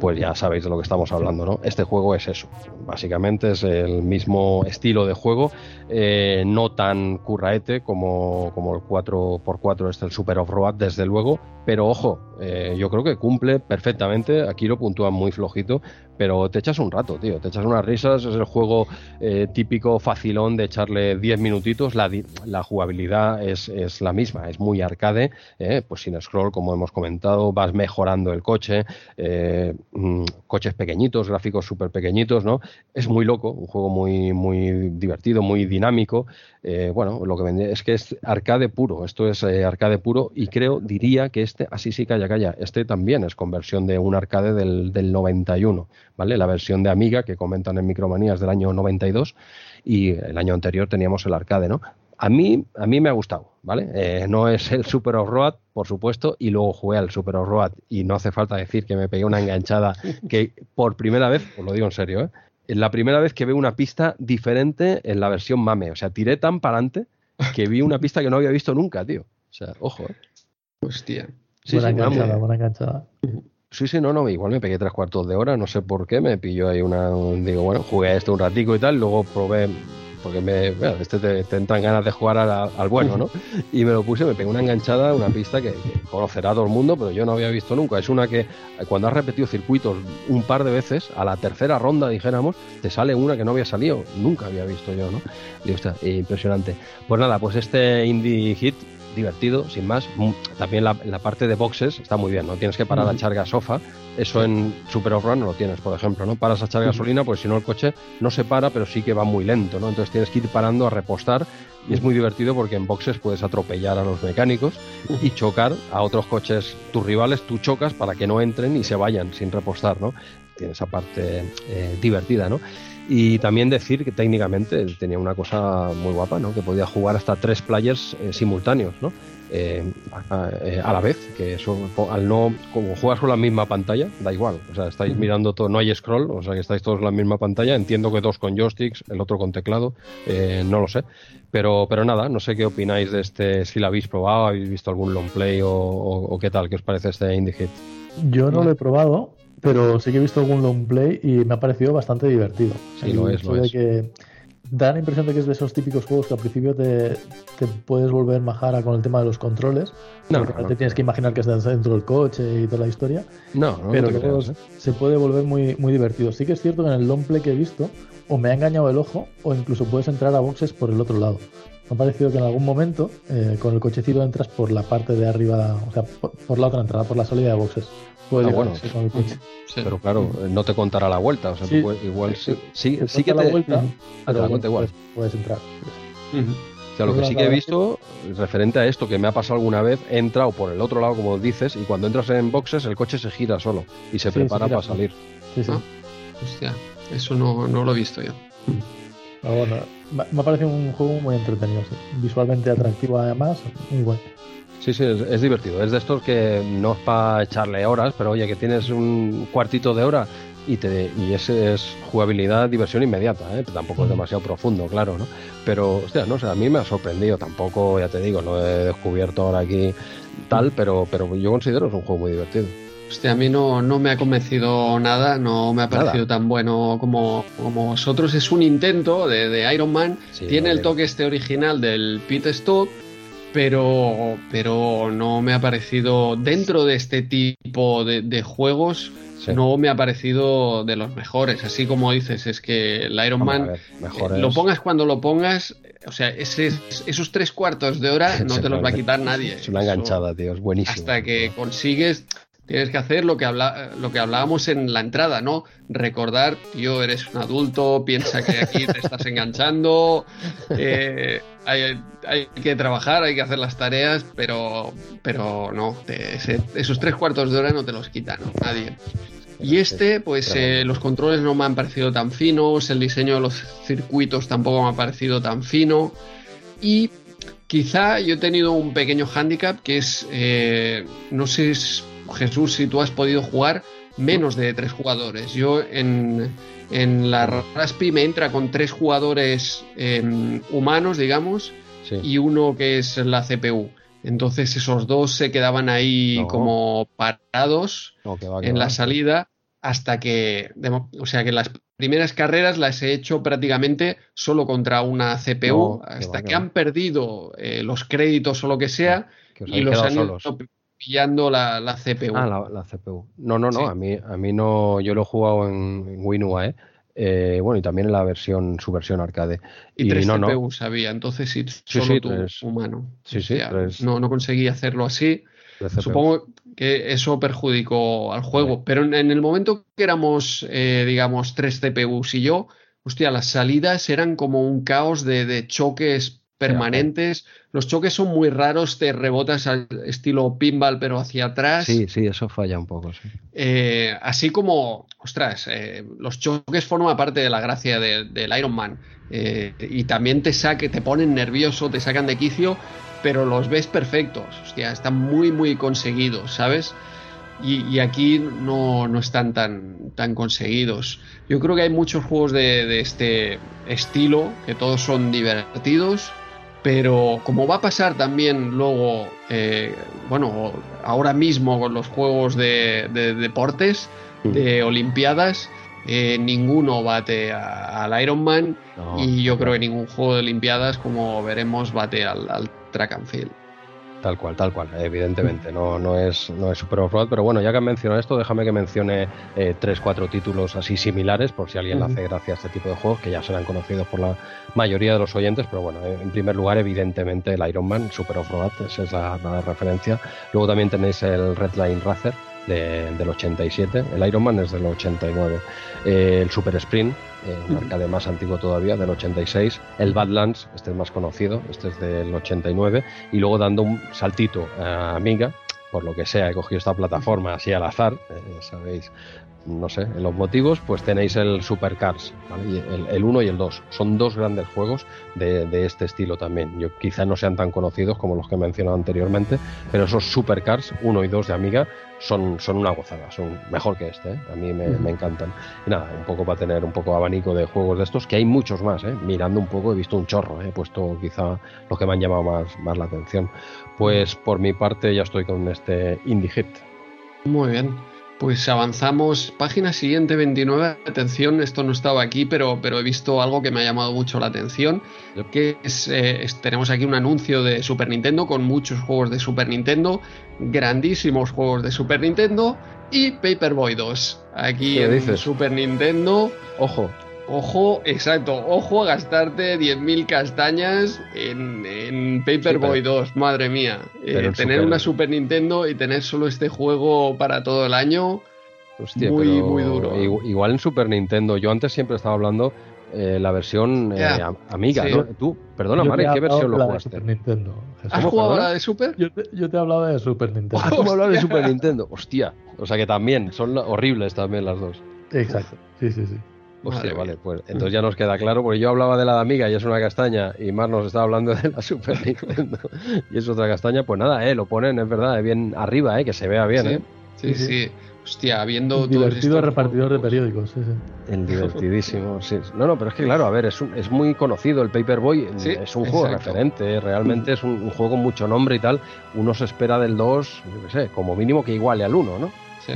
pues ya sabéis de lo que estamos hablando, ¿no? Este juego es eso, básicamente es el mismo estilo de juego, eh, no tan curraete como, como el 4x4, este el Super Off-Road, desde luego, pero ojo, eh, yo creo que cumple perfectamente. Aquí lo puntúan muy flojito, pero te echas un rato, tío. Te echas unas risas. Es el juego eh, típico facilón de echarle 10 minutitos. La, la jugabilidad es, es, la misma, es muy arcade. Eh, pues sin scroll, como hemos comentado, vas mejorando el coche. Mm, coches pequeñitos, gráficos súper pequeñitos, ¿no? Es muy loco, un juego muy, muy divertido, muy dinámico. bueno, lo que vende es que es arcade puro. Esto es arcade puro y creo, diría que este, así sí, calla, calla, este también es conversión de un arcade del, del 91, ¿vale? La versión de Amiga que comentan en Micromanías del año 92 y el año anterior teníamos el arcade, ¿no? A mí, a mí me ha gustado, ¿vale? Eh, no es el Super Off-Road, por supuesto, y luego jugué al Super Off-Road y no hace falta decir que me pegué una enganchada (laughs) que por primera vez, os lo digo en serio, ¿eh? Es la primera vez que veo una pista diferente en la versión MAME. O sea, tiré tan para adelante que vi una pista que no había visto nunca, tío. O sea, ojo, ¿eh? Hostia. Sí, buena sí, enganchada, buena enganchada. Sí, sí, no, no, igual me pegué tres cuartos de hora, no sé por qué, me pilló ahí una, digo, bueno, jugué a esto un ratico y tal, luego probé, porque me, bueno, este te, entran ganas de jugar al bueno, ¿no? (laughs) Y me lo puse, me pegué una enganchada, una pista que, conocerá todo el mundo, pero yo no había visto nunca. Es una que cuando has repetido circuitos un par de veces, a la tercera ronda, dijéramos, te sale una que no había salido, nunca había visto yo, ¿no? Digo, está, impresionante. Pues nada, pues este Indie Hit divertido, sin más. Mm, también la, parte de boxes está muy bien, no tienes que parar a echar gasofa. Eso en Super Off-Road no lo tienes, por ejemplo, ¿no? Paras a echar gasolina, pues si no el coche no se para, pero sí que va muy lento, ¿no? Entonces tienes que ir parando a repostar y es muy divertido porque en boxes puedes atropellar a los mecánicos y chocar a otros coches, tus rivales, tú chocas para que no entren y se vayan sin repostar, ¿no? Tiene esa parte eh, divertida, ¿no? Y también decir que técnicamente tenía una cosa muy guapa, ¿no? Que podía jugar hasta tres players eh, simultáneos, ¿no? Eh, eh, a, la vez, que eso al no, como juegas con la misma pantalla, da igual, o sea, estáis mirando todo, no hay scroll, o sea que estáis todos en la misma pantalla, entiendo que dos con joysticks, el otro con teclado, no lo sé, pero, pero nada, no sé qué opináis de este, si lo habéis probado, habéis visto algún long play o, o qué tal, qué os parece este Indie Hit. Yo no lo he probado, pero sí que he visto algún long play y me ha parecido bastante divertido. Sí, lo es, lo es. Que da la impresión de que es de esos típicos juegos que al principio te, te puedes volver majara con el tema de los controles. No, no, te tienes que imaginar que estás dentro del coche y toda la historia. No, no pero luego ¿eh? se puede volver muy, muy divertido. Sí que es cierto que en el long play que he visto, o me ha engañado el ojo, o incluso puedes entrar a boxes por el otro lado. Me ha parecido que en algún momento eh, con el cochecito entras por la parte de arriba, o sea, por, por la otra entrada, por la salida de boxes. Puede ah, bueno, pero claro, no te contará la vuelta, o sea, sí, igual sí, sí, sí que te la vuelta, te la cuenta igual. Puedes, entrar. O sea, lo que sí que he visto, referente a esto que me ha pasado alguna vez, he entrado por el otro lado, como dices, y cuando entras en boxes, el coche se gira solo y se prepara para salir. Sí, sí. Ah, hostia, eso no, no, lo he visto yo. Pero bueno, me ha parecido un juego muy entretenido, visualmente atractivo además, muy bueno. Sí, sí, es, divertido. Es de estos que no es para echarle horas, pero oye, que tienes un cuartito de hora y, te, y ese es jugabilidad, diversión inmediata. ¿eh? Tampoco es mm. demasiado profundo, claro, ¿no? Pero, hostia, no sé, a mí me ha sorprendido. Tampoco, ya te digo, no he descubierto ahora aquí tal, pero, pero yo considero que es un juego muy divertido. Hostia, a mí no, no me ha convencido nada, no me ha parecido tan bueno como, como vosotros. Es un intento de, de Iron Man. Tiene el toque este original del Pit Stop pero, pero no me ha parecido dentro de este tipo de, juegos no me ha parecido de los mejores. Así como dices, es que el Iron Man, eh, lo pongas cuando lo pongas, o sea, esos tres cuartos de hora (laughs) no te los va a quitar nadie. Es una enganchada, tío, es buenísimo. Hasta que consigues tienes que hacer lo que, habla, lo que hablábamos en la entrada, ¿no? Recordar, tío, eres un adulto, piensa que aquí te estás (laughs) enganchando, eh, hay, que trabajar, hay que hacer las tareas, pero, pero no, esos tres cuartos de hora no te los quita, ¿no? Nadie. Y este, pues eh, los controles no me han parecido tan finos, el diseño de los circuitos tampoco me ha parecido tan fino. Y quizá yo he tenido un pequeño hándicap que es, eh, no sé Jesús, si tú has podido jugar menos de tres jugadores. Yo en, la Raspi me entra con tres jugadores em, humanos, digamos, y uno que es la CPU. Entonces esos dos se quedaban ahí como parados en la salida hasta que, o sea que las primeras carreras las he hecho prácticamente solo contra una CPU, hasta que, han perdido eh, los créditos o lo que sea y los han pillando la, la CPU. Ah, la, CPU. No, no, no, a, mí, a mí no, yo lo he jugado en, WinUAE. ¿eh? ¿eh? bueno, y también en la versión, su versión arcade. Y, tres no, CPUs había, entonces sí, solo tú, humano. Sí, sí, no, no conseguí hacerlo así. Supongo que eso perjudicó al juego, pero en, el momento que éramos, eh, digamos, tres CPUs y yo, hostia, las salidas eran como un caos de, de choques permanentes. Los choques son muy raros, te rebotas al estilo pinball, pero hacia atrás. Sí, sí, eso falla un poco. Eh, así como, ostras, eh, los choques forman parte de la gracia del Iron Man. Eh, y también te saque, te ponen nervioso, te sacan de quicio, pero los ves perfectos. Hostia, están muy, muy conseguidos, ¿sabes? Y, aquí no, no, están tan, tan conseguidos. Yo creo que hay muchos juegos de, de este estilo, que todos son divertidos pero como va a pasar también luego, eh, bueno, ahora mismo con los juegos de, deportes, mm. de Olimpiadas, eh, ninguno bate al Iron Man y yo creo que ningún juego de Olimpiadas, como veremos, bate al, al track and field. Tal cual, tal cual, evidentemente. No, no es, no es Super pero bueno, ya que han mencionado esto, déjame que mencione eh, tres, cuatro títulos así similares, por si alguien le hace gracia a este tipo de juegos, que ya serán conocidos por la mayoría de los oyentes, pero bueno, en primer lugar, evidentemente, el Iron Man, Super esa es la, la, referencia. Luego también tenéis el Red Line Del 87, el Iron Man es del 89, eh, el Super Sprint, eh, un arcade más antiguo todavía, del 86, el Badlands, este es más conocido, este es del 89, y luego dando un saltito a Amiga, por lo que sea, he cogido esta plataforma así al azar, eh, sabéis, no sé, en los motivos, pues tenéis el Supercars, el 1 y el 2. Son dos grandes juegos de, este estilo también. Yo quizá no sean tan conocidos como los que he mencionado anteriormente, pero esos Supercars 1 y 2 de Amiga son, son una gozada, son mejor que este, ¿eh? a mí me, encantan. Y nada, un poco para tener un poco abanico de juegos de estos, que hay muchos más, ¿eh? mirando un poco he visto un chorro, ¿eh? he puesto quizá los que me han llamado más, más la atención. Pues por mi parte ya estoy con este Indie Hit. Muy bien. Pues avanzamos. Página siguiente 29. Atención, esto no estaba aquí, pero, pero he visto algo que me ha llamado mucho la atención. Que eh, es, tenemos aquí un anuncio de Super Nintendo con muchos juegos de Super Nintendo, grandísimos juegos de Super Nintendo y Paperboy 2. Aquí en Super Nintendo. Ojo, Ojo, exacto, ojo a gastarte 10.000 castañas en, en Paperboy 2, madre mía. Eh, tener una Super Nintendo y tener solo este juego para todo el año, Hostia, muy, muy duro. Igual en Super Nintendo, yo antes siempre estaba hablando eh, la versión eh, amiga, ¿no? Tú, perdona, Mari, ¿qué versión lo jugaste? Super Nintendo. ¿Has jugado la de Super? Yo te, yo te hablaba de Super Nintendo. Ah, tú me hablabas de Super Nintendo. Hostia, o sea que también, son horribles también las dos. Exacto, sí, sí, sí. Hostia, vale, pues entonces ya nos queda claro, porque yo hablaba de la de Amiga y es una castaña, y Mar nos estaba hablando de la (laughs) Super Nintendo y es otra castaña, pues nada, eh, lo ponen, es verdad, bien arriba, eh, que se vea bien, sí, eh. Sí, sí. Hostia, viendo. El divertido repartidor de periódicos, sí, sí. El (laughs) divertidísimo, sí. No, no, pero es que claro, a ver, es, es muy conocido el Paperboy, es un juego referente, realmente es un, juego con mucho nombre y tal. Uno se espera del 2, yo qué sé, como mínimo que iguale al 1, ¿no? Sí.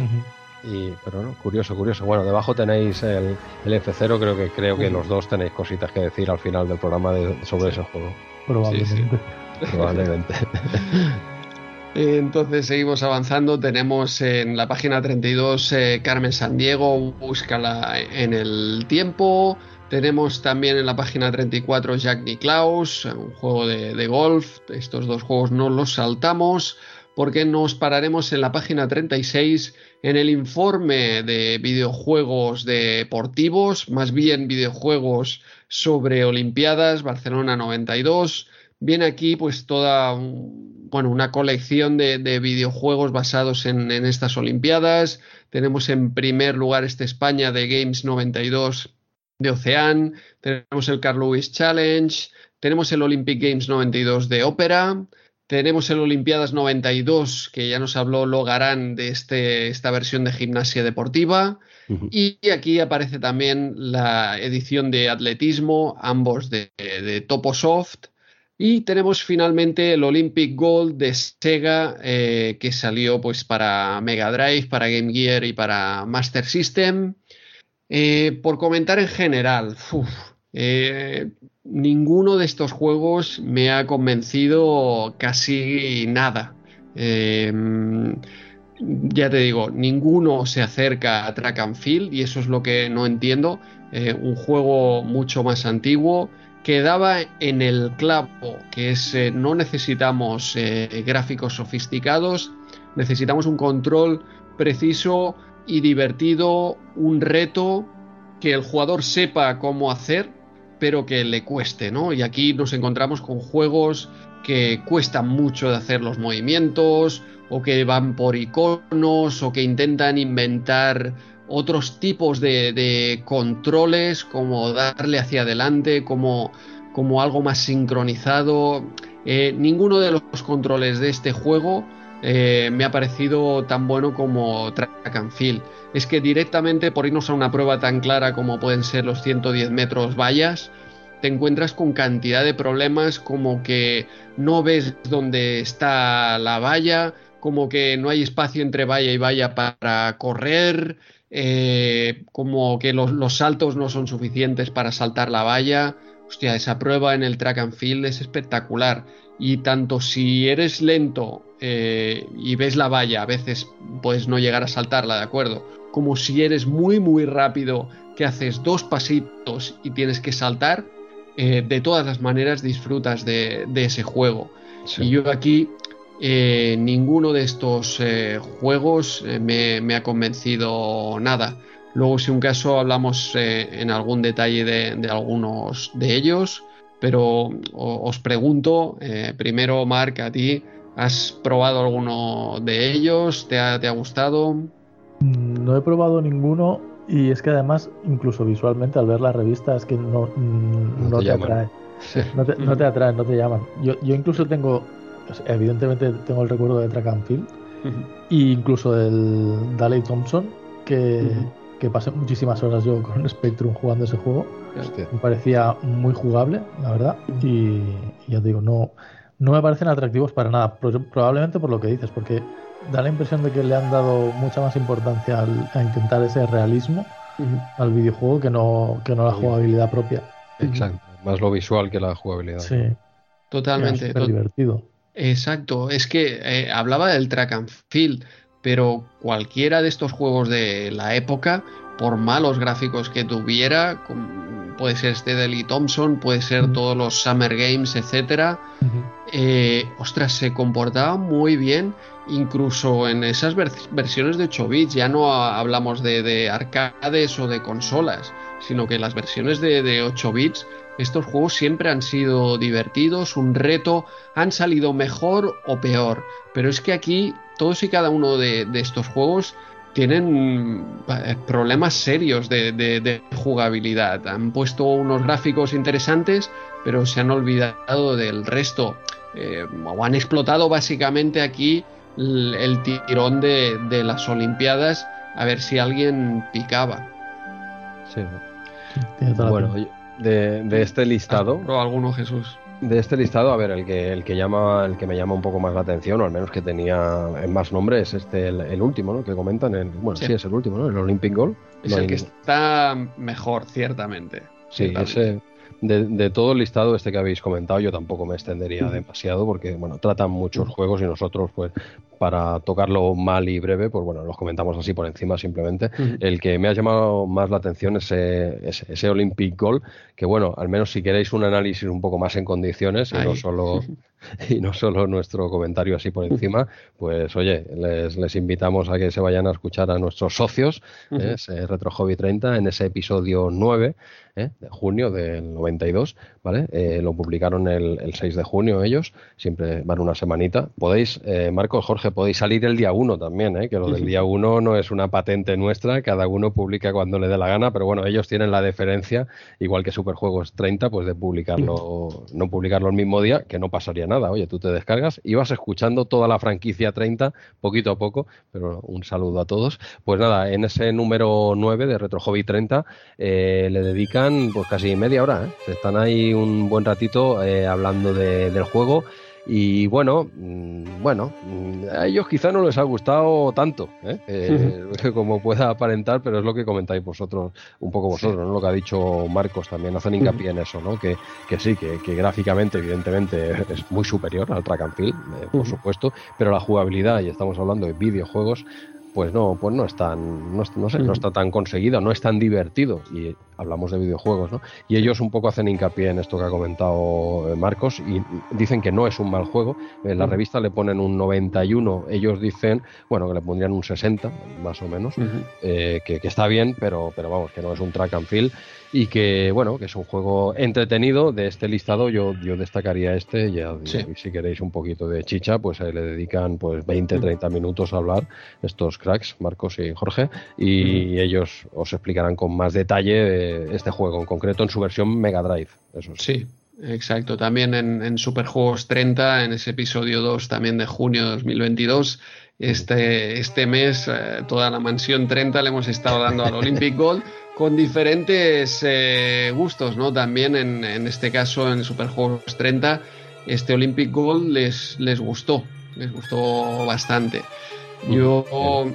Y, pero no, curioso, curioso. Bueno, debajo tenéis el, el F0, creo que creo que los dos tenéis cositas que decir al final del programa sobre ese juego. Probablemente. Probablemente. (laughs) Entonces seguimos avanzando. Tenemos en la página 32 eh, Carmen San Diego, búscala en el tiempo. Tenemos también en la página 34 Jack Nicklaus, un juego de, de golf. Estos dos juegos no los saltamos porque nos pararemos en la página 36 en el informe de videojuegos deportivos, más bien videojuegos sobre Olimpiadas, Barcelona 92. Viene aquí pues toda bueno, una colección de, videojuegos basados en, estas Olimpiadas. Tenemos en primer lugar este España de Games 92 de Ocean. Tenemos el Carl Lewis Challenge. Tenemos el Olympic Games 92 de Ópera. Tenemos el Olimpiadas 92, que ya nos habló Logarán de este, esta versión de gimnasia deportiva. Y aquí aparece también la edición de atletismo, ambos de, de Toposoft. Y tenemos finalmente el Olympic Gold de Sega, eh, que salió pues para Mega Drive, para Game Gear y para Master System. Eh, por comentar en general, eh, ninguno de estos juegos me ha convencido casi nada. ya te digo, ninguno se acerca a Track and Field y eso es lo que no entiendo. un juego mucho más antiguo quedaba en el clavo, que es eh, no necesitamos eh, gráficos sofisticados, necesitamos un control preciso y divertido, un reto que el jugador sepa cómo hacer, pero que le cueste, ¿no? Y aquí nos encontramos con juegos que cuestan mucho de hacer los movimientos, o que van por iconos, o que intentan inventar otros tipos de, controles, como darle hacia adelante, como, como algo más sincronizado. Eh, ninguno de los controles de este juego eh, me ha parecido tan bueno como Track and Field. Es que directamente por irnos a una prueba tan clara como pueden ser los 110 metros vallas, te encuentras con cantidad de problemas como que no ves dónde está la valla, como que no hay espacio entre valla y valla para correr, eh, como que los, saltos no son suficientes para saltar la valla. Hostia, esa prueba en el track and field es espectacular. Y tanto si eres lento eh, y ves la valla, a veces puedes no llegar a saltarla, ¿de acuerdo? Como si eres muy, muy rápido, que haces dos pasitos y tienes que saltar, eh, de todas las maneras disfrutas de, ese juego. Y yo aquí eh, ninguno de estos eh, juegos eh, me, ha convencido nada. Luego, si un caso, hablamos en algún detalle de, algunos de ellos, pero os pregunto, primero, Mark, a ti, ¿has probado alguno de ellos? ¿Te ha, gustado? Mm, no he probado ninguno y es que además, incluso visualmente, al ver la revista, es que no, mm, no, te, atrae. No te, no te (laughs) atraen, no te llaman. Yo, yo incluso tengo evidentemente tengo el recuerdo de Track and Field e incluso del Daley Thompson, que, pasé muchísimas horas yo con Spectrum jugando ese juego. Me parecía muy jugable, la verdad, y, ya te digo, no, no me parecen atractivos para nada, probablemente por lo que dices, porque da la impresión de que le han dado mucha más importancia a intentar ese realismo al videojuego que no, que no la jugabilidad propia. Exacto, más lo visual que la jugabilidad. Sí. Totalmente. Es divertido. Exacto, es que eh, hablaba del track and field, pero cualquiera de estos juegos de la época, por malos gráficos que tuviera, puede ser este de Lee Thompson, puede ser todos los Summer Games, etcétera, eh, ostras, se comportaba muy bien, incluso en esas versiones de 8 bits, ya no hablamos de, arcades o de consolas, sino que las versiones de, de 8 bits estos juegos siempre han sido divertidos, un reto, han salido mejor o peor. Pero es que aquí todos y cada uno de, estos juegos tienen eh, problemas serios de, jugabilidad. Han puesto unos gráficos interesantes, pero se han olvidado del resto. Eh, o han explotado básicamente aquí el, tirón de, las Olimpiadas a ver si alguien picaba. Sí. bueno, de, este listado. ¿O alguno, Jesús? De este listado, a ver, el que, el que llama, el que me llama un poco más la atención, o al menos que tenía en más nombre, es este el, último, ¿no? Que comentan, el, bueno, sí. es el último, ¿no? El Olympic Goal. Es el que está mejor, ciertamente. Sí, ese de, todo el listado este que habéis comentado, yo tampoco me extendería demasiado porque, bueno, tratan muchos juegos y nosotros, pues, para tocarlo mal y breve, pues bueno, los comentamos así por encima simplemente. El que me ha llamado más la atención es ese, ese, Olympic Gold, que bueno, al menos si queréis un análisis un poco más en condiciones y no solo (laughs) (laughs) y no solo nuestro comentario así por encima, pues oye, les, les invitamos a que se vayan a escuchar a nuestros socios, ese Retro Hobby 30, en ese episodio 9 ¿eh? de junio del 92, ¿vale? Eh, lo publicaron el, 6 de junio ellos, siempre van una semanita. Podéis, eh, Marcos, Jorge, podéis salir el día 1 también, ¿eh? que lo del día 1 no es una patente nuestra, cada uno publica cuando le dé la gana, pero bueno, ellos tienen la deferencia, igual que Superjuegos 30, pues de publicarlo, no publicarlo el mismo día, que no pasaría nada. Oye, tú te descargas y vas escuchando toda la franquicia 30 poquito a poco, pero un saludo a todos. Pues nada, en ese número 9 de Retro Hobby 30 le dedican pues casi media hora, ¿eh? están ahí un buen ratito eh, hablando del juego y bueno, mm, bueno, mm, a ellos quizá no les ha gustado tanto, ¿eh? (laughs) como pueda aparentar, pero es lo que comentáis vosotros, un poco vosotros, ¿no? lo que ha dicho Marcos también, hacen hincapié en eso, ¿no? que, que sí, que, gráficamente evidentemente es muy superior al track and field, por supuesto, pero la jugabilidad, y estamos hablando de videojuegos, pues no, pues no es tan, no, sé, no está tan conseguido, no es tan divertido. Y hablamos de videojuegos, ¿no? Y ellos un poco hacen hincapié en esto que ha comentado eh, Marcos y dicen que no es un mal juego. En la revista le ponen un 91, ellos dicen, bueno, que le pondrían un 60, más o menos, eh, que, que, está bien, pero, pero vamos, que no es un track and field y que bueno que es un juego entretenido. De este listado yo yo destacaría este ya si queréis un poquito de chicha pues le dedican pues 20 30 minutos a hablar estos cracks Marcos y Jorge y ellos os explicarán con más detalle este juego en concreto en su versión Mega Drive eso sí. Exacto, también en, en Superjuegos 30, en ese episodio 2 también de junio de 2022, este, este mes eh, toda la mansión 30 le hemos estado dando al Olympic Gold con diferentes eh, gustos, ¿no? También en, este caso, en Superjuegos 30, este Olympic Gold les, les gustó, les gustó bastante. Yo,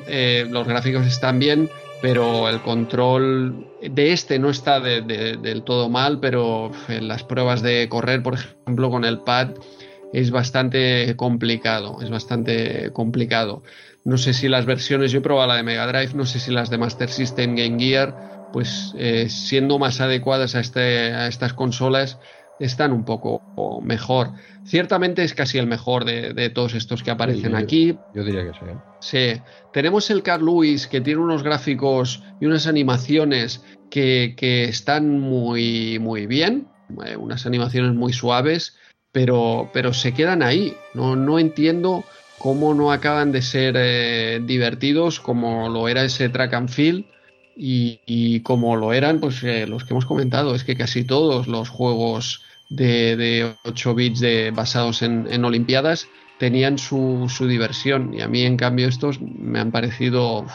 eh, los gráficos están bien, pero el control de este no está del todo mal, pero en las pruebas de correr, por ejemplo, con el pad es bastante complicado, es bastante complicado. No sé si las versiones, yo he probado la de Mega Drive, no sé si las de Master System Game Gear pues eh, siendo más adecuadas a, este, a estas consolas, están un poco mejor. Ciertamente es casi el mejor de, todos estos que aparecen aquí. Yo diría que sí. ¿eh? Sí. Tenemos el Carl Lewis que tiene unos gráficos y unas animaciones que, están muy, muy bien, eh, unas animaciones muy suaves, pero, pero se quedan ahí. No, no entiendo cómo no acaban de ser divertidos como lo era ese track and field y, como lo eran, pues eh, los que hemos comentado, es que casi todos los juegos de, 8 bits de, basados en, Olimpiadas tenían su, diversión. Y a mí, en cambio, estos me han parecido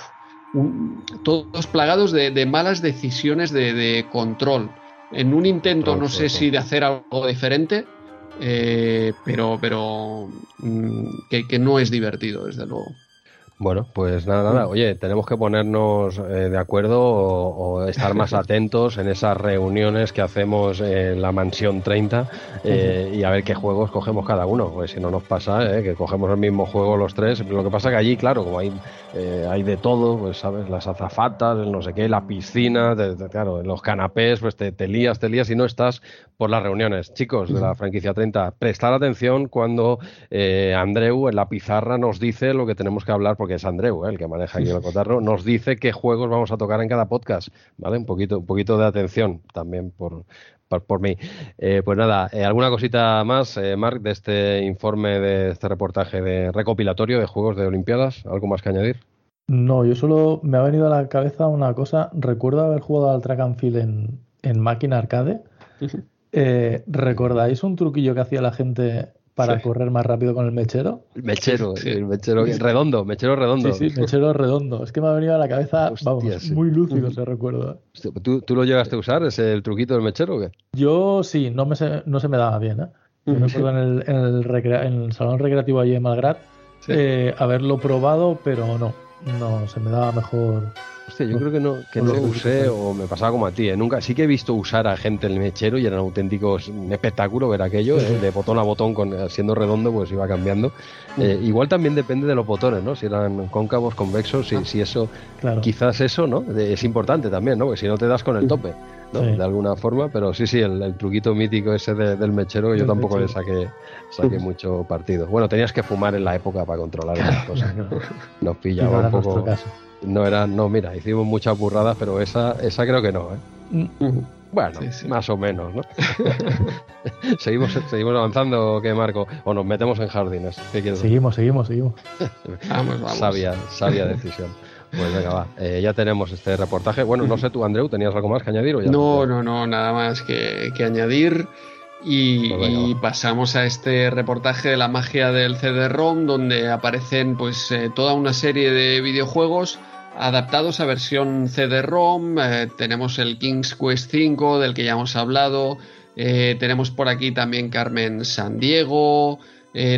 todos plagados de, malas decisiones de, control. En un intento, no sé si de hacer algo diferente, eh, pero, pero mm, que no es divertido, desde luego. Bueno, pues nada, nada. Oye, tenemos que ponernos eh, de acuerdo o, estar más (laughs) atentos en esas reuniones que hacemos en la mansión 30 eh, y a ver qué juegos cogemos cada uno. Pues si no nos pasa, eh, que cogemos el mismo juego los tres. Lo que pasa que allí, claro, como hay, hay de todo, pues sabes, las azafatas, el no sé qué, la piscina, claro, los canapés, pues te, te lías, te lías y no estás por las reuniones. Chicos de la franquicia 30, prestar atención cuando Andreu en la pizarra nos dice lo que tenemos que hablar que es Andreu, ¿eh? el que maneja aquí el (laughs) cotarro, nos dice qué juegos vamos a tocar en cada podcast, ¿vale? Un poquito, un poquito de atención también por, por, mí. Eh, pues nada, eh, ¿alguna cosita más, eh, Marc, de este informe, de este reportaje de recopilatorio de juegos de Olimpiadas? ¿Algo más que añadir? No, yo solo me ha venido a la cabeza una cosa. Recuerdo haber jugado al track and field en, en máquina arcade. ¿Recordáis un truquillo que hacía la gente para correr más rápido con el mechero. Mechero, el mechero redondo, mechero redondo. Sí, sí, mechero redondo. Es que me ha venido a la cabeza, vamos, muy lúcido ese recuerdo. ¿Tú, ¿Tú, lo llegaste a usar, ese el truquito del mechero o qué? Yo sí, no, me no se me daba bien, ¿eh? Yo me acuerdo en el, en el, en el salón recreativo allí en Malgrat eh, haberlo probado, pero no, no, se me daba mejor Hostia, yo creo que no, que no usé o me pasaba como a ti. ¿eh? Nunca, sí que he visto usar a gente el mechero y era un auténtico espectáculo ver aquello, ¿eh? de botón a botón, con, siendo redondo, pues iba cambiando. Mm. Eh, igual también depende de los botones, ¿no? Si eran cóncavos, convexos, si, ah, si eso, quizás eso, ¿no? es importante también, ¿no? Porque si no te das con el tope. De alguna forma, pero sí, sí, el, truquito mítico ese del mechero, yo tampoco le saqué, saqué mucho partido. Bueno, tenías que fumar en la época para controlar esas (laughs) cosas. Nos pillaba un poco. No era, no, mira, hicimos muchas burradas, pero esa, esa creo que no, ¿eh? Mm. Bueno, más o menos, ¿no? (laughs) seguimos, seguimos avanzando, ¿qué Marco? O nos metemos en jardines. seguimos, seguimos, seguimos. (laughs) vamos, vamos. Sabia, sabia (laughs) decisión. Pues venga, va. Eh, ya tenemos este reportaje. Bueno, no sé tú, Andreu, ¿tenías algo más que añadir? O ya no, no, no, nada más que, que añadir. Y, pues pasamos a este reportaje de la magia del CD-ROM, donde aparecen pues eh, toda una serie de videojuegos adaptados a versión CD-ROM. Eh, tenemos el King's Quest 5, del que ya hemos hablado. Eh, tenemos por aquí también Carmen San Diego.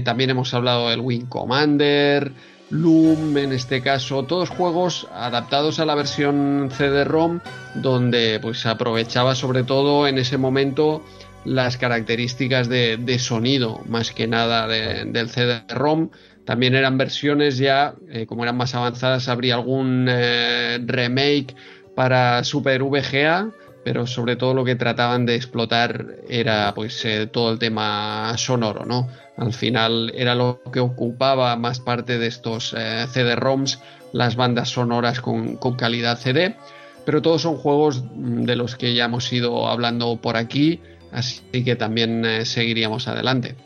también hemos hablado del Wing Commander. Loom, en este caso, todos juegos adaptados a la versión CD-ROM, donde pues aprovechaba sobre todo en ese momento las características de, sonido, más que nada del CD-ROM. También eran versiones ya, eh, como eran más avanzadas, habría algún eh, remake para Super VGA, pero sobre todo lo que trataban de explotar era pues eh, todo el tema sonoro, ¿no? Al final era lo que ocupaba más parte de estos CD-ROMs, las bandas sonoras con, con calidad CD, pero todos son juegos de los que ya hemos ido hablando por aquí Así que también eh, seguiríamos adelante.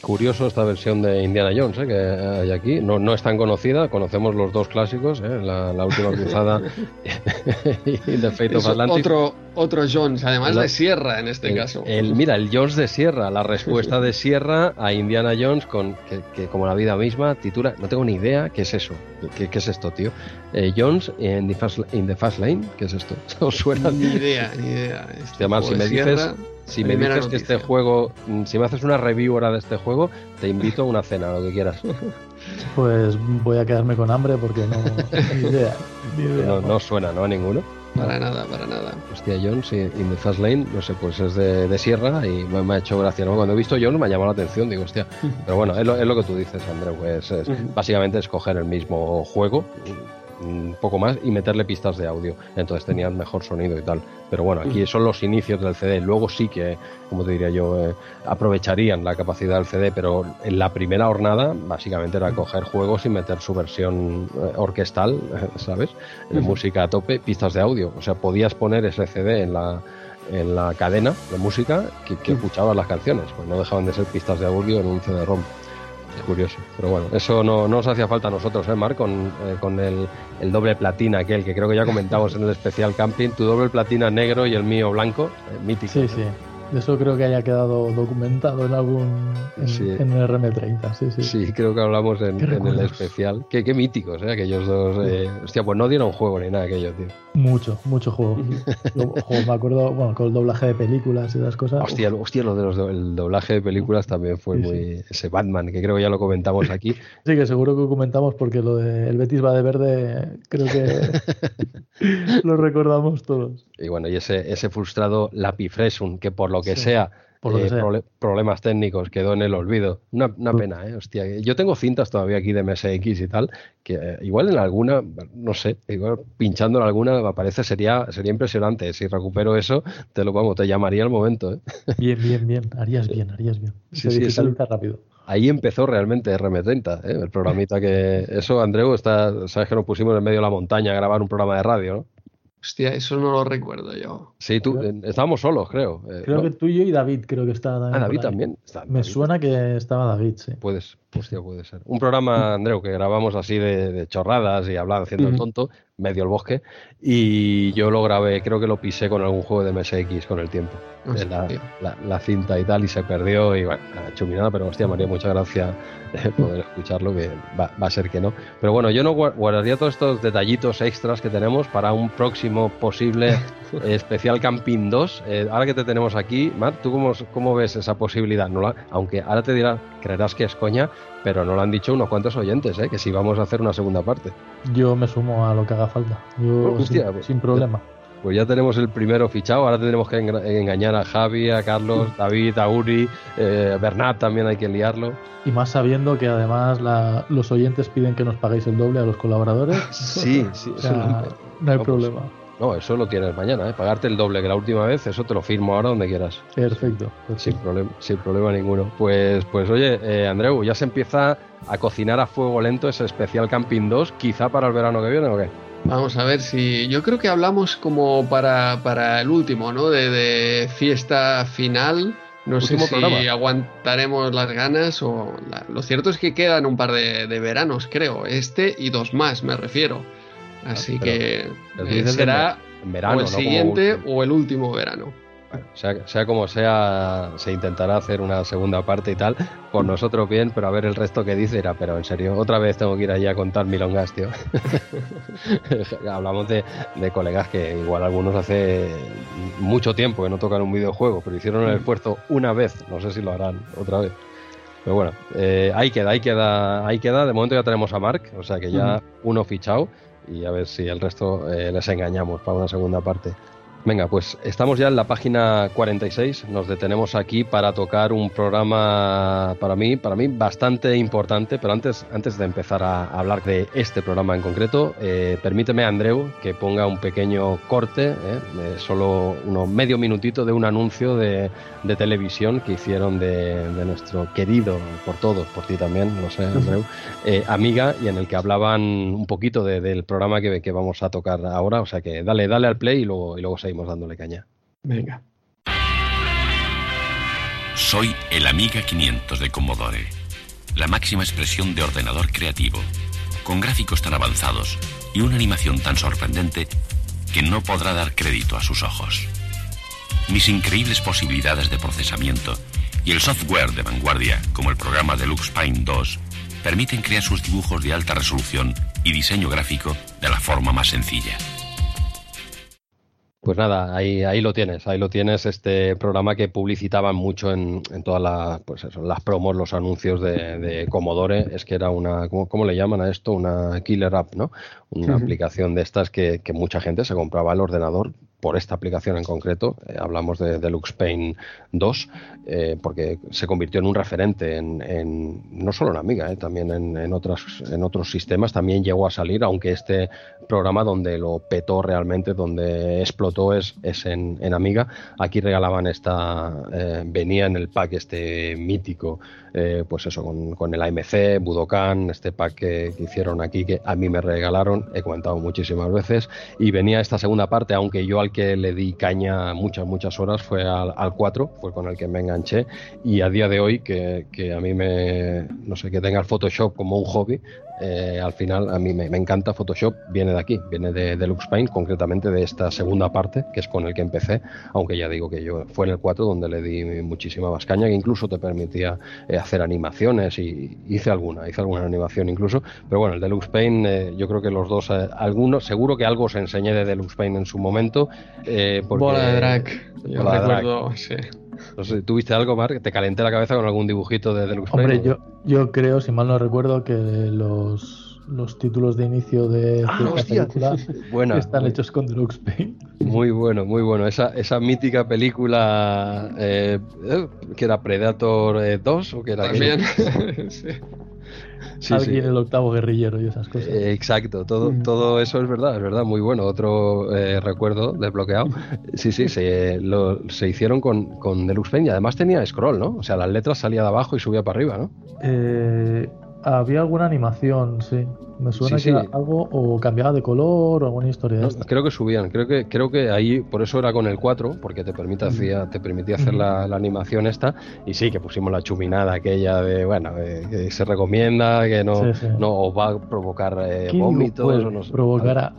Curioso esta versión de Indiana Jones ¿eh? que hay aquí. No, no es tan conocida, conocemos los dos clásicos, ¿eh? la, última cruzada (laughs) y The Fate of Atlantis. Otro, otro Jones, además de Sierra en este caso. El, mira, el Jones de Sierra, la respuesta de (laughs) Sierra a Indiana Jones, con que, como la vida misma titula, no tengo ni idea qué es eso, qué, qué es esto, tío. Eh, Jones in the, fast, in the Fast Lane, ¿qué es esto? (laughs) ¿Os suena? Ni idea, ni idea. Este Además, si me dices... Si me dices que este juego, mm, si me haces una review ahora de este juego, te invito a una cena, lo que quieras. (laughs) Pues voy a quedarme con hambre porque no, ni idea. (laughs) No, suena, ¿no? A ninguno. Para nada, para nada. Hostia, John, sí, in the Fast Lane, no sé, pues es de, Sierra y me, ha hecho gracia. ¿no? Cuando he visto John me ha llamado la atención, digo, hostia. (laughs) Pero bueno, es lo, que tú dices, Andreu, pues es, básicamente escoger el mismo juego, un poco más y meterle pistas de audio. Entonces tenían mejor sonido y tal. Pero bueno, aquí son los inicios del CD. Luego sí que, como te diría yo, eh, aprovecharían la capacidad del CD, pero en la primera hornada básicamente era coger juegos y meter su versión eh, orquestal, (laughs) ¿sabes? Música a tope, pistas de audio. O sea, podías poner ese CD en la en la cadena de música que, que escuchabas las canciones, pues no dejaban de ser pistas de audio en un CD-ROM curioso. Pero bueno, eso no, nos hacía falta a nosotros, ¿eh, Mar? Con, eh, con el, el, doble platina aquel que creo que ya comentamos en el especial camping. Tu doble platina negro y el mío blanco, eh, mítico. Sí, sí. Eso creo que haya quedado documentado en algún en, el RM30, sí, sí. Sí, creo que hablamos en, el especial. Qué, qué míticos, ¿eh? Aquellos dos. Eh, hostia, pues no dieron juego ni nada aquello, tío. Mucho, mucho juego. (laughs) me acuerdo, bueno, con el doblaje de películas y esas cosas. Hostia, hostia lo de los el doblaje de películas también fue muy. Ese Batman, que creo que ya lo comentamos aquí. (laughs) Sí, que seguro que comentamos porque lo de El Betis va de verde, creo que (laughs) lo recordamos todos. Y bueno, y ese, ese frustrado Lapifresun, que por lo que sea, eh, problemas técnicos quedó en el olvido. Una, una, pena, ¿eh? Hostia, yo tengo cintas todavía aquí de MSX y tal, que eh, igual en alguna, no sé, igual pinchando en alguna, me parece sería, sería impresionante. Si recupero eso, te lo vamos, te llamaría al momento. ¿eh? Bien, bien, bien, (laughs) harías bien, harías bien. Sí, sí, rápido ahí empezó realmente RM30, ¿eh? el programita que... Eso, Andreu, está, sabes que nos pusimos en medio de la montaña a grabar un programa de radio, ¿no? Hostia, eso no lo recuerdo yo. Sí, tú, estábamos solos, creo. Eh, creo que tú y yo y David creo que estaba. Ah, David también. Me suena que estaba David, sí. Puedes, hostia, puede ser. Un programa, Andreu, que grabamos así de, chorradas y hablando, haciendo el tonto, medio el bosque, y yo lo grabé, creo que lo pisé con algún juego de MSX con el tiempo. Ah, la, cinta y tal, y se perdió, y bueno, chuminada, pero hostia, María, muchas gracias (laughs) poder escucharlo, que va, a ser que no. Pero bueno, yo no guardaría todos estos detallitos extras que tenemos para un próximo posible (laughs) especial Camping 2. Eh, ahora que te tenemos aquí, Mar, ¿tú cómo, cómo ves esa posibilidad? No la, aunque ahora te dirá, creerás que es coña, pero no lo han dicho unos cuantos oyentes, ¿eh? que si vamos a hacer una segunda parte. Yo me sumo a lo que haga falta. Yo Hostia, sin, pues- sin problema. Pues ya tenemos el primero fichado, ahora tendremos que engañar a Javi, a Carlos, David, a Uri, eh, Bernat también hay que liarlo. Y más sabiendo que además la- los oyentes piden que nos paguéis el doble a los colaboradores. (laughs) Sí, sí, O sea, no hay problema. No, eso lo tienes mañana, ¿eh? pagarte el doble que la última vez, eso te lo firmo ahora donde quieras. Perfecto. Sin problema, sin problema ninguno. Pues, pues oye, eh, Andreu, ya se empieza a cocinar a fuego lento ese especial Camping 2, quizá para el verano que viene o qué. Vamos a ver si. Yo creo que hablamos como para, para el último, ¿no? De, de fiesta final. No sé si programa. aguantaremos las ganas o. la- Lo cierto es que quedan un par de, de veranos, creo. Este y dos más, me refiero. Así Ah, que eh, será En verano, o el siguiente o el último verano. Bueno, sea, sea como sea, se intentará hacer una segunda parte y tal. Por nosotros bien, pero a ver el resto que dice, era, pero en serio, otra vez tengo que ir allí a contar milongas, tío. (laughs) Hablamos de, de colegas que igual algunos hace mucho tiempo que no tocan un videojuego, pero hicieron el esfuerzo una vez, no sé si lo harán otra vez. Pero bueno, eh, ahí queda, ahí queda, ahí queda. De momento ya tenemos a Mark, o sea que ya uno fichado y a ver si el resto eh, les engañamos para una segunda parte. Venga, pues estamos ya en la página 46. Nos detenemos aquí para tocar un programa para mí, para mí bastante importante. Pero antes, antes de empezar a hablar de este programa en concreto, eh, permíteme, Andreu, que ponga un pequeño corte, eh, de solo unos medio minutito de un anuncio de, de televisión que hicieron de, de nuestro querido, por todos, por ti también, lo sé, (laughs) Andreu, eh, amiga, y en el que hablaban un poquito de- del programa que, que vamos a tocar ahora. O sea que dale, dale al play y luego, y luego seguimos dándole caña. Venga. Soy el Amiga 500 de Commodore, la máxima expresión de ordenador creativo, con gráficos tan avanzados y una animación tan sorprendente que no podrá dar crédito a sus ojos. Mis increíbles posibilidades de procesamiento y el software de vanguardia, como el programa Deluxe Paint 2, permiten crear sus dibujos de alta resolución y diseño gráfico de la forma más sencilla. Pues nada, ahí, ahí lo tienes, ahí lo tienes, este programa que publicitaban mucho en, en todas las, pues las promos, los anuncios de, de Commodore, es que era una, ¿cómo, cómo le llaman a esto? Una killer app, ¿no? Una aplicación de estas que, que mucha gente se compraba el ordenador por esta aplicación en concreto, eh, hablamos de Deluxe Paint 2, eh, porque se convirtió en un referente en, en- no solo en Amiga, eh, también en, en, otras, en otros sistemas, también llegó a salir, aunque este programa donde lo petó realmente, donde explotó es, es en, en Amiga. Aquí regalaban esta, venía en el pack este mítico, eh, pues eso, con, con el AMC, Budokan, este pack que, hicieron aquí, que a mí me regalaron, he comentado muchísimas veces, y venía esta segunda parte, aunque yo al que le di caña muchas, muchas horas fue al, al 4, fue con el que me enganché, y a día de hoy, que, que a mí me, no sé, que tenga el Photoshop como un hobby, eh, al final a mí me, me encanta Photoshop, viene de aquí, viene de Deluxe Paint, concretamente de esta segunda parte, que es con el que empecé, aunque ya digo que yo fue en el 4 donde le di muchísima más caña, que incluso te permitía eh, hacer animaciones y hice alguna, hice alguna animación incluso, pero bueno, el Deluxe Paint, eh, yo creo que los dos, eh, algunos, seguro que algo os enseñé de Deluxe Paint en su momento, eh, porque... Bola de drag. Yo Bola de drag. recuerdo, sí. No sé, ¿tuviste algo, Mark? ¿Te calenté la cabeza con algún dibujito de Deluxe Hombre, Paint? yo, yo creo, si mal no recuerdo, que los, los títulos de inicio de Ah, hostia. película Buena. están hechos con Deluxe Paint. Muy bueno, muy bueno. Esa, esa mítica película eh, eh, que era Predator eh, 2 o que era También. (laughs) sí. Sí, Alguien sí. el octavo guerrillero y esas cosas. Eh, exacto, todo, Mm. todo eso es verdad, es verdad, muy bueno. Otro eh, recuerdo desbloqueado. Sí, sí, se, lo- se hicieron con, con Deluxe Paint y además tenía scroll, ¿no? O sea, las letras salía de abajo y subía para arriba, ¿no? Eh, había alguna animación, sí. Me suena Sí, que sí. era algo o cambiaba de color o alguna historia de No, estas. creo que subían, creo que, creo que ahí, por eso era con el 4, porque te, permite hacía, te permitía hacer la, la animación esta, y sí, que pusimos la chuminada aquella de, bueno, eh, que se recomienda, que no, Sí, no os va a provocar eh, ¿Qué vómitos, o no sé. provocar a-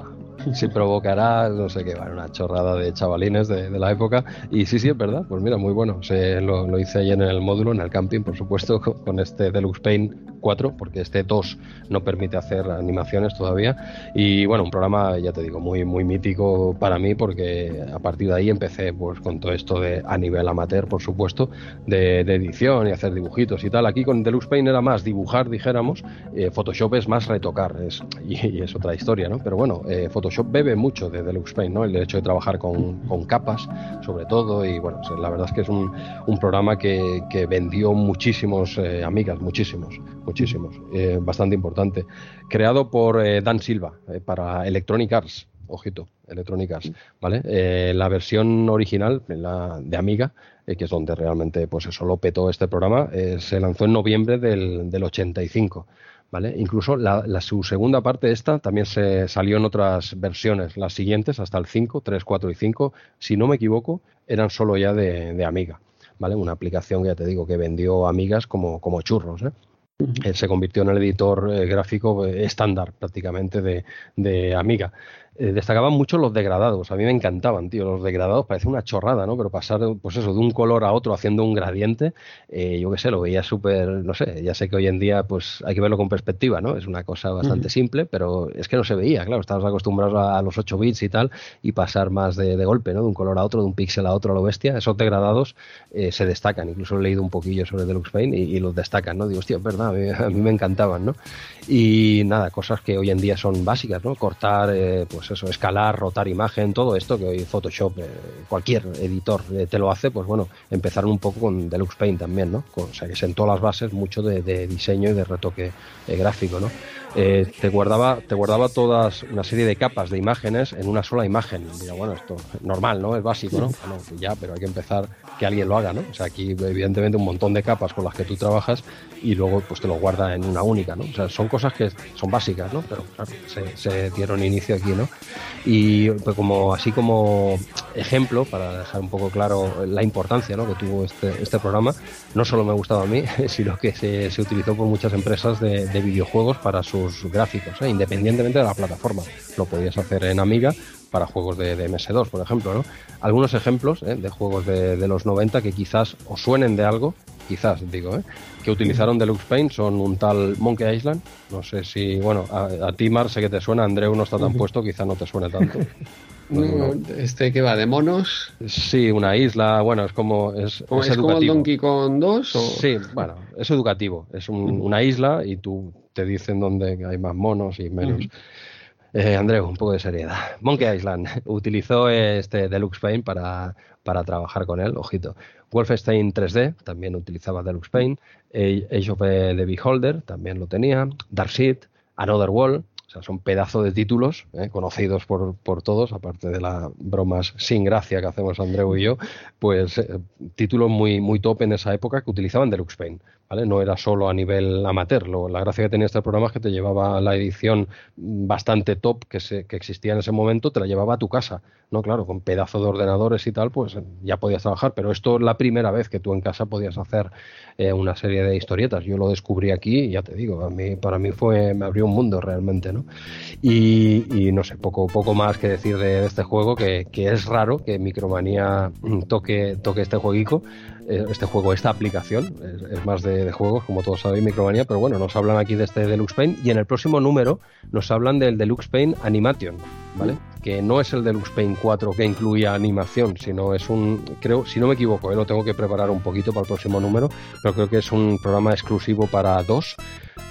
(laughs) si provocará, no sé qué, bueno, una chorrada de chavalines de, la época. Y sí, sí, es verdad, pues mira, muy bueno. Se, lo, hice ahí en el módulo, en el camping, por supuesto, (laughs) con, este Deluxe Paint 4, porque este 2 no permite hacer animaciones todavía. Y bueno, un programa, ya te digo, muy, muy mítico para mí, porque a partir de ahí empecé pues con todo esto de a nivel amateur, por supuesto, de, edición y hacer dibujitos y tal. Aquí con Deluxe Paint era más dibujar, dijéramos, eh, Photoshop es más retocar, es, (laughs) y, es otra historia, ¿no? Pero bueno, eh, Photoshop bebe mucho de Deluxe Paint, ¿no? El hecho de trabajar con, con capas, sobre todo, y bueno, la verdad es que es un, un programa que, vendió muchísimos eh, amigas, muchísimos, muchísimos, bastante importante. Creado por Dan Silva para Electronic Arts, ojito, Electronic Arts, ¿vale? la versión original, la de Amiga, que es donde realmente pues eso lo petó este programa, se lanzó en noviembre del, del 85. ¿Vale? Incluso la, su segunda parte, esta, también se salió en otras versiones. Las siguientes, hasta el 5, 3, 4 y 5, si no me equivoco, eran solo ya de, Amiga, ¿vale? Una aplicación, ya te digo, que vendió Amigas como, como churros, ¿eh? Eh, se convirtió en el editor eh, gráfico estándar prácticamente de, de Amiga. Eh, destacaban mucho los degradados. A mí me encantaban, tío. Los degradados parece una chorrada, ¿no? Pero pasar, pues eso, de un color a otro haciendo un gradiente, eh, yo qué sé, lo veía súper, no sé, ya sé que hoy en día pues hay que verlo con perspectiva, ¿no? Es una cosa bastante simple, pero es que no se veía, claro. Estabas acostumbrados a, los 8 bits y tal, y pasar más de, golpe, ¿no? De un color a otro, de un píxel a otro a lo bestia. Esos degradados eh, se destacan. Incluso he leído un poquillo sobre Deluxe Paint y, los destacan, ¿no? Digo, hostia, es verdad, a mí, (laughs) me encantaban, ¿no? Y nada, cosas que hoy en día son básicas, ¿no? Cortar, pues eso, escalar, rotar imagen, todo esto que hoy Photoshop, eh, cualquier editor eh, te lo hace, pues bueno, empezaron un poco con Deluxe Paint también, ¿no? o sea, que sentó las bases mucho de, diseño y de retoque eh, gráfico, ¿no? Te guardaba te guardaba todas una serie de capas de imágenes en una sola imagen. bueno, esto es normal, ¿no? Es básico, ¿no? Bueno, ya, pero hay que empezar que alguien lo haga, ¿no? O sea, aquí evidentemente un montón de capas con las que tú trabajas y luego pues te lo guarda en una única, ¿no? O sea, son cosas que son básicas, ¿no? Pero claro, se, se dieron inicio aquí, ¿no? Y pues como así como ejemplo, para dejar un poco claro la importancia ¿no? que tuvo este, este programa, no solo me gustaba a mí, (laughs) sino que se, se utilizó por muchas empresas de, videojuegos para sus gráficos, ¿eh? independientemente de la plataforma. Lo podías hacer en Amiga para juegos de, MS2, por ejemplo. ¿no? Algunos ejemplos ¿eh? de juegos de, de, los 90 que quizás os suenen de algo, quizás digo, ¿eh? que utilizaron Deluxe Paint son un tal Monkey Island. No sé si, bueno, a, ti Mar sé que te suena, Andreu no está tan puesto, quizá no te suene tanto. (laughs) este que va de monos. Sí, una isla, bueno, es como es, es, como Donkey Kong 2 Sí, bueno, es educativo, es una isla y tú te dicen dónde hay más monos y menos. Eh, Andreu, un poco de seriedad. Monkey Island utilizó este Deluxe Paint para, para trabajar con él, ojito. Wolfenstein 3D también utilizaba Deluxe Paint. Age of the Beholder también lo tenía. Darkseid, Another World, o sea, son pedazos de títulos ¿eh? conocidos por, por, todos, aparte de las bromas sin gracia que hacemos Andreu y yo, pues eh, títulos muy, muy top en esa época que utilizaban Deluxe Paint. No era solo a nivel amateur. la gracia que tenía este programa es que te llevaba la edición bastante top que, se, que existía en ese momento, te la llevaba a tu casa. No, claro, con pedazo de ordenadores y tal, pues ya podías trabajar. Pero esto es la primera vez que tú en casa podías hacer eh, una serie de historietas. Yo lo descubrí aquí ya te digo, a mí, para mí fue, me abrió un mundo realmente, ¿no? Y, no sé, poco, poco más que decir de, este juego, que, es raro que Micromanía toque, toque este jueguico, este juego, esta aplicación, es, más de, juegos, como todos sabéis, Micromanía, pero bueno, nos hablan aquí de este Deluxe Paint y en el próximo número nos hablan del Deluxe Paint Animation, ¿vale? Que no es el Deluxe Paint 4 que incluía animación, sino es un, creo, si no me equivoco, eh, lo tengo que preparar un poquito para el próximo número, pero creo que es un programa exclusivo para dos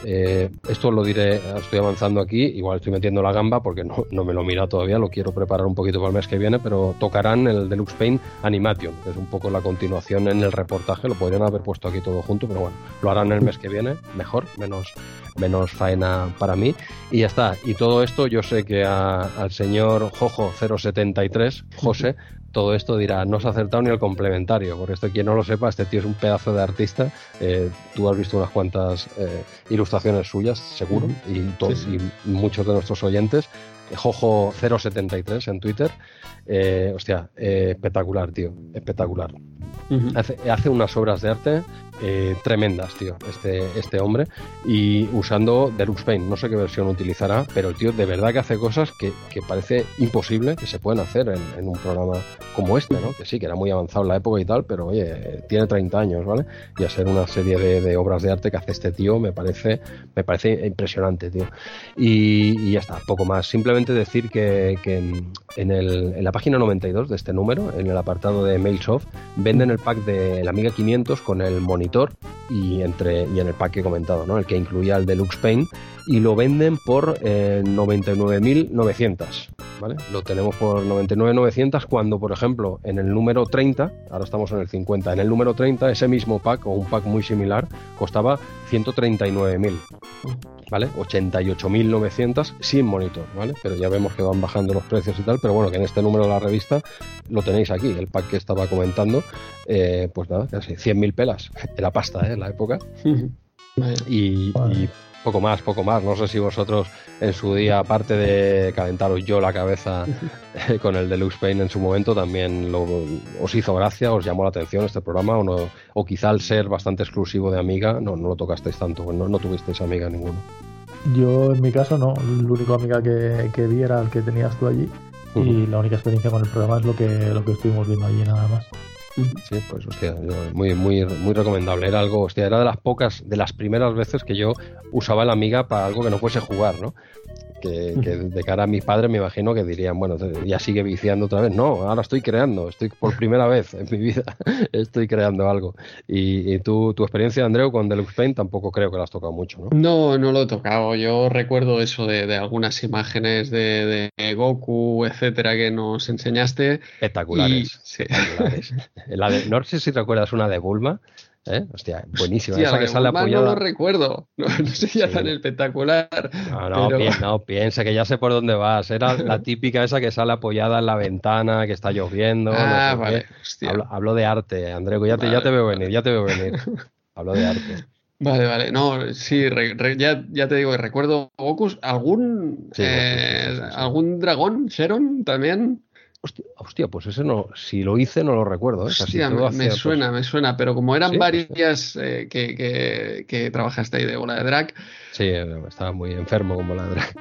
eh, esto lo diré, estoy avanzando aquí, igual estoy metiendo la gamba porque no, no, me lo mira todavía, lo quiero preparar un poquito para el mes que viene, pero tocarán el Deluxe Paint Animation, que es un poco la continuación en el reportaje, lo podrían haber puesto aquí todo junto, pero bueno, lo harán el mes que viene, mejor, menos, menos faena para mí, y ya está. Y todo esto yo sé que al señor Jojo 073, José, todo esto dirá, no se ha acertado ni el complementario, porque esto quien no lo sepa, este tío es un pedazo de artista, eh, tú has visto unas cuantas eh, ilustraciones suyas, seguro, y, todos, y muchos de nuestros oyentes, Jojo073 en Twitter, hostia, espectacular, tío, espectacular. hace, unas obras de arte eh, tremendas, tío, este, este hombre, y usando Deluxe Paint. No sé qué versión utilizará, pero el tío de verdad que hace cosas que, parece imposible que se pueden hacer en, un programa como este, ¿no? Que sí, que era muy avanzado en la época y tal, pero oye, tiene 30 años, ¿vale? Y hacer una serie de, obras de arte que hace este tío me parece, me parece impresionante, tío. Y, ya está, poco más. Simplemente decir que, en, el, en la página 92 de este número, en el apartado de Mailsoft, venden el pack de la Amiga 500 con el monitor y, entre, y en el pack que he comentado, ¿no? el que incluía el Deluxe Paint, y lo venden por 99.900. Eh, ¿vale? Lo tenemos por 99.900 cuando, por ejemplo, en el número 30, ahora estamos en el 50, en el número 30 ese mismo pack o un pack muy similar costaba 139.000. ¿vale? 88.900 sin monitor, ¿vale? Pero ya vemos que van bajando los precios y tal, pero bueno, que en este número de la revista lo tenéis aquí, el pack que estaba comentando, eh, pues nada, casi 100.000 pelas, (laughs) la pasta, ¿eh? En la época. (laughs) y, poco más, poco más. No sé si vosotros en su día, aparte de calentaros yo la cabeza (laughs) con el Deluxe Paint en su momento, también lo, os hizo gracia, os llamó la atención este programa, o, no, o quizá al ser bastante exclusivo de Amiga, no, no lo tocasteis tanto, no, no tuvisteis Amiga ninguno. Yo en mi caso no, el único Amiga que, que vi era el que tenías tú allí. Y la única experiencia con el programa es lo que, lo que estuvimos viendo allí nada más. Sí, pues hostia, muy, muy, muy recomendable. Era algo, hostia, era de las pocas, de las primeras veces que yo usaba la amiga para algo que no fuese jugar, ¿no? Que, de cara a mis padres me imagino que dirían, bueno, ya sigue viciando otra vez. No, ahora estoy creando, estoy por primera vez en mi vida, (laughs) estoy creando algo. Y, tú, tu experiencia, Andreu, con Deluxe Paint tampoco creo que la has tocado mucho, ¿no? No, no lo he tocado. Yo recuerdo eso de, algunas imágenes de, Goku, etcétera, que nos enseñaste. Espectaculares. espectaculares. (laughs) la de, no sé si recuerdas una de Bulma, ¿Eh? Hostia, buenísima. esa que sale apoyada. No lo recuerdo. No, ya tan espectacular. No, no, piensa que ya sé por dónde vas. Era la (laughs) típica esa que sale apoyada en la ventana, que está lloviendo. Ah, vale. Hablo, de arte, Andreu. Ya te, ya te veo venir, ya te veo venir. (laughs) Hablo de arte. Vale, vale. No, sí, ya, ya, te digo, recuerdo Goku. ¿Algún, eh, ¿Algún dragón, Sharon, también? Hostia, pues ese no, si lo hice no lo recuerdo. ¿eh? Hostia, me, suena, me suena, pero como eran varias eh, que, que, que, trabajaste ahí de bola de drag. Sí, estaba muy enfermo como la drag.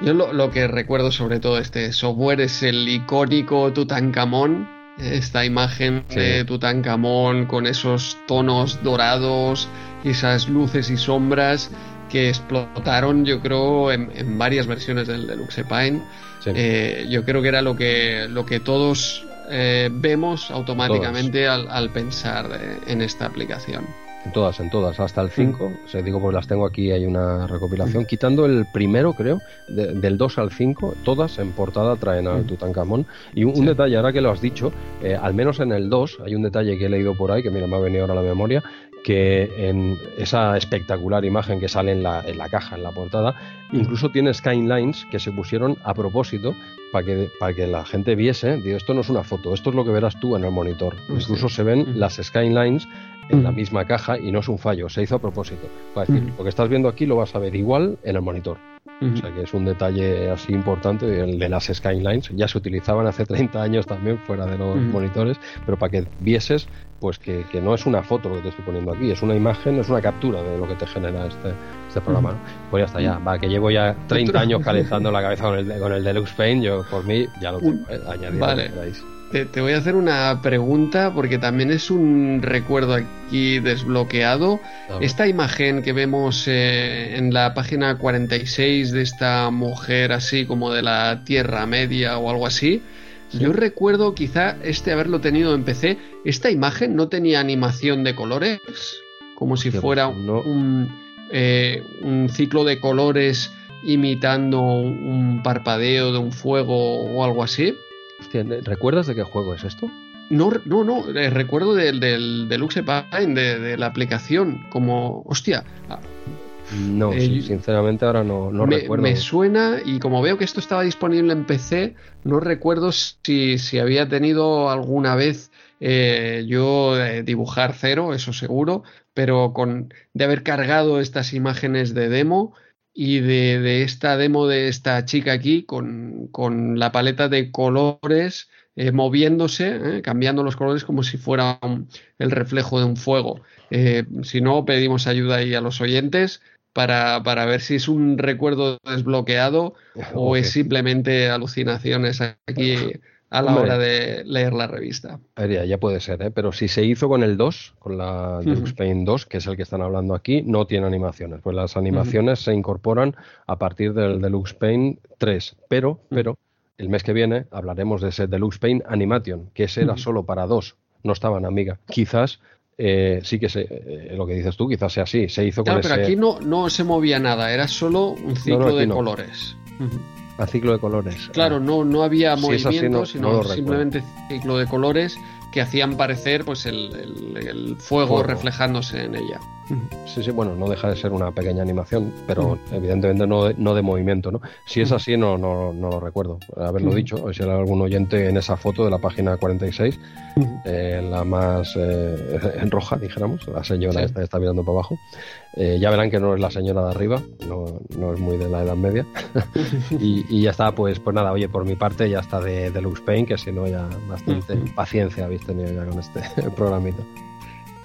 Yo lo, que recuerdo sobre todo este software es el icónico Tutankamón, esta imagen de Tutankamón con esos tonos dorados y esas luces y sombras que explotaron, yo creo, en, varias versiones del Deluxe Pine. Eh, yo creo que era lo que, lo que todos eh, vemos automáticamente al, pensar en esta aplicación. En todas, en todas, hasta el 5, mm. digo, pues las tengo aquí, hay una recopilación, mm. quitando el primero, creo, del 2 al 5, todas en portada traen al mm. Tutankamón. Y un, detalle, ahora que lo has dicho, eh, al menos en el 2, hay un detalle que he leído por ahí, que mira, me ha venido ahora a la memoria, que en esa espectacular imagen que sale en la, en la caja, en la portada, incluso tiene skylines que se pusieron a propósito para que, para que la gente viese, digo, esto no es una foto, esto es lo que verás tú en el monitor. Incluso se ven las skylines en la misma caja y no es un fallo, se hizo a propósito. Para decir, lo que estás viendo aquí lo vas a ver igual en el monitor. O sea que es un detalle así importante, el de las skylines, ya se utilizaban hace (laughs) 30 años también fuera de los monitores, pero para que vieses pues que, no es una foto lo que te estoy poniendo aquí, es una imagen, es una captura de lo que te genera este, este programa. Pues ya está, ya, va, que llevo ya 30 años calentando (laughs) la cabeza con el, con el Deluxe Paint, yo por mí ya lo tengo eh, añadido. Vale. Te, voy a hacer una pregunta porque también es un recuerdo aquí desbloqueado. Esta imagen que vemos eh, en la página 46 de esta mujer así como de la Tierra Media o algo así, yo recuerdo quizá este haberlo tenido en PC. Esta imagen no tenía animación de colores, como si fuera un, eh, un ciclo de colores imitando un parpadeo de un fuego o algo así. ¿Recuerdas de qué juego es esto? No, no, no, eh, recuerdo del, del Deluxe Paint, de, de, la aplicación, como, hostia, No, eh, sinceramente ahora no, no me, recuerdo. Me suena y como veo que esto estaba disponible en PC, no recuerdo si, si había tenido alguna vez eh, yo dibujar cero, eso seguro, pero con de haber cargado estas imágenes de demo y de, esta demo de esta chica aquí con, con la paleta de colores eh, moviéndose, cambiando los colores como si fuera el reflejo de un fuego. si no, pedimos ayuda ahí a los oyentes. Para, para, ver si es un recuerdo desbloqueado (laughs) o es simplemente alucinaciones aquí a la hora de leer la revista. Ya puede ser, ¿eh? pero si se hizo con el 2, con la Deluxe Paint 2, que es el que están hablando aquí, no tiene animaciones. Pues las animaciones se incorporan a partir del Deluxe Paint 3, pero, pero el mes que viene hablaremos de ese Deluxe Paint Animation, que ese era solo para dos, no estaba en Amiga. Quizás eh, sí que se, eh, lo que dices tú, quizás sea así. Se hizo claro, con pero aquí no, no se movía nada, era solo un ciclo de colores a ciclo de colores. Claro, no, no había movimiento, sino simplemente ciclo de colores que hacían parecer pues el, fuego, reflejándose en ella. Sí, sí, bueno, no deja de ser una pequeña animación, pero evidentemente no de, no de movimiento, ¿no? Si es así, no, no, no lo recuerdo, haberlo dicho, o si era algún oyente en esa foto de la página 46, eh, la más eh, (laughs) en roja, dijéramos, la señora esta está mirando para abajo, eh, ya verán que no es la señora de arriba, no, no es muy de la edad media. (laughs) y, ya está, pues, pues nada, oye, por mi parte ya está de, de Lux Pain, que si no ya bastante paciencia habéis tenido ya con este (laughs) programito.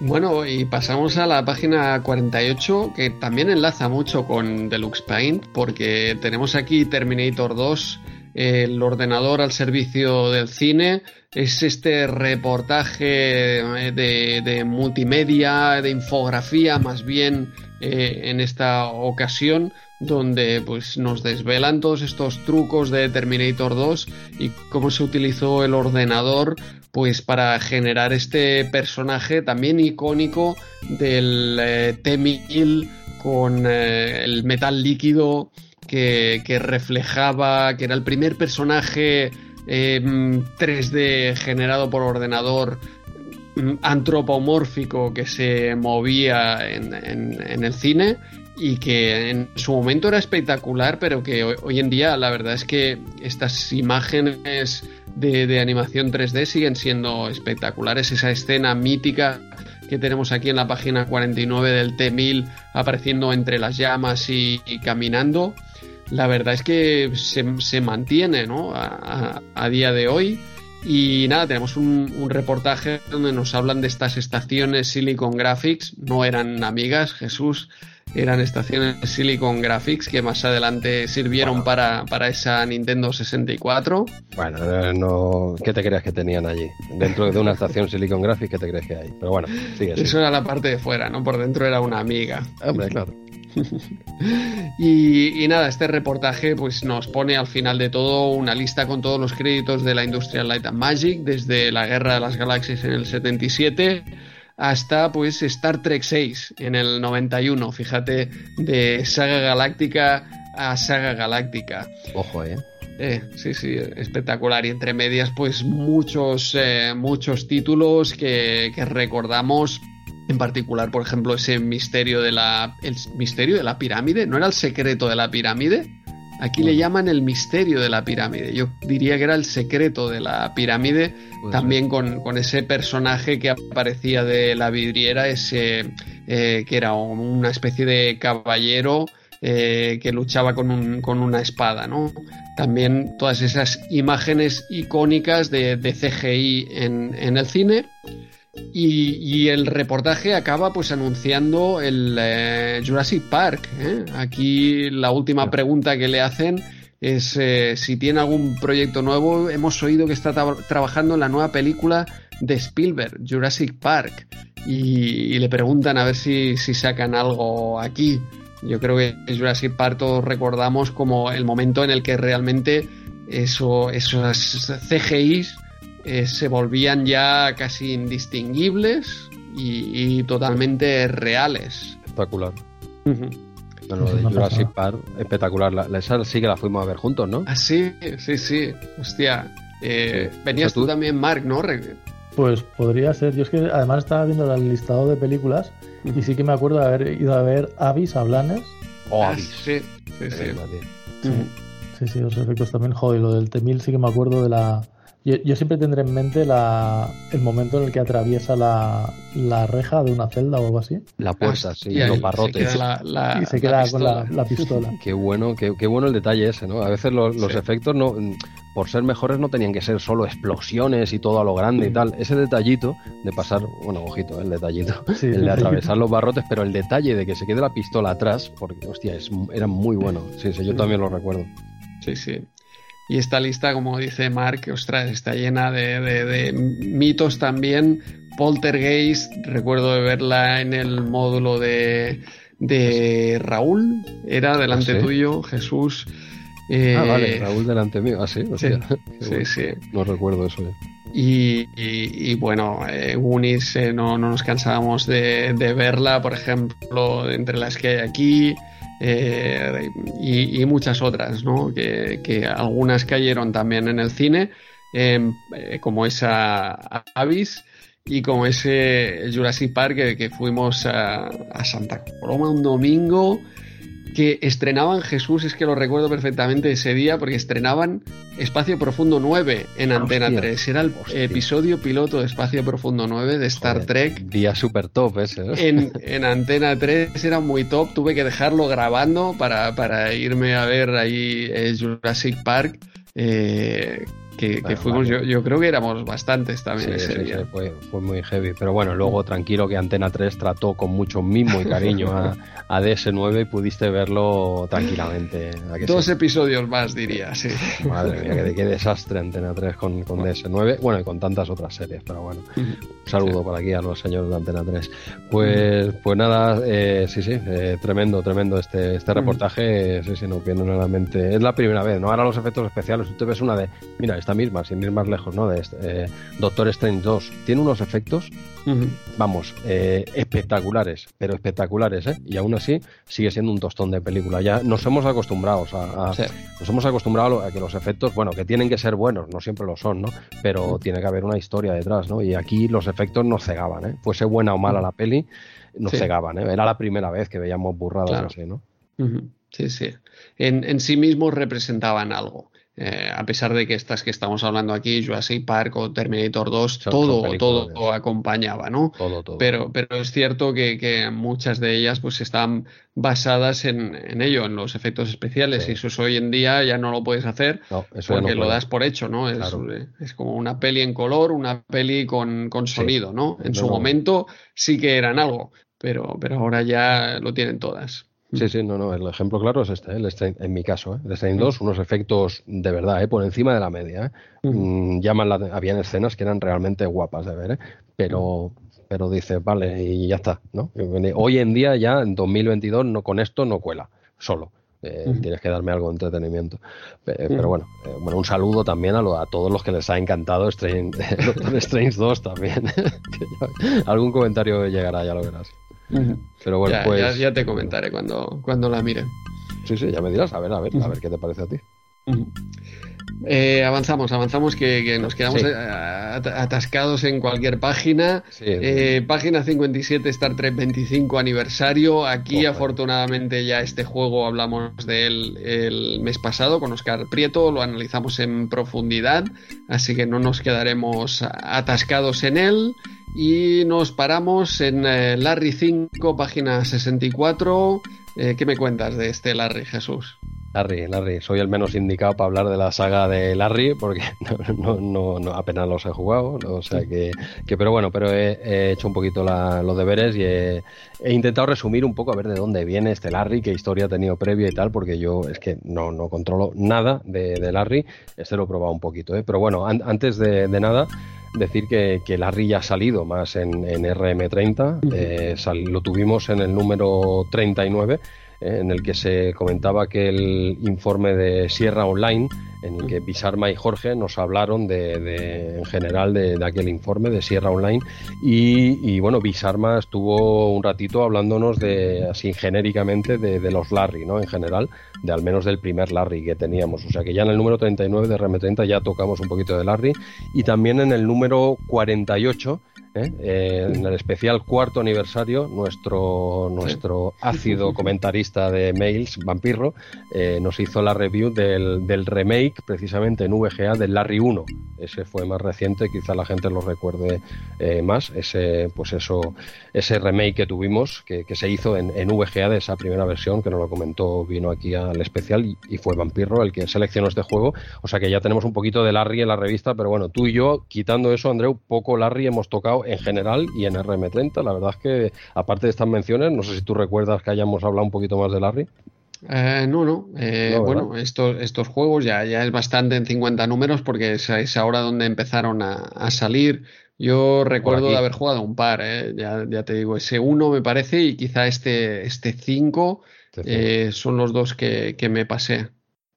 Bueno, y pasamos a la página 48, que también enlaza mucho con Deluxe Paint, porque tenemos aquí Terminator 2, el ordenador al servicio del cine. Es este reportaje eh, de, multimedia, de infografía, más bien eh, en esta ocasión, donde pues nos desvelan todos estos trucos de Terminator 2 y cómo se utilizó el ordenador pues para generar este personaje también icónico del eh, T-1000 con eh, el metal líquido que, reflejaba, que era el primer personaje 3D em, generado por ordenador mm, antropomórfico que se movía en, en, el cine y que en su momento era espectacular, pero que hoy en día la verdad es que estas imágenes de, animación 3D siguen siendo espectaculares. Esa escena mítica que tenemos aquí en la página 49 del T1000 apareciendo entre las llamas y, caminando, la verdad es que se, mantiene ¿no? a, día de hoy. Y nada, tenemos un, un, reportaje donde nos hablan de estas estaciones Silicon Graphics, no eran amigas, Jesús, eran estaciones Silicon Graphics que más adelante sirvieron para, para, esa Nintendo 64. Bueno, no, ¿qué te crees que tenían allí? Dentro de una estación Silicon Graphics, ¿qué te crees que hay? Pero bueno, sigue. Eso era la parte de fuera, ¿no? Por dentro era una amiga. Hombre, claro. (laughs) y, y, nada, este reportaje pues nos pone al final de todo una lista con todos los créditos de la Industrial Light and Magic desde la Guerra de las Galaxias en el 77 hasta pues Star Trek 6 en el 91, fíjate, de saga galáctica a saga galáctica. Ojo, eh. eh sí, sí, espectacular. Y entre medias, pues muchos, eh, muchos títulos que, que, recordamos. En particular, por ejemplo, ese misterio de la. El misterio de la pirámide. ¿No era el secreto de la pirámide? Aquí le llaman el misterio de la pirámide. Yo diría que era el secreto de la pirámide, también con, ese personaje que aparecía de la vidriera, ese eh, que era una especie de caballero eh, que luchaba con, una espada, ¿no? También todas esas imágenes icónicas de, CGI en, en el cine. Y, el reportaje acaba pues anunciando el eh, Jurassic Park. ¿eh? Aquí la última pregunta que le hacen es eh, si tiene algún proyecto nuevo. Hemos oído que está trabajando en la nueva película de Spielberg, Jurassic Park. Y, le preguntan a ver si, si, sacan algo aquí. Yo creo que Jurassic Park todos recordamos como el momento en el que realmente eso, esos CGIs eh, se volvían ya casi indistinguibles y, totalmente reales. Espectacular. lo de Jurassic Park, espectacular. La, esa sí que la fuimos a ver juntos, ¿no? Ah, sí, sí, sí. Hostia. Eh, venías tú, también, Mark, ¿no? Pues podría ser. Yo es que además estaba viendo el listado de películas y sí que me acuerdo de haber ido a ver Avis a Blanes. Oh, Avis. Sí, sí, sí. Sí, sí, los efectos también. Joder, lo del T-1000 sí que me acuerdo de la. Yo, siempre tendré en mente la, el momento en el que atraviesa la, la, reja de una celda o algo así. La puerta, ah, sí, los barrotes. y se queda con la, pistola. (laughs) Qué bueno, qué, qué, bueno el detalle ese, ¿no? A veces los, los efectos no por ser mejores no tenían que ser solo explosiones y todo a lo grande y tal. Ese detallito de pasar, bueno, ojito, el detallito, (laughs) el de atravesar los barrotes, pero el detalle de que se quede la pistola atrás, porque, hostia, es, era muy bueno. Sí, sí, yo también lo recuerdo. Sí, sí. Y esta lista, como dice Mark, ostras, está llena de, mitos también. Poltergeist, recuerdo de verla en el módulo de, de Raúl, era delante ¿Ah, tuyo, Jesús ah, vale, eh, Raúl delante mío. Ah, sí, sí, sí, No recuerdo eso. Eh. Y, bueno, eh, Unis eh, no, nos cansábamos de, verla, por ejemplo, entre las que hay aquí. Y, muchas otras, ¿no? Que, algunas cayeron también en el cine, em, como esa Avis y como ese Jurassic Park que, fuimos a, a, Santa Coloma un domingo que estrenaban Jesús, es que lo recuerdo perfectamente ese día, porque estrenaban Espacio Profundo 9 en Antena 3. Era el episodio piloto de Espacio Profundo 9 de Star Trek. Día super top ese. (laughs) En, Antena 3 era muy top, tuve que dejarlo grabando para, para irme a ver ahí eh, Jurassic Park. Eh, que, fuimos, yo, yo, creo que éramos bastantes también ese día. fue, fue, muy heavy. Pero bueno, luego tranquilo que Antena 3 trató con mucho mimo y cariño a, a DS9 y pudiste verlo tranquilamente. Dos episodios más, diría, sí. Madre mía, qué, desastre Antena 3 con, con, DS9. Bueno, y con tantas otras series, pero bueno. Un saludo por aquí a los señores de Antena 3. Pues, pues nada, eh, sí, sí, eh, tremendo, tremendo este, este reportaje. Sí, sí, no viene la mente. Es la primera vez, ¿no? Ahora los efectos especiales, tú te ves una de, mira, esta misma, sin ir más lejos, ¿no? De este, eh, Doctor Strange 2. Tiene unos efectos, vamos, eh, espectaculares, pero espectaculares, ¿eh? Y aún así sigue siendo un tostón de película. Ya nos hemos acostumbrado a, nos hemos acostumbrado a que los efectos, bueno, que tienen que ser buenos, no siempre lo son, ¿no? Pero tiene que haber una historia detrás, ¿no? Y aquí los efectos nos cegaban, ¿eh? Fuese buena o mala la peli, nos cegaban, ¿eh? Era la primera vez que veíamos burradas así, ¿no? Sí, sí. En, en sí mismos representaban algo. Eh, a pesar de que estas que estamos hablando aquí, Jurassic Park o Terminator 2, todo, todo acompañaba, ¿no? Todo, todo. Pero, pero es cierto que, muchas de ellas pues están basadas en, ello, en los efectos especiales, y eso hoy en día ya no lo puedes hacer porque lo das por hecho, ¿no? Eh, es, como una peli en color, una peli con, sonido, ¿no? En su momento sí que eran algo, pero, pero ahora ya lo tienen todas. Sí, sí, no, no, el ejemplo claro es este, ¿eh? el en mi caso, ¿eh? el Strain 2, unos efectos de verdad, ¿eh? por encima de la media. ¿eh? Mm, llaman la, habían escenas que eran realmente guapas de ver, ¿eh? pero, pero dice, vale, y ya está, ¿no? Hoy en día ya, en 2022, no, con esto no cuela, solo. Eh, tienes que darme algo de entretenimiento. Pero bueno, eh, bueno, un saludo también a, a, todos los que les ha encantado Strange, (laughs) Strange 2 también. (laughs) algún comentario llegará, ya lo verás. Pero bueno, ya, pues. Ya, te comentaré cuando, cuando la mire. Sí, sí, ya me dirás. A ver, a ver, a ver qué te parece a ti. Eh, avanzamos, avanzamos que, nos quedamos eh, atascados en cualquier página. Eh, página 57, Star Trek 25 aniversario. Aquí afortunadamente ya este juego hablamos de él el mes pasado con Oscar Prieto, lo analizamos en profundidad, así que no nos quedaremos atascados en él. Y nos paramos en Larry 5, página 64. ¿Qué me cuentas de este Larry, Jesús? Larry, Larry, soy el menos indicado para hablar de la saga de Larry porque (laughs) no, no, no apenas los he jugado, o sea que, que pero bueno, pero he, hecho un poquito los deberes y he, intentado resumir un poco a ver de dónde viene este Larry, qué historia ha tenido previa y tal, porque yo es que no, no controlo nada de, de Larry, este lo he probado un poquito, ¿eh? pero bueno, antes de, nada decir que, que, Larry ya ha salido más en, en RM30, eh, lo tuvimos en el número 39 en el que se comentaba que el informe de Sierra Online en el que Bisarma y Jorge nos hablaron de, en general de, aquel informe de Sierra Online y, bueno, Bisarma estuvo un ratito hablándonos de, así genéricamente, de, los Larry, ¿no? En general, de al menos del primer Larry que teníamos. O sea que ya en el número 39 de RM30 ya tocamos un poquito de Larry y también en el número 48 ¿eh? Eh, en el especial cuarto aniversario, nuestro, nuestro ácido comentarista de mails, Vampirro, eh, nos hizo la review del, del, remake precisamente en VGA del Larry 1. Ese fue más reciente, quizá la gente lo recuerde más. Ese, pues eso, ese remake que tuvimos, que, se hizo en, en, VGA de esa primera versión, que nos lo comentó, vino aquí al especial y, fue Vampirro el que seleccionó este juego. O sea que ya tenemos un poquito de Larry en la revista, pero bueno, tú y yo, quitando eso, Andreu, poco Larry hemos tocado en general y en RM30. La verdad es que, aparte de estas menciones, no sé si tú recuerdas que hayamos hablado un poquito más de Larry. Eh, no, no. Eh, bueno, estos, estos juegos ya, ya es bastante en 50 números porque es, ahora donde empezaron a, salir. Yo recuerdo de haber jugado un par, eh, ya, ya, te digo, ese uno me parece y quizá este 5 este son los dos que, que me pasé.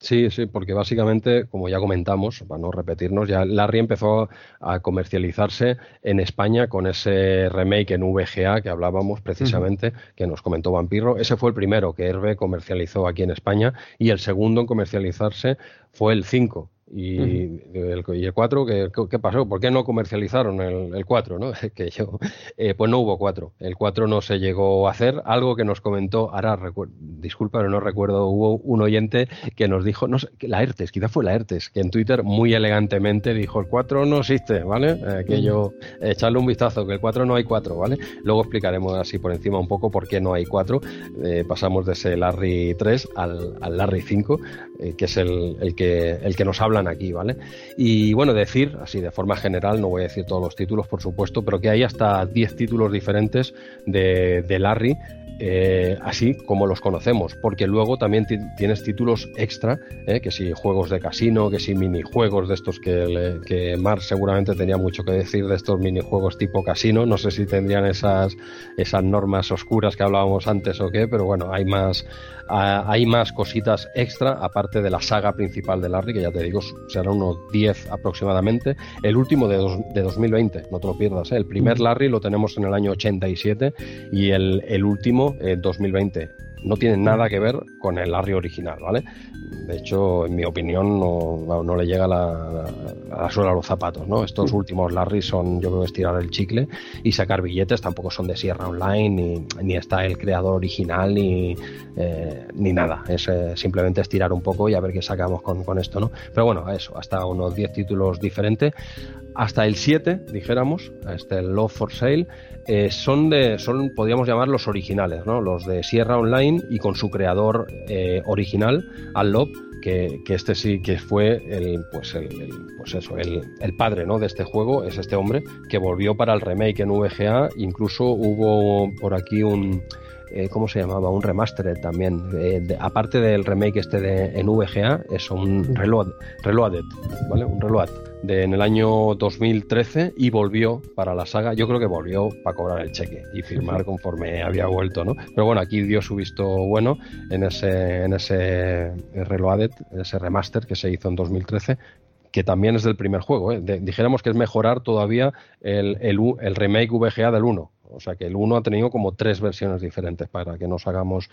Sí, sí, porque básicamente, como ya comentamos, para no repetirnos, ya Larry empezó a comercializarse en España con ese remake en VGA que hablábamos precisamente, que nos comentó Vampiro. Ese fue el primero que Herbe comercializó aquí en España y el segundo en comercializarse fue el 5, y, el, y el 4, ¿qué, pasó? ¿Por qué no comercializaron el, el 4? ¿no? (laughs) que yo, eh, pues no hubo 4. El 4 no se llegó a hacer. Algo que nos comentó, ahora disculpa, pero no recuerdo, hubo un oyente que nos dijo, no sé, la ERTES, quizá fue la ERTES, que en Twitter muy elegantemente dijo, el 4 no existe, ¿vale? Eh, echarle un vistazo, que el 4 no hay 4, ¿vale? Luego explicaremos así por encima un poco por qué no hay 4. Eh, pasamos de ese Larry 3 al, al Larry 5, que es el, el, que, el que nos habla aquí, ¿vale? Y bueno, decir, así de forma general, no voy a decir todos los títulos, por supuesto, pero que hay hasta 10 títulos diferentes de, de Larry eh, así como los conocemos, porque luego también tienes títulos extra, eh, que si juegos de casino, que si minijuegos de estos que, que Mar seguramente tenía mucho que decir de estos minijuegos tipo casino, no sé si tendrían esas, esas normas oscuras que hablábamos antes o qué, pero bueno, hay más, hay más cositas extra, aparte de la saga principal de Larry, que ya te digo, serán unos 10 aproximadamente. El último de, de 2020, no te lo pierdas. ¿eh? El primer Larry lo tenemos en el año 87 y el, el último en 2020 no tiene nada que ver con el Larry original, ¿vale? De hecho, en mi opinión, no, no le llega la, la, suela a los zapatos, ¿no? Estos últimos Larry son, yo creo, estirar el chicle y sacar billetes, tampoco son de Sierra Online, ni, ni está el creador original, ni, eh, ni nada. Es eh, simplemente estirar un poco y a ver qué sacamos con, con esto, ¿no? Pero bueno, eso, hasta unos 10 títulos diferentes. Hasta el 7, dijéramos, este Love for Sale, eh, son de, son, podríamos llamar los originales, ¿no? Los de Sierra Online y con su creador eh, original, Al Love, que, que, este sí que fue el, pues el, pues eso, el, el, padre ¿no? de este juego, es este hombre, que volvió para el remake en VGA, incluso hubo por aquí un eh, ¿cómo se llamaba? Un remaster también. Eh, aparte del remake este de, en VGA, es un reload, reloaded, ¿vale? Un reload de, en el año 2013 y volvió para la saga. Yo creo que volvió para cobrar el cheque y firmar conforme había vuelto, ¿no? Pero bueno, aquí dio su visto bueno en ese, en ese reloaded, ese remaster que se hizo en 2013 que también es del primer juego. ¿eh? dijéramos que es mejorar todavía el, el, el remake VGA del 1 o sea que el 1 ha tenido como tres versiones diferentes para que nos hagamos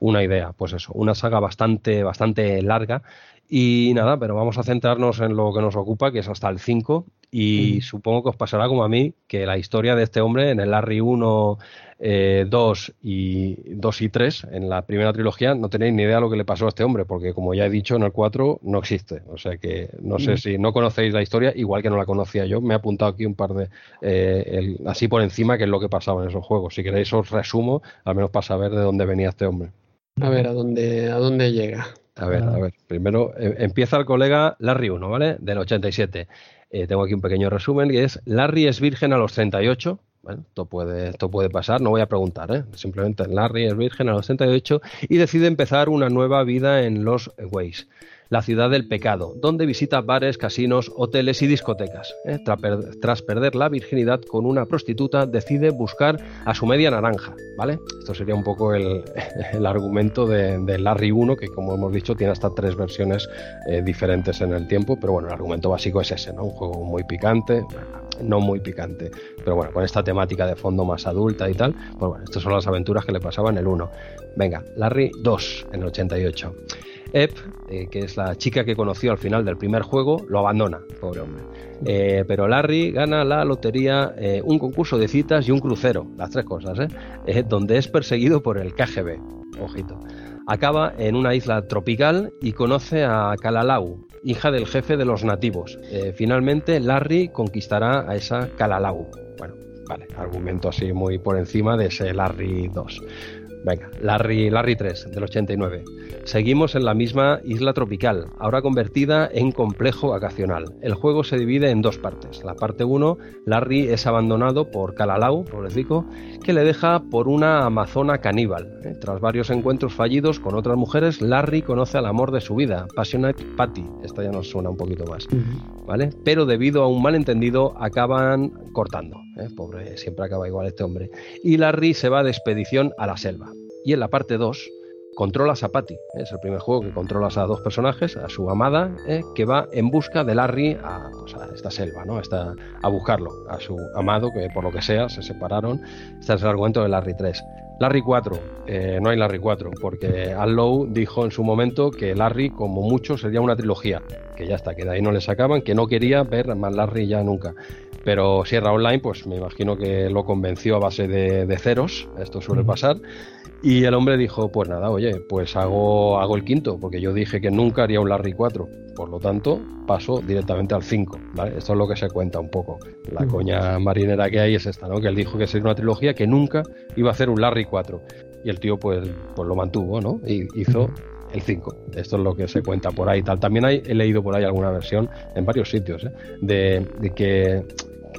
una idea. Pues eso, una saga bastante, bastante larga. Y nada, pero vamos a centrarnos en lo que nos ocupa, que es hasta el 5. Y supongo que os pasará como a mí, que la historia de este hombre en el Larry 1 eh, 2 y 2 y 3 en la primera trilogía no tenéis ni idea de lo que le pasó a este hombre, porque como ya he dicho, en el 4 no existe. O sea que no sé mm. si no conocéis la historia, igual que no la conocía yo. Me he apuntado aquí un par de, eh, así por encima, que es lo que pasaba en esos juegos. Si queréis os resumo, al menos para saber de dónde venía este hombre. A ver, ¿a dónde, a dónde llega? A ver, a ver. Primero eh, empieza el colega Larry 1, ¿vale? Del 87. Eh, tengo aquí un pequeño resumen que es Larry es virgen a los 38 bueno, esto puede, esto puede pasar, no voy a preguntar, ¿eh? simplemente Larry es virgen a los 38 y decide empezar una nueva vida en los Ways. La ciudad del pecado, donde visita bares, casinos, hoteles y discotecas. ¿eh? Tras, perder la virginidad con una prostituta, decide buscar a su media naranja, ¿vale? Esto sería un poco el, (laughs) argumento de, Larry 1, que como hemos dicho tiene hasta tres versiones eh, diferentes en el tiempo, pero bueno, el argumento básico es ese, ¿no? Un juego muy picante, no muy picante, pero bueno, con esta temática de fondo más adulta y tal, pues bueno, estas son las aventuras que le pasaban el 1. Venga, Larry 2 en el 88. Ep, eh, que es la chica que conoció al final del primer juego, lo abandona, pobre hombre. Eh, pero Larry gana la lotería, eh, un concurso de citas y un crucero, las tres cosas, donde es perseguido por el KGB. Ojito. Acaba en una isla tropical y conoce a Kalalau, hija del jefe de los nativos. finalmente, Larry conquistará a esa Kalalau. Bueno, vale, argumento así muy por encima de ese Larry 2. Venga, Larry, Larry 3, del 89. Seguimos en la misma isla tropical, ahora convertida en complejo vacacional. El juego se divide en dos partes. La parte 1, Larry es abandonado por Kalalau, pobrecito, que le deja por una amazona caníbal. Eh, tras varios encuentros fallidos con otras mujeres, Larry conoce al amor de su vida, Passionate Patty. Esta ya nos suena un poquito más. ¿Vale? Pero debido a un malentendido, acaban cortando. ¿eh? Pobre, siempre acaba igual este hombre. Y Larry se va de expedición a la selva. Y en la parte 2 controlas a Patty. ¿eh? Es el primer juego que controlas a dos personajes, a su amada, ¿eh? que va en busca de Larry a, pues, esta selva, ¿no? a buscarlo, a su amado, que por lo que sea se separaron. Este es el argumento de Larry 3. Larry 4, no hay Larry 4, porque Al Lowe dijo en su momento que Larry, como mucho, sería una trilogía, que ya está, que de ahí no le sacaban, que no quería ver más Larry ya nunca. Pero Sierra Online, pues me imagino que lo convenció a base de, ceros, esto suele pasar. Y el hombre dijo, pues nada, oye, pues hago, hago el quinto, porque yo dije que nunca haría un Larry 4. Por lo tanto, paso directamente al 5. ¿vale? Esto es lo que se cuenta un poco. La coña marinera que hay es esta, ¿no? Que él dijo que sería una trilogía que nunca iba a hacer un Larry 4. Y el tío, pues, pues lo mantuvo, ¿no? Y hizo el 5. Esto es lo que se cuenta por ahí. Tal. También hay, he leído por ahí alguna versión en varios sitios ¿eh? de, de, que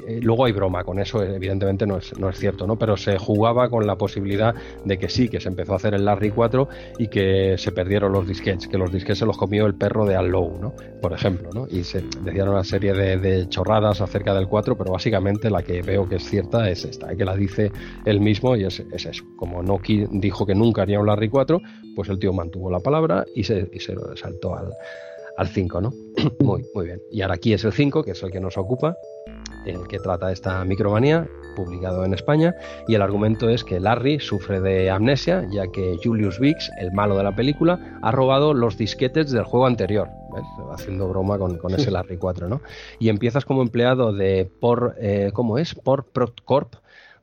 eh, luego hay broma con eso, evidentemente no es, no es cierto, ¿no? Pero se jugaba con la posibilidad de que sí, que se empezó a hacer el Larry 4 y que se perdieron los disquets, que los disquets se los comió el perro de Allow, ¿no? Por ejemplo, ¿no? Y se decían una serie de, chorradas acerca del 4, pero básicamente la que veo que es cierta es esta, que la dice él mismo y es, eso. Como Noki dijo que nunca haría un Larry 4, pues el tío mantuvo la palabra y se, se saltó al, al 5, ¿no? (clears throat) muy, muy bien. Y ahora aquí es el 5, que es el que nos ocupa, el que trata esta micromanía, publicado en España, y el argumento es que Larry sufre de amnesia, ya que Julius Vix, el malo de la película, ha robado los disquetes del juego anterior, haciendo broma con, ese Larry 4, ¿no? Y empiezas como empleado de por, eh, ¿cómo es? Por Proccorp,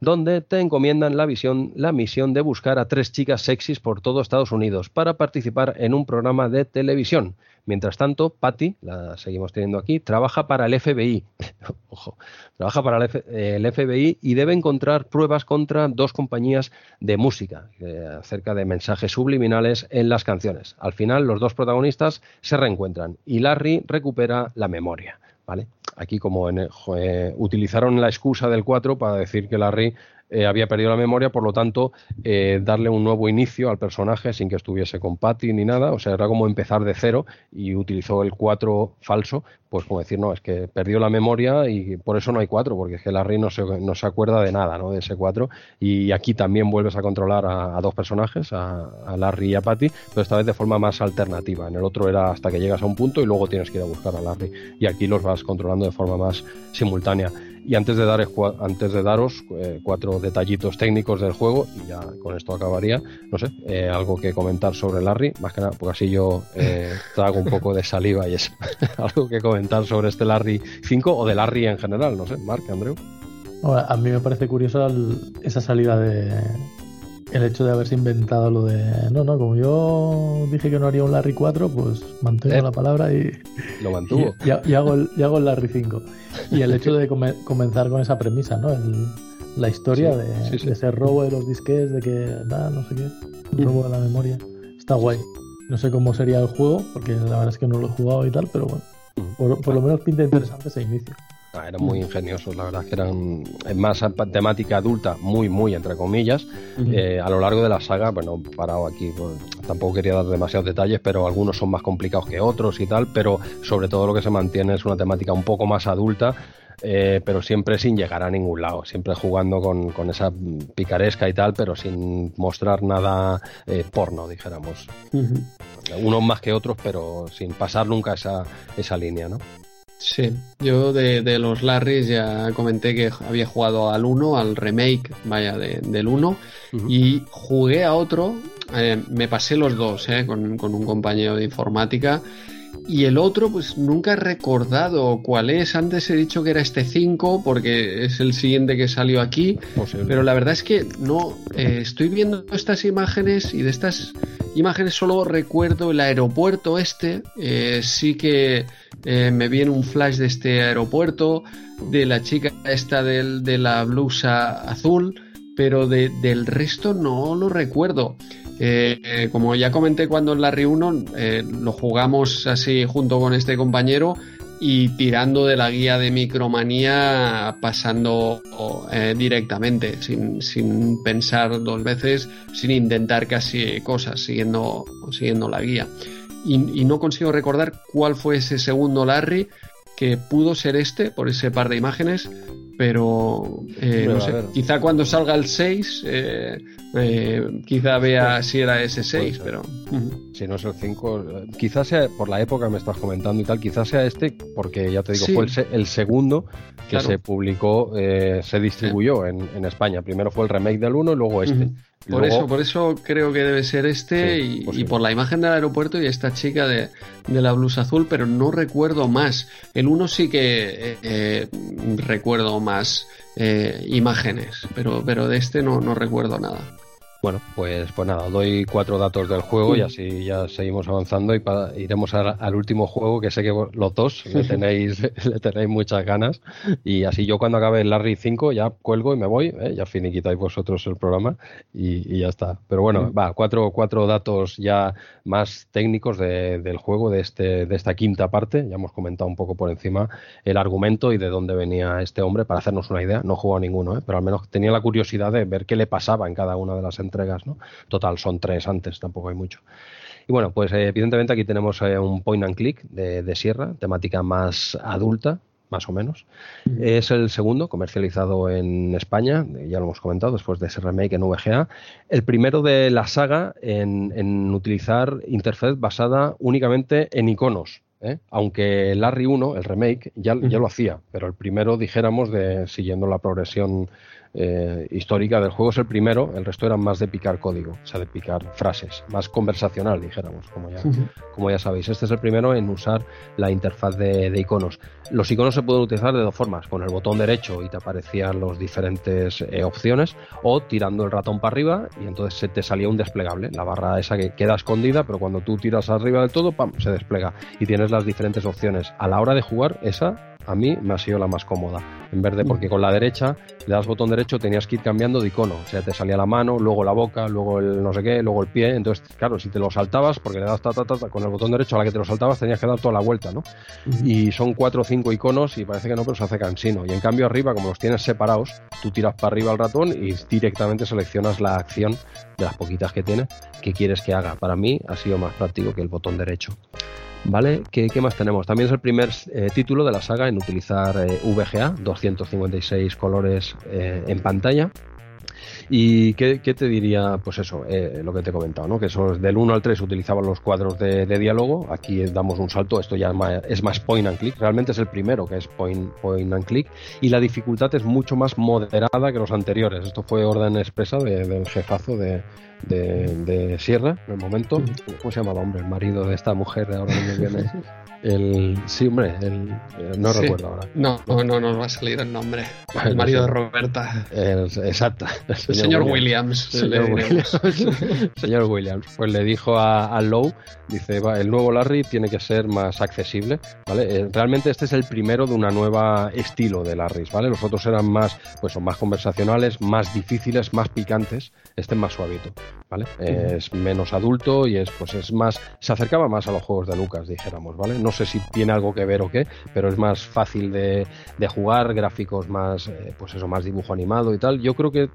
donde te encomiendan la, visión, la misión de buscar a tres chicas sexys por todo Estados Unidos para participar en un programa de televisión. Mientras tanto, Patty, la seguimos teniendo aquí, trabaja para el FBI. (laughs) Ojo, trabaja para el, FBI y debe encontrar pruebas contra dos compañías de música eh, acerca de mensajes subliminales en las canciones. Al final, los dos protagonistas se reencuentran y Larry recupera la memoria. ¿Vale? Aquí como en, eh, utilizaron la excusa del 4 para decir que Larry eh, había perdido la memoria, por lo tanto, eh, darle un nuevo inicio al personaje sin que estuviese con Patty ni nada, o sea, era como empezar de cero y utilizó el 4 falso, pues como decir, no, es que perdió la memoria y por eso no hay 4, porque es que Larry no se, no se acuerda de nada, ¿no? De ese 4 y aquí también vuelves a controlar a, dos personajes, a, Larry y a Patty, pero esta vez de forma más alternativa. En el otro era hasta que llegas a un punto y luego tienes que ir a buscar a Larry y aquí los vas controlando de forma más simultánea. Y antes de, dar, antes de daros eh, cuatro detallitos técnicos del juego, y ya con esto acabaría, no sé, eh, algo que comentar sobre Larry, más que nada, porque así yo eh, (laughs) trago un poco de saliva y es (laughs) algo que comentar sobre este Larry 5 o de Larry en general, no sé, Mark, Andreu. A mí me parece curioso esa salida de, el hecho de haberse inventado lo de no, no, como yo dije que no haría un Larry 4, pues mantengo la palabra y lo mantuvo. Y, hago, el, y hago el Larry 5. Y el hecho de comenzar con esa premisa, ¿no? la historia de, ese robo de los disques, de que nada, no sé qué, robo de la memoria. Está guay. No sé cómo sería el juego, porque la verdad es que no lo he jugado y tal, pero bueno. Por, lo menos pinta interesante ese inicio. Ah, eran muy ingeniosos, la verdad que eran más temática adulta, muy, muy entre comillas. Eh, a lo largo de la saga, bueno, parado aquí, pues, tampoco quería dar demasiados detalles, pero algunos son más complicados que otros y tal, pero sobre todo lo que se mantiene es una temática un poco más adulta. Eh, pero siempre sin llegar a ningún lado, siempre jugando con, esa picaresca y tal, pero sin mostrar nada eh, porno, dijéramos. Unos más que otros, pero sin pasar nunca esa, esa línea, ¿no? Sí, yo de, los Larrys ya comenté que había jugado al 1, al remake, vaya, del 1, y jugué a otro, eh, me pasé los dos, eh, con, con, un compañero de informática, y el otro, pues nunca he recordado cuál es. Antes he dicho que era este 5 porque es el siguiente que salió aquí. Pero la verdad es que no. Eh, estoy viendo estas imágenes y de estas imágenes solo recuerdo el aeropuerto este. Eh, sí que eh, me viene un flash de este aeropuerto, de la chica esta del, de la blusa azul, pero del resto no lo recuerdo. Eh, como ya comenté cuando en la 1 eh, lo jugamos así junto con este compañero y tirando de la guía de Micromanía pasando eh, directamente, sin, sin, pensar dos veces, sin intentar casi cosas, siguiendo, siguiendo la guía. Y, y, no consigo recordar cuál fue ese segundo Larry, que pudo ser este, por ese par de imágenes, pero eh, no sé, quizá cuando salga el 6, eh, eh, quizá vea si era ese 6, pero... Si no es el 5, quizás sea, por la época me estás comentando y tal, quizás sea este, porque ya te digo, fue el, segundo que se publicó, se distribuyó en, en, España. Primero fue el remake del 1 y luego este. Por eso, por eso creo que debe ser este y, por la imagen del aeropuerto y esta chica de, la blusa azul, pero no recuerdo más. El uno sí que eh, eh, recuerdo más eh, imágenes, pero, pero de este no, no recuerdo nada. Bueno, pues, pues nada, doy cuatro datos del juego y así ya seguimos avanzando y iremos al, último juego que sé que los dos le tenéis, (laughs) le tenéis muchas ganas y así yo cuando acabe el Larry 5 ya cuelgo y me voy, ¿eh? ya finiquitáis vosotros el programa y, ya está. Pero bueno, va, cuatro, cuatro datos ya más técnicos del juego de, este, de esta quinta parte, ya hemos comentado un poco por encima el argumento y de dónde venía este hombre para hacernos una idea, no jugó a ninguno, ¿eh? pero al menos tenía la curiosidad de ver qué le pasaba en cada una de las entregas, ¿no? Total, son tres antes, tampoco hay mucho. Y bueno, pues eh, evidentemente aquí tenemos eh, un point and click de, Sierra, temática más adulta, más o menos. Es el segundo comercializado en España, ya lo hemos comentado, después de ese remake en VGA. El primero de la saga en, utilizar interfaz basada únicamente en iconos. ¿eh? Aunque Larry 1, el remake, ya, ya lo hacía, pero el primero, dijéramos, de siguiendo la progresión eh, histórica del juego es el primero, el resto eran más de picar código, o sea, de picar frases, más conversacional, dijéramos, como ya, como ya sabéis. Este es el primero en usar la interfaz de, iconos. Los iconos se pueden utilizar de dos formas, con el botón derecho y te aparecían las diferentes eh, opciones, o tirando el ratón para arriba y entonces se te salía un desplegable, la barra esa que queda escondida, pero cuando tú tiras arriba del todo, ¡pam!, se despliega y tienes las diferentes opciones. A la hora de jugar, esa a mí me ha sido la más cómoda. En vez de, porque con la derecha, le das botón derecho, tenías que ir cambiando de icono. O sea, te salía la mano, luego la boca, luego el no sé qué, luego el pie. Entonces, claro, si te lo saltabas, porque le das ta, ta, ta, con el botón derecho a la que te lo saltabas, tenías que dar toda la vuelta, ¿no? Y son cuatro o cinco iconos y parece que no, pero se hace cansino. Y en cambio, arriba, como los tienes separados, tú tiras para arriba el ratón y directamente seleccionas la acción de las poquitas que tiene que quieres que haga. Para mí ha sido más práctico que el botón derecho. ¿Vale? ¿Qué, más tenemos? También es el primer eh, título de la saga en utilizar eh, VGA, 256 colores eh, en pantalla. ¿Y qué, te diría? Pues eso, lo que te he comentado, ¿no? Que eso, del 1 al 3 utilizaban los cuadros de, diálogo, aquí damos un salto, esto ya es más, point and click, realmente es el primero que es point, point and click, y la dificultad es mucho más moderada que los anteriores. Esto fue orden expresa del jefazo de, de, Sierra, en el momento. ¿Cómo se llamaba, hombre? El marido de esta mujer, ahora no me viene. (laughs) El, sí, hombre, el, no recuerdo ahora. No, no, no nos va a salir el nombre. (laughs) El marido de Roberta. exacto. El señor, Williams. Señor Williams. (laughs) señor Williams. Pues le dijo a, a Lowe, dice, va, el nuevo Larry tiene que ser más accesible, ¿vale? Eh, realmente este es el primero de una nueva estilo de Larry, ¿vale? Los otros eran más, pues son más conversacionales, más difíciles, más picantes. Este es más suavito. ¿vale? Es menos adulto y es, pues es más, se acercaba más a los juegos de Lucas, dijéramos, ¿vale? No sé si tiene algo que ver o qué, pero es más fácil de, jugar, gráficos más, eh, pues eso, más dibujo animado y tal. Yo creo que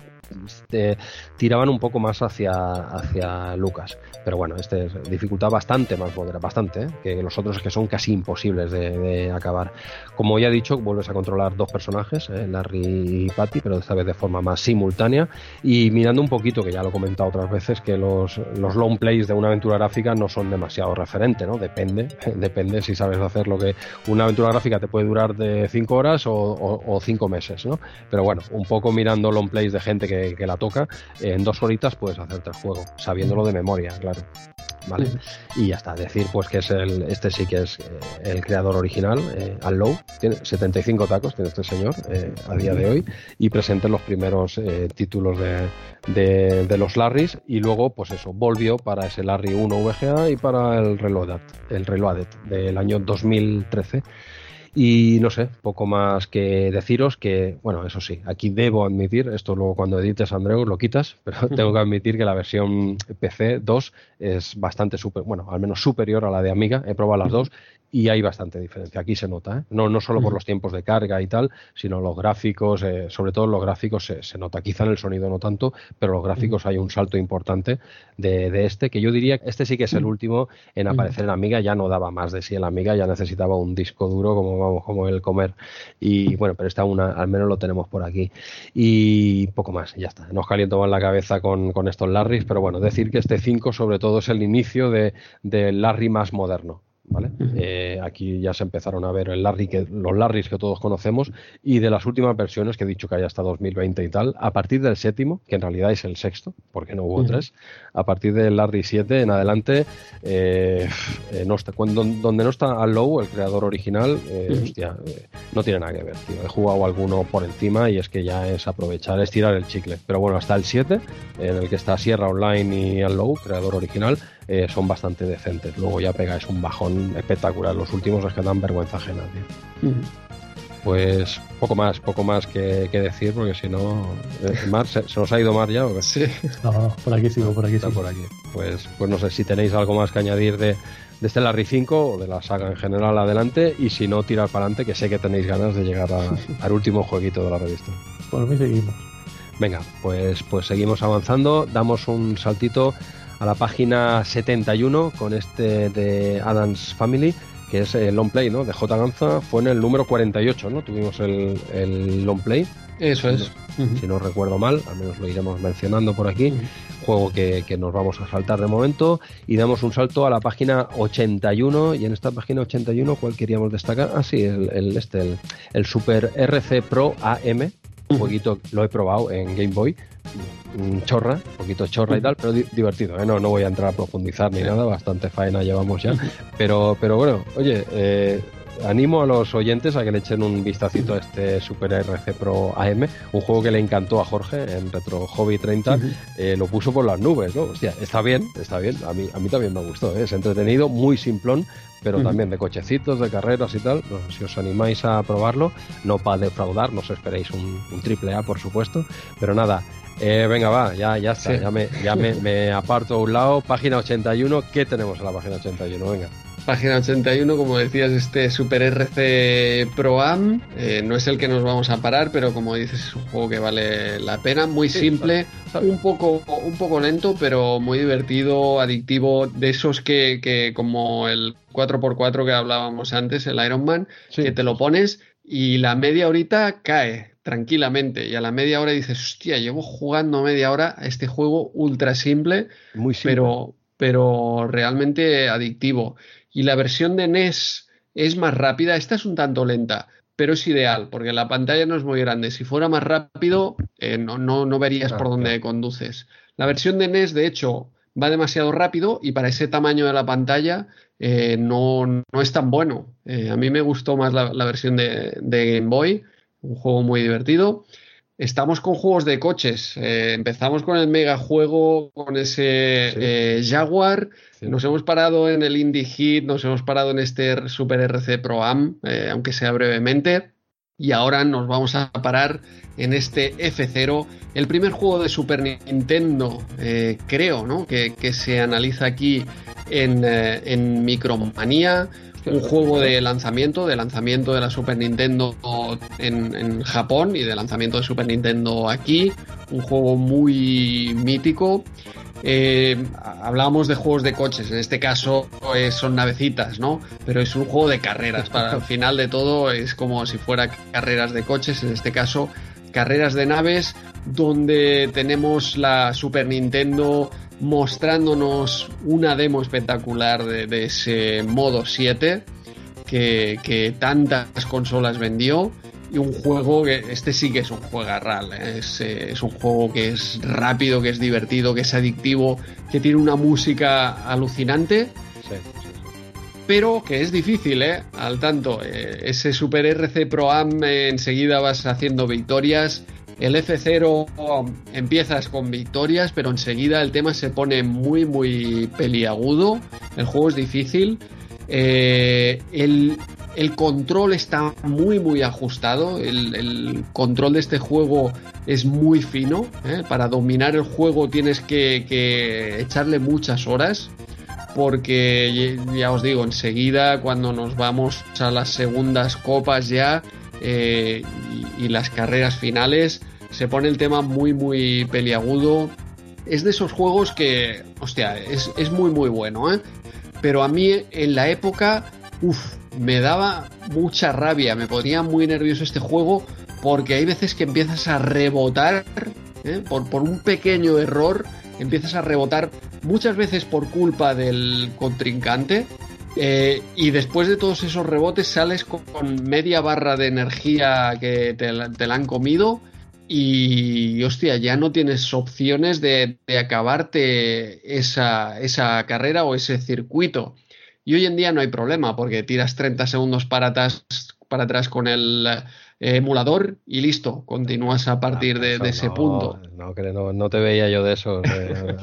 este, tiraban un poco más hacia, hacia Lucas. Pero bueno, este es dificultad bastante más moderada, bastante, ¿eh? que los otros que son casi imposibles de, acabar. Como ya he dicho, vuelves a controlar dos personajes, ¿eh? Larry y Patty, pero esta vez de forma más simultánea. Y mirando un poquito, que ya lo he comentado otras veces, que los, los long plays de una aventura gráfica no son demasiado referente, ¿no? Depende, (laughs) depende si sabes hacer lo que una aventura gráfica te puede durar de 5 horas o 5 meses, ¿no? Pero bueno, un poco mirando long plays de gente que que, la toca, en dos horitas puedes hacerte el juego, sabiéndolo de memoria, claro. ¿Vale? Y ya está, decir pues que es el, este sí que es eh, el creador original, eh, Low, tiene 75 tacos, tiene este señor eh, a día de hoy, y presente los primeros eh, títulos de, de, los Larrys, y luego pues eso, volvió para ese Larry 1 VGA y para el Reloaded, el Reloaded del año 2013. Y no sé, poco más que deciros que, bueno, eso sí, aquí debo admitir, esto luego cuando edites Andreu lo quitas, (laughs) pero tengo que admitir que la versión PC 2 es bastante super, bueno, al menos superior a la de Amiga, he probado las dos y hay bastante diferencia. Aquí se nota, ¿eh? no, no solo por los tiempos de carga y tal, sino los gráficos, eh, sobre todo los gráficos se, nota. Quizá en el sonido no tanto, pero los gráficos hay un salto importante de, este, que yo diría que este sí que es el último en aparecer en Amiga, ya no daba más de sí en la Amiga, ya necesitaba un disco duro como vamos, como el comer. Y bueno, pero esta una, al menos lo tenemos por aquí. Y poco más, ya está. Nos caliento más la cabeza con, estos Larrys, pero bueno, decir que este 5 sobre todo es el inicio de, del Larry más moderno. ¿Vale? Eh, aquí ya se empezaron a ver el Larry que, los Larrys que todos conocemos y de las últimas versiones que he dicho que hay hasta 2020 y tal, a partir del séptimo, que en realidad es el sexto, porque no hubo tres, a partir del Larry 7 en adelante, eh, eh, no está, cuando, donde no está Al Low, el creador original, hostia, no tiene nada que ver, tío. He jugado alguno por encima y es que ya es aprovechar, es tirar el chicle. Pero bueno, hasta el 7, en el que está Sierra Online y Al Low, creador original, eh, son bastante decentes. Luego ya pegáis un bajón espectacular. Los últimos es que dan vergüenza ajena, Pues poco más, poco más que, decir, porque si no. Eh, Mar, ¿se, nos ha ido Mar ya? ¿o Sí. No, por aquí sigo, por aquí Está por aquí. Pues, pues no sé si tenéis algo más que añadir de, de este Larry 5 o de la saga en general adelante. Y si no, tirar para adelante, que sé que tenéis ganas de llegar (laughs) al último jueguito de la revista. Por mí seguimos. Venga, pues, pues seguimos avanzando. Damos un saltito a la página 71 con este de Adams Family, que es el long play, ¿no? De J. Ganza, fue en el número 48, ¿no? Tuvimos el, el long play. Eso es. Si no, recuerdo mal, al menos lo iremos mencionando por aquí. Juego que, nos vamos a saltar de momento. Y damos un salto a la página 81. Y en esta página 81, ¿cuál queríamos destacar? Ah, sí, el, el este, el, el Super RC Pro AM. Un poquito lo he probado en Game Boy chorra, un poquito chorra y tal, pero divertido, ¿eh? no, no voy a entrar a profundizar ni nada, bastante faena llevamos ya, (laughs) pero, pero bueno, oye, eh, animo a los oyentes a que le echen un vistacito a este Super RC Pro AM, un juego que le encantó a Jorge en Retro Hobby 30, eh, lo puso por las nubes, ¿no? Hostia, está bien, está bien, a mí, a mí también me gustó, ¿eh? es entretenido, muy simplón, pero también de cochecitos, de carreras y tal, si os animáis a probarlo, no para defraudar, no os esperéis un, un triple A, por supuesto, pero nada, eh, venga, va, ya, ya está, ya, me, ya me, aparto a un lado. Página 81, ¿qué tenemos en la página 81? Venga. Página 81, como decías, este Super RC Pro Am. Eh, no es el que nos vamos a parar, pero como dices, es un juego que vale la pena. Muy simple, un poco, un poco lento, pero muy divertido, adictivo. De esos que, que como el 4x4 que hablábamos antes, el Iron Man, que te lo pones y la media horita cae tranquilamente y a la media hora dices, hostia, llevo jugando media hora a este juego ultra simple, Muy Pero, pero realmente adictivo. Y la versión de NES es más rápida, esta es un tanto lenta, pero es ideal, porque la pantalla no es muy grande. Si fuera más rápido, eh, no, no, no, verías por dónde conduces. La versión de NES, de hecho, va demasiado rápido y para ese tamaño de la pantalla eh, no, no, es tan bueno. Eh, a mí me gustó más la, versión de, de Game Boy un juego muy divertido. Estamos con juegos de coches. Eh, empezamos con el mega juego, con ese eh, Jaguar. Nos hemos parado en el Indie Hit, nos hemos parado en este Super RC Pro Am, eh, aunque sea brevemente. Y ahora nos vamos a parar en este F0, el primer juego de Super Nintendo, creo, ¿no? Que, se analiza aquí en, en Micromanía un juego de lanzamiento, de lanzamiento de la Super Nintendo en, Japón y de lanzamiento de Super Nintendo aquí, un juego muy mítico. Eh, hablábamos de juegos de coches, en este caso eh, son navecitas, ¿no? Pero es un juego de carreras, para el (laughs) final de todo es como si fuera carreras de coches, en este caso carreras de naves, donde tenemos la Super Nintendo mostrándonos una demo espectacular de, ese modo 7 que, tantas consolas vendió y un juego que este sí que es un juego ¿eh? es, eh, es, un juego que es rápido, que es divertido, que es adictivo, que tiene una música alucinante. Pero que es difícil, ¿eh? Al tanto, eh, ese Super RC Pro Am enseguida vas haciendo victorias el F0 empiezas con victorias, pero enseguida el tema se pone muy, muy peliagudo. El juego es difícil. Eh, el, control está muy, muy ajustado. El, control de este juego es muy fino. ¿eh? Para dominar el juego tienes que, echarle muchas horas. Porque ya os digo, enseguida cuando nos vamos a las segundas copas ya eh, y, las carreras finales, se pone el tema muy, muy peliagudo. Es de esos juegos que, hostia, es, es muy, muy bueno, ¿eh? Pero a mí en la época, uff, me daba mucha rabia, me ponía muy nervioso este juego porque hay veces que empiezas a rebotar, ¿eh? por, por un pequeño error, empiezas a rebotar muchas veces por culpa del contrincante eh, y después de todos esos rebotes sales con, media barra de energía que te, la han comido y hostia, ya no tienes opciones de, acabarte esa, esa, carrera o ese circuito. Y hoy en día no hay problema porque tiras 30 segundos para atrás, para atrás con el emulador y listo, continúas a partir de, ese punto. No, no, no, te veía yo de eso. Eh,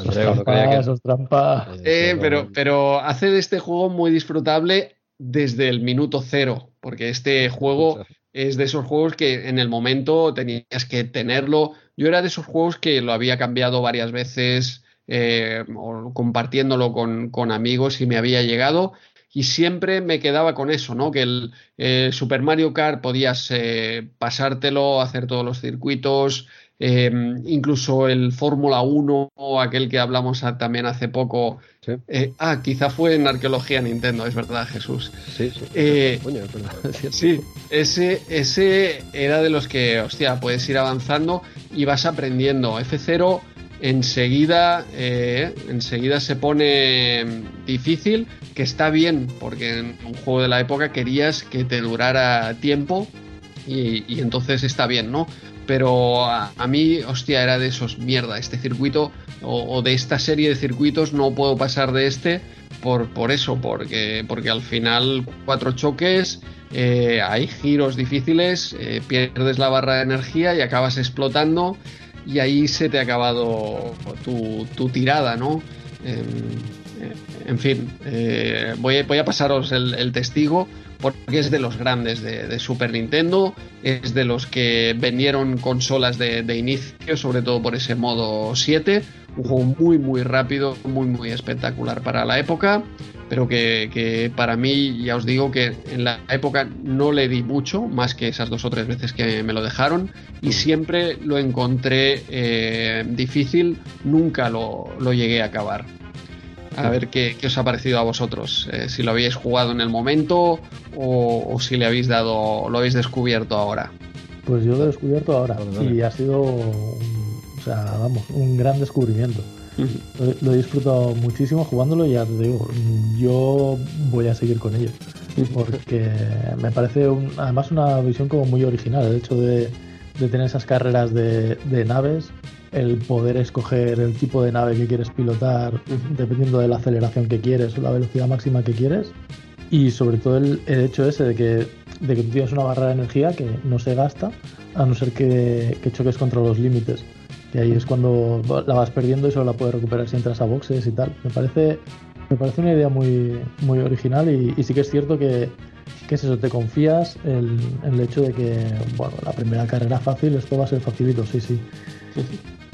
eh, pero, pero hace de este juego muy disfrutable desde el minuto cero, porque este juego es de esos juegos que en el momento tenías que tenerlo. Yo era de esos juegos que lo había cambiado varias veces, eh, compartiéndolo con, amigos y me había llegado. Y siempre me quedaba con eso, ¿no? Que el Super Mario Kart podías eh, pasártelo, hacer todos los circuitos, Em, incluso el Fórmula 1, aquel que hablamos también hace poco. Eh, ah, quizá fue en Arqueología Nintendo, es verdad, Jesús. Sí, sí. Eh, (laughs) sí, ese, ese era de los que, hostia, puedes ir avanzando y vas aprendiendo. F0 enseguida, eh, enseguida se pone difícil, que está bien, porque en un juego de la época querías que te durara tiempo y, entonces está bien, ¿no? pero a, mí, hostia, era de esos, mierda, este circuito o, de esta serie de circuitos no puedo pasar de este por, por eso, porque, porque al final cuatro choques, eh, hay giros difíciles, eh, pierdes la barra de energía y acabas explotando y ahí se te ha acabado tu, tirada, ¿no? en fin, eh, voy, voy, a pasaros el testigo porque es de los grandes de, Super Nintendo, es de los que vendieron consolas de, inicio, sobre todo por ese modo 7, un juego muy muy rápido, muy muy espectacular para la época, pero que, para mí ya os digo que en la época no le di mucho, más que esas dos o tres veces que me lo dejaron, y siempre lo encontré eh, difícil, nunca lo, lo llegué a acabar. A ver qué, os ha parecido a vosotros, eh, si lo habéis jugado en el momento o, si le habéis dado, lo habéis descubierto ahora. Pues yo lo he descubierto ahora y ha sido, o sea, vamos, un gran descubrimiento. Lo, he disfrutado muchísimo jugándolo y ya te digo, yo voy a seguir con ello. Porque me parece además una visión como muy original, el hecho de, tener esas carreras de, naves el poder escoger el tipo de nave que quieres pilotar dependiendo de la aceleración que quieres o la velocidad máxima que quieres y sobre todo el, hecho ese de que, de que tú tienes una barra de energía que no se gasta a no ser que, choques contra los límites y ahí es cuando la vas perdiendo y solo la puedes recuperar si entras a boxes y tal me parece me parece una idea muy muy original y, sí que es cierto que, ¿qué es eso? Te confías en el hecho de que, bueno, la primera carrera fácil, esto va a ser facilito, sí, sí.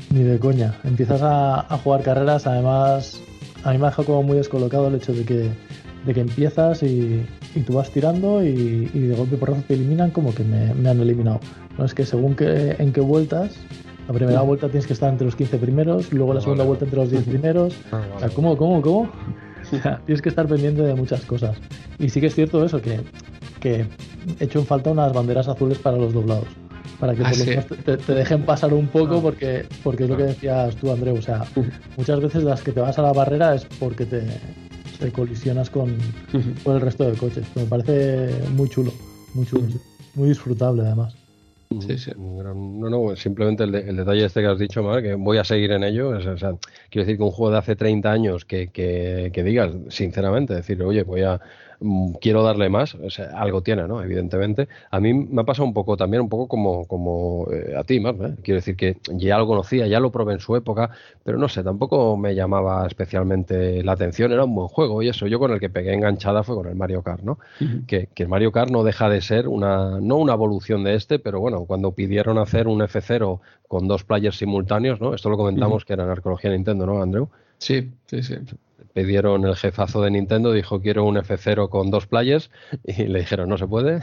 Ni de coña. Empiezas a, jugar carreras, además, a mí me ha dejado como muy descolocado el hecho de que, de que empiezas y, tú vas tirando y, de golpe por razo te eliminan como que me, han eliminado. No es que según que, en qué vueltas, la primera vuelta tienes que estar entre los 15 primeros, luego la segunda vuelta entre los 10 (laughs) primeros. Ah, o sea, ¿cómo, cómo, cómo? tienes que estar pendiente de muchas cosas. Y sí que es cierto eso, que, que he hecho en falta unas banderas azules para los doblados. Para que ah, te, dejen pasar un poco, ah. porque, porque es lo que decías tú, Andreu. O sea, muchas veces las que te vas a la barrera es porque te, te colisionas con, con, el resto del coche. Me parece muy chulo, muy chulo, muy disfrutable además. Sí, sí. No, no, simplemente el, detalle este que has dicho, Mar, que voy a seguir en ello. O sea, quiero decir que un juego de hace 30 años que, que, que digas, sinceramente, decir, oye, voy a, quiero darle más, algo tiene, ¿no? Evidentemente. A mí me ha pasado un poco también, un poco como, como eh, a ti, Mar, ¿eh? Quiero decir que ya lo conocía, ya lo probé en su época, pero no sé, tampoco me llamaba especialmente la atención, era un buen juego y eso, yo con el que pegué enganchada fue con el Mario Kart, ¿no? que, que, el Mario Kart no deja de ser una, no una evolución de este, pero bueno, cuando pidieron hacer un F0 con dos players simultáneos, ¿no? Esto lo comentamos que era en Arqueología Nintendo, ¿no, Andrew? Sí, sí, sí pidieron el jefazo de Nintendo, dijo quiero un F0 con dos players y le dijeron no se puede,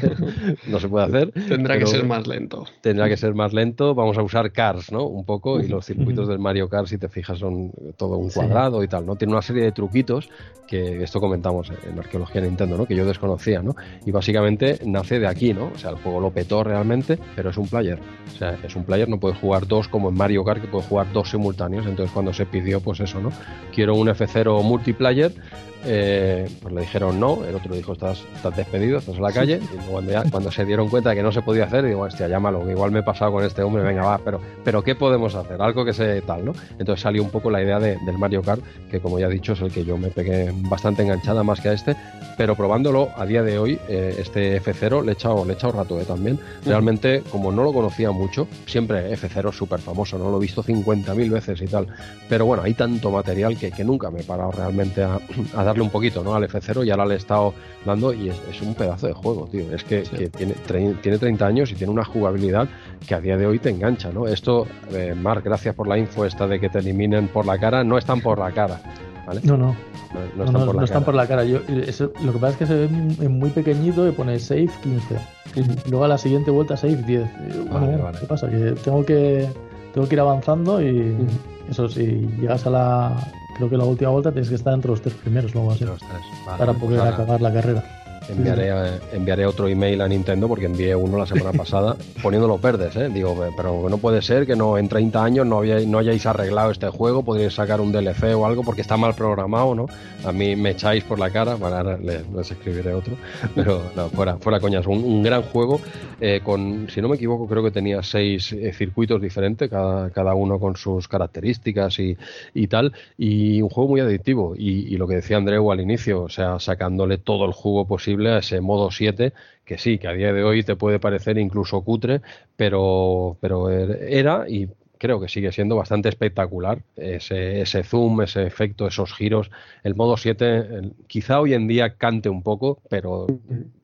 (laughs) no se puede hacer. Tendrá que ser más lento. Tendrá que ser más lento, vamos a usar cars, ¿no? Un poco y los (laughs) circuitos del Mario Kart, si te fijas, son todo un cuadrado y tal, ¿no? Tiene una serie de truquitos que esto comentamos en arqueología Nintendo, ¿no? Que yo desconocía, ¿no? Y básicamente nace de aquí, ¿no? O sea, el juego lo petó realmente, pero es un player. O sea, es un player, no puedes jugar dos como en Mario Kart, que puedes jugar dos simultáneos. Entonces cuando se pidió, pues eso, ¿no? Quiero un F0 multiplayer eh, pues le dijeron no, el otro dijo estás, estás despedido, estás en la calle, (laughs) y cuando, cuando se dieron cuenta de que no se podía hacer, digo, hostia, llámalo, que igual me he pasado con este hombre, venga, va, pero, pero ¿qué podemos hacer? Algo que sea tal, ¿no? Entonces salió un poco la idea del Mario Kart, que como ya he dicho es el que yo me pegué bastante enganchada más que a este, pero probándolo a día de hoy, eh, este F0 le he echado, le he echado rato eh, también. Realmente, como no lo conocía mucho, siempre F0 es súper famoso, ¿no? Lo he visto 50.000 veces y tal, pero bueno, hay tanto material que, que nunca me he parado realmente a, a darle un poquito ¿no? al F0 y ahora le he estado dando y es, un pedazo de juego, tío. Es que, tiene, tiene 30 años y tiene una jugabilidad que a día de hoy te engancha, ¿no? Esto, eh, Marc, gracias por la info esta de que te eliminen por la cara, no están por la cara, ¿vale? No, no. No, están, por, la están por la cara. Yo, lo que pasa es que se ve muy pequeñito y pone save 15. Luego a la siguiente vuelta save 10. ¿qué pasa? Que tengo que tengo que ir avanzando y eso si llegas a la creo que la última vuelta tienes que estar entre los tres primeros, luego así, para poder pues acabar la carrera. Enviaré, enviaré otro email a Nintendo porque envié uno la semana (laughs) pasada poniéndolo verdes, ¿eh? Digo, pero no puede ser que no en 30 años no, no hayáis arreglado este juego, podríais sacar un DLC o algo porque está mal programado, ¿no? A mí me echáis por la cara, bueno, les, escribiré otro, (laughs) pero no, fuera, fuera coñas, un, un gran juego eh, con, si no me equivoco, creo que tenía seis eh, circuitos diferentes, cada, cada uno con sus características y, y tal, y un juego muy adictivo y, y lo que decía Andreu al inicio, o sea, sacándole todo el jugo posible a ese modo 7, que sí, que a día de hoy te puede parecer incluso cutre, pero, pero er, era y creo que sigue siendo bastante espectacular ese, ese zoom, ese efecto, esos giros. El modo 7 quizá hoy en día cante un poco, pero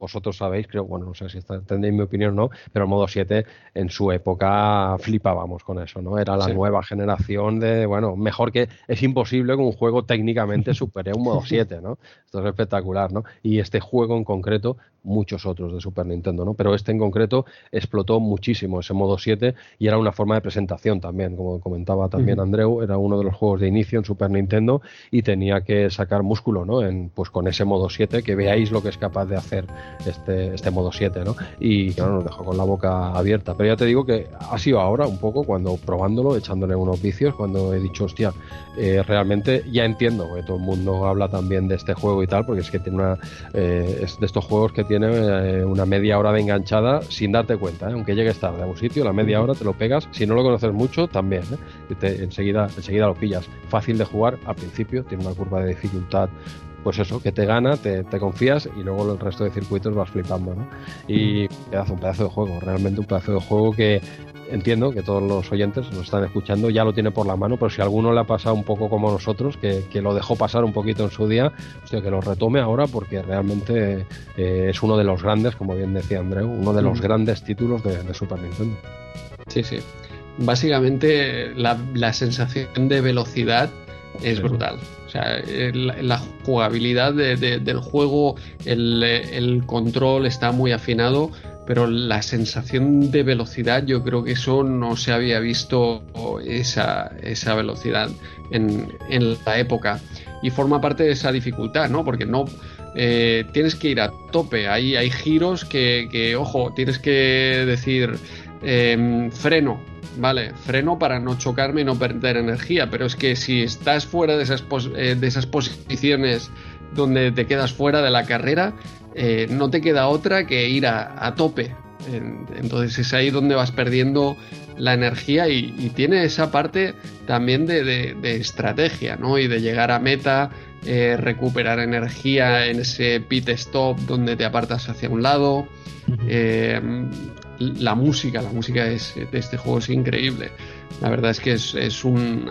vosotros sabéis, creo, bueno, no sé si entendéis mi opinión o no, pero el modo 7 en su época flipábamos con eso, ¿no? Era la nueva generación de, bueno, mejor que es imposible que un juego técnicamente (laughs) supere un modo 7, ¿no? Esto es espectacular, ¿no? Y este juego en concreto muchos otros de Super Nintendo, ¿no? Pero este en concreto explotó muchísimo ese modo 7 y era una forma de presentación también, como comentaba también Andreu, era uno de los juegos de inicio en Super Nintendo y tenía que sacar músculo, ¿no? En, pues con ese modo 7, que veáis lo que es capaz de hacer este, este modo 7, ¿no? Y claro, nos dejó con la boca abierta. Pero ya te digo que ha sido ahora un poco cuando probándolo, echándole unos vicios, cuando he dicho, hostia, eh, realmente ya entiendo que todo el mundo habla también de este juego y tal, porque es que tiene una, eh, es de estos juegos que tiene eh, una media hora de enganchada sin darte cuenta, aunque llegues tarde a un sitio, la media hora te lo pegas, si no lo conoces mucho, también, te, enseguida, enseguida lo pillas. Fácil de jugar al principio, tiene una curva de dificultad pues eso, que te gana, te, confías y luego el resto de circuitos vas flipando, ¿no? Y pedazo, un pedazo de juego, realmente un pedazo de juego que entiendo que todos los oyentes nos están escuchando ya lo tiene por la mano, pero si alguno le ha pasado un poco como nosotros, que, que lo dejó pasar un poquito en su día, hostia, que lo retome ahora porque realmente eh, es uno de los grandes, como bien decía Andreu, uno de los mm. grandes títulos de, Super Nintendo. Sí, sí. Básicamente la, sensación de velocidad es brutal. O sea, la, jugabilidad del juego, el, el, control está muy afinado pero la sensación de velocidad yo creo que eso no se había visto esa, esa velocidad en, en, la época y forma parte de esa dificultad, ¿no? Porque no eh, tienes que ir a tope, hay, hay giros que, que ojo, tienes que decir em, freno, vale, freno para no chocarme y no perder energía, pero es que si estás fuera de esas, eh, de esas posiciones donde te quedas fuera de la carrera, eh, no te queda otra que ir a, tope. Entonces es ahí donde vas perdiendo la energía y, tiene esa parte también de, estrategia, ¿no? Y de llegar a meta, eh, recuperar energía en ese pit stop donde te apartas hacia un lado. Eh, la música, la música de este juego es increíble. La verdad es que es, un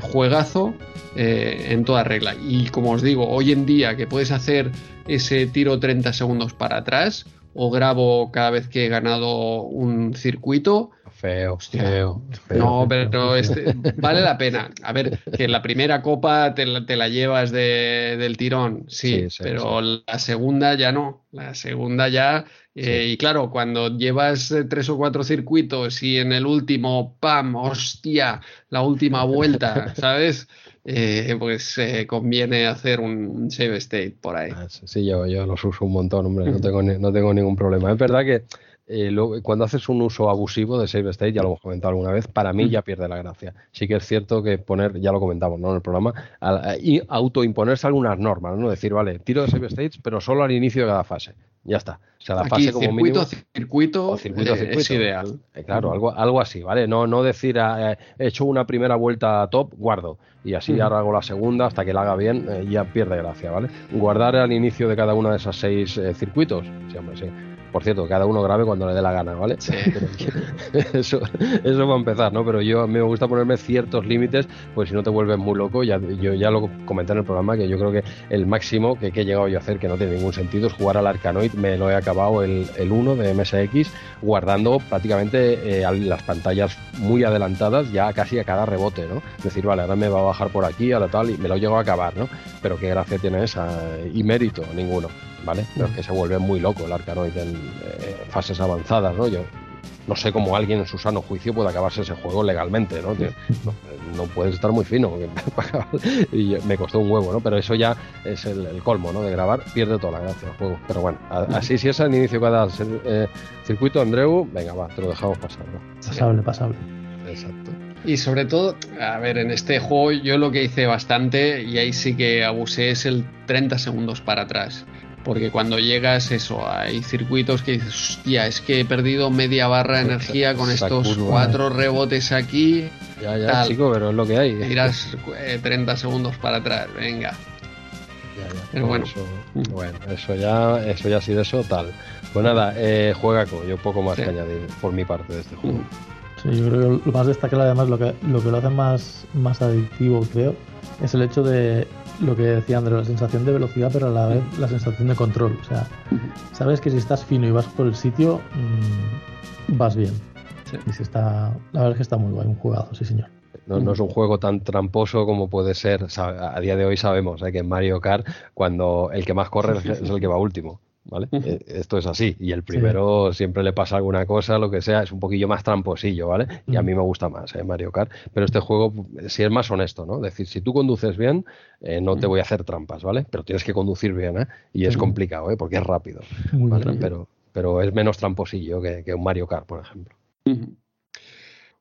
juegazo en toda regla. Y como os digo, hoy en día que puedes hacer ese tiro 30 segundos para atrás o grabo cada vez que he ganado un circuito. Feo, feo, No, pero (laughs) este, vale la pena. A ver, que la primera copa te la, llevas del tirón, sí, pero la segunda ya no. La segunda ya. Eh, y claro, cuando llevas eh, tres o cuatro circuitos y en el último, ¡pam! ¡Hostia! La última vuelta, (laughs) ¿sabes? Eh, pues eh, conviene hacer un save state por ahí. Ah, sí, yo, yo los uso un montón, hombre, no tengo, no tengo ningún problema. Es verdad que eh, cuando haces un uso abusivo de save state, ya lo hemos comentado alguna vez, para mí ya pierde la gracia. Sí que es cierto que poner, ya lo comentamos ¿no? en el programa, y autoimponerse algunas normas, ¿no? Decir, vale, tiro de save states, pero solo al inicio de cada fase. Ya está. O sea, la fase como circuito, mínimo. Circuito, circuito, circuito, es ideal. claro, algo, algo así, ¿vale? No, no decir, ah, he hecho una primera vuelta top, guardo y así ahora hago la segunda hasta que la haga bien, eh, ya pierde gracia, ¿vale? Guardar al inicio de cada uno de esos seis eh, circuitos, sí, hombre, sí. Por cierto, cada uno grabe cuando le dé la gana, ¿vale? Sí. (laughs) eso, eso va a empezar, ¿no? Pero yo a mí me gusta ponerme ciertos límites, pues si no te vuelves muy loco, ya, yo ya lo comenté en el programa, que yo creo que el máximo que, he llegado yo a hacer, que no tiene ningún sentido, es jugar al Arcanoid, me lo he acabado el, el 1 de MSX, guardando prácticamente eh, las pantallas muy adelantadas ya casi a cada rebote, ¿no? Es decir, vale, ahora me va a bajar por aquí, ahora tal, y me lo llego a acabar, ¿no? Pero qué gracia tiene esa, y mérito, ninguno. ¿Vale? Pero es que se vuelve muy loco el Arcanoid en eh, fases avanzadas, ¿no? Yo no sé cómo alguien en su sano juicio puede acabarse ese juego legalmente, ¿no? No, puedes estar muy fino. (laughs) y me costó un huevo, ¿no? Pero eso ya es el, colmo, ¿no? De grabar, pierde toda la gracia el juego. Pero bueno, así si es al inicio cada eh, circuito, Andreu, venga, va, te lo dejamos pasar, ¿no? Pasable, pasable. Exacto. Y sobre todo, a ver, en este juego yo lo que hice bastante, y ahí sí que abusé, es el 30 segundos para atrás. Porque cuando llegas, eso, hay circuitos que dices, hostia, es que he perdido media barra de energía con estos cuatro rebotes aquí. Ya, ya, chico, pero es lo que hay. Tiras 30 (laughs) eh, segundos para atrás, venga. Ya, ya. Pero bueno. Eso, bueno, eso ya, eso ya ha sido eso, tal. Pues nada, eh, juega con yo poco más que añadir por mi parte de este juego. Sí, yo creo que lo más destacable además, lo que lo, que lo hace más, más adictivo, creo, es el hecho de lo que decía Andrés, la sensación de velocidad, pero a la vez la sensación de control. O sea, sabes que si estás fino y vas por el sitio, mm, vas bien. Y si está, la verdad es que está muy guay, un jugazo, sí señor. No, es un juego tan tramposo como puede ser. A día de hoy sabemos ¿eh? que en Mario Kart, cuando el que más corre es el que va último. ¿Vale? Eh, esto es así. Y el primero siempre le pasa alguna cosa, lo que sea, es un poquillo más tramposillo, ¿vale? Y a mí me gusta más, ¿eh? Mario Kart. Pero este juego si es más honesto, ¿no? Es decir, si tú conduces bien, eh, no te voy a hacer trampas, ¿vale? Pero tienes que conducir bien, ¿eh? Y es complicado, ¿eh? Porque es rápido, Pero, pero es menos tramposillo que, un Mario Kart, por ejemplo.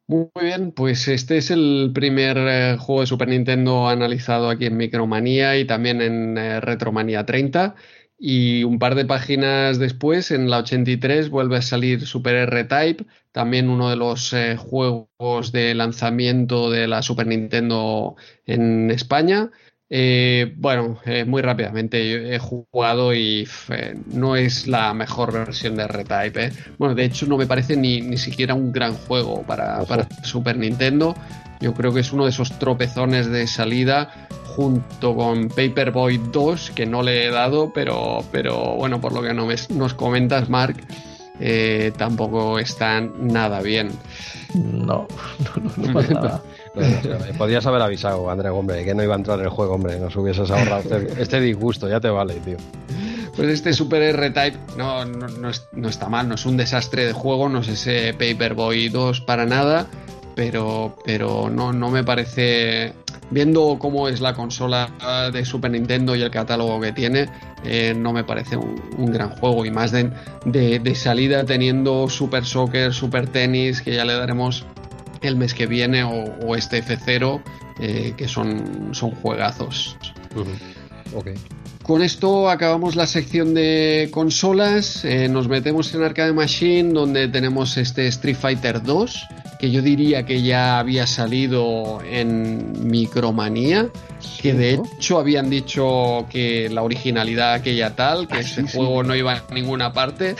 Muy bien, pues este es el primer juego de Super Nintendo analizado aquí en Micromanía y también en Retromanía 30. Y un par de páginas después, en la 83, vuelve a salir Super R-Type, también uno de los eh, juegos de lanzamiento de la Super Nintendo en España. Eh, bueno, eh, muy rápidamente, he jugado y no es la mejor versión de R-Type. Bueno, de hecho no me parece ni, ni siquiera un gran juego para, para, Super Nintendo. Yo creo que es uno de esos tropezones de salida junto con Paperboy 2, que no le he dado, pero, pero bueno, por lo que no nos comentas, Mark, eh, tampoco están nada bien. (laughs) No, no, no pasa (laughs) nada. podrías haber avisado, André, hombre, que no iba a entrar en el juego, hombre, nos hubieses ahorrado este, este disgusto, ya te vale, tío. Pues este Super R-Type no, no, no, está mal, no es un desastre de juego, no es ese Paperboy 2 para nada, pero, pero no, no me parece viendo cómo es la consola de Super Nintendo y el catálogo que tiene, eh, no me parece un, gran juego. Y más de, de, salida teniendo Super Soccer, Super Tennis, que ya le daremos el mes que viene, o, este F0, eh, que son, son juegazos. Con esto acabamos la sección de consolas, eh, nos metemos en Arcade Machine donde tenemos este Street Fighter 2 que yo diría que ya había salido en Micromanía, que de hecho habían dicho que la originalidad aquella tal, que ah, ese juego no iba a ninguna parte.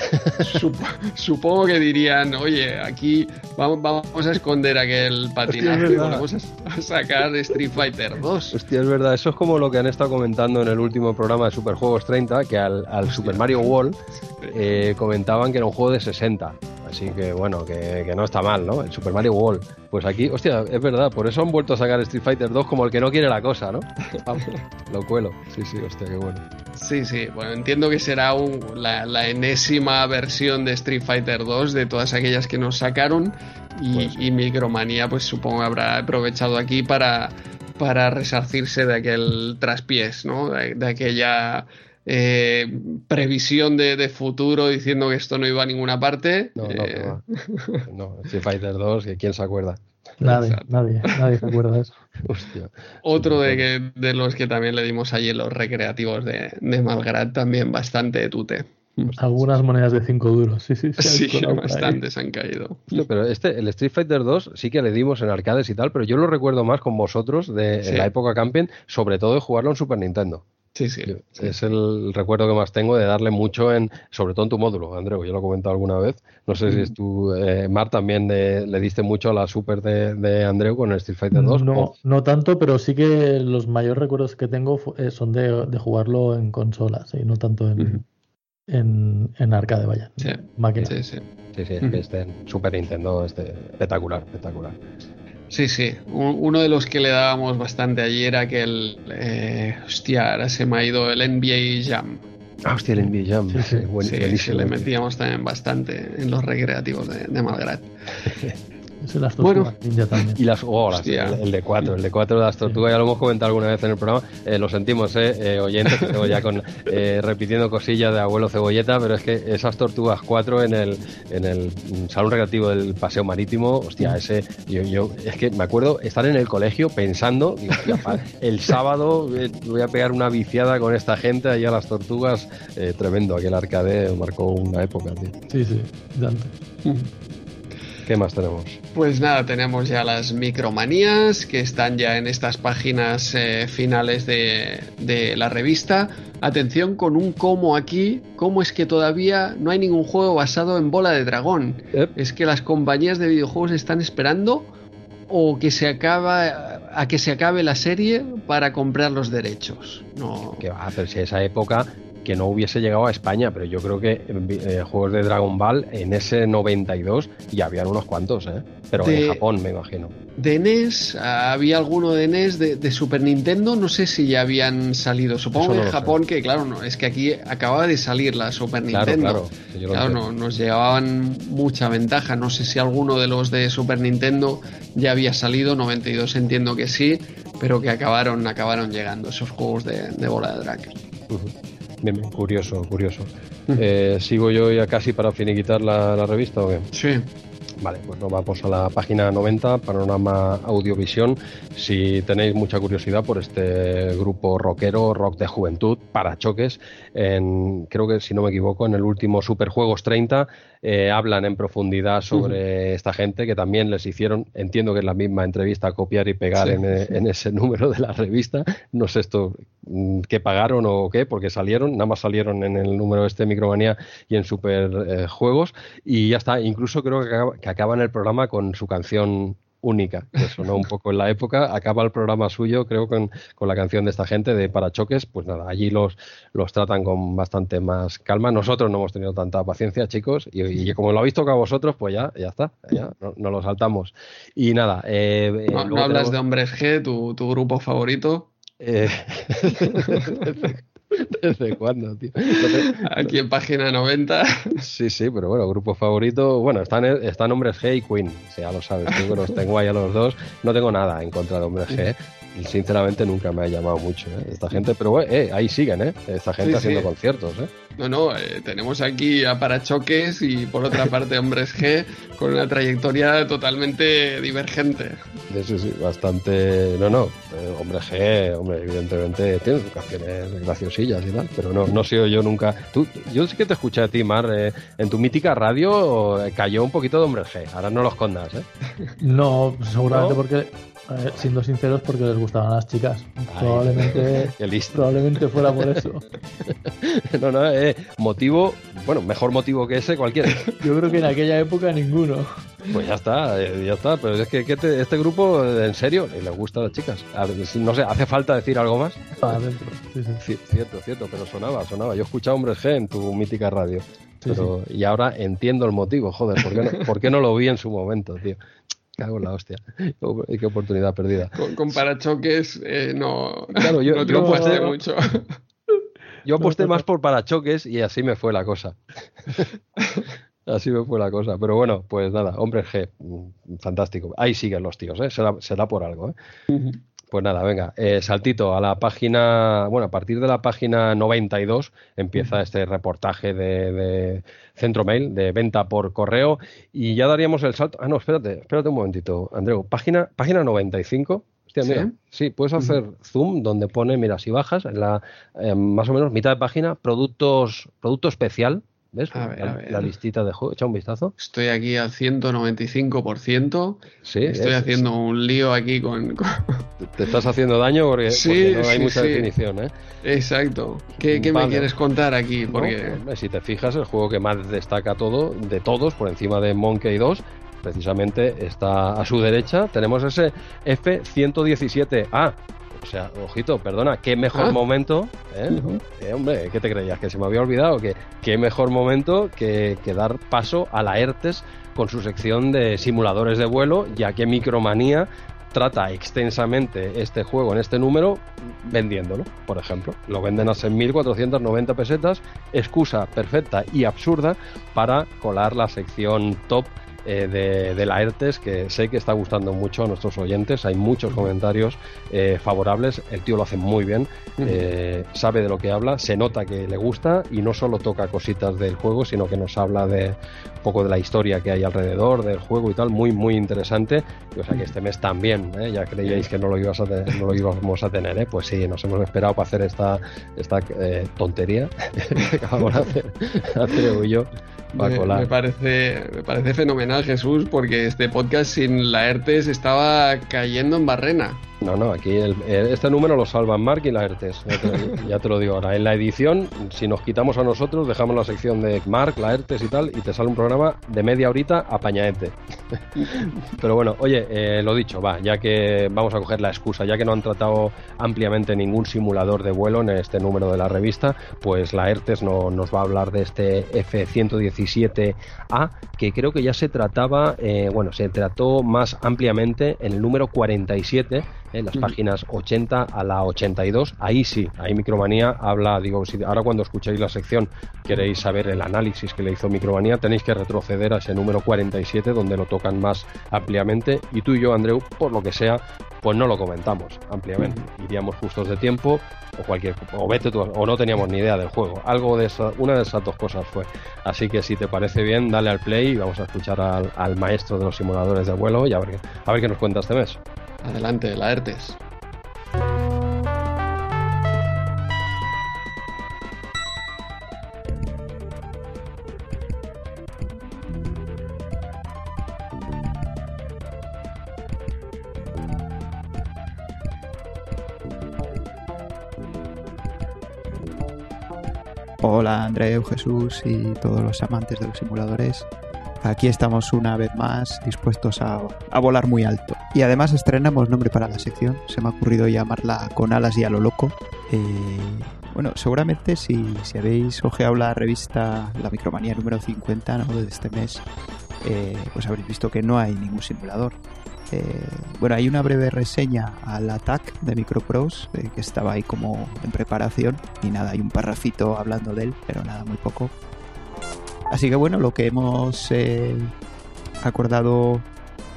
(laughs) supongo que dirían, oye, aquí vamos, a esconder aquel patinaje y vamos a, sacar Street Fighter 2. Hostia, es verdad, eso es como lo que han estado comentando en el último programa de Superjuegos 30, que al, Super Mario World eh, comentaban que era un juego de 60. Así que bueno, que, no está mal, ¿no? El Super Mario World. Pues aquí, hostia, es verdad, por eso han vuelto a sacar Street Fighter 2 como el que no quiere la cosa, ¿no? (laughs) Lo cuelo. Sí, sí, hostia, qué bueno. Sí, sí, bueno, entiendo que será la, enésima versión de Street Fighter 2 de todas aquellas que nos sacaron y, pues y Micromanía pues supongo habrá aprovechado aquí para, para resarcirse de aquel traspiés, ¿no? de aquella eh, previsión de, futuro diciendo que esto no iba a ninguna parte. No, no, eh, (laughs) no. Street Fighter 2, ¿quién se acuerda? Nadie, nadie, nadie se acuerda de eso. (laughs) Otro de, de los que también le dimos allí en los recreativos de, de Malgrad, también bastante tute. Algunas monedas de 5 duros, sí, sí. Sí, bastantes han caído. pero este, el Street Fighter 2 sí que le dimos en arcades y tal, pero yo lo recuerdo más con vosotros de la época camping, sobre todo de jugarlo en Super Nintendo. Sí, sí, Es el recuerdo que más tengo de darle mucho en, sobre todo en tu módulo, Andreu, yo lo he comentado alguna vez. No sé si es tú, eh, Mar, también le diste mucho a la Super de, de, Andreu con el Street Fighter 2. No, no tanto, pero sí que los mayores recuerdos que tengo eh, son de, de jugarlo en consolas y no tanto en, en, en, arcade, vaya. Sí, sí, sí. Sí, sí, este en Super Nintendo este, espectacular, espectacular. Sí, sí. Uno de los que le dábamos bastante allí era que el. Eh, hostia, ahora se me ha ido el NBA Jam. Ah, hostia, el NBA Jam. Sí, sí. (laughs) sí, le metíamos también bastante en los recreativos de, de Malgrat. (laughs) bueno, (laughs) Y las, oh, el, de cuatro, el de cuatro de las tortugas, ya lo hemos comentado alguna vez en el programa. Eh, lo sentimos, eh, eh oyentes, que tengo ya con, eh, repitiendo cosillas de abuelo cebolleta, pero es que esas tortugas cuatro en el, en el salón recreativo del paseo marítimo, hostia, ese, yo, yo es que me acuerdo estar en el colegio pensando, el sábado voy a pegar una viciada con esta gente allá a las tortugas, tremendo, aquel arcade marcó una época, tío. Sí, sí, tanto. ¿Qué más tenemos? Pues nada, tenemos ya las micromanías que están ya en estas páginas eh, finales de, la revista. Atención con un cómo aquí, cómo es que todavía no hay ningún juego basado en bola de dragón. Es que las compañías de videojuegos están esperando o que se acaba a que se acabe la serie para comprar los derechos. No. Que va a hacerse esa época que no hubiese llegado a España, pero yo creo que eh, juegos de Dragon Ball en ese 92 ya habían unos cuantos, ¿eh? pero en Japón me imagino. De NES, había alguno de NES de, Super Nintendo, no sé si ya habían salido, supongo de Japón, que claro, no, es que aquí acababa de salir la Super Nintendo. Claro, claro no, nos llevaban mucha ventaja, no sé si alguno de los de Super Nintendo ya había salido, 92 entiendo que sí, pero que acabaron, acabaron llegando esos juegos de, bola de drag. Bien, curioso, curioso. Eh, ¿Sigo yo ya casi para finiquitar la, la revista o qué? Sí. Vale, pues nos vamos a la página 90, Panorama Audiovisión. Si tenéis mucha curiosidad por este grupo rockero, rock de juventud, para choques, en, creo que si no me equivoco, en el último Superjuegos 30 eh, hablan en profundidad sobre esta gente que también les hicieron, entiendo que es la misma entrevista, copiar y pegar en, ese número de la revista. No sé esto mm, qué pagaron o qué, porque salieron, nada más salieron en el número este Micromanía y en Super eh, Juegos y ya está. Incluso creo que, que acaban el programa con su canción única, que sonó un poco en la época. Acaba el programa suyo, creo, con, con, la canción de esta gente de Parachoques. Pues nada, allí los, los tratan con bastante más calma. Nosotros no hemos tenido tanta paciencia, chicos, y, como lo habéis tocado vosotros, pues ya, ya está, ya no, lo saltamos. Y nada. Eh, no, eh, hablas de Hombres G, tu, tu grupo favorito? Eh, (laughs) (laughs) (laughs) ¿Desde cuándo, tío? Aquí en página 90. Sí, sí, pero bueno, grupo favorito. Bueno, están, están Hombres G y Queen, ya lo sabes, tú los tengo ahí a los dos. No tengo nada en contra de Hombres G sinceramente nunca me ha llamado mucho ¿eh? esta gente, pero eh, ahí siguen, ¿eh? esta gente haciendo conciertos. ¿eh? No, no, eh, tenemos aquí a Parachoques y por otra parte Hombres G con una trayectoria totalmente divergente. Sí, sí, bastante. No, no, Hombres G, hombre, evidentemente tiene canciones graciosillas y tal, pero no, no he sido yo nunca. Tú, yo sí que te escuché a ti, Mar, en tu mítica radio cayó un poquito de Hombres G, ahora no los escondas, ¿eh? No, seguramente porque siendo sinceros, porque les gustaban las chicas. probablemente, (laughs) probablemente fuera por eso. (laughs) no, no, eh, motivo, bueno, mejor motivo que ese cualquiera. Yo creo que en aquella época ninguno. Pues ya está, eh, ya está. Pero es que, este grupo, en serio, les gusta a las chicas. no sé, ¿hace falta decir algo más? Adentro, Cierto, cierto, pero sonaba, sonaba. Yo he escuchado Hombres G en tu mítica radio. Pero, y ahora entiendo el motivo, joder, ¿por qué, no, ¿por qué no lo vi en su momento, tío? (laughs) Cago en la hostia. Qué oportunidad perdida. Con, parachoques eh, no, claro, yo, (laughs) no aposté mucho. (laughs) Yo aposté más por parachoques y así me fue la cosa. Así me fue la cosa. Pero bueno, pues nada, hombre G, mm, fantástico. Ahí siguen los tíos, ¿eh? será, por algo. ¿eh? Pues nada, venga, eh, saltito a la página, bueno, a partir de la página 92 empieza este reportaje de, Centro Mail, de venta por correo, y ya daríamos el salto. Ah, no, espérate, espérate un momentito, Andreu. Página, página 95. Hostia, mira, ¿Sí? puedes hacer zoom donde pone, mira, si bajas, en la eh, más o menos mitad de página, productos, producto especial, ¿Ves? la, listita de juego. Echa un vistazo. Estoy aquí al 195%. Sí. Estoy haciendo un lío aquí con, Te estás haciendo daño porque, no hay mucha definición, ¿eh? Exacto. ¿Qué, me quieres contar aquí? Porque... si te fijas, el juego que más destaca todo, de todos, por encima de Monkey 2, precisamente está a su derecha. Tenemos ese F-117A o sea, ojito, perdona, qué mejor ah. momento, ¿eh? ¿eh? hombre, ¿qué te creías? ¿Que se me había olvidado? que ¿Qué mejor momento que, dar paso a la ERTES con su sección de simuladores de vuelo, ya que Micromanía trata extensamente este juego en este número vendiéndolo, por ejemplo. Lo venden a 6.490 pesetas, excusa perfecta y absurda para colar la sección top eh, de, la ERTES que sé que está gustando mucho a nuestros oyentes. Hay muchos comentarios eh, favorables. El tío lo hace muy bien, eh, sabe de lo que habla, se nota que le gusta y no solo toca cositas del juego, sino que nos habla de un poco de la historia que hay alrededor del juego y tal. Muy, muy interesante. o sea que este mes también, ya creíais que no lo, ibas a no lo íbamos a tener. Pues sí, nos hemos esperado para hacer esta, esta tontería (laughs) que acabamos de hacer, hacer yo. Me, parece, me parece fenomenal, Jesús, porque este podcast sin la ERTES estaba cayendo en barrena. No, no, aquí este número lo salvan Mark y la ERTES, ya te, lo digo ahora. En la edición, si nos quitamos a nosotros, dejamos la sección de Mark, la ERTES y tal, y te sale un programa de media horita apañaete. (laughs) Pero bueno, oye, eh, lo dicho, va, ya que vamos a coger la excusa, ya que no han tratado ampliamente ningún simulador de vuelo en este número de la revista, pues la ERTES no, nos va a hablar de este F-117A, que creo que ya se trataba, eh, bueno, se trató más ampliamente en el número 47 en las páginas 80 a la 82. Ahí sí, ahí Micromanía habla, digo, si ahora cuando escuchéis la sección queréis saber el análisis que le hizo Micromanía, tenéis que retroceder a ese número 47 donde lo tocan más ampliamente y tú y yo, Andreu, por lo que sea, pues no lo comentamos ampliamente. Iríamos justos de tiempo o cualquier o vete tú, o no teníamos ni idea del juego. Algo de esa, una de esas dos cosas fue. Así que si te parece bien, dale al play y vamos a escuchar al, al maestro de los simuladores de vuelo y a ver, a ver qué nos cuenta este mes. Adelante, Laertes. Hola Andreu, Jesús y todos los amantes de los simuladores. Aquí estamos una vez más dispuestos a, volar muy alto. Y además estrenamos nombre para la sección. Se me ha ocurrido llamarla Con alas y a lo loco. Eh, bueno, seguramente si, si, habéis ojeado la revista La Micromanía número 50 de este mes, eh, pues habréis visto que no hay ningún simulador. Eh, bueno, hay una breve reseña al ATAC de Micropros que estaba ahí como en preparación y nada, hay un parrafito hablando de él, pero nada, muy poco. Así que bueno, lo que hemos eh, acordado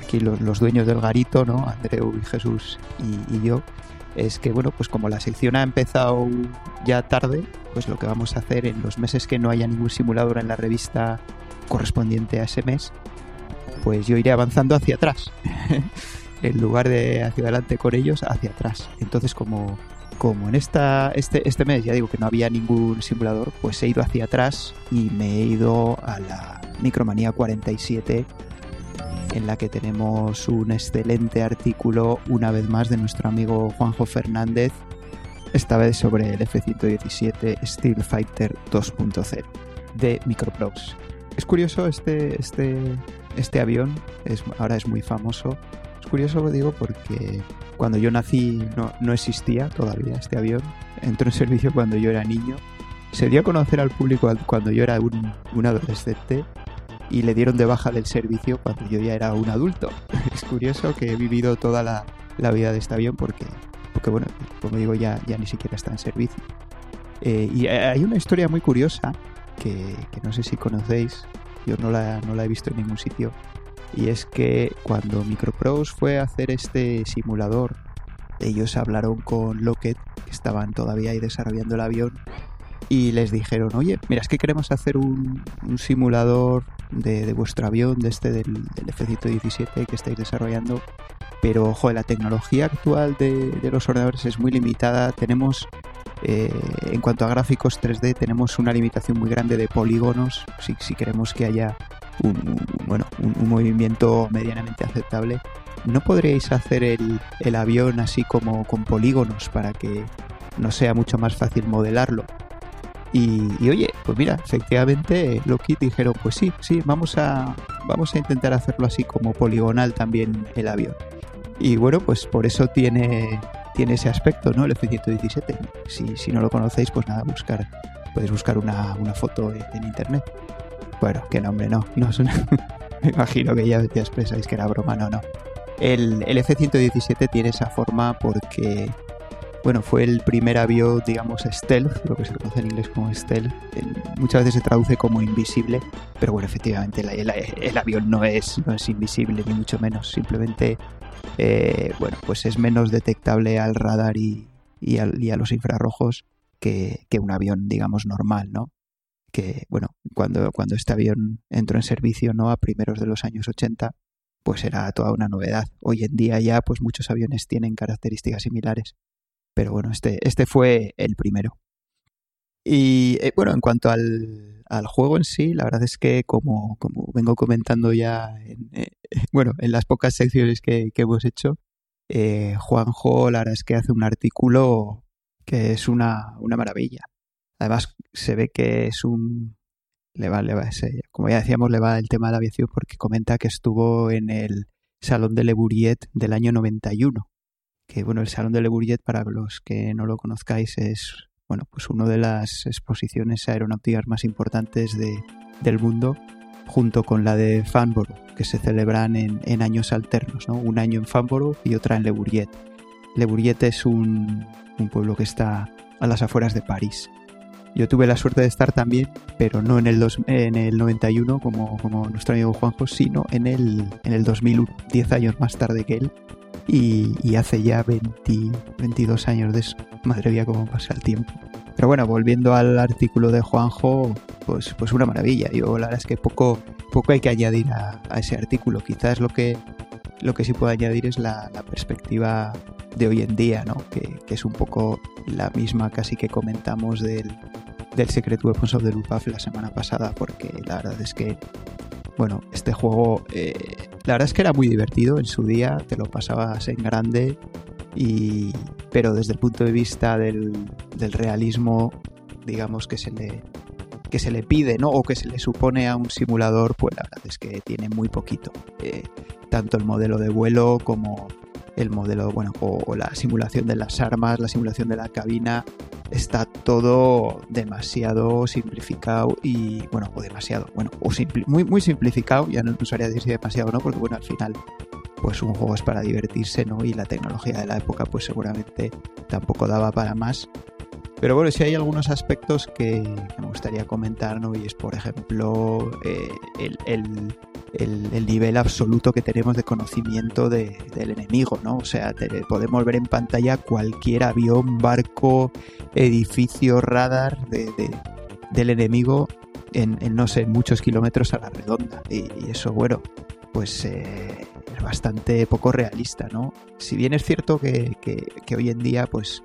aquí los, dueños del garito, ¿no? Andreu y Jesús y, yo, es que bueno, pues como la sección ha empezado ya tarde, pues lo que vamos a hacer en los meses que no haya ningún simulador en la revista correspondiente a ese mes, pues yo iré avanzando hacia atrás. (laughs) en lugar de hacia adelante con ellos, hacia atrás. Entonces, como como en esta, este, este mes ya digo que no había ningún simulador, pues he ido hacia atrás y me he ido a la Micromanía 47 en la que tenemos un excelente artículo una vez más de nuestro amigo Juanjo Fernández, esta vez sobre el F-117 Steel Fighter 2.0 de Microprox. Es curioso este, este, este avión, es, ahora es muy famoso. Curioso, lo digo, porque cuando yo nací no, existía todavía este avión. Entró en servicio cuando yo era niño. Se dio a conocer al público cuando yo era un, adolescente y le dieron de baja del servicio cuando yo ya era un adulto. (laughs) Es curioso que he vivido toda la, vida de este avión porque, porque bueno, como digo, ya, ya ni siquiera está en servicio. Eh, y hay una historia muy curiosa que, no sé si conocéis, yo no la, no la he visto en ningún sitio, y es que cuando Microprose fue a hacer este simulador, ellos hablaron con Lockheed, que estaban todavía ahí desarrollando el avión, y les dijeron, oye, mira, es que queremos hacer un, simulador de, vuestro avión, de este del, F-117 que estáis desarrollando, pero ojo, la tecnología actual de, los ordenadores es muy limitada, tenemos, eh, en cuanto a gráficos 3D, tenemos una limitación muy grande de polígonos, si queremos que haya un, bueno, un, movimiento medianamente aceptable, ¿no podríais hacer el, el, avión así como con polígonos para que no sea mucho más fácil modelarlo? Y, oye, pues mira, efectivamente Loki dijeron, pues sí, sí, vamos a, vamos a intentar hacerlo así como poligonal también el avión. Y bueno, pues por eso tiene, tiene ese aspecto, ¿no? El F-117. Si, si no lo conocéis, pues nada, buscar, podéis buscar una, una foto en internet. Bueno, qué nombre, no. no (laughs) Me imagino que ya, ya expresáis que era broma, no, no. El, el F-117 tiene esa forma porque, bueno, fue el primer avión, digamos, stealth, lo que se conoce en inglés como stealth. muchas veces se traduce como invisible, pero bueno, efectivamente el, avión no es, no es invisible, ni mucho menos. Simplemente, eh, bueno, pues es menos detectable al radar y, y, y a los infrarrojos que, que un avión, digamos, normal, ¿no? Que, bueno, cuando, cuando este avión entró en servicio, ¿no? A primeros de los años 80, pues era toda una novedad. Hoy en día ya, pues muchos aviones tienen características similares. Pero bueno, este, este fue el primero. Y eh, bueno, en cuanto al, al, juego en sí, la verdad es que como, como vengo comentando ya en, eh, (laughs) bueno, en las pocas secciones que, que hemos hecho, eh, Juanjo la verdad es que hace un artículo que es una, una maravilla. Además, se ve que es un. Le va, le va, ese, como ya decíamos, le va el tema de la aviación porque comenta que estuvo en el Salón de Le Bourget del año 91. Que bueno, el Salón de Le Bourget, para los que no lo conozcáis, es bueno, pues una de las exposiciones aeronáuticas más importantes de, del mundo, junto con la de Farnborough, que se celebran en, en años alternos, ¿no? Un año en Farnborough y otra en Le Bourget. Le Bourget es un pueblo que está a las afueras de París. Yo tuve la suerte de estar también, pero no en el, dos, en el 91 como, como nuestro amigo Juanjo, sino en el, en el 2001, 10 años más tarde que él. Y, hace ya 20, 22 años de eso. Madre mía, cómo pasa el tiempo. Pero bueno, volviendo al artículo de Juanjo, pues, pues una maravilla. Yo la verdad es que poco, poco hay que añadir a, ese artículo. Quizás lo que, lo que sí puedo añadir es la, perspectiva de hoy en día, ¿no? Que, es un poco la misma casi que comentamos del, del Secret Weapons of the Luftwaffe la semana pasada, porque la verdad es que, bueno, este juego, eh, la verdad es que era muy divertido en su día, te lo pasabas en grande, y, pero desde el punto de vista del, realismo, digamos, que se le que se le pide, ¿no? O que se le supone a un simulador, pues la verdad es que tiene muy poquito. Eh, tanto el modelo de vuelo como el modelo, bueno, o, la simulación de las armas, la simulación de la cabina, está todo demasiado simplificado y, bueno, o demasiado, bueno, o muy, muy simplificado, ya no usaría decir demasiado, ¿no? Porque, bueno, al final pues un juego es para divertirse, ¿no? Y la tecnología de la época pues seguramente tampoco daba para más. Pero bueno, sí hay algunos aspectos que me gustaría comentar, ¿no? Y es, por ejemplo, eh, el, nivel absoluto que tenemos de conocimiento del enemigo, ¿no? O sea, podemos ver en pantalla cualquier avión, barco, edificio, radar del enemigo en, no sé, muchos kilómetros a la redonda. Y, eso, bueno, pues eh, es bastante poco realista, ¿no? Si bien es cierto que, hoy en día, pues,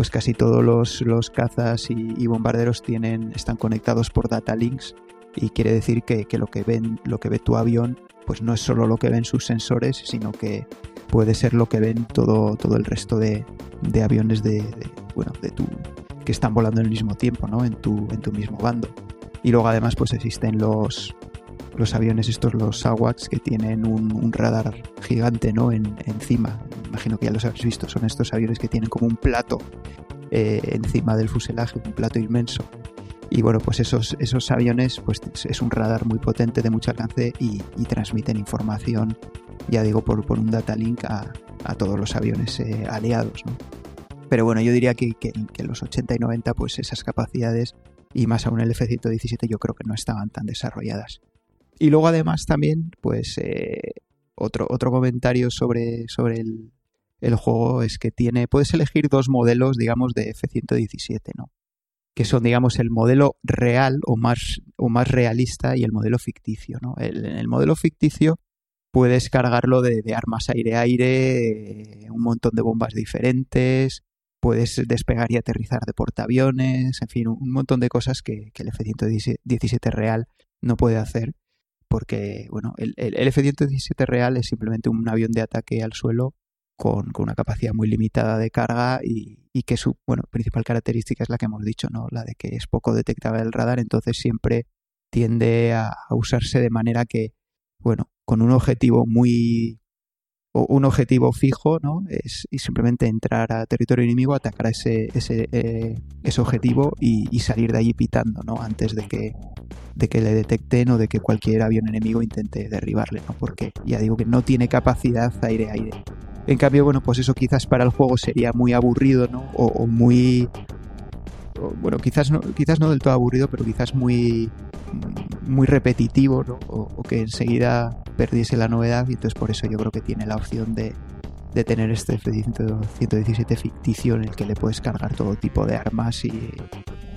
pues casi todos los, cazas y, bombarderos tienen, están conectados por data links y quiere decir que, lo que ven, lo que ve tu avión, pues no es solo lo que ven sus sensores, sino que puede ser lo que ven todo, todo el resto de, aviones de, bueno, de tu, que están volando al mismo tiempo, ¿no? En tu, en tu mismo bando. Y luego además pues existen los, los aviones estos, los AWACS, que tienen un, radar gigante ¿no? En, encima. Imagino que ya los habéis visto. Son estos aviones que tienen como un plato eh, encima del fuselaje, un plato inmenso. Y bueno, pues esos, esos aviones, pues es un radar muy potente de mucho alcance y, transmiten información, ya digo, por, por un data link a, a todos los aviones eh, aliados. ¿no? Pero bueno, yo diría que, que, que en los 80 y 90, pues esas capacidades y más aún el F-117 yo creo que no estaban tan desarrolladas. Y luego además también, pues eh, otro, otro comentario sobre, sobre el, el, juego es que tiene, puedes elegir dos modelos, digamos, de F-117, ¿no? Que son, digamos, el modelo real o más, o más realista y el modelo ficticio, ¿no? El, el modelo ficticio puedes cargarlo de, armas aire-aire, eh, un montón de bombas diferentes, puedes despegar y aterrizar de portaaviones, en fin, un, montón de cosas que, que el F-117 real no puede hacer porque bueno, el, F-117 real es simplemente un avión de ataque al suelo con, una capacidad muy limitada de carga y, que su bueno, principal característica es la que hemos dicho, ¿no? la de que es poco detectable el radar, entonces siempre tiende a, a usarse de manera que, bueno, con un objetivo muy un objetivo fijo, ¿no? Es y simplemente entrar a territorio enemigo, atacar a ese, ese, eh, ese objetivo y, salir de allí pitando, ¿no? Antes de que, de que le detecten o de que cualquier avión enemigo intente derribarle, ¿no? Porque ya digo que no tiene capacidad aire-aire. En cambio, bueno, pues eso quizás para el juego sería muy aburrido, ¿no? O, muy... bueno, quizás no, quizás no del todo aburrido, pero quizás muy muy repetitivo ¿no? o, que enseguida perdiese la novedad y entonces por eso yo creo que tiene la opción de, de tener este F-117 ficticio en el que le puedes cargar todo tipo de armas y,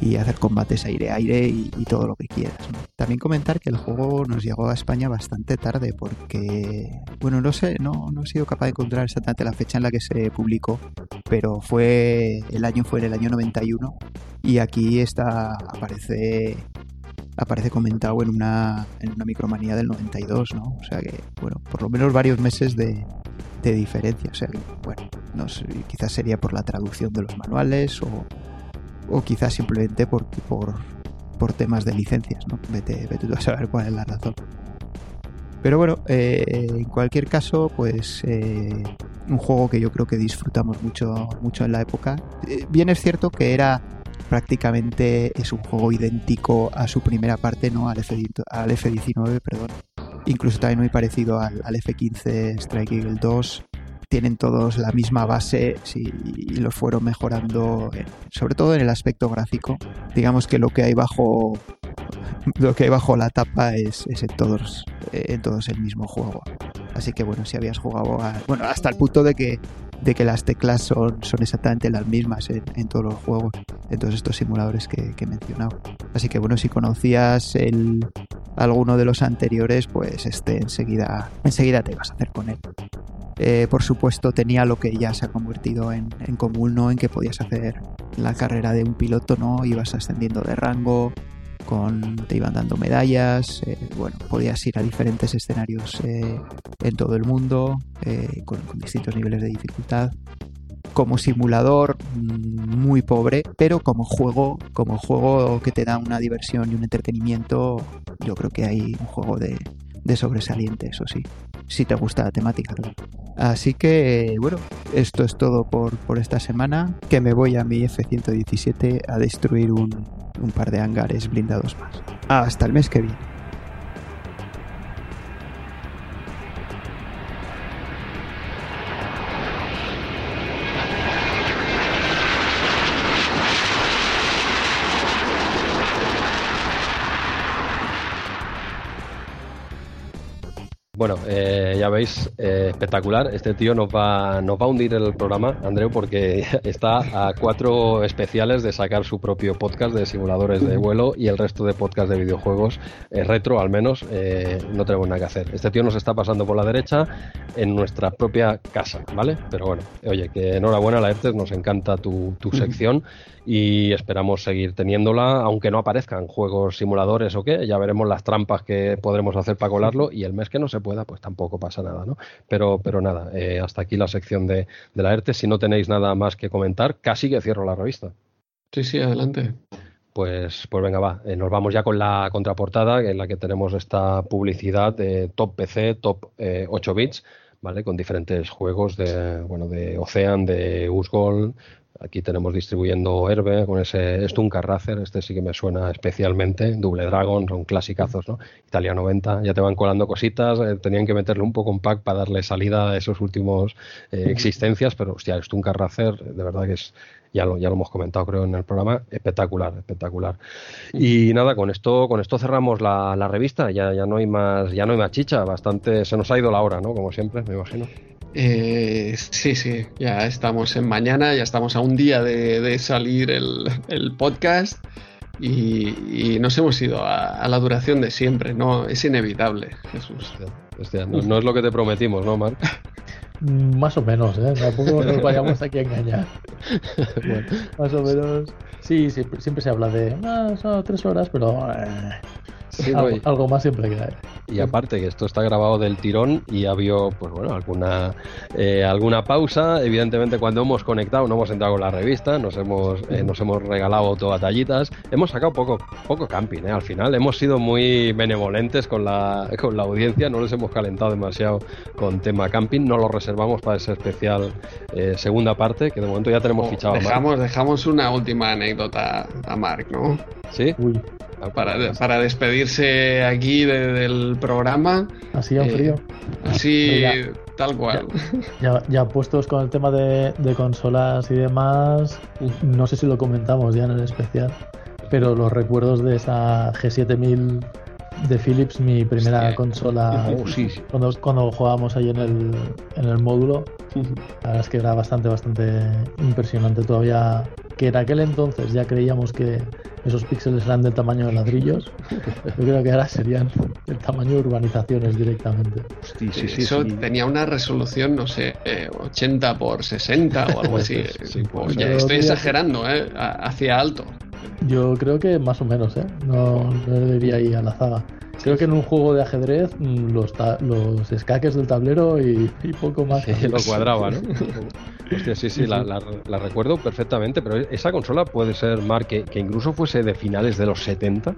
y hacer combates aire-aire y, todo lo que quieras. También comentar que el juego nos llegó a España bastante tarde porque, bueno, no sé, no, no he sido capaz de encontrar exactamente la fecha en la que se publicó, pero fue el año fue en el año 91 y aquí está aparece aparece comentado en una, en una micromanía del 92, ¿no? O sea que, bueno, por lo menos varios meses de, de diferencia. O sea que, bueno, no sé, quizás sería por la traducción de los manuales o, o quizás simplemente por, por, por temas de licencias, ¿no? Vete, vete tú a saber cuál es la razón. Pero bueno, eh, en cualquier caso, pues eh, un juego que yo creo que disfrutamos mucho, mucho en la época. Eh, bien es cierto que era prácticamente es un juego idéntico a su primera parte, ¿no? Al, F, al F19, perdón. Incluso también muy parecido al, F15 Strike Eagle 2. Tienen todos la misma base y los fueron mejorando, sobre todo en el aspecto gráfico. Digamos que lo que hay bajo lo que hay bajo la tapa es, en todos en todos el mismo juego. Así que bueno, si habías jugado bueno, hasta el punto de que de que las teclas son, son exactamente las mismas en, todos los juegos, en todos estos simuladores que, he mencionado. Así que bueno, si conocías el, alguno de los anteriores, pues este enseguida, enseguida te vas a hacer con él. Eh, por supuesto tenía lo que ya se ha convertido en, en, común, ¿no? En que podías hacer la carrera de un piloto, ¿no? Ibas ascendiendo de rango, con, te iban dando medallas, eh, bueno, podías ir a diferentes escenarios eh, en todo el mundo, eh, con, distintos niveles de dificultad. como simulador mm, muy pobre, pero como juego, como juego que te da una diversión y un entretenimiento, yo creo que hay un juego de, de sobresaliente, eso sí. Si te gusta la temática, claro. Así que, bueno, esto es todo por, por esta semana. Que me voy a mi F-117 a destruir un, un par de hangares blindados más. Hasta el mes que viene. Bueno, eh, ya veis, eh, espectacular. Este tío nos va, nos va a hundir el programa, Andreu, porque (laughs) está a cuatro especiales de sacar su propio podcast de simuladores de vuelo y el resto de podcast de videojuegos eh, retro, al menos, no tenemos nada que hacer. Este tío nos está pasando por la derecha en nuestra propia casa, ¿vale? Pero bueno, oye, que enhorabuena, la ERTES, nos encanta tu, tu (laughs) sección y esperamos seguir teniéndola, aunque no aparezcan juegos simuladores o qué, ya veremos las trampas que podremos hacer para colarlo y el mes que no se pueda, pues tampoco pasa nada, ¿no? Pero, pero nada, eh, hasta aquí la sección de, de la ERTE. Si no tenéis nada más que comentar, casi que cierro la revista. Sí, sí, adelante. Pues, pues venga, va. Eh, nos vamos ya con la contraportada, en la que tenemos esta publicidad de Top PC, Top 8 eh, bits, ¿vale? Con diferentes juegos de, bueno, de Ocean, de Usgol, Aquí tenemos distribuyendo Herbe con ese Stunker Racer, este sí que me suena especialmente, Double Dragon, son clasicazos, ¿no? Italia 90, ya te van colando cositas, eh, tenían que meterle un poco un pack para darle salida a esos últimos eh, existencias, pero hostia, Stunker Racer, de verdad que es, ya lo, ya lo hemos comentado creo en el programa, espectacular, espectacular. Y nada, con esto, con esto cerramos la, la revista, ya, ya no hay más, ya no hay más chicha, bastante, se nos ha ido la hora, ¿no? Como siempre, me imagino. Eh, sí, sí, ya estamos en mañana, ya estamos a un día de, salir el, podcast y, nos hemos ido a, la duración de siempre, no es inevitable, Jesús. no, es lo que te prometimos, ¿no, Marc? Mm, más o menos, ¿eh? Tampoco nos vayamos aquí a engañar. (laughs) Más o menos. Sí, siempre se habla de. Ah, son tres horas, pero. Eh, algo, más siempre que Y aparte que esto está grabado del tirón y ha habido, pues bueno, alguna, eh, alguna pausa. Evidentemente cuando hemos conectado no hemos entrado con la revista, nos hemos, eh, nos hemos regalado todas tallitas. Hemos sacado poco, poco camping, ¿eh? al final. Hemos sido muy benevolentes con la, con la audiencia, no les hemos calentado demasiado con tema camping. No lo reservamos para esa especial segunda parte, que de momento ya tenemos oh, fichado. Dejamos, dejamos una última anécdota a Mark, ¿no? Sí. Uy. Para, para despedirse aquí del programa. Así en eh, frío. Así, (laughs) tal cual. Ya, ya, puestos con el tema de, consolas y demás, no sé si lo comentamos ya en el especial, pero los recuerdos de esa G7000 de Philips, mi primera consola, oh, Cuando, cuando jugábamos ahí en el, en el módulo, la verdad es que era bastante, bastante impresionante todavía, que en aquel entonces ya creíamos que esos píxeles eran del tamaño de ladrillos, yo creo que ahora serían del tamaño de urbanizaciones directamente. sí, sí, Eso tenía una resolución, no sé, 80 eh, por 60 o algo así. ya estoy exagerando, ¿eh? Hacia alto. Yo creo que más o menos, ¿eh? No, no diría ahí a la zaga. Creo que en un juego de ajedrez mm, los, los escaques del tablero y, poco más. lo cuadraba, ¿no? (laughs) Hostia, sí, sí, la, recuerdo perfectamente, pero esa consola puede ser, Mark, que, incluso fuese de finales de los 70.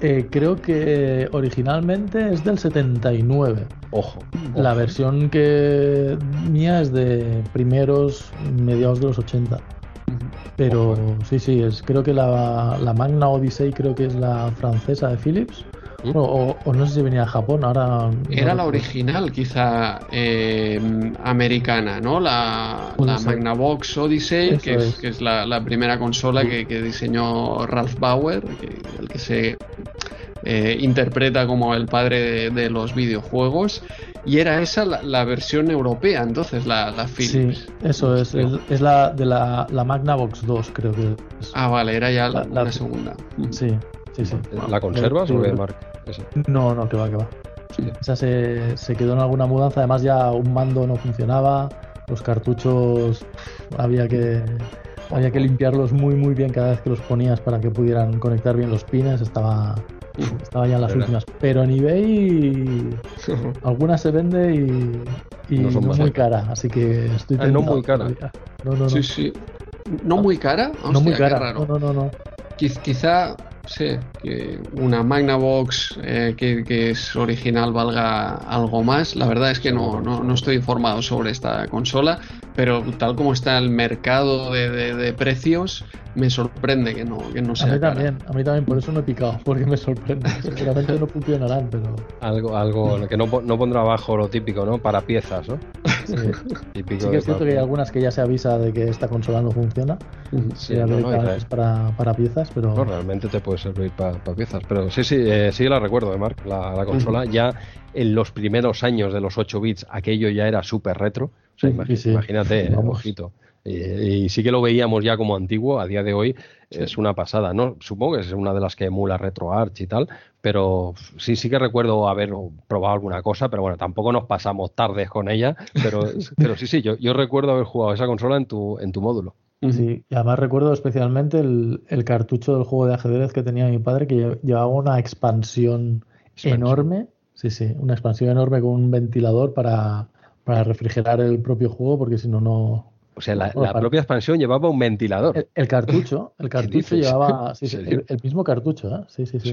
Eh, creo que originalmente es del 79. Ojo. La versión que mía es de primeros, mediados de los 80. Pero sí, sí, es, creo que la, la Magna Odyssey creo que es la francesa de Philips. O, no sé si venía de Japón, ahora... Era la original, quizá, eh, americana, ¿no? La, la Magnavox Odyssey, que es, la, primera consola que, diseñó Ralph Bauer, el que se eh, interpreta como el padre de, los videojuegos. Y era esa la, versión europea, entonces, la, la Philips. Sí, eso es, es, la de la, la Magnavox 2, creo que es. Ah, vale, era ya la, segunda. Sí, sí, sí. ¿La conservas o Mark? No, no, que va, que va. O sea, se, se, quedó en alguna mudanza. Además, ya un mando no funcionaba. Los cartuchos había que había que limpiarlos muy muy bien cada vez que los ponías para que pudieran conectar bien los pines. Estaba Estaba ya en las últimas. Pero en eBay (laughs) algunas se vende y, no, son muy cara, así que estoy ah, No muy cara. No, no, no. Sí, sí. ¿No muy cara? no muy cara. No, no, no, no. Quizá que una Magnavox eh, que, es original valga algo más. La verdad es que no, no, estoy informado sobre esta consola, pero tal como está el mercado de precios, me sorprende que no, que no sea. A mí también, a mí también, por eso no he picado, porque me sorprende. (laughs) Seguramente no funcionarán, pero. Algo, algo que no, no pondrá abajo lo típico, ¿no? Para piezas, ¿no? Sí, (laughs) sí que es cierto que hay algunas que ya se avisa de que esta consola no funciona. Sí, no, para, para, piezas, pero. No, realmente te puede servir para, piezas. Pero sí, sí, eh, sí la recuerdo, de eh, Mark, la, la consola. Ya en los primeros años de los 8 bits, aquello ya era súper retro. O sea, imagínate, eh, ojito. Y sí que lo veíamos ya como antiguo, a día de hoy es una pasada, ¿no? Supongo que es una de las que emula RetroArch y tal, pero sí, sí que recuerdo haber probado alguna cosa, pero bueno, tampoco nos pasamos tardes con ella, pero, (laughs) pero sí, sí, yo, yo recuerdo haber jugado esa consola en tu, en tu módulo. Sí, y además recuerdo especialmente el, el, cartucho del juego de ajedrez que tenía mi padre, que llevaba una expansión, enorme, sí, sí, una expansión enorme con un ventilador para, para refrigerar el propio juego, porque si no, no, o sea, la, propia expansión llevaba un ventilador. El, cartucho, el cartucho (laughs) llevaba sí, el, mismo cartucho, ¿eh? Sí, sí, sí.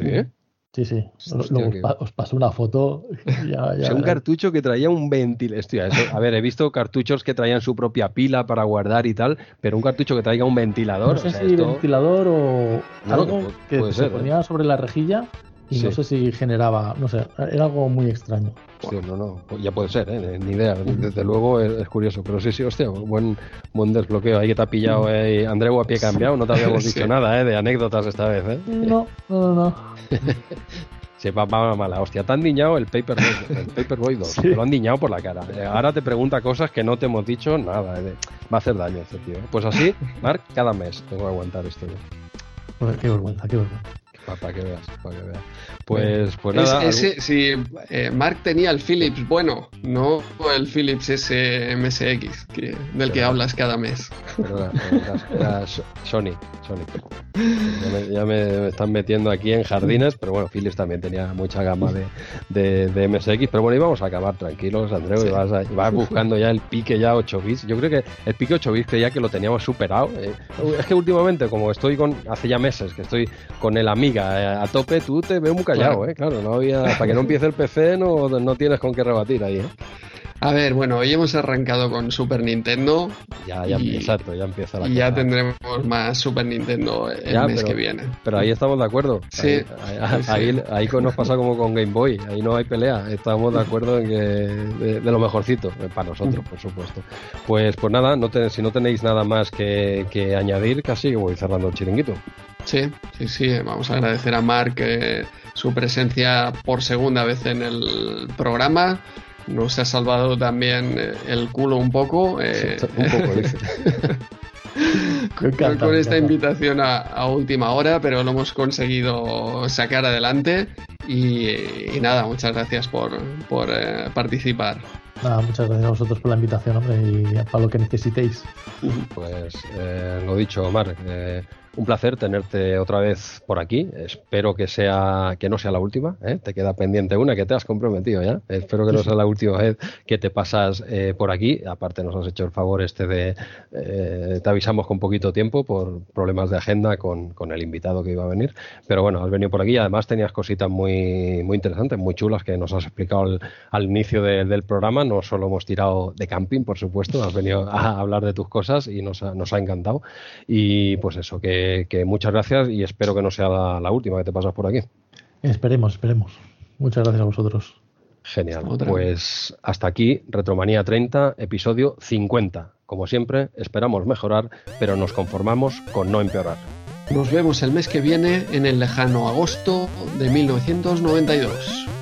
Sí, sí. Luego os paso una foto. Ya, ya, o sea, un cartucho que traía un ventilador. A ver, he visto cartuchos que traían su propia pila para guardar y tal, pero un cartucho que traiga un ventilador. No sé si ventilador o algo que, se ¿eh? ponía sobre la rejilla y no sé si generaba, no sé, era algo muy extraño. Sí, no, no, ya puede ser, ¿eh? ni idea. Desde luego es, curioso, pero sí, sí, hostia, buen, buen desbloqueo. Ahí que te ha pillado, eh, Andreu a pie cambiado, no te habíamos (laughs) dicho nada ¿eh? de anécdotas esta vez. ¿eh? No, no, no. Se (laughs) va, va mala. Hostia, te han diñado el Paperboy, el Paperboy 2. Te lo han diñado por la cara. Eh, ahora te pregunta cosas que no te hemos dicho nada. Eh. Va a hacer daño este tío. Pues así, Mark, cada mes tengo que aguantar esto. Qué vergüenza, qué vergüenza. Para que veas, para que veas. Pues, pues nada. Ese, si eh, Mark tenía el Philips bueno, no el Philips ese MSX que, del que hablas cada mes. era, (laughs) Sony, Sony. Ya, me, están metiendo aquí en jardines, pero bueno, Philips también tenía mucha gama de, de, MSX. Pero bueno, íbamos a acabar tranquilos, Andreu, y, vas buscando ya el pique ya 8 bits. Yo creo que el pique 8 bits creía que lo teníamos superado. Eh, es que últimamente, como estoy con, hace ya meses que estoy con el Amiga eh, a tope, tú te veo muy callado, ¿eh? Claro, no había, para que no empiece el PC no, no tienes con qué rebatir ahí, ¿eh? A ver, bueno, hoy hemos arrancado con Super Nintendo. Ya, ya, exacto, ya empieza la Y ya tendremos más Super Nintendo el mes que viene. Pero ahí estamos de acuerdo. Sí. Ahí, ahí, nos pasa como con Game Boy. Ahí no hay pelea. Estamos de acuerdo en que de, lo mejorcito, eh, para nosotros, por supuesto. Pues, pues nada, no si no tenéis nada más que, que añadir, casi voy cerrando el chiringuito. Sí, sí, sí. Vamos a agradecer a Mark eh, su presencia por segunda vez en el programa nos ha salvado también eh, el culo un poco. Eh, un poco, (laughs) con, esta invitación a, última hora, pero lo hemos conseguido sacar adelante. Y, nada, muchas gracias por, por eh, participar. Nada, muchas gracias a vosotros por la invitación, hombre, y para lo que necesitéis. Pues lo dicho, Omar. Un placer tenerte otra vez por aquí. Espero que sea que no sea la última. ¿eh? Te queda pendiente una que te has comprometido ya. Espero que no sea la última vez que te pasas eh, por aquí. Aparte nos has hecho el favor este de eh, te avisamos con poquito tiempo por problemas de agenda con, el invitado que iba a venir. Pero bueno, has venido por aquí. Además tenías cositas muy muy interesantes, muy chulas que nos has explicado al, inicio del programa. No solo hemos tirado de camping, por supuesto. Has venido a hablar de tus cosas y nos nos ha encantado. Y pues eso que que, muchas gracias y espero que no sea la, última que te pasas por aquí. Esperemos, esperemos. Muchas gracias a vosotros. Genial. Pues hasta aquí, Retromanía 30, episodio 50. Como siempre, esperamos mejorar, pero nos conformamos con no empeorar. Nos vemos el mes que viene en el lejano agosto de 1992.